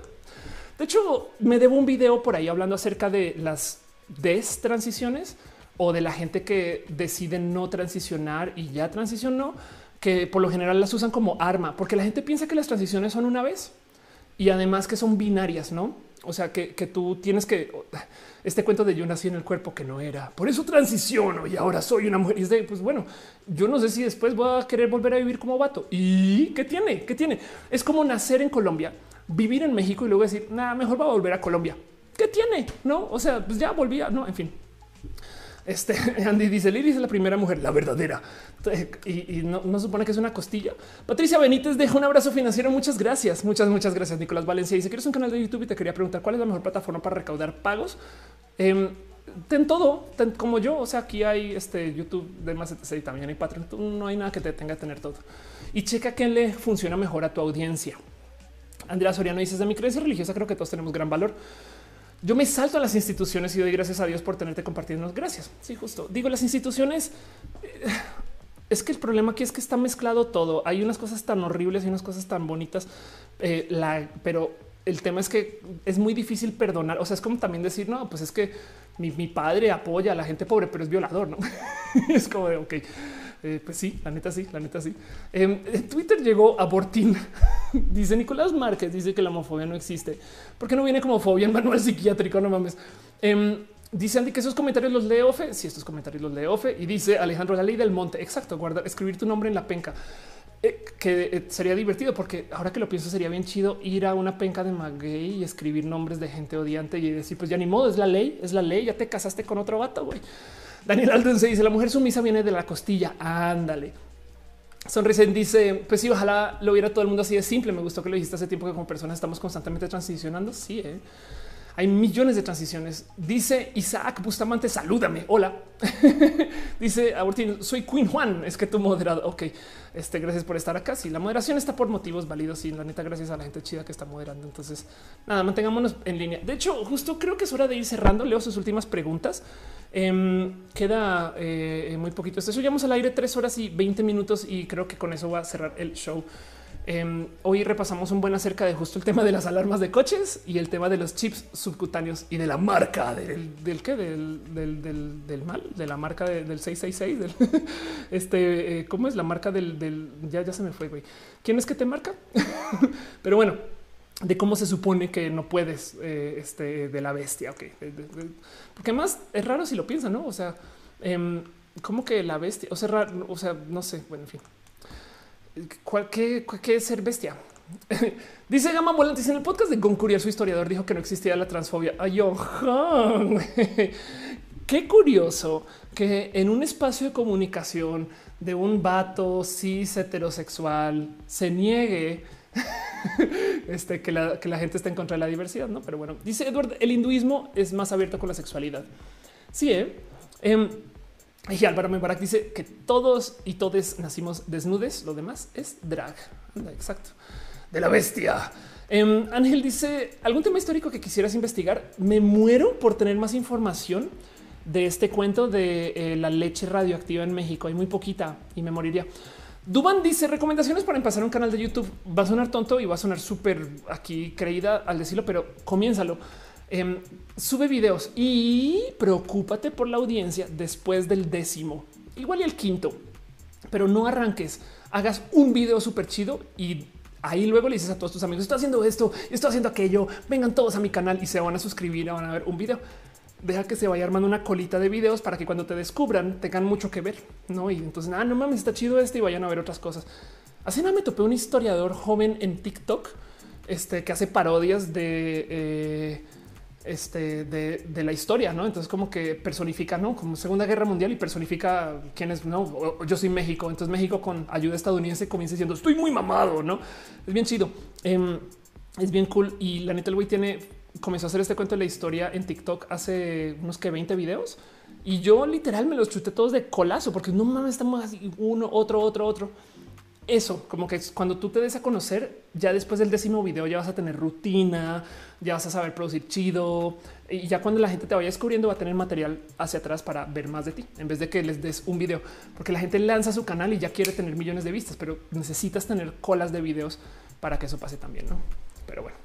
De hecho, me debo un video por ahí hablando acerca de las destransiciones o de la gente que decide no transicionar y ya transicionó, que por lo general las usan como arma, porque la gente piensa que las transiciones son una vez y además que son binarias, no? O sea, que, tú tienes que este cuento de yo nací en el cuerpo que no era, por eso transiciono y ahora soy una mujer. Y es de pues bueno, yo no sé si después voy a querer volver a vivir como vato y qué tiene, qué tiene. Es como nacer en Colombia, vivir en México y luego decir nada, mejor va a volver a Colombia. ¿Qué tiene? No, o sea, pues ya volvía. No, en fin, este Andy dice Lili es la primera mujer, la verdadera. Y, no, supone que es una costilla. Patricia Benítez deja un abrazo financiero. Muchas gracias. Muchas, muchas gracias. Nicolás Valencia dice que eres un canal de YouTube y te quería preguntar cuál es la mejor plataforma para recaudar pagos. Eh, ten todo como yo. O sea, aquí hay este YouTube de más y también hay Patreon. No hay nada que te tenga que tener todo y checa qué le funciona mejor a tu audiencia. Andrea Soriano dice de mi creencia religiosa. Creo que todos tenemos gran valor yo me salto a las instituciones y doy gracias a Dios por tenerte compartiendo. Gracias. Sí, justo. Digo, las instituciones eh, es que el problema aquí es que está mezclado todo. Hay unas cosas tan horribles y unas cosas tan bonitas, eh, pero el tema es que es muy difícil perdonar. O sea, es como también decir, no, pues es que mi, mi padre apoya a la gente pobre, pero es violador. No es como de ok. Eh, pues sí, la neta sí, la neta sí. Em, Twitter llegó a Bortín. dice Nicolás Márquez, dice que la homofobia no existe. ¿Por qué no viene como fobia en manual psiquiátrico? No mames. Em, dice Andy que esos comentarios los lee Ofe. Sí, estos comentarios los lee Ofe. Y dice Alejandro, la ley del monte. Exacto, guardar, escribir tu nombre en la penca. Eh, que eh, sería divertido porque ahora que lo pienso sería bien chido ir a una penca de maguey y escribir nombres de gente odiante y decir pues ya ni modo, es la ley, es la ley, ya te casaste con otro vato, güey. Daniel Alden se dice la mujer sumisa viene de la costilla. Ándale. Sonrisen dice, pues sí, ojalá lo viera todo el mundo así de simple. Me gustó que lo dijiste hace tiempo que como personas estamos constantemente transicionando. Sí, ¿eh? Hay millones de transiciones. Dice Isaac Bustamante, salúdame. Hola. Dice Agustín, soy Queen Juan. Es que tu moderado. Ok, este, gracias por estar acá. Sí, la moderación está por motivos válidos y la neta, gracias a la gente chida que está moderando. Entonces, nada, mantengámonos en línea. De hecho, justo creo que es hora de ir cerrando. Leo sus últimas preguntas. Em, queda eh, muy poquito. Esto subimos al aire tres horas y 20 minutos y creo que con eso va a cerrar el show. Em, hoy repasamos un buen acerca de justo el tema de las alarmas de coches y el tema de los chips subcutáneos y de la marca del, del qué del, mal, de la marca del 666. Del, este, eh, ¿cómo es la marca del, ya, se me fue, güey? ¿Quién es que te marca? Pero bueno, de cómo se supone que no puedes eh, este, de la bestia. Ok, porque más es raro si lo piensan, no? O sea, eh, como que la bestia, o sea, o sea, no sé. Bueno, en fin. ¿Cuál, qué, es ser bestia? Dice Gama Volantes en el podcast de Goncurier, su historiador dijo que no existía la transfobia. Ay, qué curioso que en un espacio de comunicación de un vato cis heterosexual se niegue este, que, la, que la gente está en contra de la diversidad, no? Pero bueno, dice Edward, el hinduismo es más abierto con la sexualidad. Sí, ¿eh? Em, y Álvaro Mebarak dice que todos y todes nacimos desnudes. Lo demás es drag. exacto. De la bestia. Em, Ángel dice algún tema histórico que quisieras investigar. Me muero por tener más información de este cuento de eh, la leche radioactiva en México. Hay muy poquita y me moriría. Duban dice recomendaciones para empezar un canal de YouTube. Va a sonar tonto y va a sonar súper aquí creída al decirlo, pero comiénzalo. Em, sube videos y preocúpate por la audiencia después del décimo, igual y el quinto, pero no arranques, hagas un video súper chido y ahí luego le dices a todos tus amigos, estoy haciendo esto, estoy haciendo aquello, vengan todos a mi canal y se van a suscribir, van a ver un video. Deja que se vaya armando una colita de videos para que cuando te descubran tengan mucho que ver, ¿no? Y entonces, ah, no mames, está chido este y vayan a ver otras cosas. Así nada me topé un historiador joven en TikTok este, que hace parodias de... Eh, este, de, la historia, ¿no? Entonces como que personifica, ¿no? Como Segunda Guerra Mundial y personifica quiénes, ¿no? yo soy México, entonces México con ayuda estadounidense comienza diciendo estoy muy mamado, ¿no? Es bien chido, em, es bien cool y la neta el güey tiene, comenzó a hacer este cuento de la historia en TikTok hace unos que 20 videos y yo literal me los chuté todos de colazo porque no mames, estamos así uno, otro, otro, otro eso, como que cuando tú te des a conocer, ya después del décimo video ya vas a tener rutina, ya vas a saber producir chido y ya cuando la gente te vaya descubriendo va a tener material hacia atrás para ver más de ti en vez de que les des un video, porque la gente lanza su canal y ya quiere tener millones de vistas, pero necesitas tener colas de videos para que eso pase también, ¿no? Pero bueno,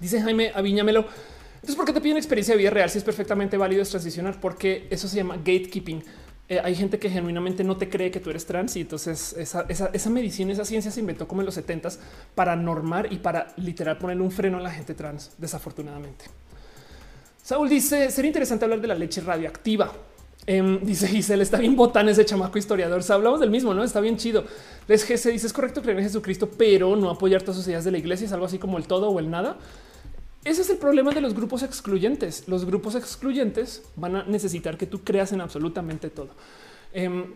dice Jaime Aviñamelo. Entonces, ¿por qué te piden experiencia de vida real si es perfectamente válido es transicionar? Porque eso se llama gatekeeping. Eh, hay gente que genuinamente no te cree que tú eres trans y entonces esa, medicina, esa ciencia se inventó como en los 70 para normar y para literal poner un freno a la gente trans, desafortunadamente. Saúl dice, sería interesante hablar de la leche radioactiva. Em, dice Giselle, está bien botán ese chamaco historiador. hablamos del mismo, no está bien chido. Les GC dice es correcto creer en Jesucristo, pero no apoyar todas sus ideas de la iglesia es algo así como el todo o el nada. Ese es el problema de los grupos excluyentes. Los grupos excluyentes van a necesitar que tú creas en absolutamente todo. Em,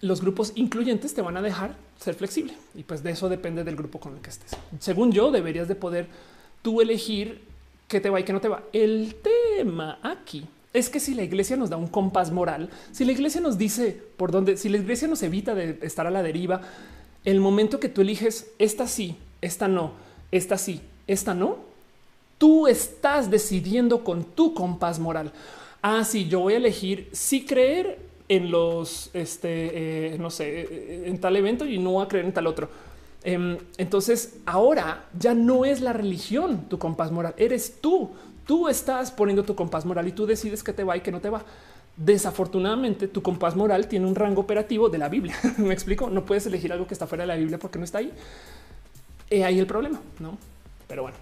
los grupos incluyentes te van a dejar ser flexible y pues de eso depende del grupo con el que estés. Según yo, deberías de poder tú elegir qué te va y qué no te va. El tema aquí es que si la iglesia nos da un compás moral, si la iglesia nos dice por dónde, si la iglesia nos evita de estar a la deriva, el momento que tú eliges esta sí, esta no, esta sí, esta no, Tú estás decidiendo con tu compás moral. Ah, sí, yo voy a elegir si creer en los, este, eh, no sé, eh, en tal evento y no a creer en tal otro. Em, entonces ahora ya no es la religión tu compás moral, eres tú. Tú estás poniendo tu compás moral y tú decides qué te va y qué no te va. Desafortunadamente, tu compás moral tiene un rango operativo de la Biblia. Me explico. No puedes elegir algo que está fuera de la Biblia porque no está ahí. He ahí el problema, no? Pero bueno,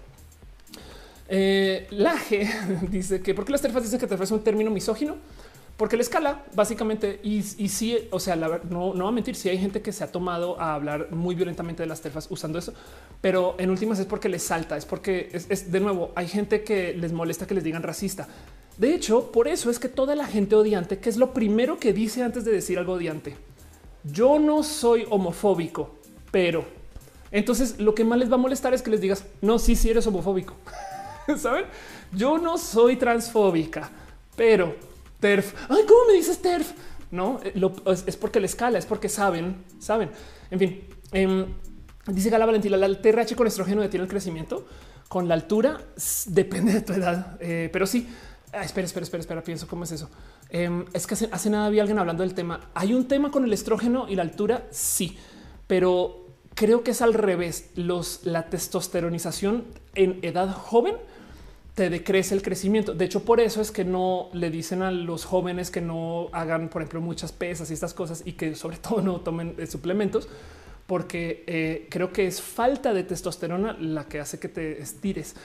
eh, Laje dice que porque las terfas dicen que terfa es un término misógino, porque la escala básicamente y, y sí, o sea, la, no, no va a mentir. Si hay gente que se ha tomado a hablar muy violentamente de las terfas usando eso, pero en últimas es porque les salta, es porque es, de nuevo, hay gente que les molesta que les digan racista. De hecho, por eso es que toda la gente odiante, que es lo primero que dice antes de decir algo odiante, yo no soy homofóbico, pero entonces lo que más les va a molestar es que les digas no, sí, sí eres homofóbico. Saben? Yo no soy transfóbica, pero TERF. Ay, ¿cómo me dices TERF? No eh, es porque la escala, es porque saben, saben. En fin, em, dice Gala Valentina, la TRH con estrógeno detiene el crecimiento. Con la altura depende de tu edad, eh, pero sí. Ah, espera, espera, espera, espera, pienso cómo es eso. Em, es que hace, nada había alguien hablando del tema. Hay un tema con el estrógeno y la altura, sí, pero creo que es al revés. Los, la testosteronización en edad joven te decrece el crecimiento. De hecho, por eso es que no le dicen a los jóvenes que no hagan, por ejemplo, muchas pesas y estas cosas y que sobre todo no tomen eh, suplementos, porque eh, creo que es falta de testosterona la que hace que te estires.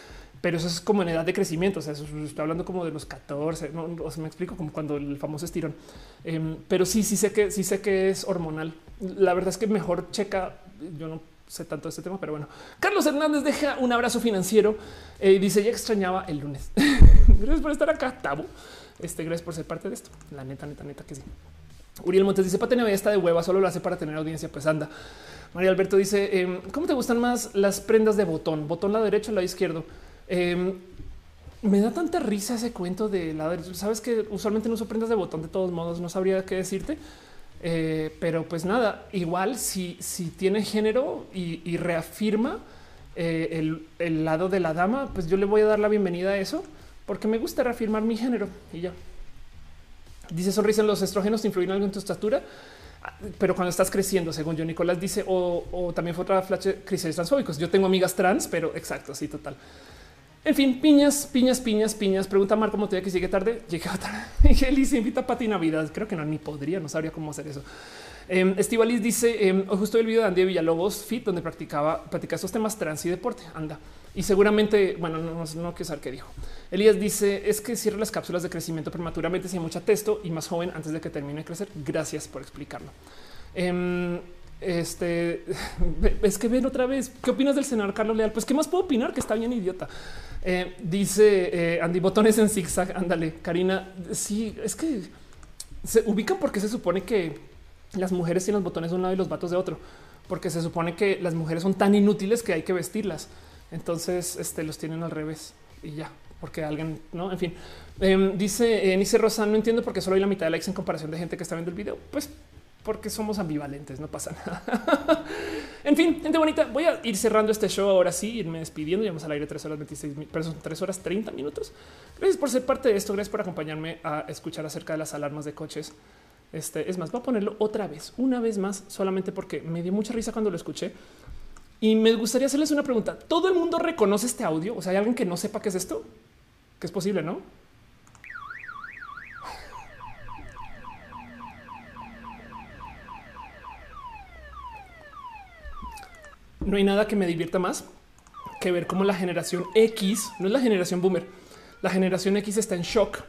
Pero eso es como en edad de crecimiento. O sea, estoy hablando como de los 14. No, o me explico como cuando el famoso estirón. Em, pero sí, sí sé que sí sé que es hormonal. La verdad es que mejor checa. Yo no sé tanto de este tema, pero bueno. Carlos Hernández deja un abrazo financiero y eh, dice ya extrañaba el lunes. gracias por estar acá, Tabo. Este, gracias por ser parte de esto. La neta, neta, neta que sí. Uriel Montes dice Pate Navidad está de hueva, solo lo hace para tener audiencia. Pues anda. María Alberto dice em, ¿Cómo te gustan más las prendas de botón? Botón la derecha o la izquierdo. Em, me da tanta risa ese cuento de la. Sabes que usualmente no uso prendas de botón de todos modos. No sabría qué decirte. Eh, pero pues nada, igual si, si tiene género y, reafirma eh, el, lado de la dama, pues yo le voy a dar la bienvenida a eso porque me gusta reafirmar mi género y ya. Dice sonrisa, los estrógenos influyen algo en tu estatura, pero cuando estás creciendo, según yo, Nicolás dice, o, también fue otra flash crisis transfóbicos. Yo tengo amigas trans, pero exacto, sí, total. En fin, piñas, piñas, piñas, piñas. Pregunta Marco Montoya que sigue tarde. Llega tarde. Y se invita a Pati Navidad. Creo que no, ni podría, no sabría cómo hacer eso. Eh, Estivalis dice em, justo el video de Andy Villalobos Fit, donde practicaba, practicaba esos temas trans y deporte. Anda. Y seguramente, bueno, no, no, quiero saber qué dijo. Elías dice es que cierra las cápsulas de crecimiento prematuramente si hay mucha testo y más joven antes de que termine de crecer. Gracias por explicarlo. Em, este es que ven otra vez. ¿Qué opinas del senador Carlos Leal? Pues qué más puedo opinar que está bien idiota. Eh, dice eh, Andy Botones en zigzag. Ándale, Karina. Sí, es que se ubican porque se supone que las mujeres tienen los botones de un lado y los vatos de otro, porque se supone que las mujeres son tan inútiles que hay que vestirlas. Entonces este, los tienen al revés y ya, porque alguien no, en fin, em, dice eh, Nice Rosa. No entiendo por qué solo hay la mitad de likes en comparación de gente que está viendo el video. Pues porque somos ambivalentes, no pasa nada. en fin, gente bonita, voy a ir cerrando este show ahora sí, irme despidiendo. Llevamos al aire tres horas 26, pero tres horas 30 minutos. Gracias por ser parte de esto. Gracias por acompañarme a escuchar acerca de las alarmas de coches. Este es más, voy a ponerlo otra vez, una vez más, solamente porque me dio mucha risa cuando lo escuché. Y me gustaría hacerles una pregunta. ¿Todo el mundo reconoce este audio? O sea, ¿hay alguien que no sepa qué es esto? Que es posible, ¿no? No hay nada que me divierta más que ver cómo la generación X, no es la generación boomer, la generación X está en shock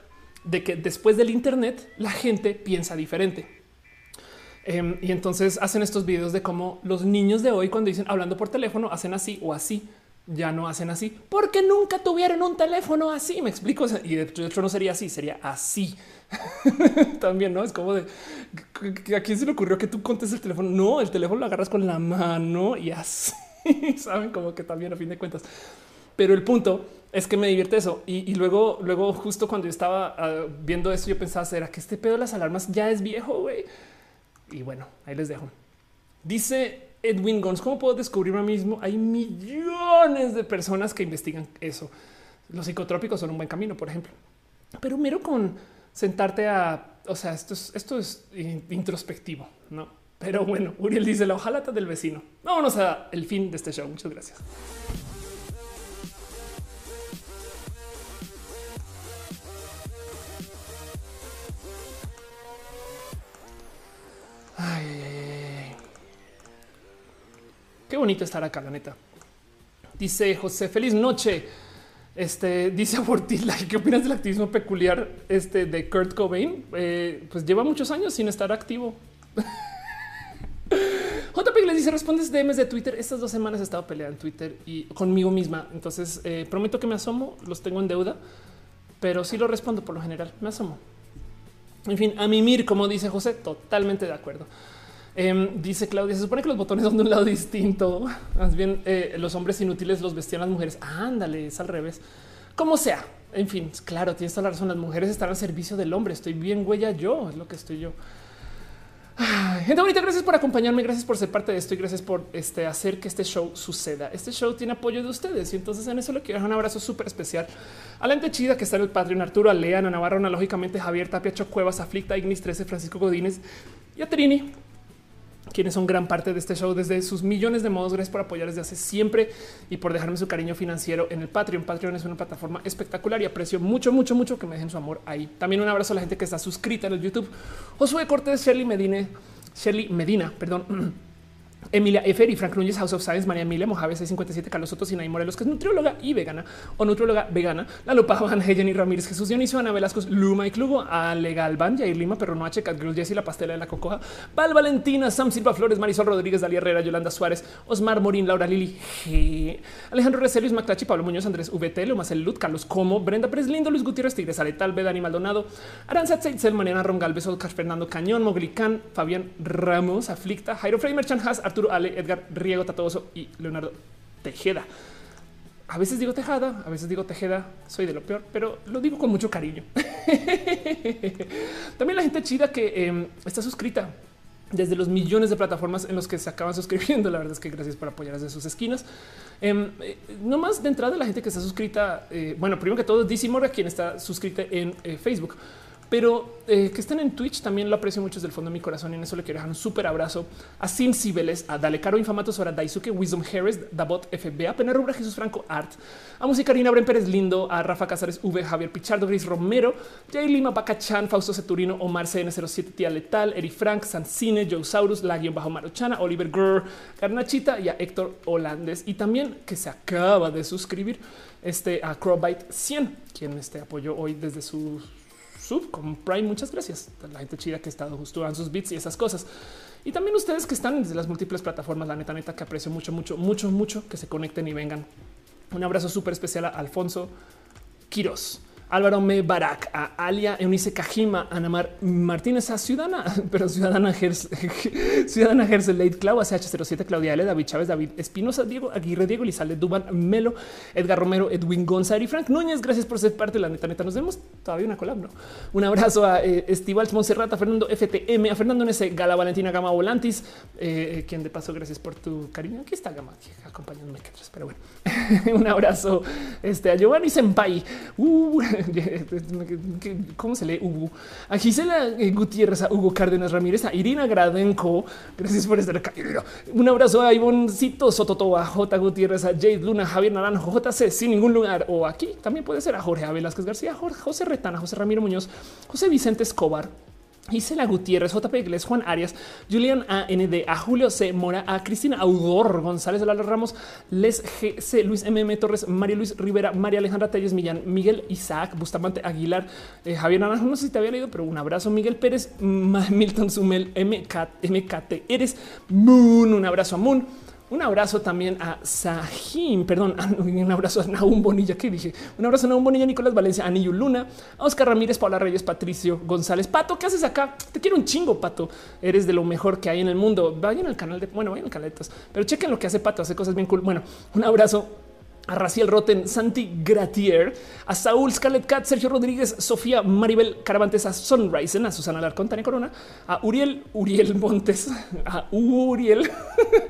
de que después del Internet la gente piensa diferente. Em, y entonces hacen estos videos de cómo los niños de hoy cuando dicen hablando por teléfono hacen así o así, ya no hacen así, porque nunca tuvieron un teléfono así, me explico, y de hecho no sería así, sería así. También no es como de a quién se le ocurrió que tú contes el teléfono. No, el teléfono lo agarras con la mano y así saben como que también a fin de cuentas. Pero el punto es que me divierte eso. Y, luego, luego, justo cuando yo estaba ah, viendo eso, yo pensaba, ¿será que este pedo de las alarmas ya es viejo? güey? Y bueno, ahí les dejo. Dice Edwin Gons, ¿cómo puedo descubrirme mismo? Hay millones de personas que investigan eso. Los psicotrópicos son un buen camino, por ejemplo. Pero mero con sentarte a, o sea, esto es, esto es introspectivo, ¿no? Pero bueno, Uriel dice la hojalata del vecino. Vámonos a el fin de este show. Muchas gracias. Ay, Qué bonito estar acá, la neta. Dice José, feliz noche. Este dice Abortila, ¿qué opinas del activismo peculiar este de Kurt Cobain? Eh, pues lleva muchos años sin estar activo. JP le dice respondes DMs de Twitter. Estas dos semanas he estado peleando en Twitter y conmigo misma. Entonces eh, prometo que me asomo, los tengo en deuda, pero sí lo respondo por lo general. Me asomo. En fin, a mimir, como dice José, totalmente de acuerdo. Em, dice Claudia, se supone que los botones son de un lado distinto. Más bien, eh, los hombres inútiles los vestían las mujeres. ándale, es al revés. Como sea. En fin, claro, tienes toda la razón. Las mujeres están al servicio del hombre. Estoy bien huella yo, es lo que estoy yo. gente bonita, gracias por acompañarme, gracias por ser parte de esto y gracias por este, hacer que este show suceda. Este show tiene apoyo de ustedes y entonces en eso le quiero dejar un abrazo súper especial a la gente chida que está en el Patreon, Arturo, a Lea, Ana Navarro, analógicamente Javier Tapia, Cuevas, Aflicta, Ignis 13, Francisco Godínez y a Trini quienes son gran parte de este show desde sus millones de modos. Gracias por apoyar desde hace siempre y por dejarme su cariño financiero en el Patreon. Patreon es una plataforma espectacular y aprecio mucho, mucho, mucho que me dejen su amor ahí. También un abrazo a la gente que está suscrita en el YouTube. Josué Cortés, Shirley Medina, Shirley Medina, perdón. Emilia Efer y Frank Núñez, House of Science, María Emilia Mojave 657, Carlos Soto, Sinaí Morelos, que es nutrióloga y vegana o nutrióloga vegana, La Lupa, Jenny Ramírez, Jesús Dionisio, Ana Velasco, Luma y Clubo, Ale Galván, Jair Lima, Perro Noche, Cat Girls, Jessie, La Pastela de la Cocoja, Val Valentina, Sam Silva Flores, Marisol Rodríguez, Dalia Herrera, Yolanda Suárez, Osmar Morín, Laura Lili, G. Alejandro Recelius, Maclachi, Pablo Muñoz, Andrés VT, Lomas Lut, Carlos Como, Brenda Preslindo, Luis Gutiérrez, Tigres, Aletal, Dani Maldonado, Aranzat Seitzel, Mariana Ron Galvez, Oscar Fernando Cañón, Moglicán, Fabián Ramos, Aflicta, Jairo Frey, Merchan Arturo Ale, Edgar Riego Tatoso y Leonardo Tejeda. A veces digo Tejada, a veces digo Tejeda, soy de lo peor, pero lo digo con mucho cariño. También la gente chida que em, está suscrita desde los millones de plataformas en los que se acaban suscribiendo. La verdad es que gracias por apoyar desde sus esquinas. Em, eh, no más de entrada, la gente que está suscrita. Eh, bueno, primero que todo, DC Morga, quien está suscrita en eh, Facebook pero eh, que estén en Twitch también lo aprecio mucho desde el fondo de mi corazón y en eso le quiero dejar un súper abrazo a Sin Cibeles, a Dale Caro Infamato, a Daisuke, Wisdom Harris, Dabot FBA, Pena Rubra, Jesús Franco Art, a Musicarina, Bren Pérez Lindo, a Rafa Casares V, Javier Pichardo, Gris Romero, Jay Lima, Bacachan, Fausto Ceturino, Omar CN07, Tía Letal, Eri Frank, Sancine, Joe Saurus, La Bajo Marochana, Oliver Gurr, Garnachita y a Héctor Holandes y también que se acaba de suscribir este a Crowbite 100, quien este apoyó hoy desde su sub con Prime. Muchas gracias a la gente chida que ha estado justo en sus bits y esas cosas. Y también ustedes que están desde las múltiples plataformas, la neta, neta, que aprecio mucho, mucho, mucho, mucho que se conecten y vengan. Un abrazo súper especial a Alfonso Quiros. Álvaro Me Barak, a Alia Eunice Kajima, Anamar Martínez, a Ciudadana, pero Ciudadana Ciudadana Hersel, Late Clau, CH07, Claudia L, David Chávez, David Espinosa, Diego Aguirre, Diego Lizalde, Duban Melo, Edgar Romero, Edwin González y Frank Núñez. Gracias por ser parte de la neta, neta. Nos vemos todavía una colabra. ¿no? Un abrazo a eh, Estival Monserrata, Fernando FTM, a Fernando NS, Gala Valentina Gama Volantis, eh, eh, quien de paso, gracias por tu cariño. Aquí está Gama, acompañándome, pero bueno, un abrazo este, a Giovanni Senpai. Uh, ¿Cómo se lee Hugo? A Gisela eh, Gutiérrez, a Hugo Cárdenas Ramírez, a Irina Gradenko. Gracias por estar acá. Un abrazo a Ivoncito Sototo, a J. Gutiérrez, a Jade Luna, Javier Naranjo, JC, sin ningún lugar. O aquí también puede ser a Jorge A. García, José Retana, José Ramiro Muñoz, José Vicente Escobar. Isela Gutiérrez, JP Iglesias, Juan Arias, Julian AND, a Julio C. Mora, a Cristina Audor, González de Lalo Ramos, Les GC, Luis MM Torres, María Luis Rivera, María Alejandra Telles Millán, Miguel Isaac, Bustamante Aguilar, eh, Javier Naranjo, no sé si te había leído, pero un abrazo, Miguel Pérez, Milton Sumel, MK, MKT, eres Moon, un abrazo a Moon. Un abrazo también a Sahim, perdón, un abrazo a Naum Bonilla, que dije, un abrazo a Naum Bonilla, Nicolás Valencia, Anillo Luna, a Oscar Ramírez, Paula Reyes, Patricio González, Pato, ¿qué haces acá? Te quiero un chingo, Pato, eres de lo mejor que hay en el mundo. Vayan al canal de, bueno, vayan al canal de pero chequen lo que hace Pato, hace cosas bien cool. Bueno, un abrazo a Raciel Roten, Santi Gratier, a Saúl Scarlett Cat, Sergio Rodríguez, Sofía Maribel Caravantes, a Sunrise, a Susana Larcón, Tania Corona, a Uriel, Uriel Montes, a Uriel,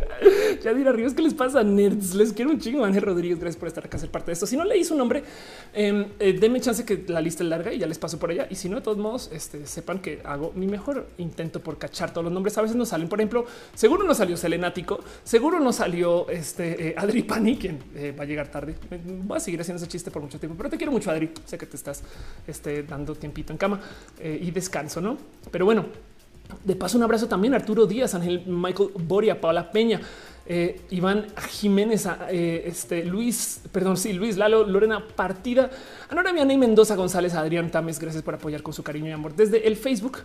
Yadira Ríos, ¿qué les pasa? Nerds, les quiero un chingo, Ángel Rodríguez, gracias por estar acá, ser parte de esto. Si no leí su nombre, eh, eh, denme chance que la lista es larga y ya les paso por allá. Y si no, de todos modos, este, sepan que hago mi mejor intento por cachar todos los nombres. A veces no salen, por ejemplo, seguro no salió Selenático, seguro no salió este eh, Adri Pani, quien eh, va a llegar tarde. Voy a seguir haciendo ese chiste por mucho tiempo, pero te quiero mucho, Adri. Sé que te estás este, dando tiempito en cama eh, y descanso, no? Pero bueno, de paso, un abrazo también a Arturo Díaz, Ángel Michael Boria, Paula Peña, eh, Iván Jiménez, eh, este Luis, perdón, sí, Luis Lalo, Lorena Partida, Anora Viana y Mendoza González, Adrián Tames. Gracias por apoyar con su cariño y amor desde el Facebook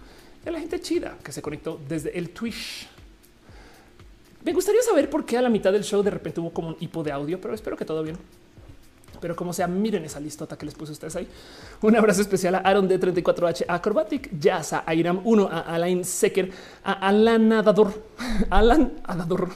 de la gente chida que se conectó desde el Twitch. Me gustaría saber por qué a la mitad del show de repente hubo como un hipo de audio, pero espero que todo bien pero como sea, miren esa listota que les puse a ustedes ahí. Un abrazo especial a Aaron de 34H, a Acrobatic Jazz, a Iram 1, a Alain Secker, a Alan Nadador, Alan Nadador,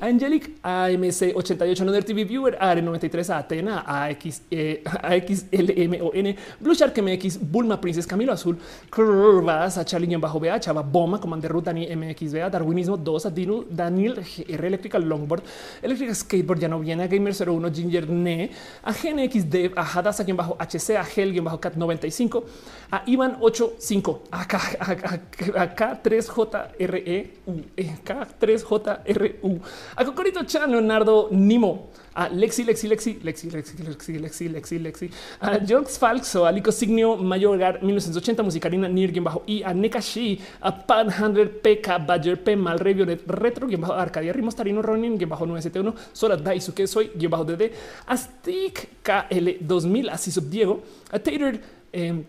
a Angelic, a MC88, Nother TV Viewer, a R93, a Atena, a X, eh, XLMON, Blue Shark MX, Bulma Princess, Camilo Azul, Curvas, a Charlie bajo BA, Chava Boma, Commander Root, Dani MXBA, Darwinismo 2, a Dino, Daniel GR Electrical Longboard, Electrical Skateboard ya no viene, a Gamer 01, Ginger Ne, a GNXDev, a Hadassah-HC, a Hel-Cat95, a Ivan 85, a K3JRE, K3JRU, a Cocorito Chan, Leonardo Nimo, a Lexi, Lexi, Lexi, Lexi, Lexi, Lexi, Lexi, Lexi, Lexi, a Jox Falxo, a Lico Signio, Mayorgar 1980, Musicarina, Nir, bajo I, a Nekashi, a Panhandler, PK, Badger, P, Malre, Violet, Retro, bajo Arcadia, Rimos, Tarino, Ronin, bajo 971, Sora, Daisuke, Soy, bajo DD, a Stick, KL 2000, a Sisub Diego, a Tater, GRM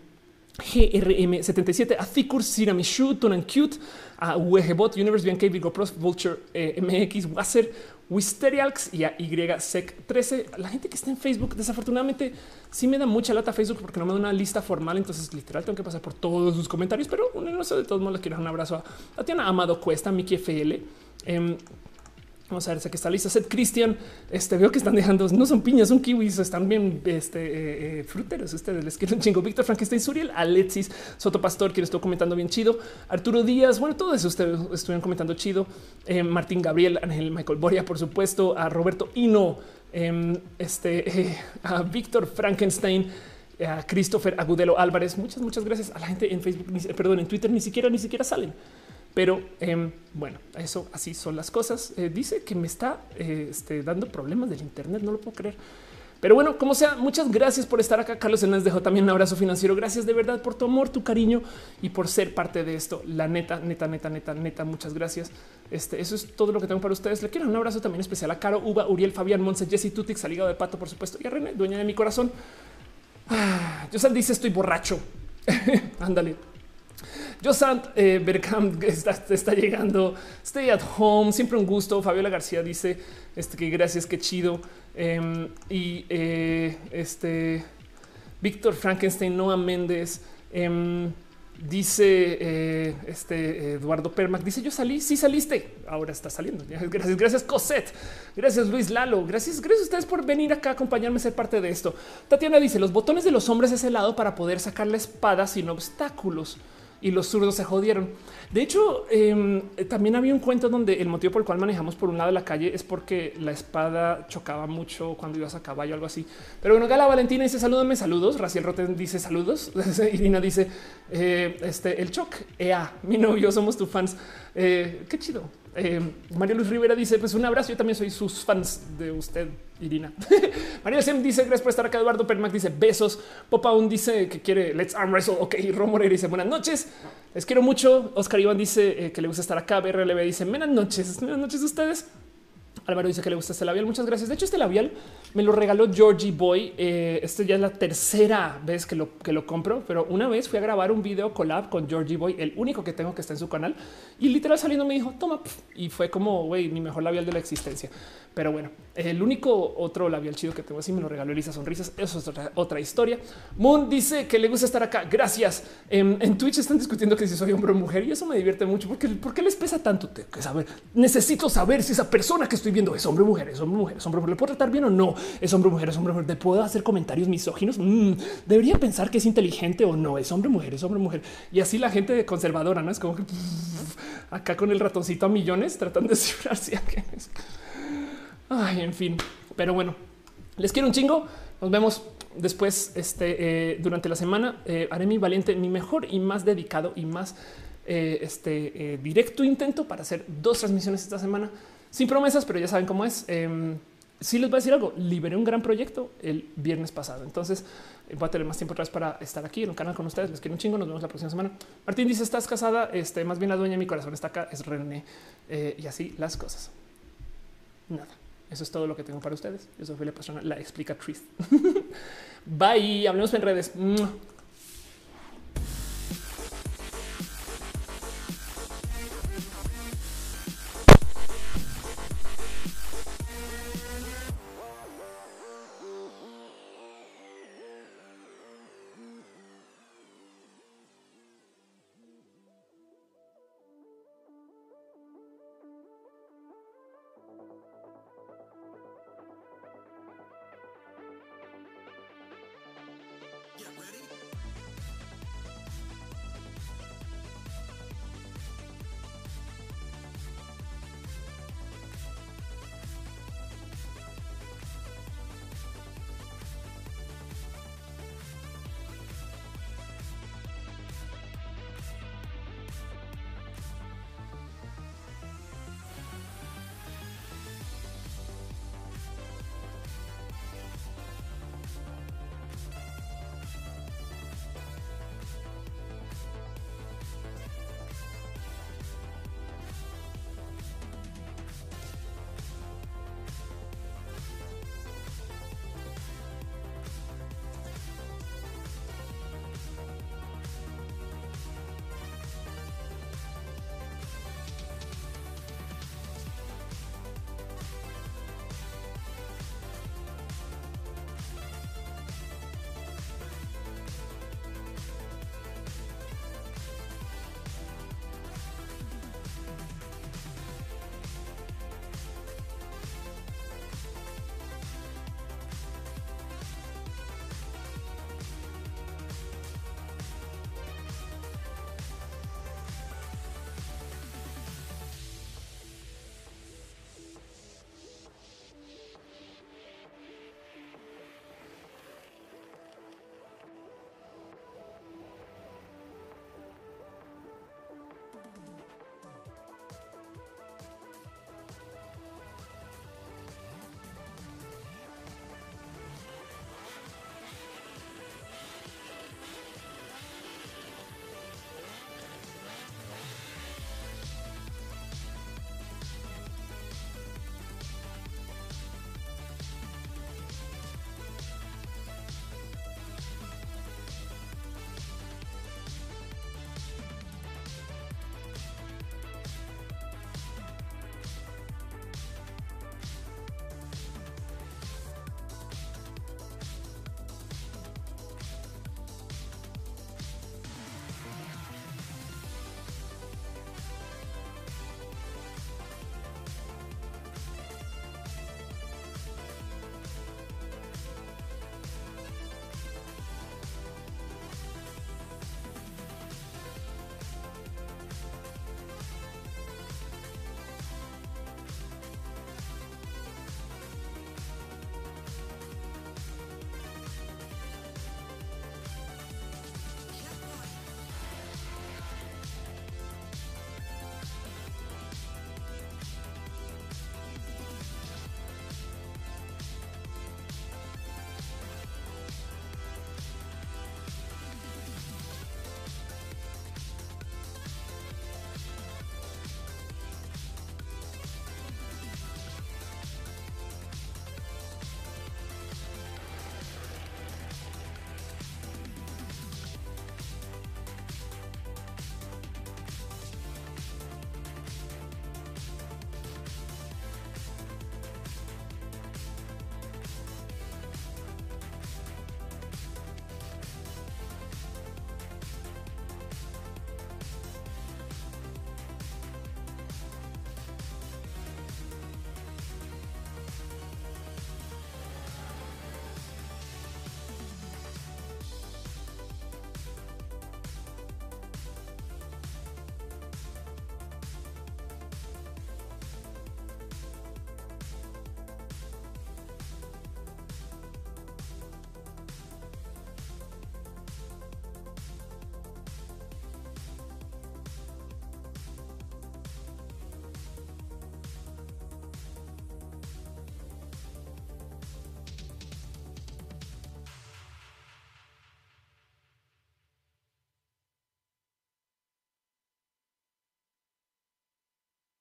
77, a Thikur, Siramishu, Tunan Cute, a WGBot, Universe, BNK, Vigo Pros, Vulture, MX, Wasser, Wisterialx y a YSEC 13. La gente que está en Facebook, desafortunadamente, sí me da mucha lata Facebook porque no me da una lista formal. Entonces, literal, tengo que pasar por todos sus comentarios. Pero no sé, de todos modos, les quiero dar un abrazo a Tatiana Amado Cuesta, Miki FL. Eh, Vamos a ver aquí está lista. Seth Christian, este veo que están dejando, no son piñas, son kiwis, están bien este, eh, eh, fruteros. Ustedes les quiero un chingo. Víctor Frankenstein, Suriel, Alexis, Soto Pastor, quien estuvo comentando bien chido. Arturo Díaz, bueno, todos ustedes estuvieron comentando chido. Eh, Martín Gabriel, Ángel Michael Boria, por supuesto, a Roberto Hino, em, este, a Víctor Frankenstein a Christopher Agudelo Álvarez. Muchas, muchas gracias a la gente en Facebook, perdón, en Twitter ni siquiera, ni siquiera salen. Pero em, bueno, eso así son las cosas. Eh, dice que me está eh, este, dando problemas del Internet, no lo puedo creer. Pero bueno, como sea, muchas gracias por estar acá. Carlos les dejó también un abrazo financiero. Gracias de verdad por tu amor, tu cariño y por ser parte de esto. La neta, neta, neta, neta, neta. Muchas gracias. Este, eso es todo lo que tengo para ustedes. Le quiero un abrazo también especial a Caro, Uva, Uriel, Fabián, Monse, Jessy, Tutix, Aligado de Pato, por supuesto, y a René, dueña de mi corazón. Ah, Yo dice estoy borracho. Ándale. Josant eh, Berkham está, llegando. Stay at home. Siempre un gusto. Fabiola García dice este, que gracias, qué chido. Em, y eh, este Víctor Frankenstein, Noah Méndez. Em, dice eh, este Eduardo Permac, dice yo salí, sí saliste, ahora está saliendo. Gracias, gracias Cosette, gracias Luis Lalo, gracias, gracias a ustedes por venir acá a acompañarme a ser parte de esto. Tatiana dice los botones de los hombres es el lado para poder sacar la espada sin obstáculos y los zurdos se jodieron. De hecho, em, también había un cuento donde el motivo por el cual manejamos por un lado de la calle es porque la espada chocaba mucho cuando ibas a caballo, algo así. Pero bueno, Gala Valentina dice salúdame, saludos. Raciel Roten dice saludos. Irina dice eh, este el choc. Ea, mi novio, somos tus fans. Eh, qué chido. Eh, María Luis Rivera dice: Pues un abrazo. Yo también soy sus fans de usted, Irina. María Sem dice: Gracias por estar acá. Eduardo Permac dice: Besos. Popa aún dice que quiere Let's Arm Wrestle. Ok, Romore dice: Buenas noches. Les quiero mucho. Oscar Iván dice eh, que le gusta estar acá. BRLB dice: Buenas noches. Buenas noches a ustedes. Álvaro dice que le gusta este labial. Muchas gracias. De hecho, este labial me lo regaló Georgie Boy. Eh, este ya es la tercera vez que lo, que lo compro, pero una vez fui a grabar un video collab con Georgie Boy, el único que tengo que está en su canal. Y literal saliendo me dijo, toma, y fue como, güey, mi mejor labial de la existencia. Pero bueno, el único otro labial chido que tengo así me lo regaló Elisa Sonrisas. Eso es otra, historia. Moon dice que le gusta estar acá. Gracias. En, Twitch están discutiendo que si soy hombre o mujer y eso me divierte mucho porque ¿por qué les pesa tanto? saber. Necesito saber si esa persona que estoy viendo es hombre mujer, es hombre mujer, es hombre mujer. ¿Le puedo tratar bien o no? Es hombre mujer, es hombre mujer. ¿Le puedo hacer comentarios misóginos? Mm, debería pensar que es inteligente o no. Es hombre mujer, es hombre mujer. Y así la gente conservadora, ¿no? Es como que acá con el ratoncito a millones tratando de cifrarse. Ay, en fin, pero bueno, les quiero un chingo. Nos vemos después este, eh, durante la semana. Eh, haré mi valiente, mi mejor y más dedicado y más eh, este, directo intento para hacer dos transmisiones esta semana sin promesas, pero ya saben cómo es. Em, sí les voy a decir algo. Liberé un gran proyecto el viernes pasado. Entonces voy a tener más tiempo atrás para estar aquí en el canal con ustedes. Les quiero un chingo. Nos vemos la próxima semana. Martín dice: Estás casada. Este más bien la dueña de mi corazón está acá. Es René y así las cosas. Nada. Eso es todo lo que tengo para ustedes. Yo soy la persona, la explica Tris. Bye. Hablemos en redes.